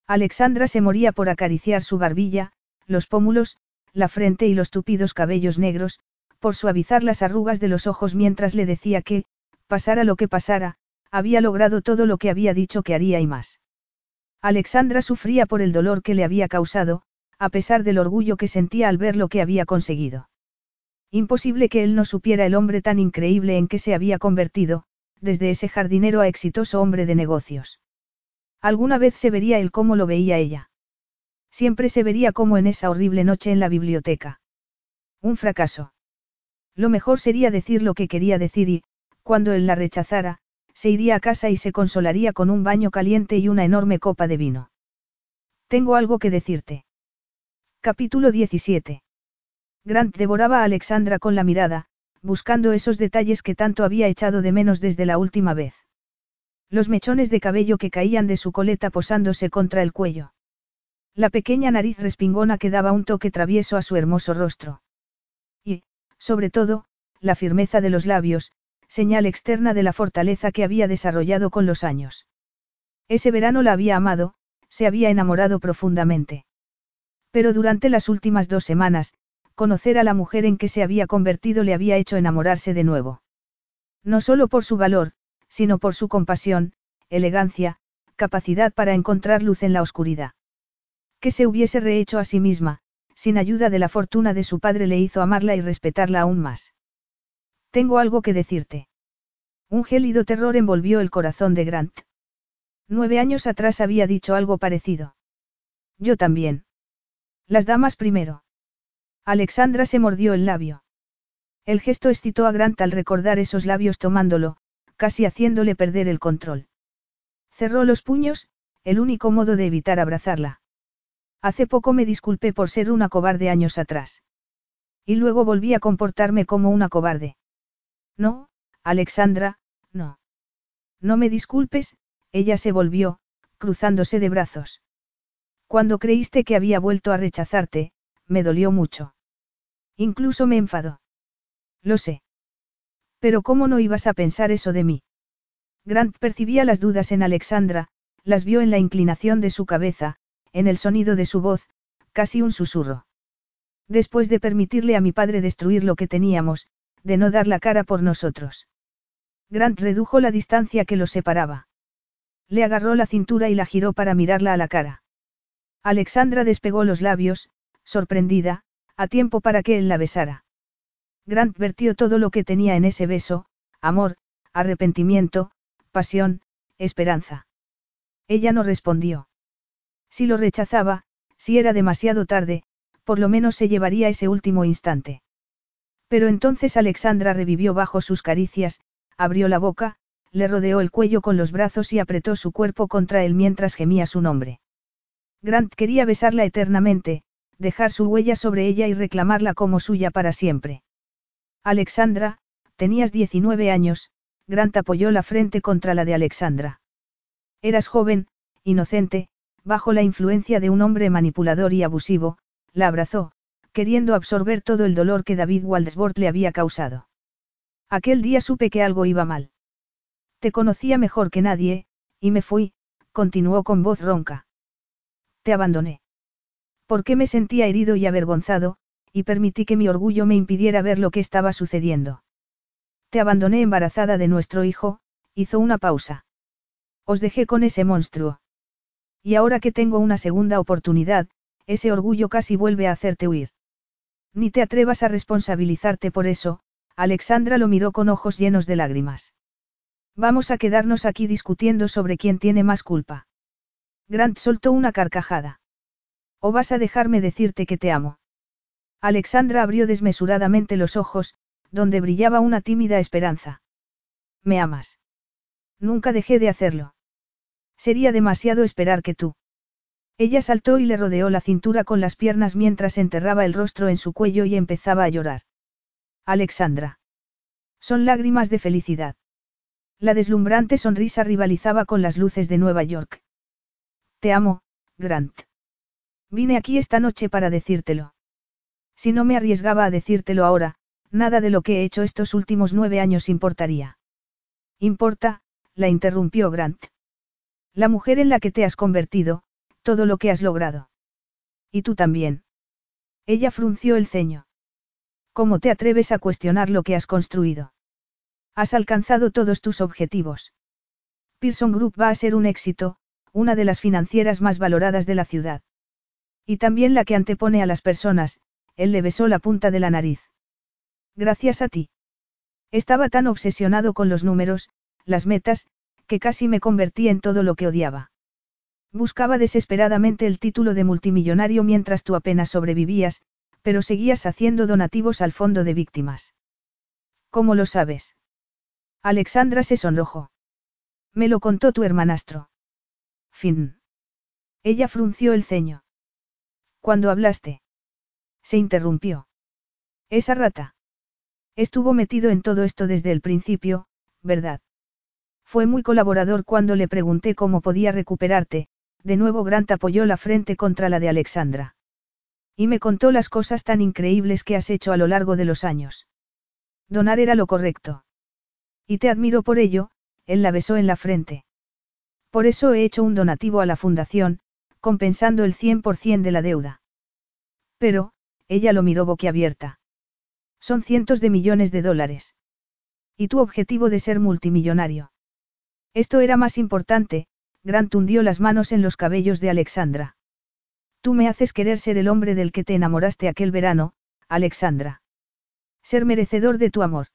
Alexandra se moría por acariciar su barbilla, los pómulos, la frente y los tupidos cabellos negros, por suavizar las arrugas de los ojos mientras le decía que, pasara lo que pasara, había logrado todo lo que había dicho que haría y más. Alexandra sufría por el dolor que le había causado, a pesar del orgullo que sentía al ver lo que había conseguido. Imposible que él no supiera el hombre tan increíble en que se había convertido, desde ese jardinero a exitoso hombre de negocios. Alguna vez se vería él como lo veía ella. Siempre se vería como en esa horrible noche en la biblioteca. Un fracaso. Lo mejor sería decir lo que quería decir y, cuando él la rechazara, se iría a casa y se consolaría con un baño caliente y una enorme copa de vino. Tengo algo que decirte. Capítulo 17. Grant devoraba a Alexandra con la mirada, buscando esos detalles que tanto había echado de menos desde la última vez. Los mechones de cabello que caían de su coleta posándose contra el cuello. La pequeña nariz respingona que daba un toque travieso a su hermoso rostro. Y, sobre todo, la firmeza de los labios, señal externa de la fortaleza que había desarrollado con los años. Ese verano la había amado, se había enamorado profundamente. Pero durante las últimas dos semanas, conocer a la mujer en que se había convertido le había hecho enamorarse de nuevo. No solo por su valor, sino por su compasión, elegancia, capacidad para encontrar luz en la oscuridad. Que se hubiese rehecho a sí misma, sin ayuda de la fortuna de su padre le hizo amarla y respetarla aún más. Tengo algo que decirte. Un gélido terror envolvió el corazón de Grant. Nueve años atrás había dicho algo parecido. Yo también. Las damas primero. Alexandra se mordió el labio. El gesto excitó a Grant al recordar esos labios tomándolo, casi haciéndole perder el control. Cerró los puños, el único modo de evitar abrazarla. Hace poco me disculpé por ser una cobarde años atrás. Y luego volví a comportarme como una cobarde. No, Alexandra, no. No me disculpes, ella se volvió, cruzándose de brazos. Cuando creíste que había vuelto a rechazarte, me dolió mucho. Incluso me enfadó. Lo sé. Pero ¿cómo no ibas a pensar eso de mí? Grant percibía las dudas en Alexandra, las vio en la inclinación de su cabeza, en el sonido de su voz, casi un susurro. Después de permitirle a mi padre destruir lo que teníamos, de no dar la cara por nosotros. Grant redujo la distancia que los separaba. Le agarró la cintura y la giró para mirarla a la cara. Alexandra despegó los labios, sorprendida, a tiempo para que él la besara. Grant vertió todo lo que tenía en ese beso, amor, arrepentimiento, pasión, esperanza. Ella no respondió. Si lo rechazaba, si era demasiado tarde, por lo menos se llevaría ese último instante. Pero entonces Alexandra revivió bajo sus caricias, abrió la boca, le rodeó el cuello con los brazos y apretó su cuerpo contra él mientras gemía su nombre. Grant quería besarla eternamente, dejar su huella sobre ella y reclamarla como suya para siempre. Alexandra, tenías 19 años, Grant apoyó la frente contra la de Alexandra. Eras joven, inocente, bajo la influencia de un hombre manipulador y abusivo, la abrazó, queriendo absorber todo el dolor que David Waldesbord le había causado. Aquel día supe que algo iba mal. Te conocía mejor que nadie, y me fui, continuó con voz ronca. Te abandoné. Porque me sentía herido y avergonzado, y permití que mi orgullo me impidiera ver lo que estaba sucediendo. Te abandoné embarazada de nuestro hijo, hizo una pausa. Os dejé con ese monstruo. Y ahora que tengo una segunda oportunidad, ese orgullo casi vuelve a hacerte huir. Ni te atrevas a responsabilizarte por eso, Alexandra lo miró con ojos llenos de lágrimas. Vamos a quedarnos aquí discutiendo sobre quién tiene más culpa. Grant soltó una carcajada. ¿O vas a dejarme decirte que te amo? Alexandra abrió desmesuradamente los ojos, donde brillaba una tímida esperanza. ¿Me amas? Nunca dejé de hacerlo. Sería demasiado esperar que tú. Ella saltó y le rodeó la cintura con las piernas mientras enterraba el rostro en su cuello y empezaba a llorar. Alexandra. Son lágrimas de felicidad. La deslumbrante sonrisa rivalizaba con las luces de Nueva York. Te amo, Grant. Vine aquí esta noche para decírtelo. Si no me arriesgaba a decírtelo ahora, nada de lo que he hecho estos últimos nueve años importaría. Importa, la interrumpió Grant. La mujer en la que te has convertido, todo lo que has logrado. Y tú también. Ella frunció el ceño. ¿Cómo te atreves a cuestionar lo que has construido? Has alcanzado todos tus objetivos. Pearson Group va a ser un éxito, una de las financieras más valoradas de la ciudad. Y también la que antepone a las personas, él le besó la punta de la nariz. Gracias a ti. Estaba tan obsesionado con los números, las metas, que casi me convertí en todo lo que odiaba. Buscaba desesperadamente el título de multimillonario mientras tú apenas sobrevivías, pero seguías haciendo donativos al fondo de víctimas. ¿Cómo lo sabes? Alexandra se sonrojó. Me lo contó tu hermanastro. Fin. Ella frunció el ceño. Cuando hablaste. Se interrumpió. Esa rata. Estuvo metido en todo esto desde el principio, ¿verdad? Fue muy colaborador cuando le pregunté cómo podía recuperarte, de nuevo Grant apoyó la frente contra la de Alexandra. Y me contó las cosas tan increíbles que has hecho a lo largo de los años. Donar era lo correcto. Y te admiro por ello, él la besó en la frente. Por eso he hecho un donativo a la fundación, compensando el 100% de la deuda. Pero, ella lo miró boquiabierta. Son cientos de millones de dólares. ¿Y tu objetivo de ser multimillonario? Esto era más importante, Grant hundió las manos en los cabellos de Alexandra. Tú me haces querer ser el hombre del que te enamoraste aquel verano, Alexandra. Ser merecedor de tu amor.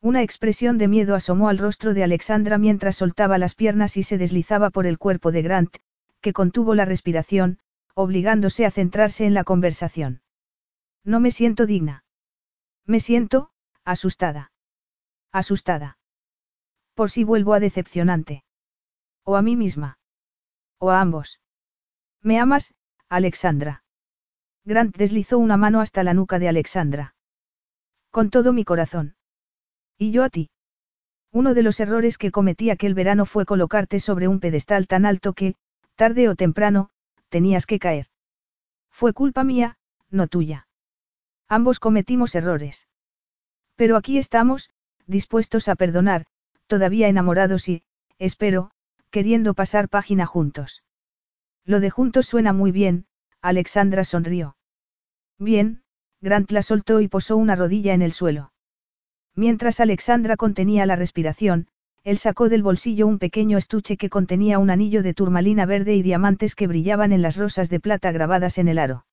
Una expresión de miedo asomó al rostro de Alexandra mientras soltaba las piernas y se deslizaba por el cuerpo de Grant, que contuvo la respiración, obligándose a centrarse en la conversación. No me siento digna. Me siento, asustada. Asustada. Por si vuelvo a decepcionante. O a mí misma. O a ambos. ¿Me amas, Alexandra? Grant deslizó una mano hasta la nuca de Alexandra. Con todo mi corazón. ¿Y yo a ti? Uno de los errores que cometí aquel verano fue colocarte sobre un pedestal tan alto que, tarde o temprano, tenías que caer. Fue culpa mía, no tuya. Ambos cometimos errores. Pero aquí estamos, dispuestos a perdonar, todavía enamorados y, espero, queriendo pasar página juntos. Lo de juntos suena muy bien, Alexandra sonrió. Bien, Grant la soltó y posó una rodilla en el suelo. Mientras Alexandra contenía la respiración, él sacó del bolsillo un pequeño estuche que contenía un anillo de turmalina verde y diamantes que brillaban en las rosas de plata grabadas en el aro.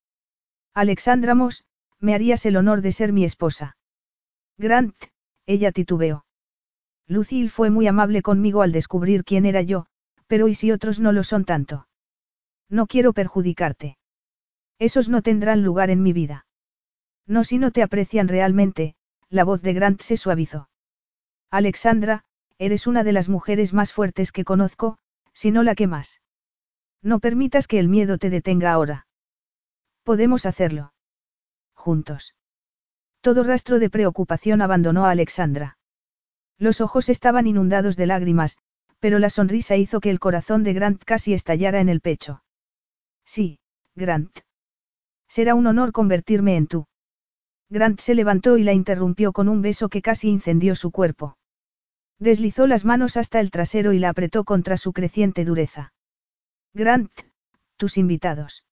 Alexandra Moss, me harías el honor de ser mi esposa. Grant, ella titubeó. Lucille fue muy amable conmigo al descubrir quién era yo, pero ¿y si otros no lo son tanto? No quiero perjudicarte. Esos no tendrán lugar en mi vida. No si no te aprecian realmente, la voz de Grant se suavizó. Alexandra, eres una de las mujeres más fuertes que conozco, si no la que más. No permitas que el miedo te detenga ahora. Podemos hacerlo. Juntos. Todo rastro de preocupación abandonó a Alexandra. Los ojos estaban inundados de lágrimas, pero la sonrisa hizo que el corazón de Grant casi estallara en el pecho. Sí, Grant. Será un honor convertirme en tú. Grant se levantó y la interrumpió con un beso que casi incendió su cuerpo. Deslizó las manos hasta el trasero y la apretó contra su creciente dureza. Grant, tus invitados.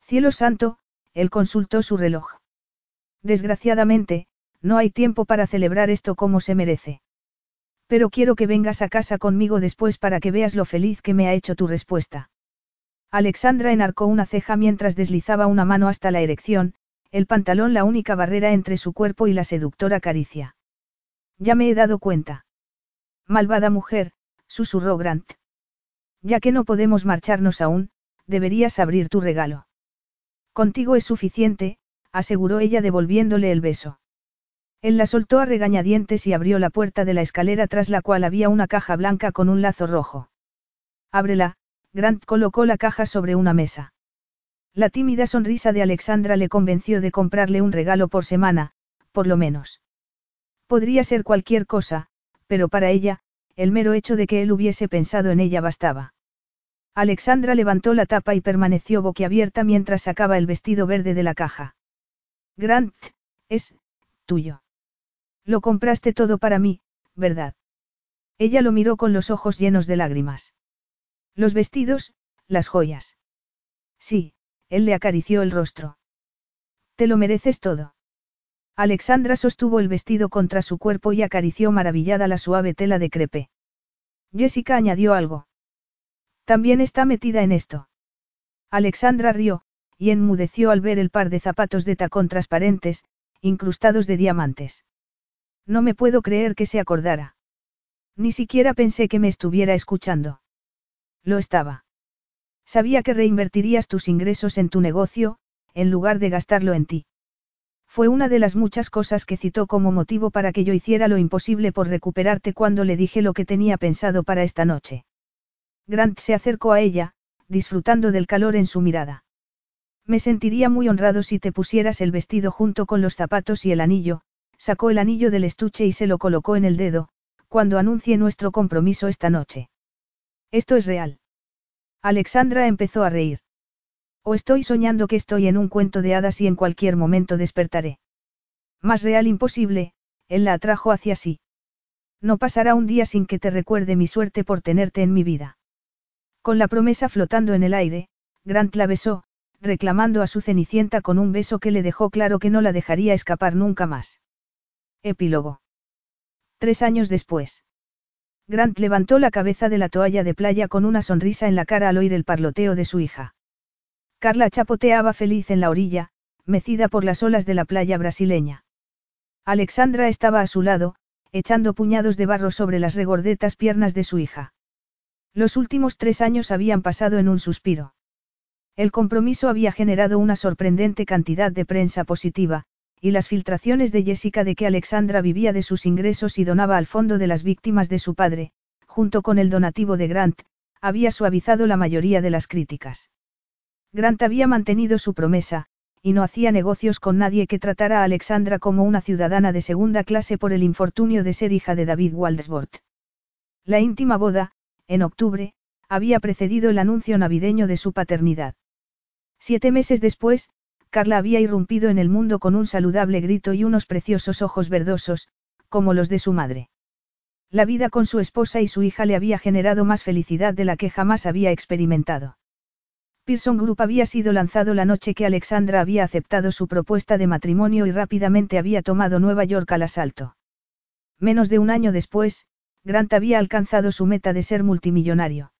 Cielo santo, él consultó su reloj. Desgraciadamente, no hay tiempo para celebrar esto como se merece. Pero quiero que vengas a casa conmigo después para que veas lo feliz que me ha hecho tu respuesta. Alexandra enarcó una ceja mientras deslizaba una mano hasta la erección, el pantalón la única barrera entre su cuerpo y la seductora caricia. Ya me he dado cuenta. Malvada mujer, susurró Grant. Ya que no podemos marcharnos aún, deberías abrir tu regalo. Contigo es suficiente, aseguró ella devolviéndole el beso. Él la soltó a regañadientes y abrió la puerta de la escalera tras la cual había una caja blanca con un lazo rojo. Ábrela, Grant colocó la caja sobre una mesa. La tímida sonrisa de Alexandra le convenció de comprarle un regalo por semana, por lo menos. Podría ser cualquier cosa, pero para ella, el mero hecho de que él hubiese pensado en ella bastaba. Alexandra levantó la tapa y permaneció boquiabierta mientras sacaba el vestido verde de la caja. Grant, es, tuyo. Lo compraste todo para mí, ¿verdad? Ella lo miró con los ojos llenos de lágrimas. Los vestidos, las joyas. Sí, él le acarició el rostro. Te lo mereces todo. Alexandra sostuvo el vestido contra su cuerpo y acarició maravillada la suave tela de crepe. Jessica añadió algo. También está metida en esto. Alexandra rió, y enmudeció al ver el par de zapatos de tacón transparentes, incrustados de diamantes. No me puedo creer que se acordara. Ni siquiera pensé que me estuviera escuchando. Lo estaba. Sabía que reinvertirías tus ingresos en tu negocio, en lugar de gastarlo en ti. Fue una de las muchas cosas que citó como motivo para que yo hiciera lo imposible por recuperarte cuando le dije lo que tenía pensado para esta noche. Grant se acercó a ella, disfrutando del calor en su mirada. Me sentiría muy honrado si te pusieras el vestido junto con los zapatos y el anillo, sacó el anillo del estuche y se lo colocó en el dedo, cuando anuncie nuestro compromiso esta noche. Esto es real. Alexandra empezó a reír. O estoy soñando que estoy en un cuento de hadas y en cualquier momento despertaré. Más real imposible, él la atrajo hacia sí. No pasará un día sin que te recuerde mi suerte por tenerte en mi vida. Con la promesa flotando en el aire, Grant la besó, reclamando a su cenicienta con un beso que le dejó claro que no la dejaría escapar nunca más. Epílogo. Tres años después. Grant levantó la cabeza de la toalla de playa con una sonrisa en la cara al oír el parloteo de su hija. Carla chapoteaba feliz en la orilla, mecida por las olas de la playa brasileña. Alexandra estaba a su lado, echando puñados de barro sobre las regordetas piernas de su hija. Los últimos tres años habían pasado en un suspiro. El compromiso había generado una sorprendente cantidad de prensa positiva, y las filtraciones de Jessica de que Alexandra vivía de sus ingresos y donaba al fondo de las víctimas de su padre, junto con el donativo de Grant, había suavizado la mayoría de las críticas. Grant había mantenido su promesa, y no hacía negocios con nadie que tratara a Alexandra como una ciudadana de segunda clase por el infortunio de ser hija de David Waldesbort. La íntima boda, en octubre, había precedido el anuncio navideño de su paternidad. Siete meses después, Carla había irrumpido en el mundo con un saludable grito y unos preciosos ojos verdosos, como los de su madre. La vida con su esposa y su hija le había generado más felicidad de la que jamás había experimentado. Pearson Group había sido lanzado la noche que Alexandra había aceptado su propuesta de matrimonio y rápidamente había tomado Nueva York al asalto. Menos de un año después, Grant había alcanzado su meta de ser multimillonario.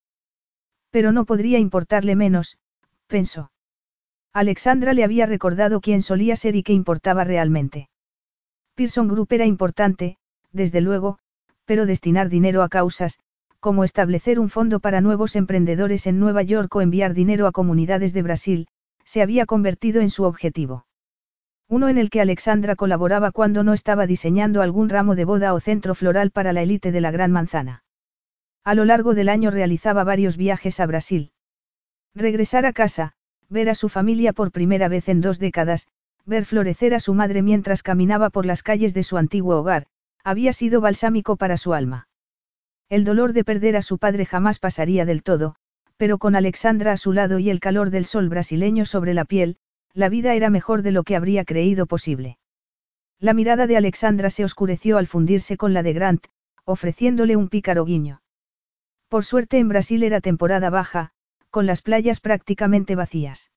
Pero no podría importarle menos, pensó. Alexandra le había recordado quién solía ser y qué importaba realmente. Pearson Group era importante, desde luego, pero destinar dinero a causas, como establecer un fondo para nuevos emprendedores en Nueva York o enviar dinero a comunidades de Brasil, se había convertido en su objetivo. Uno en el que Alexandra colaboraba cuando no estaba diseñando algún ramo de boda o centro floral para la élite de la Gran Manzana. A lo largo del año realizaba varios viajes a Brasil. Regresar a casa, ver a su familia por primera vez en dos décadas, ver florecer a su madre mientras caminaba por las calles de su antiguo hogar, había sido balsámico para su alma. El dolor de perder a su padre jamás pasaría del todo, pero con Alexandra a su lado y el calor del sol brasileño sobre la piel, la vida era mejor de lo que habría creído posible. La mirada de Alexandra se oscureció al fundirse con la de Grant, ofreciéndole un pícaro guiño. Por suerte en Brasil era temporada baja, con las playas prácticamente vacías.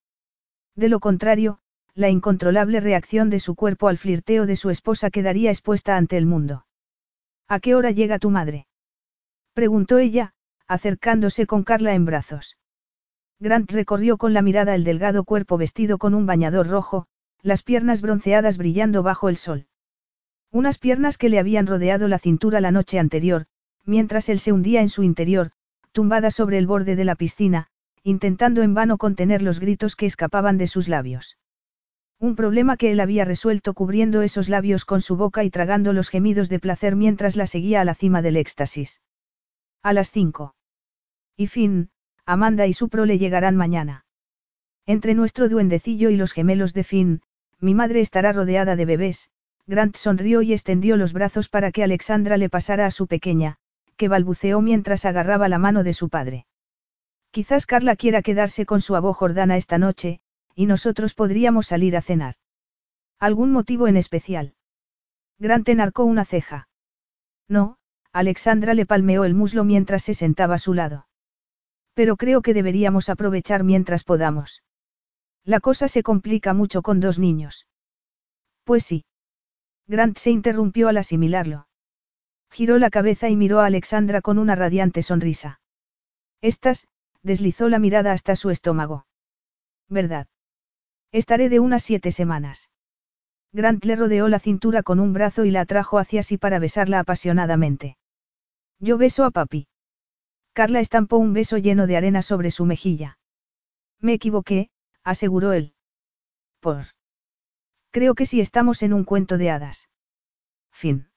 De lo contrario, la incontrolable reacción de su cuerpo al flirteo de su esposa quedaría expuesta ante el mundo. ¿A qué hora llega tu madre? Preguntó ella, acercándose con Carla en brazos. Grant recorrió con la mirada el delgado cuerpo vestido con un bañador rojo, las piernas bronceadas brillando bajo el sol. Unas piernas que le habían rodeado la cintura la noche anterior, mientras él se hundía en su interior, tumbada sobre el borde de la piscina, intentando en vano contener los gritos que escapaban de sus labios. Un problema que él había resuelto cubriendo esos labios con su boca y tragando los gemidos de placer mientras la seguía a la cima del éxtasis. A las cinco. Y fin, Amanda y su prole llegarán mañana. Entre nuestro duendecillo y los gemelos de Finn, mi madre estará rodeada de bebés. Grant sonrió y extendió los brazos para que Alexandra le pasara a su pequeña, que balbuceó mientras agarraba la mano de su padre. Quizás Carla quiera quedarse con su abo Jordana esta noche, y nosotros podríamos salir a cenar. ¿Algún motivo en especial? Grant enarcó una ceja. No, Alexandra le palmeó el muslo mientras se sentaba a su lado. Pero creo que deberíamos aprovechar mientras podamos. La cosa se complica mucho con dos niños. Pues sí. Grant se interrumpió al asimilarlo. Giró la cabeza y miró a Alexandra con una radiante sonrisa. Estas, deslizó la mirada hasta su estómago. ¿Verdad? Estaré de unas siete semanas. Grant le rodeó la cintura con un brazo y la atrajo hacia sí para besarla apasionadamente. Yo beso a papi. Carla estampó un beso lleno de arena sobre su mejilla. Me equivoqué, aseguró él. Por. Creo que sí estamos en un cuento de hadas. Fin.